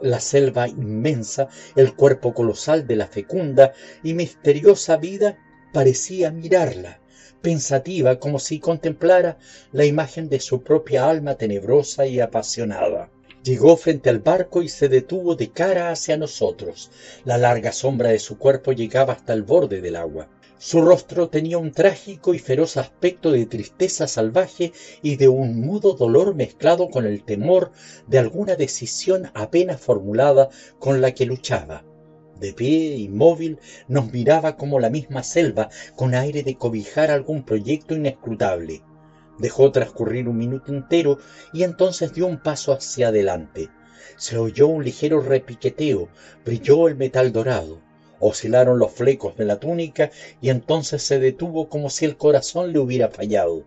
la selva inmensa, el cuerpo colosal de la fecunda y misteriosa vida, parecía mirarla, pensativa como si contemplara la imagen de su propia alma tenebrosa y apasionada. Llegó frente al barco y se detuvo de cara hacia nosotros. La larga sombra de su cuerpo llegaba hasta el borde del agua. Su rostro tenía un trágico y feroz aspecto de tristeza salvaje y de un mudo dolor mezclado con el temor de alguna decisión apenas formulada con la que luchaba. De pie, inmóvil, nos miraba como la misma selva, con aire de cobijar algún proyecto inescrutable. Dejó transcurrir un minuto entero y entonces dio un paso hacia adelante. Se oyó un ligero repiqueteo, brilló el metal dorado, oscilaron los flecos de la túnica y entonces se detuvo como si el corazón le hubiera fallado.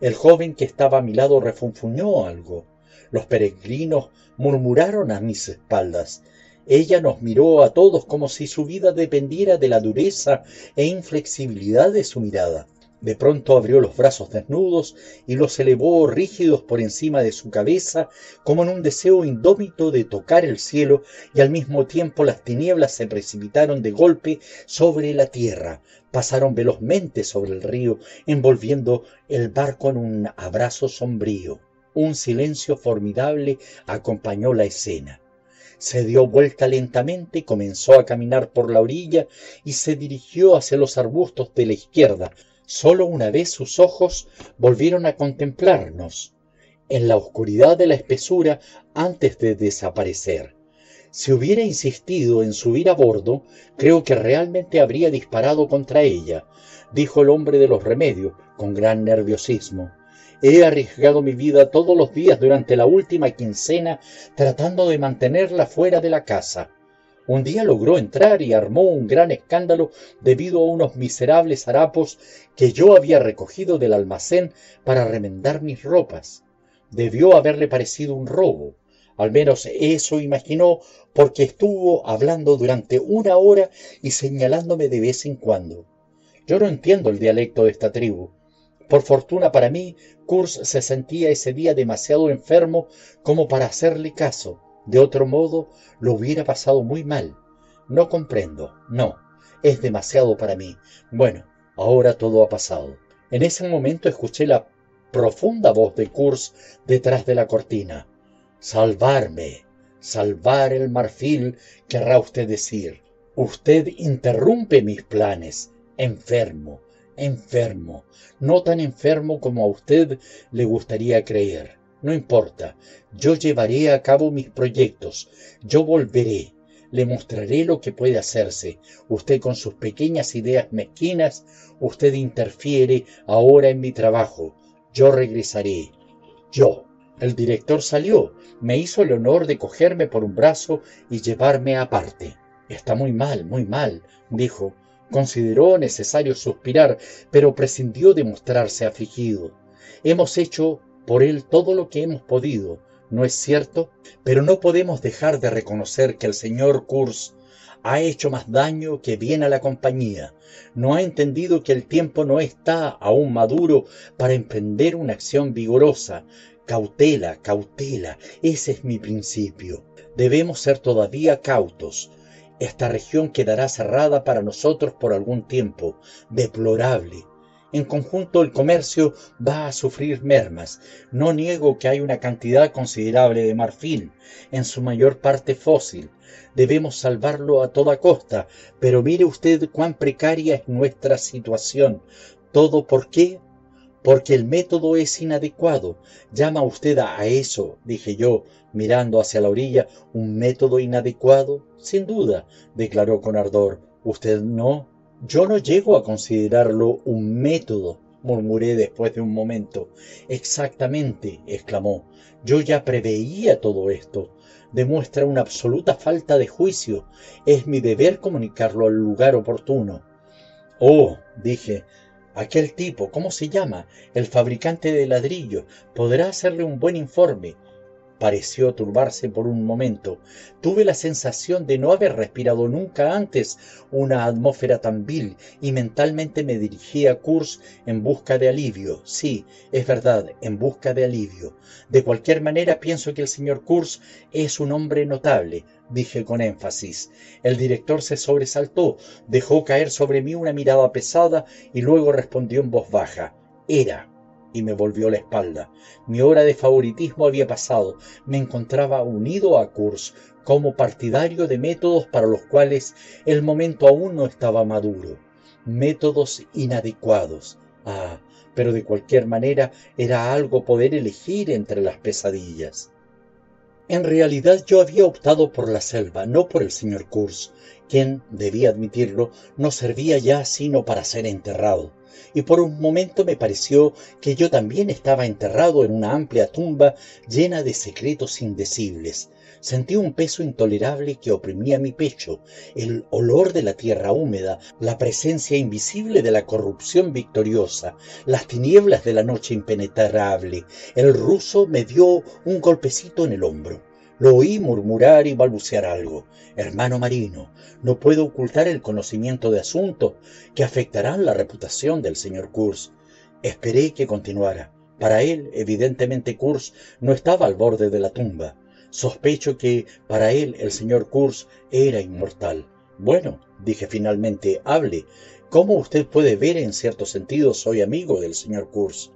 El joven que estaba a mi lado refunfuñó algo. Los peregrinos murmuraron a mis espaldas. Ella nos miró a todos como si su vida dependiera de la dureza e inflexibilidad de su mirada. De pronto abrió los brazos desnudos y los elevó rígidos por encima de su cabeza, como en un deseo indómito de tocar el cielo, y al mismo tiempo las tinieblas se precipitaron de golpe sobre la tierra, pasaron velozmente sobre el río, envolviendo el barco en un abrazo sombrío. Un silencio formidable acompañó la escena. Se dio vuelta lentamente, comenzó a caminar por la orilla y se dirigió hacia los arbustos de la izquierda, Solo una vez sus ojos volvieron a contemplarnos en la oscuridad de la espesura antes de desaparecer. Si hubiera insistido en subir a bordo, creo que realmente habría disparado contra ella, dijo el hombre de los remedios, con gran nerviosismo. He arriesgado mi vida todos los días durante la última quincena tratando de mantenerla fuera de la casa. Un día logró entrar y armó un gran escándalo debido a unos miserables harapos que yo había recogido del almacén para remendar mis ropas. Debió haberle parecido un robo. Al menos eso imaginó porque estuvo hablando durante una hora y señalándome de vez en cuando. Yo no entiendo el dialecto de esta tribu. Por fortuna para mí, Kurz se sentía ese día demasiado enfermo como para hacerle caso de otro modo, lo hubiera pasado muy mal. No comprendo. No. Es demasiado para mí. Bueno, ahora todo ha pasado. En ese momento escuché la profunda voz de Kurz detrás de la cortina. Salvarme. salvar el marfil, querrá usted decir. Usted interrumpe mis planes. Enfermo, enfermo, no tan enfermo como a usted le gustaría creer. No importa, yo llevaré a cabo mis proyectos, yo volveré, le mostraré lo que puede hacerse. Usted con sus pequeñas ideas mezquinas, usted interfiere ahora en mi trabajo. Yo regresaré. Yo. El director salió, me hizo el honor de cogerme por un brazo y llevarme aparte. Está muy mal, muy mal, dijo. Consideró necesario suspirar, pero prescindió de mostrarse afligido. Hemos hecho por él todo lo que hemos podido, ¿no es cierto? Pero no podemos dejar de reconocer que el señor Kurz ha hecho más daño que bien a la compañía. No ha entendido que el tiempo no está aún maduro para emprender una acción vigorosa. Cautela, cautela, ese es mi principio. Debemos ser todavía cautos. Esta región quedará cerrada para nosotros por algún tiempo. Deplorable, en conjunto el comercio va a sufrir mermas. No niego que hay una cantidad considerable de marfil, en su mayor parte fósil. Debemos salvarlo a toda costa, pero mire usted cuán precaria es nuestra situación. ¿Todo por qué? Porque el método es inadecuado. ¿Llama usted a eso, dije yo, mirando hacia la orilla, un método inadecuado? Sin duda, declaró con ardor. ¿Usted no? Yo no llego a considerarlo un método, murmuré después de un momento. Exactamente, exclamó. Yo ya preveía todo esto. Demuestra una absoluta falta de juicio. Es mi deber comunicarlo al lugar oportuno. Oh, dije, aquel tipo, ¿cómo se llama? El fabricante de ladrillo. Podrá hacerle un buen informe pareció turbarse por un momento. Tuve la sensación de no haber respirado nunca antes una atmósfera tan vil y mentalmente me dirigí a Kurz en busca de alivio. Sí, es verdad, en busca de alivio. De cualquier manera pienso que el señor Kurz es un hombre notable, dije con énfasis. El director se sobresaltó, dejó caer sobre mí una mirada pesada y luego respondió en voz baja. Era y me volvió la espalda. Mi hora de favoritismo había pasado. Me encontraba unido a Kurz como partidario de métodos para los cuales el momento aún no estaba maduro. Métodos inadecuados. Ah, pero de cualquier manera era algo poder elegir entre las pesadillas. En realidad yo había optado por la selva, no por el señor Kurz, quien, debía admitirlo, no servía ya sino para ser enterrado y por un momento me pareció que yo también estaba enterrado en una amplia tumba llena de secretos indecibles. Sentí un peso intolerable que oprimía mi pecho, el olor de la tierra húmeda, la presencia invisible de la corrupción victoriosa, las tinieblas de la noche impenetrable. El ruso me dio un golpecito en el hombro. Lo oí murmurar y balbucear algo. Hermano Marino, no puedo ocultar el conocimiento de asuntos que afectarán la reputación del señor Kurz. Esperé que continuara. Para él, evidentemente, Kurz no estaba al borde de la tumba. Sospecho que para él el señor Kurz era inmortal. Bueno, dije finalmente, hable. ¿Cómo usted puede ver en cierto sentido soy amigo del señor Kurz?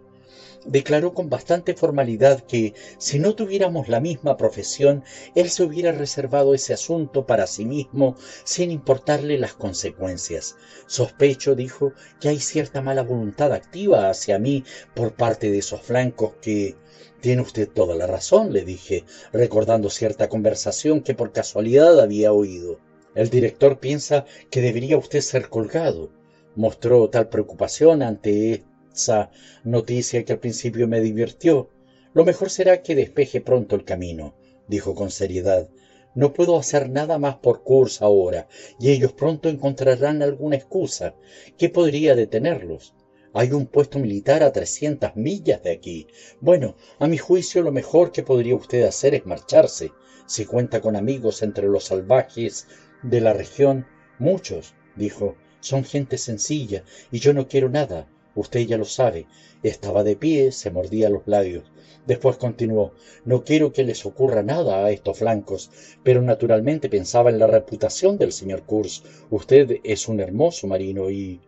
Declaró con bastante formalidad que, si no tuviéramos la misma profesión, él se hubiera reservado ese asunto para sí mismo sin importarle las consecuencias. Sospecho, dijo, que hay cierta mala voluntad activa hacia mí por parte de esos flancos que... Tiene usted toda la razón, le dije, recordando cierta conversación que por casualidad había oído. El director piensa que debería usted ser colgado. Mostró tal preocupación ante esa noticia que al principio me divirtió. Lo mejor será que despeje pronto el camino, dijo con seriedad. No puedo hacer nada más por Kurz ahora, y ellos pronto encontrarán alguna excusa. ¿Qué podría detenerlos? Hay un puesto militar a trescientas millas de aquí. Bueno, a mi juicio lo mejor que podría usted hacer es marcharse. Si cuenta con amigos entre los salvajes de la región, muchos, dijo, son gente sencilla, y yo no quiero nada. Usted ya lo sabe. Estaba de pie, se mordía los labios. Después continuó, no quiero que les ocurra nada a estos flancos, pero naturalmente pensaba en la reputación del señor Kurz. Usted es un hermoso marino y...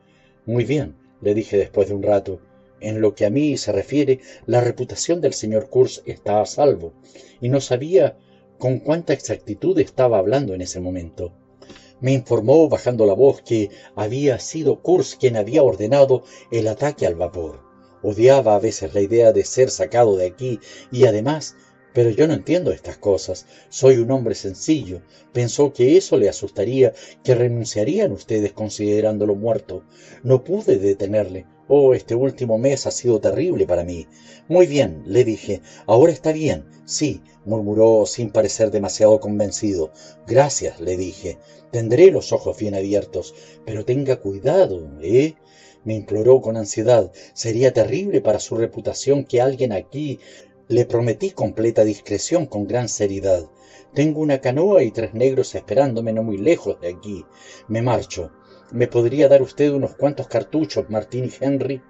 Muy bien, le dije después de un rato. En lo que a mí se refiere, la reputación del señor Kurz está a salvo. Y no sabía con cuánta exactitud estaba hablando en ese momento. Me informó, bajando la voz, que había sido Kurz quien había ordenado el ataque al vapor. Odiaba a veces la idea de ser sacado de aquí y además pero yo no entiendo estas cosas. Soy un hombre sencillo. Pensó que eso le asustaría, que renunciarían ustedes considerándolo muerto. No pude detenerle. Oh, este último mes ha sido terrible para mí. Muy bien, le dije. Ahora está bien. Sí, murmuró sin parecer demasiado convencido. Gracias, le dije. Tendré los ojos bien abiertos. Pero tenga cuidado, ¿eh? me imploró con ansiedad. Sería terrible para su reputación que alguien aquí le prometí completa discreción con gran seriedad. Tengo una canoa y tres negros esperándome no muy lejos de aquí. Me marcho. ¿Me podría dar usted unos cuantos cartuchos, Martín y Henry?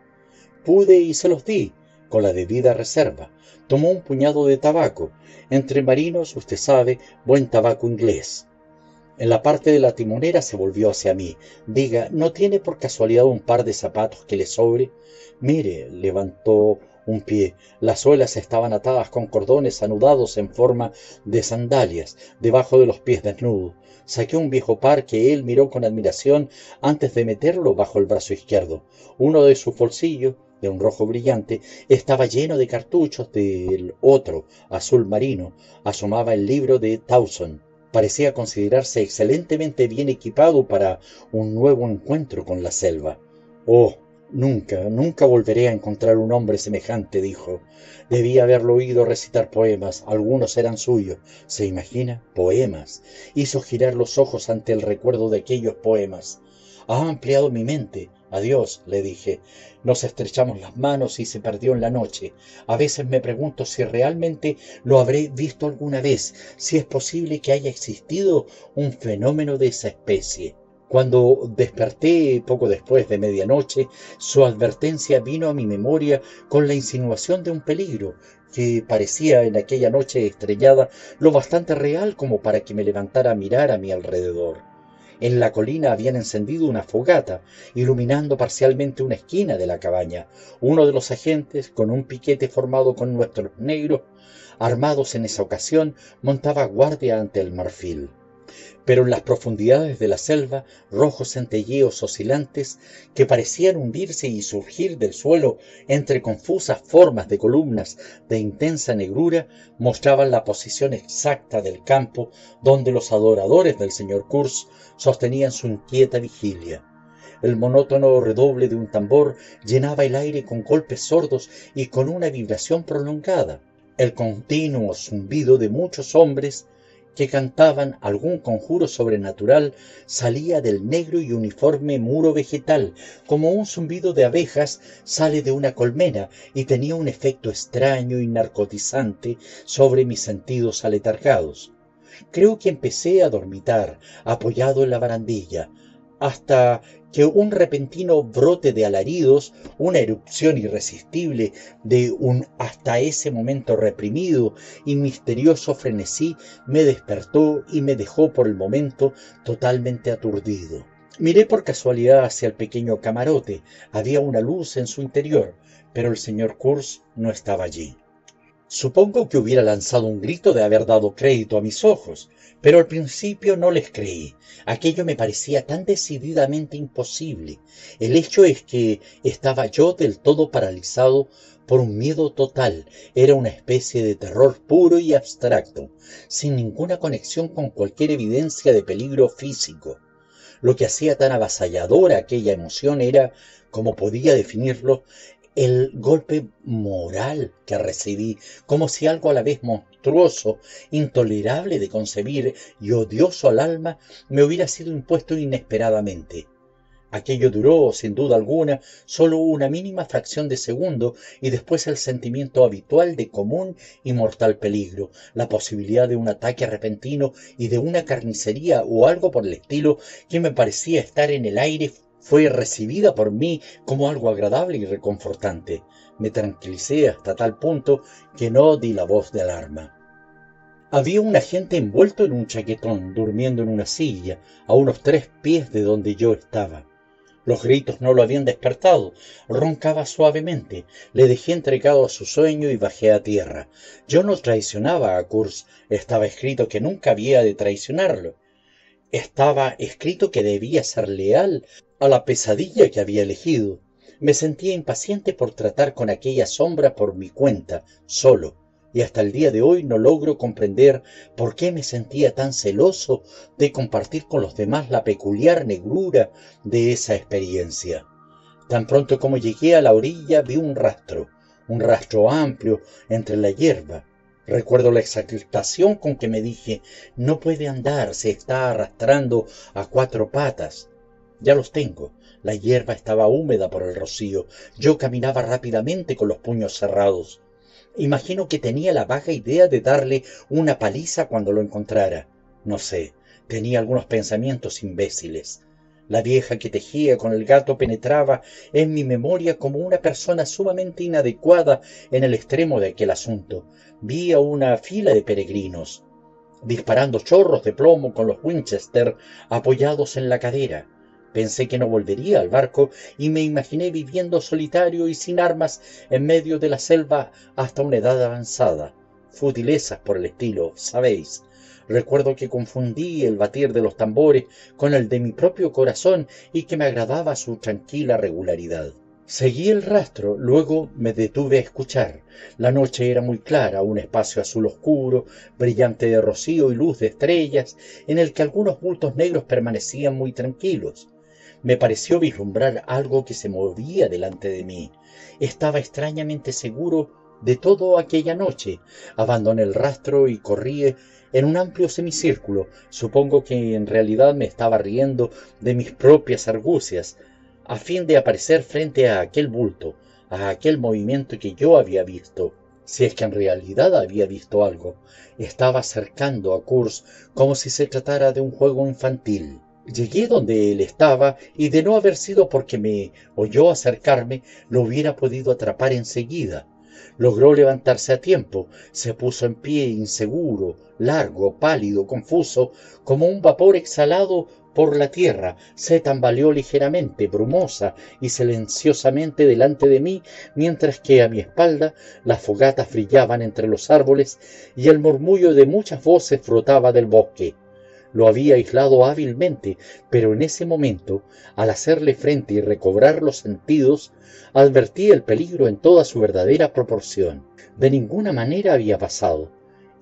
Pude y se los di, con la debida reserva. Tomó un puñado de tabaco. Entre marinos, usted sabe, buen tabaco inglés. En la parte de la timonera se volvió hacia mí. Diga, ¿no tiene por casualidad un par de zapatos que le sobre? Mire, levantó un pie. Las suelas estaban atadas con cordones anudados en forma de sandalias, debajo de los pies desnudos. Saqué un viejo par que él miró con admiración antes de meterlo bajo el brazo izquierdo. Uno de sus bolsillos, de un rojo brillante, estaba lleno de cartuchos del otro, azul marino. Asomaba el libro de Towson. Parecía considerarse excelentemente bien equipado para un nuevo encuentro con la selva. Oh, Nunca, nunca volveré a encontrar un hombre semejante, dijo. Debía haberlo oído recitar poemas, algunos eran suyos. ¿Se imagina? Poemas. Hizo girar los ojos ante el recuerdo de aquellos poemas. Ha ampliado mi mente. Adiós, le dije. Nos estrechamos las manos y se perdió en la noche. A veces me pregunto si realmente lo habré visto alguna vez, si es posible que haya existido un fenómeno de esa especie. Cuando desperté poco después de medianoche, su advertencia vino a mi memoria con la insinuación de un peligro que parecía en aquella noche estrellada lo bastante real como para que me levantara a mirar a mi alrededor. En la colina habían encendido una fogata, iluminando parcialmente una esquina de la cabaña. Uno de los agentes, con un piquete formado con nuestros negros, armados en esa ocasión, montaba guardia ante el marfil pero en las profundidades de la selva, rojos centelleos oscilantes que parecían hundirse y surgir del suelo entre confusas formas de columnas de intensa negrura, mostraban la posición exacta del campo donde los adoradores del señor Kurz sostenían su inquieta vigilia. El monótono redoble de un tambor llenaba el aire con golpes sordos y con una vibración prolongada. El continuo zumbido de muchos hombres que cantaban algún conjuro sobrenatural salía del negro y uniforme muro vegetal, como un zumbido de abejas sale de una colmena, y tenía un efecto extraño y narcotizante sobre mis sentidos aletargados. Creo que empecé a dormitar, apoyado en la barandilla, hasta que un repentino brote de alaridos, una erupción irresistible de un hasta ese momento reprimido y misterioso frenesí me despertó y me dejó por el momento totalmente aturdido. Miré por casualidad hacia el pequeño camarote. Había una luz en su interior, pero el señor Kurz no estaba allí. Supongo que hubiera lanzado un grito de haber dado crédito a mis ojos, pero al principio no les creí. Aquello me parecía tan decididamente imposible. El hecho es que estaba yo del todo paralizado por un miedo total. Era una especie de terror puro y abstracto, sin ninguna conexión con cualquier evidencia de peligro físico. Lo que hacía tan avasalladora aquella emoción era, como podía definirlo, el golpe moral que recibí, como si algo a la vez monstruoso, intolerable de concebir y odioso al alma me hubiera sido impuesto inesperadamente. Aquello duró, sin duda alguna, sólo una mínima fracción de segundo y después el sentimiento habitual de común y mortal peligro, la posibilidad de un ataque repentino y de una carnicería o algo por el estilo que me parecía estar en el aire fue recibida por mí como algo agradable y reconfortante. Me tranquilicé hasta tal punto que no di la voz de alarma. Había un agente envuelto en un chaquetón, durmiendo en una silla, a unos tres pies de donde yo estaba. Los gritos no lo habían despertado. Roncaba suavemente. Le dejé entregado a su sueño y bajé a tierra. Yo no traicionaba a Kurz. Estaba escrito que nunca había de traicionarlo. Estaba escrito que debía ser leal a la pesadilla que había elegido. Me sentía impaciente por tratar con aquella sombra por mi cuenta, solo y hasta el día de hoy no logro comprender por qué me sentía tan celoso de compartir con los demás la peculiar negrura de esa experiencia. Tan pronto como llegué a la orilla vi un rastro, un rastro amplio entre la hierba. Recuerdo la exaltación con que me dije, no puede andar, se está arrastrando a cuatro patas. Ya los tengo. La hierba estaba húmeda por el rocío. Yo caminaba rápidamente con los puños cerrados. Imagino que tenía la vaga idea de darle una paliza cuando lo encontrara. No sé, tenía algunos pensamientos imbéciles. La vieja que tejía con el gato penetraba en mi memoria como una persona sumamente inadecuada en el extremo de aquel asunto. Vi a una fila de peregrinos, disparando chorros de plomo con los Winchester apoyados en la cadera. Pensé que no volvería al barco y me imaginé viviendo solitario y sin armas en medio de la selva hasta una edad avanzada. Futilezas por el estilo, sabéis. Recuerdo que confundí el batir de los tambores con el de mi propio corazón y que me agradaba su tranquila regularidad. Seguí el rastro, luego me detuve a escuchar. La noche era muy clara, un espacio azul oscuro, brillante de rocío y luz de estrellas, en el que algunos bultos negros permanecían muy tranquilos. Me pareció vislumbrar algo que se movía delante de mí. Estaba extrañamente seguro de todo aquella noche. Abandoné el rastro y corrí en un amplio semicírculo. Supongo que en realidad me estaba riendo de mis propias argucias, a fin de aparecer frente a aquel bulto, a aquel movimiento que yo había visto. Si es que en realidad había visto algo, estaba acercando a Kurz como si se tratara de un juego infantil. Llegué donde él estaba y de no haber sido porque me oyó acercarme, lo hubiera podido atrapar enseguida. Logró levantarse a tiempo, se puso en pie inseguro, largo, pálido, confuso, como un vapor exhalado por la tierra, se tambaleó ligeramente, brumosa y silenciosamente delante de mí, mientras que a mi espalda las fogatas brillaban entre los árboles y el murmullo de muchas voces frotaba del bosque. Lo había aislado hábilmente, pero en ese momento, al hacerle frente y recobrar los sentidos, advertí el peligro en toda su verdadera proporción. De ninguna manera había pasado,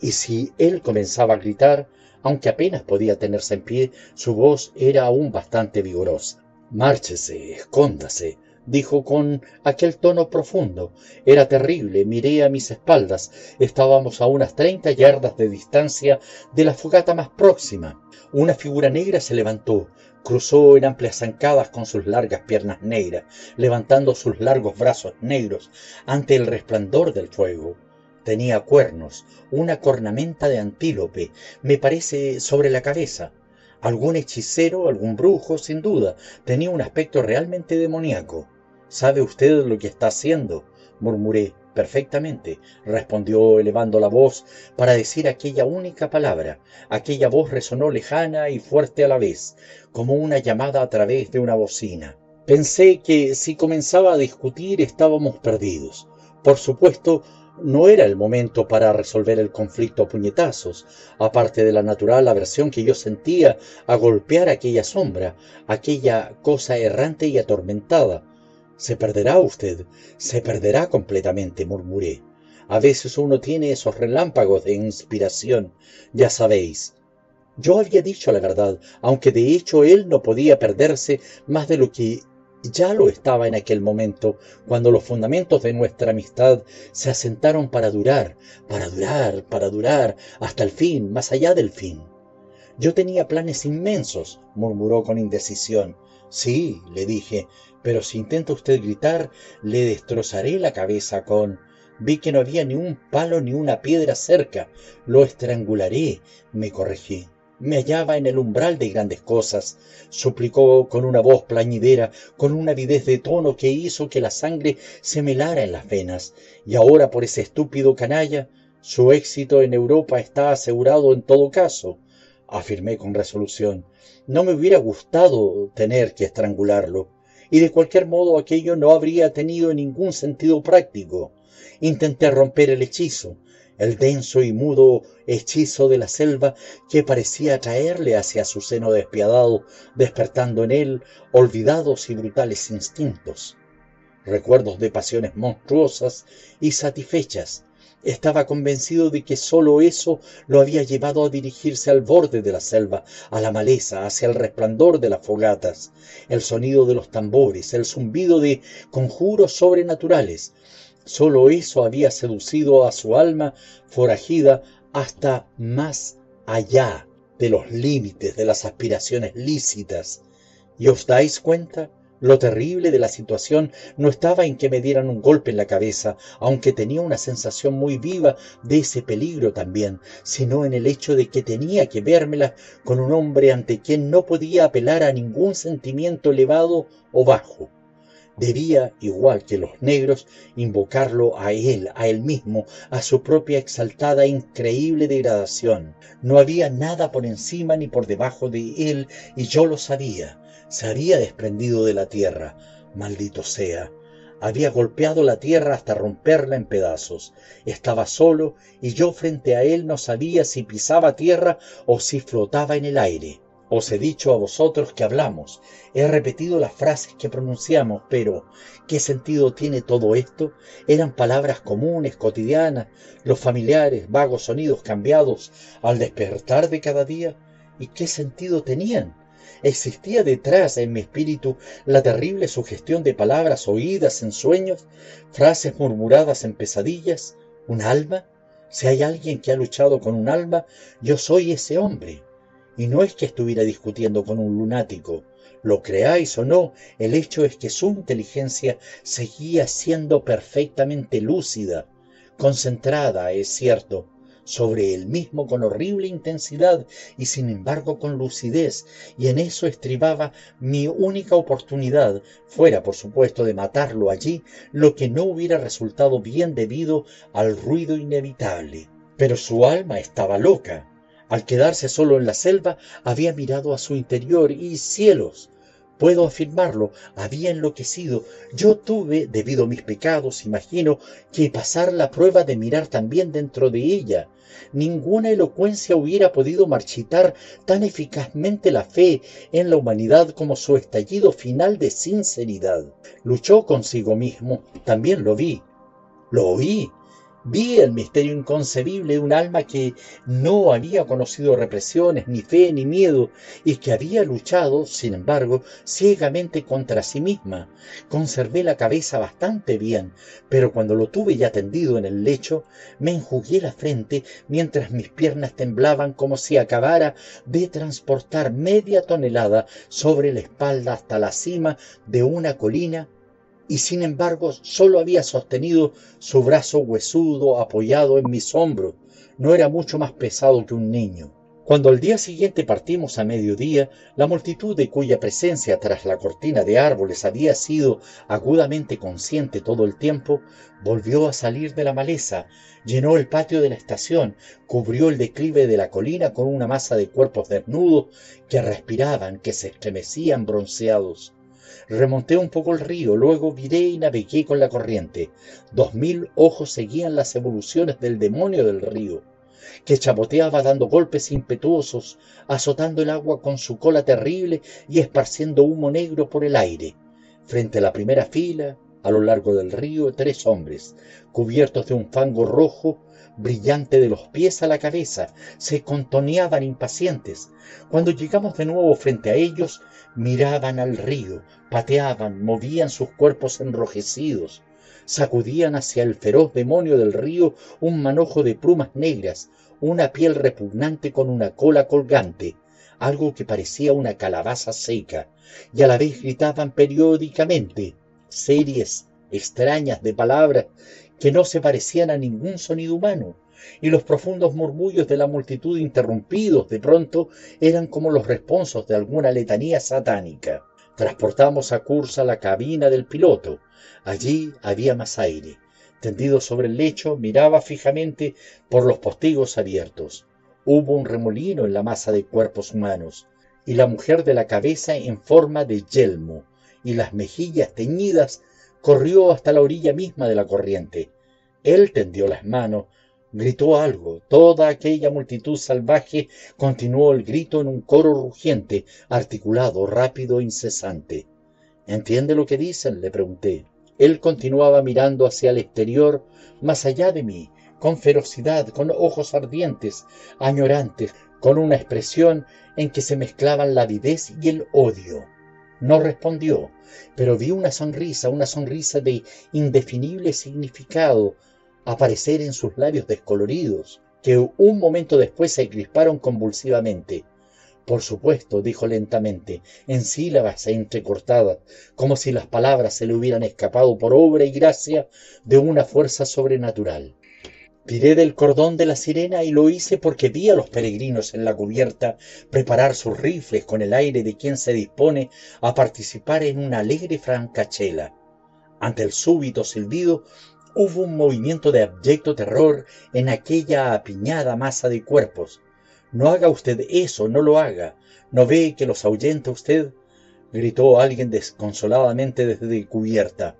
y si él comenzaba a gritar, aunque apenas podía tenerse en pie, su voz era aún bastante vigorosa. Márchese, escóndase, dijo con aquel tono profundo. Era terrible, miré a mis espaldas. Estábamos a unas treinta yardas de distancia de la fogata más próxima. Una figura negra se levantó, cruzó en amplias zancadas con sus largas piernas negras, levantando sus largos brazos negros ante el resplandor del fuego. Tenía cuernos, una cornamenta de antílope, me parece, sobre la cabeza. Algún hechicero, algún brujo, sin duda. Tenía un aspecto realmente demoníaco. ¿Sabe usted lo que está haciendo? murmuré. Perfectamente, respondió elevando la voz para decir aquella única palabra. Aquella voz resonó lejana y fuerte a la vez, como una llamada a través de una bocina. Pensé que si comenzaba a discutir estábamos perdidos. Por supuesto, no era el momento para resolver el conflicto a puñetazos, aparte de la natural aversión que yo sentía a golpear aquella sombra, aquella cosa errante y atormentada. Se perderá usted, se perderá completamente, murmuré. A veces uno tiene esos relámpagos de inspiración, ya sabéis. Yo había dicho la verdad, aunque de hecho él no podía perderse más de lo que ya lo estaba en aquel momento, cuando los fundamentos de nuestra amistad se asentaron para durar, para durar, para durar, hasta el fin, más allá del fin. Yo tenía planes inmensos, murmuró con indecisión. Sí, le dije, pero si intenta usted gritar, le destrozaré la cabeza con... Vi que no había ni un palo ni una piedra cerca. Lo estrangularé, me corregí me hallaba en el umbral de grandes cosas, suplicó con una voz plañidera, con una avidez de tono que hizo que la sangre se melara en las venas, y ahora por ese estúpido canalla, su éxito en Europa está asegurado en todo caso, afirmé con resolución. No me hubiera gustado tener que estrangularlo. y de cualquier modo aquello no habría tenido ningún sentido práctico. Intenté romper el hechizo, el denso y mudo hechizo de la selva que parecía atraerle hacia su seno despiadado, despertando en él olvidados y brutales instintos, recuerdos de pasiones monstruosas y satisfechas. Estaba convencido de que sólo eso lo había llevado a dirigirse al borde de la selva, a la maleza, hacia el resplandor de las fogatas, el sonido de los tambores, el zumbido de conjuros sobrenaturales, Solo eso había seducido a su alma forajida hasta más allá de los límites de las aspiraciones lícitas. ¿Y os dais cuenta? Lo terrible de la situación no estaba en que me dieran un golpe en la cabeza, aunque tenía una sensación muy viva de ese peligro también, sino en el hecho de que tenía que vérmela con un hombre ante quien no podía apelar a ningún sentimiento elevado o bajo debía, igual que los negros, invocarlo a él, a él mismo, a su propia exaltada e increíble degradación. No había nada por encima ni por debajo de él, y yo lo sabía. Se había desprendido de la tierra. Maldito sea. Había golpeado la tierra hasta romperla en pedazos. Estaba solo y yo frente a él no sabía si pisaba tierra o si flotaba en el aire. Os he dicho a vosotros que hablamos, he repetido las frases que pronunciamos, pero ¿qué sentido tiene todo esto? Eran palabras comunes, cotidianas, los familiares, vagos sonidos cambiados al despertar de cada día. ¿Y qué sentido tenían? ¿Existía detrás en mi espíritu la terrible sugestión de palabras oídas en sueños, frases murmuradas en pesadillas? ¿Un alma? Si hay alguien que ha luchado con un alma, yo soy ese hombre. Y no es que estuviera discutiendo con un lunático. Lo creáis o no, el hecho es que su inteligencia seguía siendo perfectamente lúcida, concentrada, es cierto, sobre él mismo con horrible intensidad y sin embargo con lucidez, y en eso estribaba mi única oportunidad, fuera por supuesto de matarlo allí, lo que no hubiera resultado bien debido al ruido inevitable. Pero su alma estaba loca, al quedarse solo en la selva, había mirado a su interior y cielos, puedo afirmarlo, había enloquecido. Yo tuve, debido a mis pecados, imagino, que pasar la prueba de mirar también dentro de ella. Ninguna elocuencia hubiera podido marchitar tan eficazmente la fe en la humanidad como su estallido final de sinceridad. Luchó consigo mismo, también lo vi, lo oí, Vi el misterio inconcebible de un alma que no había conocido represiones, ni fe, ni miedo, y que había luchado, sin embargo, ciegamente contra sí misma. Conservé la cabeza bastante bien, pero cuando lo tuve ya tendido en el lecho, me enjugué la frente mientras mis piernas temblaban como si acabara de transportar media tonelada sobre la espalda hasta la cima de una colina y sin embargo solo había sostenido su brazo huesudo apoyado en mis hombros. No era mucho más pesado que un niño. Cuando al día siguiente partimos a mediodía, la multitud de cuya presencia tras la cortina de árboles había sido agudamente consciente todo el tiempo, volvió a salir de la maleza, llenó el patio de la estación, cubrió el declive de la colina con una masa de cuerpos desnudos que respiraban, que se estremecían bronceados. Remonté un poco el río, luego viré y navegué con la corriente. Dos mil ojos seguían las evoluciones del demonio del río, que chapoteaba dando golpes impetuosos, azotando el agua con su cola terrible y esparciendo humo negro por el aire. Frente a la primera fila, a lo largo del río, tres hombres, cubiertos de un fango rojo, brillante de los pies a la cabeza, se contoneaban impacientes. Cuando llegamos de nuevo frente a ellos, miraban al río, pateaban, movían sus cuerpos enrojecidos, sacudían hacia el feroz demonio del río un manojo de plumas negras, una piel repugnante con una cola colgante, algo que parecía una calabaza seca, y a la vez gritaban periódicamente series extrañas de palabras que no se parecían a ningún sonido humano, y los profundos murmullos de la multitud interrumpidos de pronto eran como los responsos de alguna letanía satánica. Transportamos a Cursa la cabina del piloto. Allí había más aire. Tendido sobre el lecho, miraba fijamente por los postigos abiertos. Hubo un remolino en la masa de cuerpos humanos, y la mujer de la cabeza en forma de yelmo, y las mejillas teñidas, corrió hasta la orilla misma de la corriente. Él tendió las manos, gritó algo. Toda aquella multitud salvaje continuó el grito en un coro rugiente, articulado, rápido, incesante. ¿Entiende lo que dicen? le pregunté. Él continuaba mirando hacia el exterior, más allá de mí, con ferocidad, con ojos ardientes, añorantes, con una expresión en que se mezclaban la avidez y el odio. No respondió, pero vi una sonrisa, una sonrisa de indefinible significado aparecer en sus labios descoloridos, que un momento después se crisparon convulsivamente. Por supuesto, dijo lentamente, en sílabas entrecortadas, como si las palabras se le hubieran escapado por obra y gracia de una fuerza sobrenatural. Tiré del cordón de la sirena y lo hice porque vi a los peregrinos en la cubierta preparar sus rifles con el aire de quien se dispone a participar en una alegre francachela. Ante el súbito silbido hubo un movimiento de abyecto terror en aquella apiñada masa de cuerpos. No haga usted eso, no lo haga. ¿No ve que los ahuyenta usted? gritó alguien desconsoladamente desde cubierta.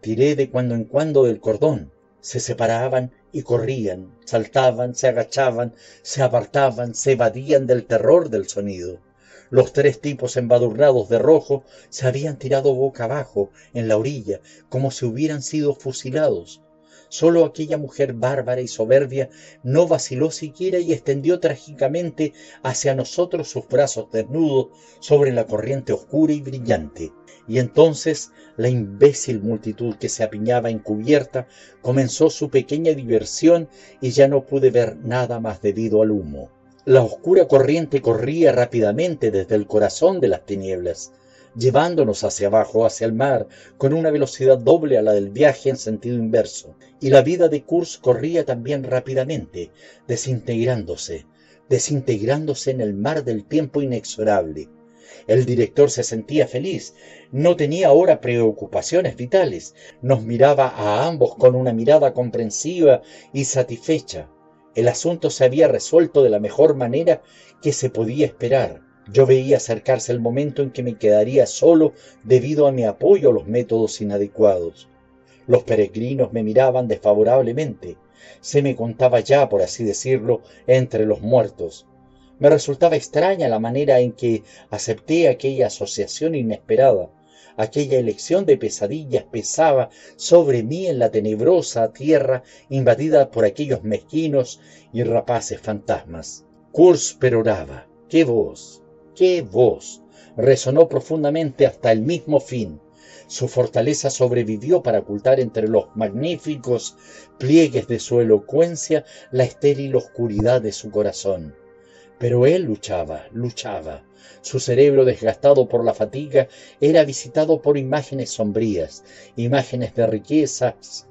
Tiré de cuando en cuando del cordón. Se separaban y corrían, saltaban, se agachaban, se apartaban, se evadían del terror del sonido. Los tres tipos embadurnados de rojo se habían tirado boca abajo en la orilla, como si hubieran sido fusilados. Solo aquella mujer bárbara y soberbia no vaciló siquiera y extendió trágicamente hacia nosotros sus brazos desnudos sobre la corriente oscura y brillante. Y entonces la imbécil multitud que se apiñaba encubierta comenzó su pequeña diversión y ya no pude ver nada más debido al humo. La oscura corriente corría rápidamente desde el corazón de las tinieblas, llevándonos hacia abajo, hacia el mar, con una velocidad doble a la del viaje en sentido inverso. Y la vida de Kurz corría también rápidamente, desintegrándose, desintegrándose en el mar del tiempo inexorable. El director se sentía feliz, no tenía ahora preocupaciones vitales, nos miraba a ambos con una mirada comprensiva y satisfecha. El asunto se había resuelto de la mejor manera que se podía esperar. Yo veía acercarse el momento en que me quedaría solo debido a mi apoyo a los métodos inadecuados. Los peregrinos me miraban desfavorablemente. Se me contaba ya, por así decirlo, entre los muertos. Me resultaba extraña la manera en que acepté aquella asociación inesperada. Aquella elección de pesadillas pesaba sobre mí en la tenebrosa tierra invadida por aquellos mezquinos y rapaces fantasmas. Kurz peroraba. ¡Qué voz! ¡Qué voz! Resonó profundamente hasta el mismo fin. Su fortaleza sobrevivió para ocultar entre los magníficos pliegues de su elocuencia la estéril oscuridad de su corazón. Pero él luchaba, luchaba. Su cerebro, desgastado por la fatiga, era visitado por imágenes sombrías, imágenes de riquezas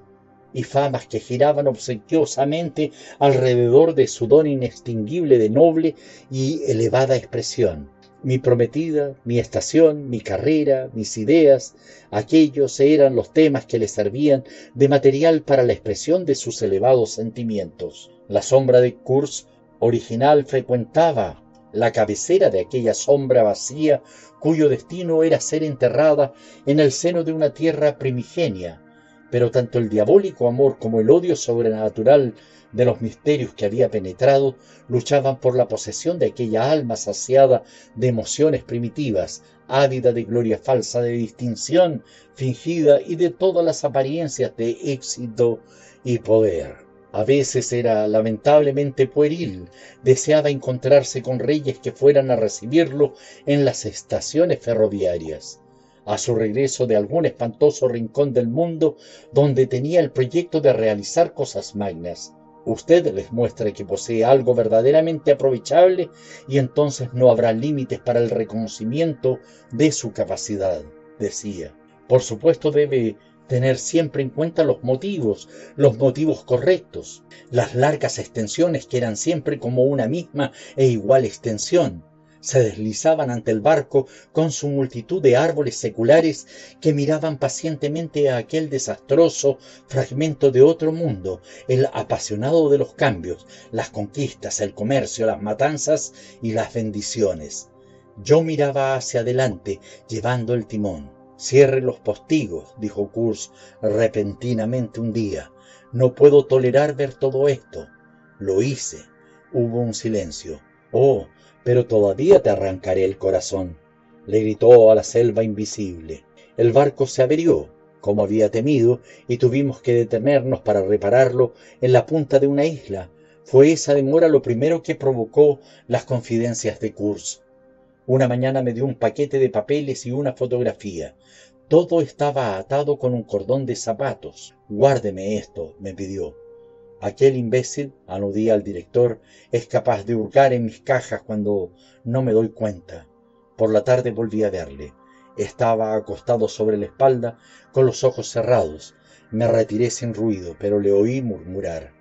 y famas que giraban obsequiosamente alrededor de su don inextinguible de noble y elevada expresión. Mi prometida, mi estación, mi carrera, mis ideas, aquellos eran los temas que le servían de material para la expresión de sus elevados sentimientos. La sombra de Kurz original frecuentaba la cabecera de aquella sombra vacía cuyo destino era ser enterrada en el seno de una tierra primigenia, pero tanto el diabólico amor como el odio sobrenatural de los misterios que había penetrado luchaban por la posesión de aquella alma saciada de emociones primitivas, ávida de gloria falsa, de distinción fingida y de todas las apariencias de éxito y poder. A veces era lamentablemente pueril, deseaba encontrarse con reyes que fueran a recibirlo en las estaciones ferroviarias. A su regreso de algún espantoso rincón del mundo donde tenía el proyecto de realizar cosas magnas, usted les muestra que posee algo verdaderamente aprovechable y entonces no habrá límites para el reconocimiento de su capacidad, decía. Por supuesto debe tener siempre en cuenta los motivos, los motivos correctos, las largas extensiones que eran siempre como una misma e igual extensión, se deslizaban ante el barco con su multitud de árboles seculares que miraban pacientemente a aquel desastroso fragmento de otro mundo, el apasionado de los cambios, las conquistas, el comercio, las matanzas y las bendiciones. Yo miraba hacia adelante, llevando el timón. Cierre los postigos, dijo Kurz repentinamente un día. No puedo tolerar ver todo esto. Lo hice. Hubo un silencio. Oh, pero todavía te arrancaré el corazón, le gritó a la selva invisible. El barco se averió, como había temido, y tuvimos que detenernos para repararlo en la punta de una isla. Fue esa demora lo primero que provocó las confidencias de Kurz. Una mañana me dio un paquete de papeles y una fotografía. Todo estaba atado con un cordón de zapatos. Guárdeme esto, me pidió. Aquel imbécil, aludía al director, es capaz de hurgar en mis cajas cuando no me doy cuenta. Por la tarde volví a verle. Estaba acostado sobre la espalda, con los ojos cerrados. Me retiré sin ruido, pero le oí murmurar.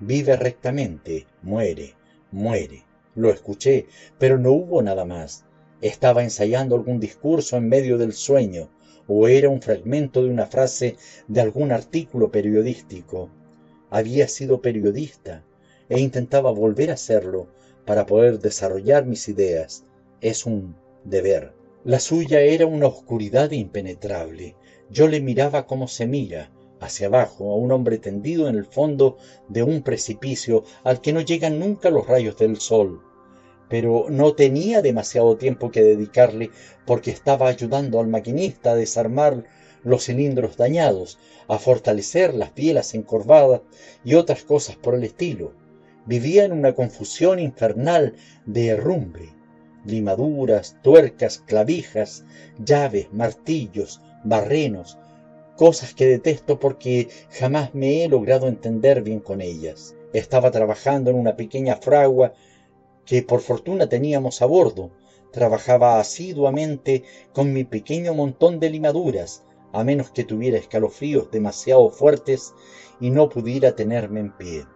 Vive rectamente, muere, muere. Lo escuché, pero no hubo nada más. Estaba ensayando algún discurso en medio del sueño, o era un fragmento de una frase de algún artículo periodístico. Había sido periodista e intentaba volver a serlo para poder desarrollar mis ideas. Es un deber. La suya era una oscuridad impenetrable. Yo le miraba como se mira, hacia abajo, a un hombre tendido en el fondo de un precipicio al que no llegan nunca los rayos del sol. Pero no tenía demasiado tiempo que dedicarle porque estaba ayudando al maquinista a desarmar los cilindros dañados, a fortalecer las bielas encorvadas y otras cosas por el estilo. Vivía en una confusión infernal de herrumbre, limaduras, tuercas, clavijas, llaves, martillos, barrenos, cosas que detesto porque jamás me he logrado entender bien con ellas. Estaba trabajando en una pequeña fragua que por fortuna teníamos a bordo. Trabajaba asiduamente con mi pequeño montón de limaduras, a menos que tuviera escalofríos demasiado fuertes y no pudiera tenerme en pie.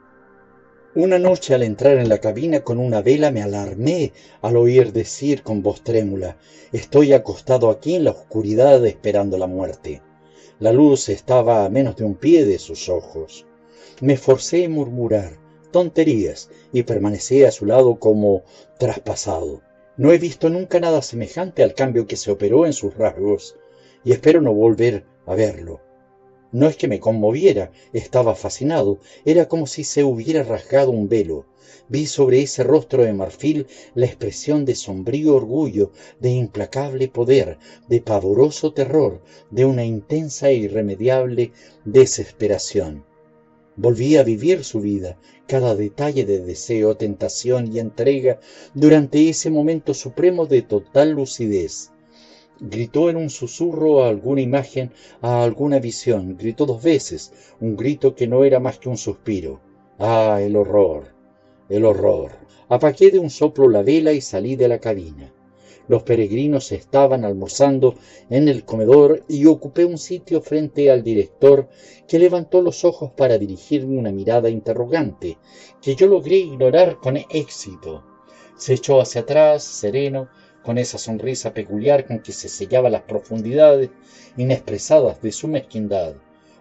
Una noche al entrar en la cabina con una vela me alarmé al oír decir con voz trémula, estoy acostado aquí en la oscuridad esperando la muerte. La luz estaba a menos de un pie de sus ojos. Me forcé a murmurar tonterías y permanecí a su lado como traspasado. No he visto nunca nada semejante al cambio que se operó en sus rasgos y espero no volver a verlo. No es que me conmoviera, estaba fascinado, era como si se hubiera rasgado un velo. Vi sobre ese rostro de marfil la expresión de sombrío orgullo, de implacable poder, de pavoroso terror, de una intensa e irremediable desesperación. Volví a vivir su vida, cada detalle de deseo, tentación y entrega durante ese momento supremo de total lucidez. Gritó en un susurro a alguna imagen, a alguna visión, gritó dos veces, un grito que no era más que un suspiro. Ah, el horror el horror. Apaqué de un soplo la vela y salí de la cabina. Los peregrinos estaban almorzando en el comedor y ocupé un sitio frente al director que levantó los ojos para dirigirme una mirada interrogante que yo logré ignorar con éxito. Se echó hacia atrás, sereno, con esa sonrisa peculiar con que se sellaba las profundidades inexpresadas de su mezquindad.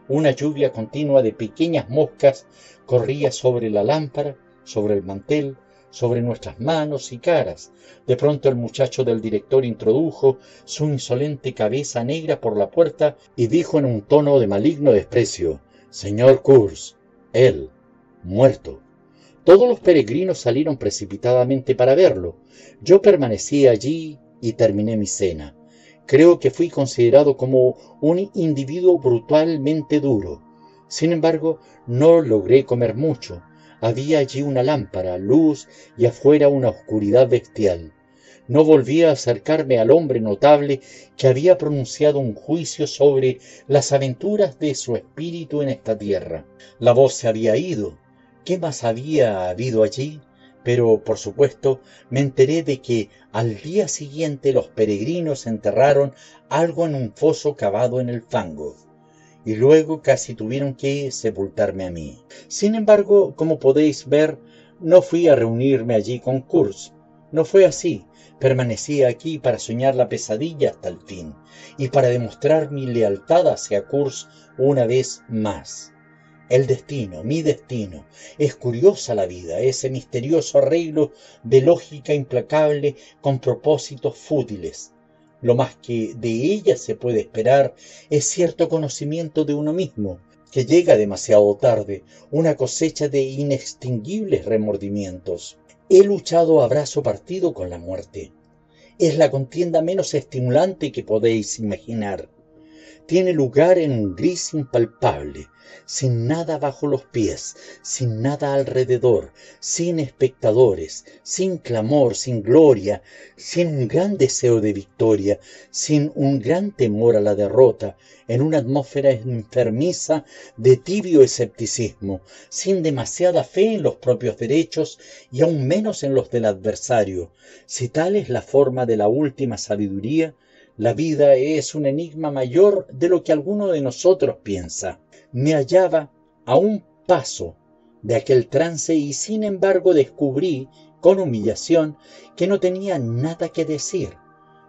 Una lluvia continua de pequeñas moscas corría sobre la lámpara sobre el mantel, sobre nuestras manos y caras. De pronto el muchacho del director introdujo su insolente cabeza negra por la puerta y dijo en un tono de maligno desprecio, Señor Kurz, él, muerto. Todos los peregrinos salieron precipitadamente para verlo. Yo permanecí allí y terminé mi cena. Creo que fui considerado como un individuo brutalmente duro. Sin embargo, no logré comer mucho. Había allí una lámpara, luz y afuera una oscuridad bestial. No volví a acercarme al hombre notable que había pronunciado un juicio sobre las aventuras de su espíritu en esta tierra. La voz se había ido. ¿Qué más había habido allí? Pero, por supuesto, me enteré de que al día siguiente los peregrinos enterraron algo en un foso cavado en el fango y luego casi tuvieron que sepultarme a mí. Sin embargo, como podéis ver, no fui a reunirme allí con Kurz. No fue así. Permanecí aquí para soñar la pesadilla hasta el fin y para demostrar mi lealtad hacia Kurz una vez más. El destino, mi destino, es curiosa la vida, ese misterioso arreglo de lógica implacable con propósitos fútiles. Lo más que de ella se puede esperar es cierto conocimiento de uno mismo, que llega demasiado tarde, una cosecha de inextinguibles remordimientos. He luchado a brazo partido con la muerte. Es la contienda menos estimulante que podéis imaginar. Tiene lugar en un gris impalpable, sin nada bajo los pies, sin nada alrededor, sin espectadores, sin clamor, sin gloria, sin un gran deseo de victoria, sin un gran temor a la derrota, en una atmósfera enfermiza de tibio escepticismo, sin demasiada fe en los propios derechos y aún menos en los del adversario. Si tal es la forma de la última sabiduría, la vida es un enigma mayor de lo que alguno de nosotros piensa. Me hallaba a un paso de aquel trance y sin embargo descubrí con humillación que no tenía nada que decir.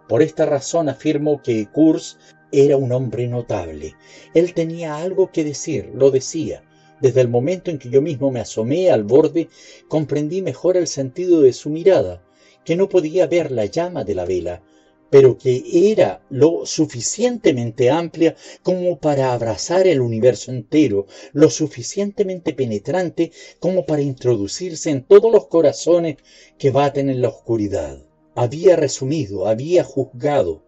Por esta razón afirmo que Kurz era un hombre notable. Él tenía algo que decir, lo decía. Desde el momento en que yo mismo me asomé al borde, comprendí mejor el sentido de su mirada, que no podía ver la llama de la vela, pero que era lo suficientemente amplia como para abrazar el universo entero, lo suficientemente penetrante como para introducirse en todos los corazones que baten en la oscuridad. Había resumido, había juzgado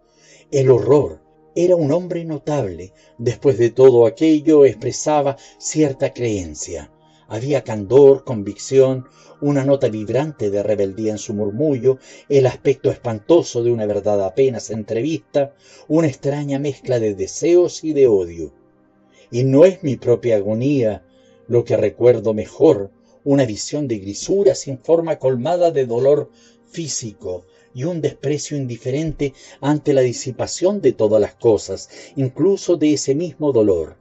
el horror. Era un hombre notable. Después de todo aquello expresaba cierta creencia. Había candor, convicción, una nota vibrante de rebeldía en su murmullo, el aspecto espantoso de una verdad apenas entrevista, una extraña mezcla de deseos y de odio. Y no es mi propia agonía lo que recuerdo mejor, una visión de grisura sin forma colmada de dolor físico y un desprecio indiferente ante la disipación de todas las cosas, incluso de ese mismo dolor.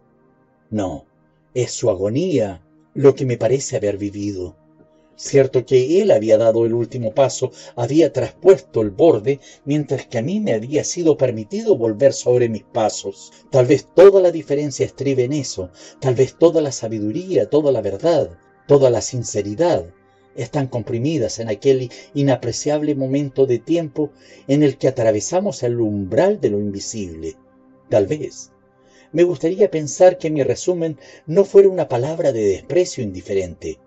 No, es su agonía lo que me parece haber vivido. Cierto que él había dado el último paso, había traspuesto el borde, mientras que a mí me había sido permitido volver sobre mis pasos. Tal vez toda la diferencia estribe en eso, tal vez toda la sabiduría, toda la verdad, toda la sinceridad están comprimidas en aquel inapreciable momento de tiempo en el que atravesamos el umbral de lo invisible. Tal vez. Me gustaría pensar que mi resumen no fuera una palabra de desprecio indiferente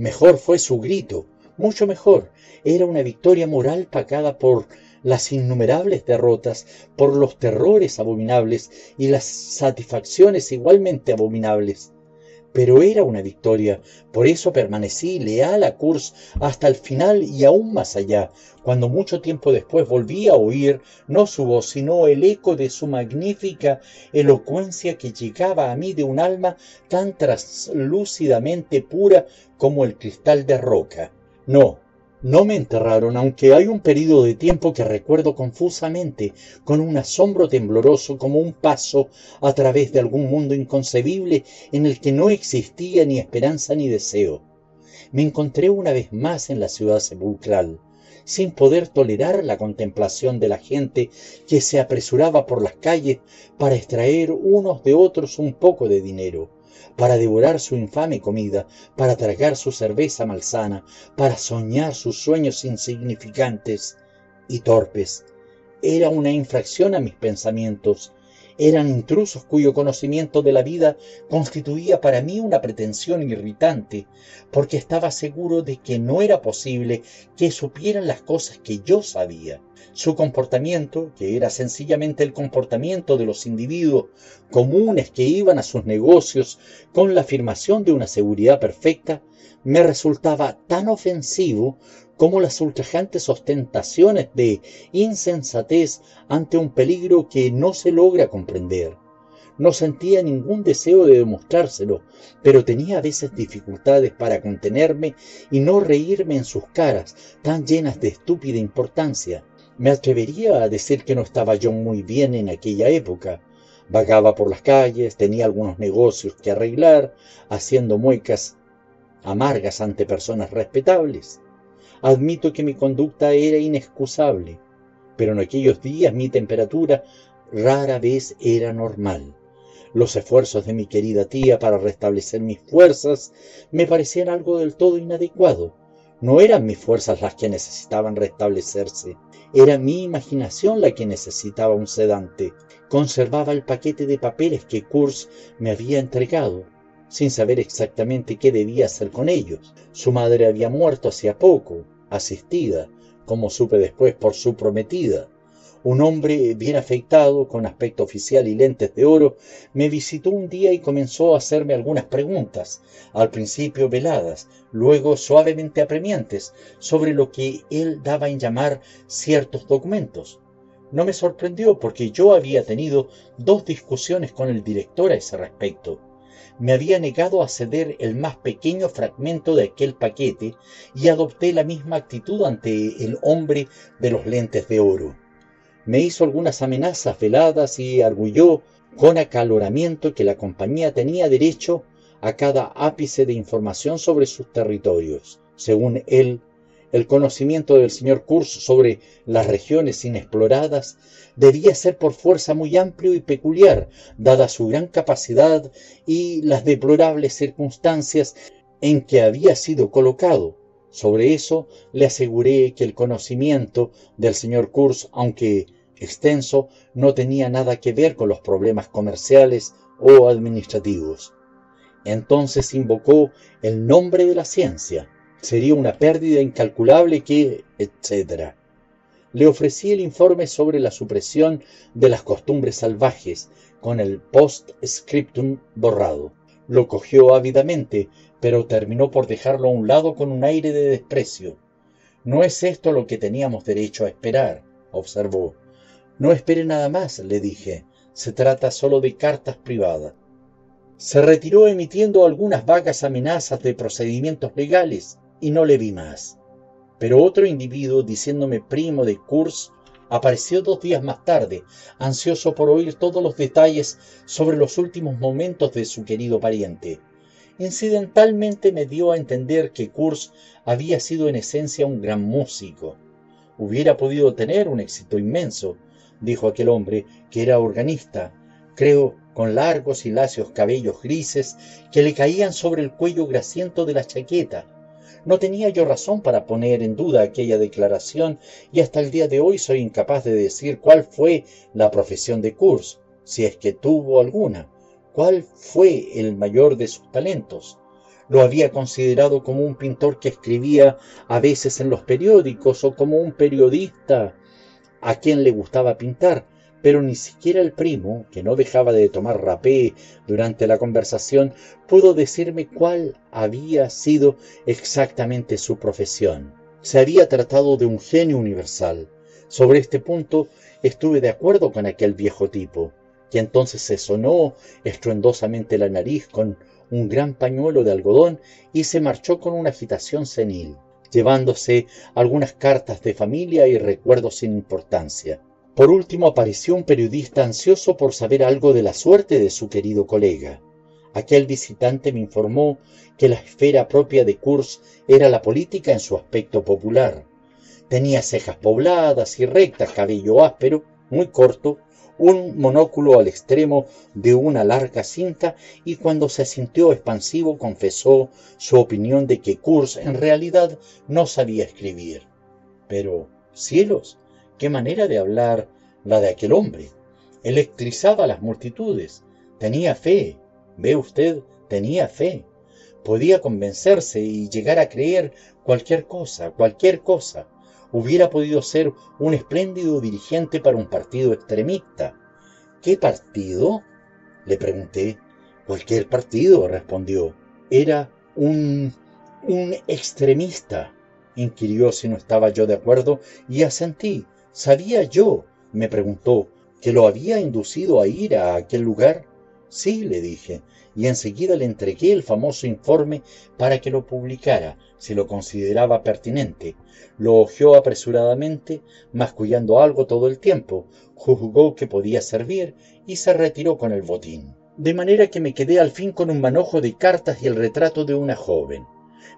Mejor fue su grito, mucho mejor. Era una victoria moral pagada por las innumerables derrotas, por los terrores abominables y las satisfacciones igualmente abominables pero era una victoria. Por eso permanecí leal a Kurz hasta el final y aún más allá, cuando mucho tiempo después volví a oír no su voz, sino el eco de su magnífica elocuencia que llegaba a mí de un alma tan traslúcidamente pura como el cristal de roca. No, no me enterraron, aunque hay un periodo de tiempo que recuerdo confusamente, con un asombro tembloroso como un paso a través de algún mundo inconcebible en el que no existía ni esperanza ni deseo. Me encontré una vez más en la ciudad sepulcral, sin poder tolerar la contemplación de la gente que se apresuraba por las calles para extraer unos de otros un poco de dinero para devorar su infame comida, para tragar su cerveza malsana, para soñar sus sueños insignificantes y torpes. Era una infracción a mis pensamientos, eran intrusos cuyo conocimiento de la vida constituía para mí una pretensión irritante, porque estaba seguro de que no era posible que supieran las cosas que yo sabía. Su comportamiento, que era sencillamente el comportamiento de los individuos comunes que iban a sus negocios con la afirmación de una seguridad perfecta, me resultaba tan ofensivo como las ultrajantes ostentaciones de insensatez ante un peligro que no se logra comprender. No sentía ningún deseo de demostrárselo, pero tenía a veces dificultades para contenerme y no reírme en sus caras, tan llenas de estúpida importancia. Me atrevería a decir que no estaba yo muy bien en aquella época. Vagaba por las calles, tenía algunos negocios que arreglar, haciendo muecas amargas ante personas respetables. Admito que mi conducta era inexcusable, pero en aquellos días mi temperatura rara vez era normal. Los esfuerzos de mi querida tía para restablecer mis fuerzas me parecían algo del todo inadecuado. No eran mis fuerzas las que necesitaban restablecerse, era mi imaginación la que necesitaba un sedante. Conservaba el paquete de papeles que Kurz me había entregado, sin saber exactamente qué debía hacer con ellos. Su madre había muerto hacía poco, asistida, como supe después, por su prometida. Un hombre bien afeitado, con aspecto oficial y lentes de oro, me visitó un día y comenzó a hacerme algunas preguntas, al principio veladas, luego suavemente apremiantes, sobre lo que él daba en llamar ciertos documentos. No me sorprendió porque yo había tenido dos discusiones con el director a ese respecto. Me había negado a ceder el más pequeño fragmento de aquel paquete y adopté la misma actitud ante el hombre de los lentes de oro me hizo algunas amenazas veladas y arguyó con acaloramiento que la compañía tenía derecho a cada ápice de información sobre sus territorios. Según él, el conocimiento del señor Kurz sobre las regiones inexploradas debía ser por fuerza muy amplio y peculiar, dada su gran capacidad y las deplorables circunstancias en que había sido colocado, sobre eso le aseguré que el conocimiento del señor Kurz, aunque extenso, no tenía nada que ver con los problemas comerciales o administrativos. Entonces invocó el nombre de la ciencia. Sería una pérdida incalculable que, etc. Le ofrecí el informe sobre la supresión de las costumbres salvajes, con el post-scriptum borrado. Lo cogió ávidamente, pero terminó por dejarlo a un lado con un aire de desprecio. No es esto lo que teníamos derecho a esperar, observó. No espere nada más, le dije. Se trata solo de cartas privadas. Se retiró emitiendo algunas vagas amenazas de procedimientos legales y no le vi más. Pero otro individuo, diciéndome primo de Kurz, apareció dos días más tarde, ansioso por oír todos los detalles sobre los últimos momentos de su querido pariente. Incidentalmente me dio a entender que Kurz había sido en esencia un gran músico. Hubiera podido tener un éxito inmenso, dijo aquel hombre, que era organista, creo con largos y lacios cabellos grises que le caían sobre el cuello grasiento de la chaqueta. No tenía yo razón para poner en duda aquella declaración y hasta el día de hoy soy incapaz de decir cuál fue la profesión de Kurz, si es que tuvo alguna cuál fue el mayor de sus talentos. Lo había considerado como un pintor que escribía a veces en los periódicos o como un periodista a quien le gustaba pintar, pero ni siquiera el primo, que no dejaba de tomar rapé durante la conversación, pudo decirme cuál había sido exactamente su profesión. Se había tratado de un genio universal. Sobre este punto estuve de acuerdo con aquel viejo tipo y entonces se sonó estruendosamente la nariz con un gran pañuelo de algodón y se marchó con una agitación senil, llevándose algunas cartas de familia y recuerdos sin importancia. Por último apareció un periodista ansioso por saber algo de la suerte de su querido colega. Aquel visitante me informó que la esfera propia de Kurz era la política en su aspecto popular. Tenía cejas pobladas y rectas, cabello áspero, muy corto, un monóculo al extremo de una larga cinta y cuando se sintió expansivo confesó su opinión de que Kurz en realidad no sabía escribir. Pero, cielos, qué manera de hablar la de aquel hombre. Electrizaba a las multitudes. Tenía fe. Ve usted, tenía fe. Podía convencerse y llegar a creer cualquier cosa, cualquier cosa hubiera podido ser un espléndido dirigente para un partido extremista. ¿Qué partido? Le pregunté. Cualquier partido, respondió. Era un... un extremista. Inquirió si no estaba yo de acuerdo y asentí. ¿Sabía yo? me preguntó, que lo había inducido a ir a aquel lugar. Sí, le dije, y enseguida le entregué el famoso informe para que lo publicara, si lo consideraba pertinente. Lo hojeó apresuradamente, mascullando algo todo el tiempo, juzgó que podía servir y se retiró con el botín. De manera que me quedé al fin con un manojo de cartas y el retrato de una joven.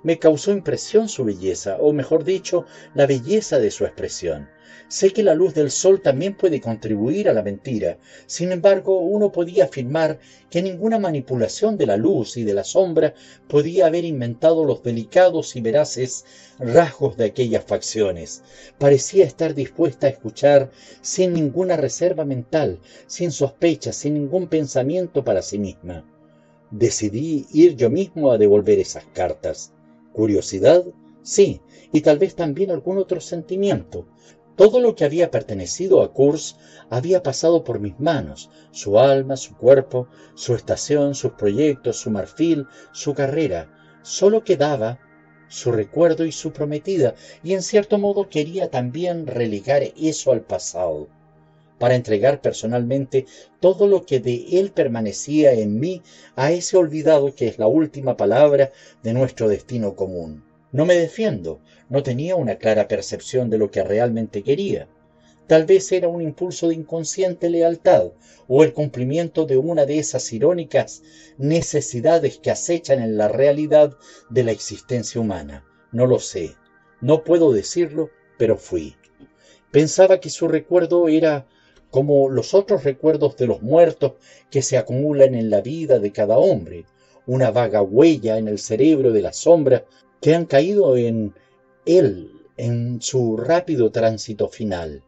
Me causó impresión su belleza, o mejor dicho, la belleza de su expresión. Sé que la luz del sol también puede contribuir a la mentira. Sin embargo, uno podía afirmar que ninguna manipulación de la luz y de la sombra podía haber inventado los delicados y veraces rasgos de aquellas facciones. Parecía estar dispuesta a escuchar sin ninguna reserva mental, sin sospechas, sin ningún pensamiento para sí misma. Decidí ir yo mismo a devolver esas cartas. Curiosidad, sí, y tal vez también algún otro sentimiento, todo lo que había pertenecido a Kurz había pasado por mis manos, su alma, su cuerpo, su estación, sus proyectos, su marfil, su carrera. Solo quedaba su recuerdo y su prometida, y en cierto modo quería también relegar eso al pasado, para entregar personalmente todo lo que de él permanecía en mí a ese olvidado que es la última palabra de nuestro destino común. No me defiendo, no tenía una clara percepción de lo que realmente quería. Tal vez era un impulso de inconsciente lealtad o el cumplimiento de una de esas irónicas necesidades que acechan en la realidad de la existencia humana. No lo sé. No puedo decirlo, pero fui. Pensaba que su recuerdo era como los otros recuerdos de los muertos que se acumulan en la vida de cada hombre, una vaga huella en el cerebro de la sombra que han caído en él en su rápido tránsito final.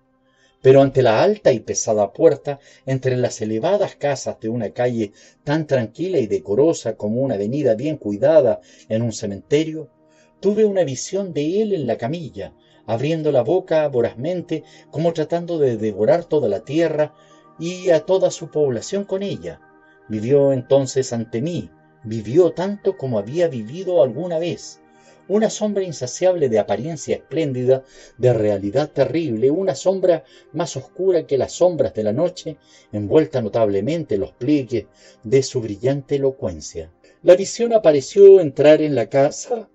Pero ante la alta y pesada puerta, entre las elevadas casas de una calle tan tranquila y decorosa como una avenida bien cuidada en un cementerio, tuve una visión de él en la camilla, abriendo la boca vorazmente como tratando de devorar toda la tierra y a toda su población con ella. Vivió entonces ante mí, vivió tanto como había vivido alguna vez, una sombra insaciable de apariencia espléndida, de realidad terrible, una sombra más oscura que las sombras de la noche, envuelta notablemente en los pliegues de su brillante elocuencia. La visión apareció entrar en la casa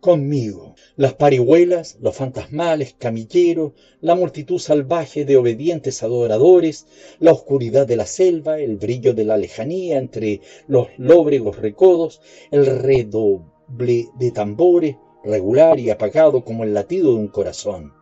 conmigo. Las parihuelas, los fantasmales camilleros, la multitud salvaje de obedientes adoradores, la oscuridad de la selva, el brillo de la lejanía entre los lóbregos recodos, el redo de tambores, regular y apagado como el latido de un corazón,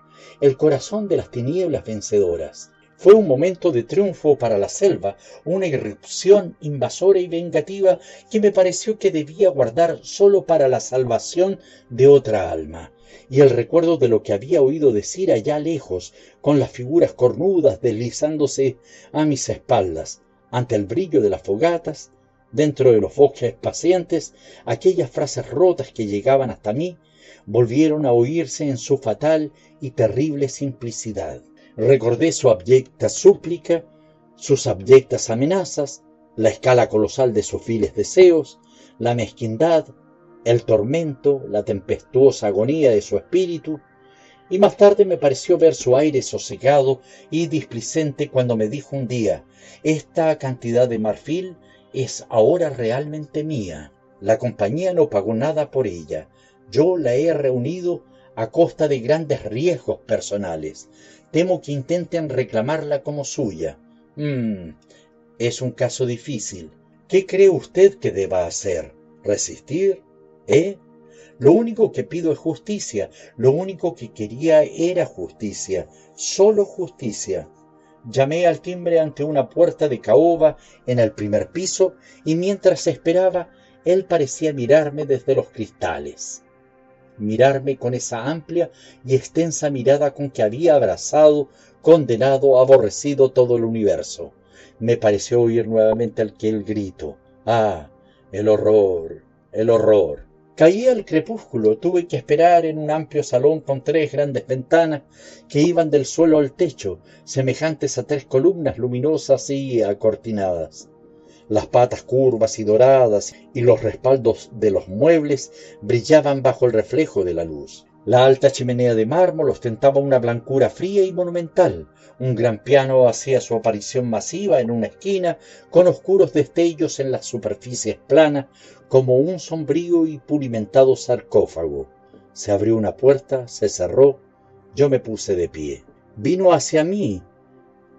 el corazón de las tinieblas vencedoras. Fue un momento de triunfo para la selva, una irrupción invasora y vengativa que me pareció que debía guardar solo para la salvación de otra alma, y el recuerdo de lo que había oído decir allá lejos, con las figuras cornudas deslizándose a mis espaldas, ante el brillo de las fogatas, Dentro de los bosques pacientes, aquellas frases rotas que llegaban hasta mí volvieron a oírse en su fatal y terrible simplicidad. Recordé su abyecta súplica, sus abyectas amenazas, la escala colosal de sus viles deseos, la mezquindad, el tormento, la tempestuosa agonía de su espíritu, y más tarde me pareció ver su aire sosegado y displicente cuando me dijo un día, esta cantidad de marfil es ahora realmente mía. La compañía no pagó nada por ella. Yo la he reunido a costa de grandes riesgos personales. Temo que intenten reclamarla como suya. Mm, es un caso difícil. ¿Qué cree usted que deba hacer? ¿Resistir? ¿Eh? Lo único que pido es justicia. Lo único que quería era justicia. Solo justicia. Llamé al timbre ante una puerta de caoba en el primer piso y mientras esperaba, él parecía mirarme desde los cristales. Mirarme con esa amplia y extensa mirada con que había abrazado, condenado, aborrecido todo el universo. Me pareció oír nuevamente aquel grito. Ah, el horror, el horror. Caía el crepúsculo, tuve que esperar en un amplio salón con tres grandes ventanas que iban del suelo al techo, semejantes a tres columnas luminosas y acortinadas. Las patas curvas y doradas y los respaldos de los muebles brillaban bajo el reflejo de la luz. La alta chimenea de mármol ostentaba una blancura fría y monumental. Un gran piano hacía su aparición masiva en una esquina, con oscuros destellos en las superficies planas, como un sombrío y pulimentado sarcófago. Se abrió una puerta, se cerró, yo me puse de pie. Vino hacia mí,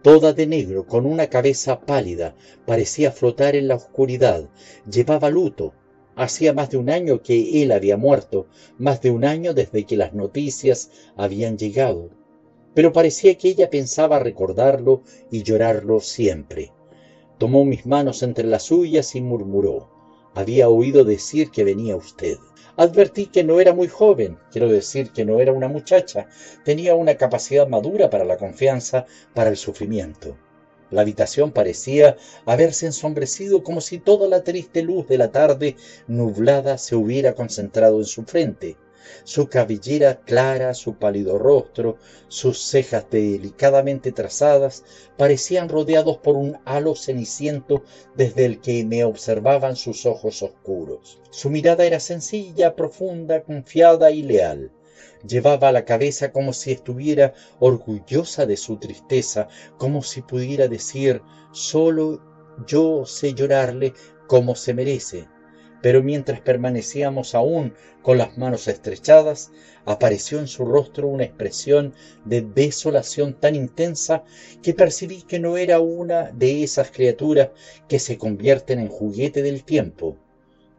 toda de negro, con una cabeza pálida, parecía flotar en la oscuridad, llevaba luto, Hacía más de un año que él había muerto, más de un año desde que las noticias habían llegado. Pero parecía que ella pensaba recordarlo y llorarlo siempre. Tomó mis manos entre las suyas y murmuró. Había oído decir que venía usted. Advertí que no era muy joven, quiero decir que no era una muchacha, tenía una capacidad madura para la confianza, para el sufrimiento. La habitación parecía haberse ensombrecido como si toda la triste luz de la tarde nublada se hubiera concentrado en su frente. Su cabellera clara, su pálido rostro, sus cejas delicadamente trazadas, parecían rodeados por un halo ceniciento desde el que me observaban sus ojos oscuros. Su mirada era sencilla, profunda, confiada y leal. Llevaba la cabeza como si estuviera orgullosa de su tristeza, como si pudiera decir, solo yo sé llorarle como se merece. Pero mientras permanecíamos aún con las manos estrechadas, apareció en su rostro una expresión de desolación tan intensa que percibí que no era una de esas criaturas que se convierten en juguete del tiempo.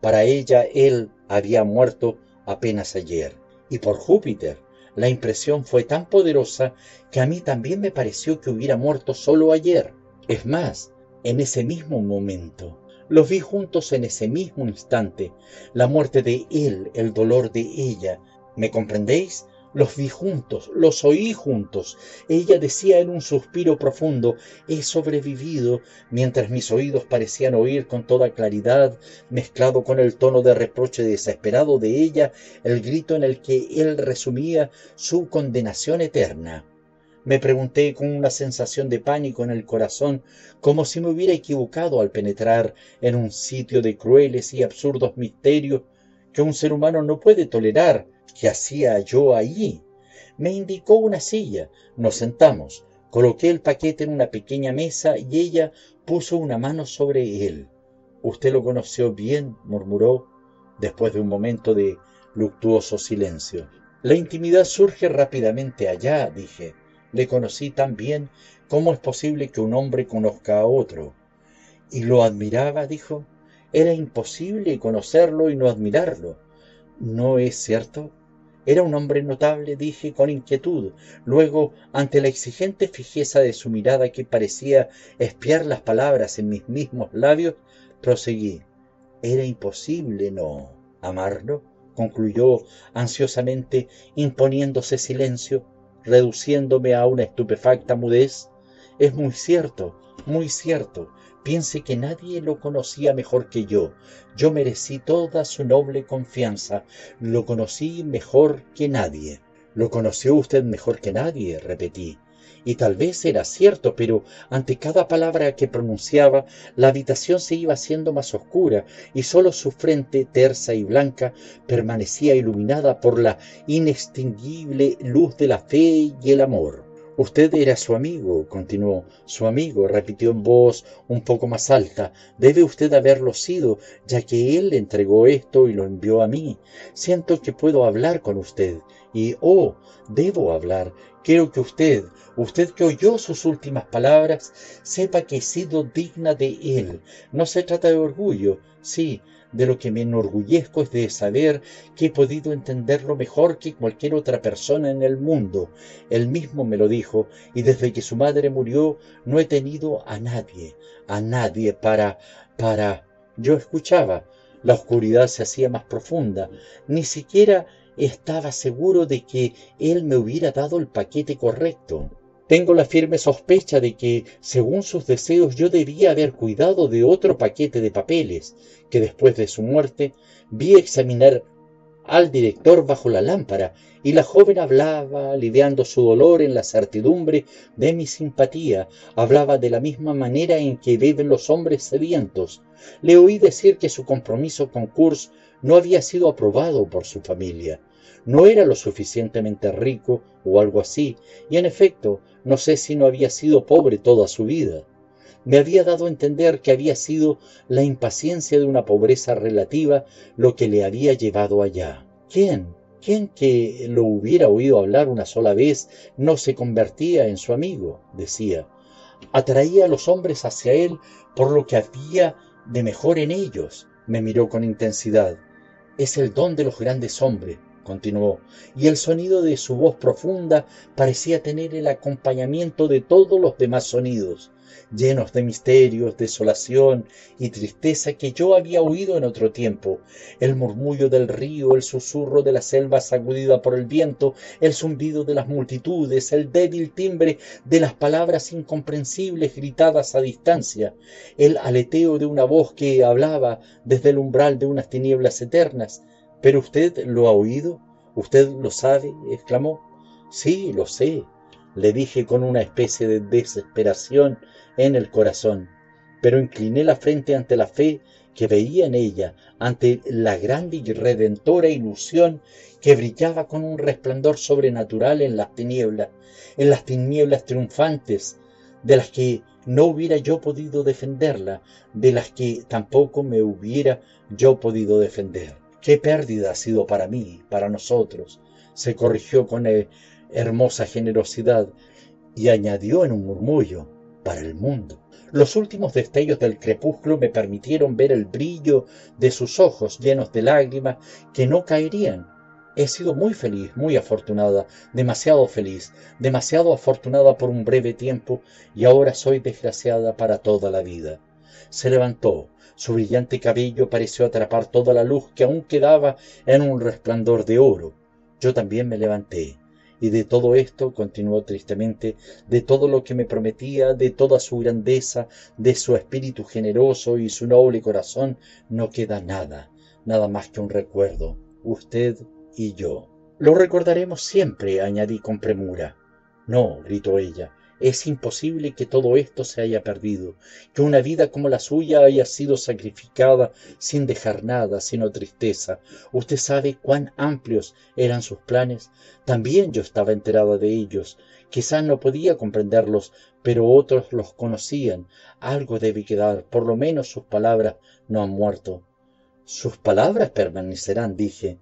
Para ella él había muerto apenas ayer. Y por Júpiter, la impresión fue tan poderosa que a mí también me pareció que hubiera muerto solo ayer. Es más, en ese mismo momento. Los vi juntos en ese mismo instante. La muerte de él, el dolor de ella. ¿Me comprendéis? Los vi juntos, los oí juntos. Ella decía en un suspiro profundo, he sobrevivido, mientras mis oídos parecían oír con toda claridad, mezclado con el tono de reproche desesperado de ella, el grito en el que él resumía su condenación eterna. Me pregunté con una sensación de pánico en el corazón, como si me hubiera equivocado al penetrar en un sitio de crueles y absurdos misterios que un ser humano no puede tolerar ¿Qué hacía yo allí? Me indicó una silla. Nos sentamos. Coloqué el paquete en una pequeña mesa y ella puso una mano sobre él. Usted lo conoció bien, murmuró, después de un momento de luctuoso silencio. La intimidad surge rápidamente allá, dije. Le conocí tan bien cómo es posible que un hombre conozca a otro. Y lo admiraba, dijo. Era imposible conocerlo y no admirarlo. ¿No es cierto? Era un hombre notable, dije con inquietud. Luego, ante la exigente fijeza de su mirada que parecía espiar las palabras en mis mismos labios, proseguí. Era imposible no amarlo, concluyó ansiosamente, imponiéndose silencio, reduciéndome a una estupefacta mudez. Es muy cierto, muy cierto. Piense que nadie lo conocía mejor que yo. Yo merecí toda su noble confianza. Lo conocí mejor que nadie. Lo conoció usted mejor que nadie, repetí. Y tal vez era cierto, pero ante cada palabra que pronunciaba, la habitación se iba haciendo más oscura y sólo su frente, tersa y blanca, permanecía iluminada por la inextinguible luz de la fe y el amor. Usted era su amigo, continuó. Su amigo, repitió en voz un poco más alta. Debe usted haberlo sido, ya que él le entregó esto y lo envió a mí. Siento que puedo hablar con usted. Y, oh, debo hablar. Quiero que usted, usted que oyó sus últimas palabras, sepa que he sido digna de él. No se trata de orgullo, sí, de lo que me enorgullezco es de saber que he podido entenderlo mejor que cualquier otra persona en el mundo. Él mismo me lo dijo, y desde que su madre murió no he tenido a nadie, a nadie para... para... Yo escuchaba. La oscuridad se hacía más profunda. Ni siquiera estaba seguro de que él me hubiera dado el paquete correcto. Tengo la firme sospecha de que, según sus deseos, yo debía haber cuidado de otro paquete de papeles, que después de su muerte vi examinar al director bajo la lámpara, y la joven hablaba, aliviando su dolor en la certidumbre de mi simpatía, hablaba de la misma manera en que beben los hombres sedientos. Le oí decir que su compromiso con Kurz no había sido aprobado por su familia. No era lo suficientemente rico o algo así, y en efecto no sé si no había sido pobre toda su vida. Me había dado a entender que había sido la impaciencia de una pobreza relativa lo que le había llevado allá. ¿Quién? ¿Quién que lo hubiera oído hablar una sola vez no se convertía en su amigo? decía. Atraía a los hombres hacia él por lo que había de mejor en ellos. Me miró con intensidad. Es el don de los grandes hombres, continuó, y el sonido de su voz profunda parecía tener el acompañamiento de todos los demás sonidos llenos de misterios, desolación y tristeza que yo había oído en otro tiempo, el murmullo del río, el susurro de la selva sacudida por el viento, el zumbido de las multitudes, el débil timbre de las palabras incomprensibles gritadas a distancia, el aleteo de una voz que hablaba desde el umbral de unas tinieblas eternas. ¿Pero usted lo ha oído? ¿Usted lo sabe? exclamó. Sí, lo sé, le dije con una especie de desesperación en el corazón, pero incliné la frente ante la fe que veía en ella, ante la grande y redentora ilusión que brillaba con un resplandor sobrenatural en las tinieblas, en las tinieblas triunfantes, de las que no hubiera yo podido defenderla, de las que tampoco me hubiera yo podido defender. Qué pérdida ha sido para mí, para nosotros. Se corrigió con hermosa generosidad y añadió en un murmullo, para el mundo. Los últimos destellos del crepúsculo me permitieron ver el brillo de sus ojos llenos de lágrimas que no caerían. He sido muy feliz, muy afortunada, demasiado feliz, demasiado afortunada por un breve tiempo y ahora soy desgraciada para toda la vida. Se levantó, su brillante cabello pareció atrapar toda la luz que aún quedaba en un resplandor de oro. Yo también me levanté. Y de todo esto, continuó tristemente, de todo lo que me prometía, de toda su grandeza, de su espíritu generoso y su noble corazón, no queda nada, nada más que un recuerdo, usted y yo. Lo recordaremos siempre, añadí con premura. No, gritó ella, es imposible que todo esto se haya perdido, que una vida como la suya haya sido sacrificada sin dejar nada, sino tristeza. Usted sabe cuán amplios eran sus planes. También yo estaba enterada de ellos. Quizás no podía comprenderlos, pero otros los conocían. Algo debe quedar, por lo menos sus palabras no han muerto. Sus palabras permanecerán, dije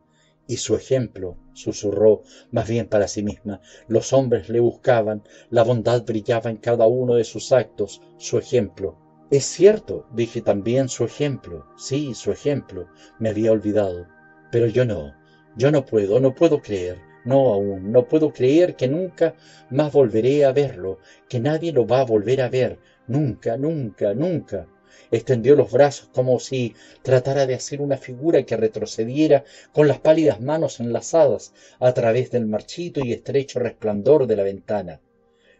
y su ejemplo, susurró más bien para sí misma. Los hombres le buscaban, la bondad brillaba en cada uno de sus actos, su ejemplo. Es cierto, dije también su ejemplo, sí, su ejemplo, me había olvidado. Pero yo no, yo no puedo, no puedo creer, no aún, no puedo creer que nunca más volveré a verlo, que nadie lo va a volver a ver, nunca, nunca, nunca extendió los brazos como si tratara de hacer una figura que retrocediera con las pálidas manos enlazadas a través del marchito y estrecho resplandor de la ventana.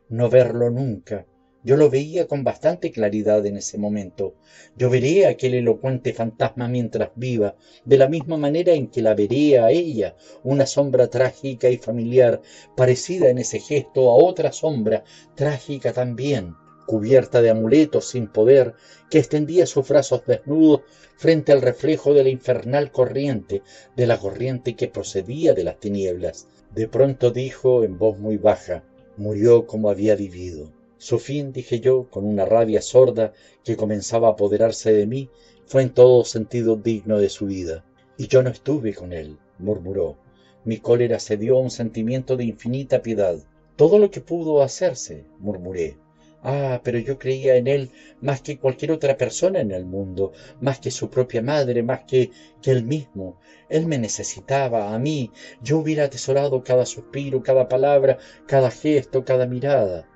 No verlo nunca. Yo lo veía con bastante claridad en ese momento. Yo veré a aquel elocuente fantasma mientras viva, de la misma manera en que la veré a ella, una sombra trágica y familiar, parecida en ese gesto a otra sombra, trágica también, cubierta de amuletos sin poder, que extendía sus brazos desnudos frente al reflejo de la infernal corriente, de la corriente que procedía de las tinieblas. De pronto dijo en voz muy baja, murió como había vivido. Su fin, dije yo, con una rabia sorda que comenzaba a apoderarse de mí, fue en todo sentido digno de su vida. Y yo no estuve con él, murmuró. Mi cólera cedió a un sentimiento de infinita piedad. Todo lo que pudo hacerse, murmuré. Ah, pero yo creía en él más que cualquier otra persona en el mundo, más que su propia madre, más que, que él mismo. Él me necesitaba a mí. Yo hubiera atesorado cada suspiro, cada palabra, cada gesto, cada mirada.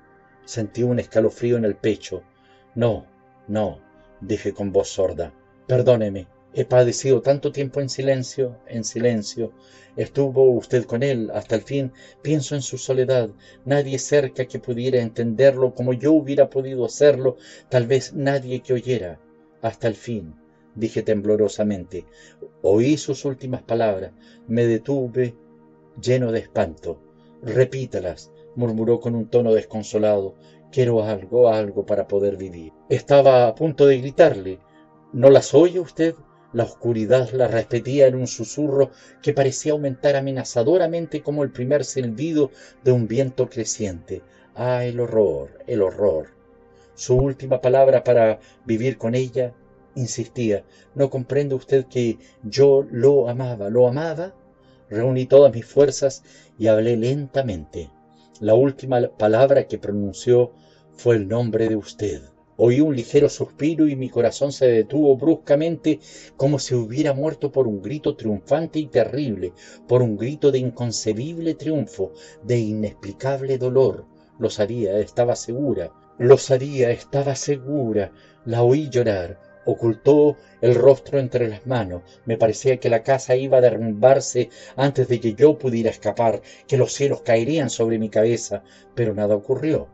Sentí un escalofrío en el pecho. No, no, dije con voz sorda. Perdóneme, He padecido tanto tiempo en silencio, en silencio. Estuvo usted con él hasta el fin. Pienso en su soledad. Nadie cerca que pudiera entenderlo como yo hubiera podido hacerlo. Tal vez nadie que oyera. Hasta el fin, dije temblorosamente. Oí sus últimas palabras. Me detuve lleno de espanto. Repítalas, murmuró con un tono desconsolado. Quiero algo, algo para poder vivir. Estaba a punto de gritarle. ¿No las oye usted? La oscuridad la repetía en un susurro que parecía aumentar amenazadoramente como el primer silbido de un viento creciente. Ah, el horror, el horror. Su última palabra para vivir con ella, insistía, ¿no comprende usted que yo lo amaba, lo amaba? Reuní todas mis fuerzas y hablé lentamente. La última palabra que pronunció fue el nombre de usted. Oí un ligero suspiro y mi corazón se detuvo bruscamente como si hubiera muerto por un grito triunfante y terrible, por un grito de inconcebible triunfo, de inexplicable dolor. Lo sabía, estaba segura, lo sabía, estaba segura. La oí llorar, ocultó el rostro entre las manos. Me parecía que la casa iba a derrumbarse antes de que yo pudiera escapar, que los cielos caerían sobre mi cabeza, pero nada ocurrió.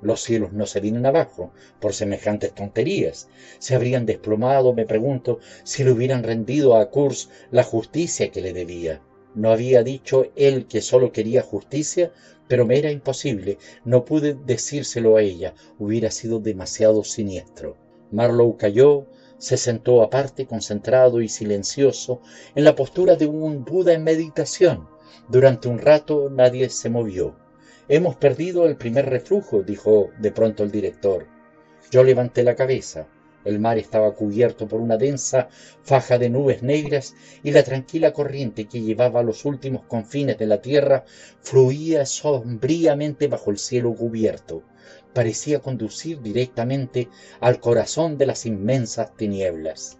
Los cielos no se vienen abajo por semejantes tonterías. Se habrían desplomado, me pregunto, si le hubieran rendido a Kurz la justicia que le debía. ¿No había dicho él que solo quería justicia? Pero me era imposible, no pude decírselo a ella, hubiera sido demasiado siniestro. Marlowe cayó, se sentó aparte, concentrado y silencioso, en la postura de un Buda en meditación. Durante un rato nadie se movió. Hemos perdido el primer reflujo, dijo de pronto el director. Yo levanté la cabeza. El mar estaba cubierto por una densa faja de nubes negras y la tranquila corriente que llevaba a los últimos confines de la tierra fluía sombríamente bajo el cielo cubierto. Parecía conducir directamente al corazón de las inmensas tinieblas.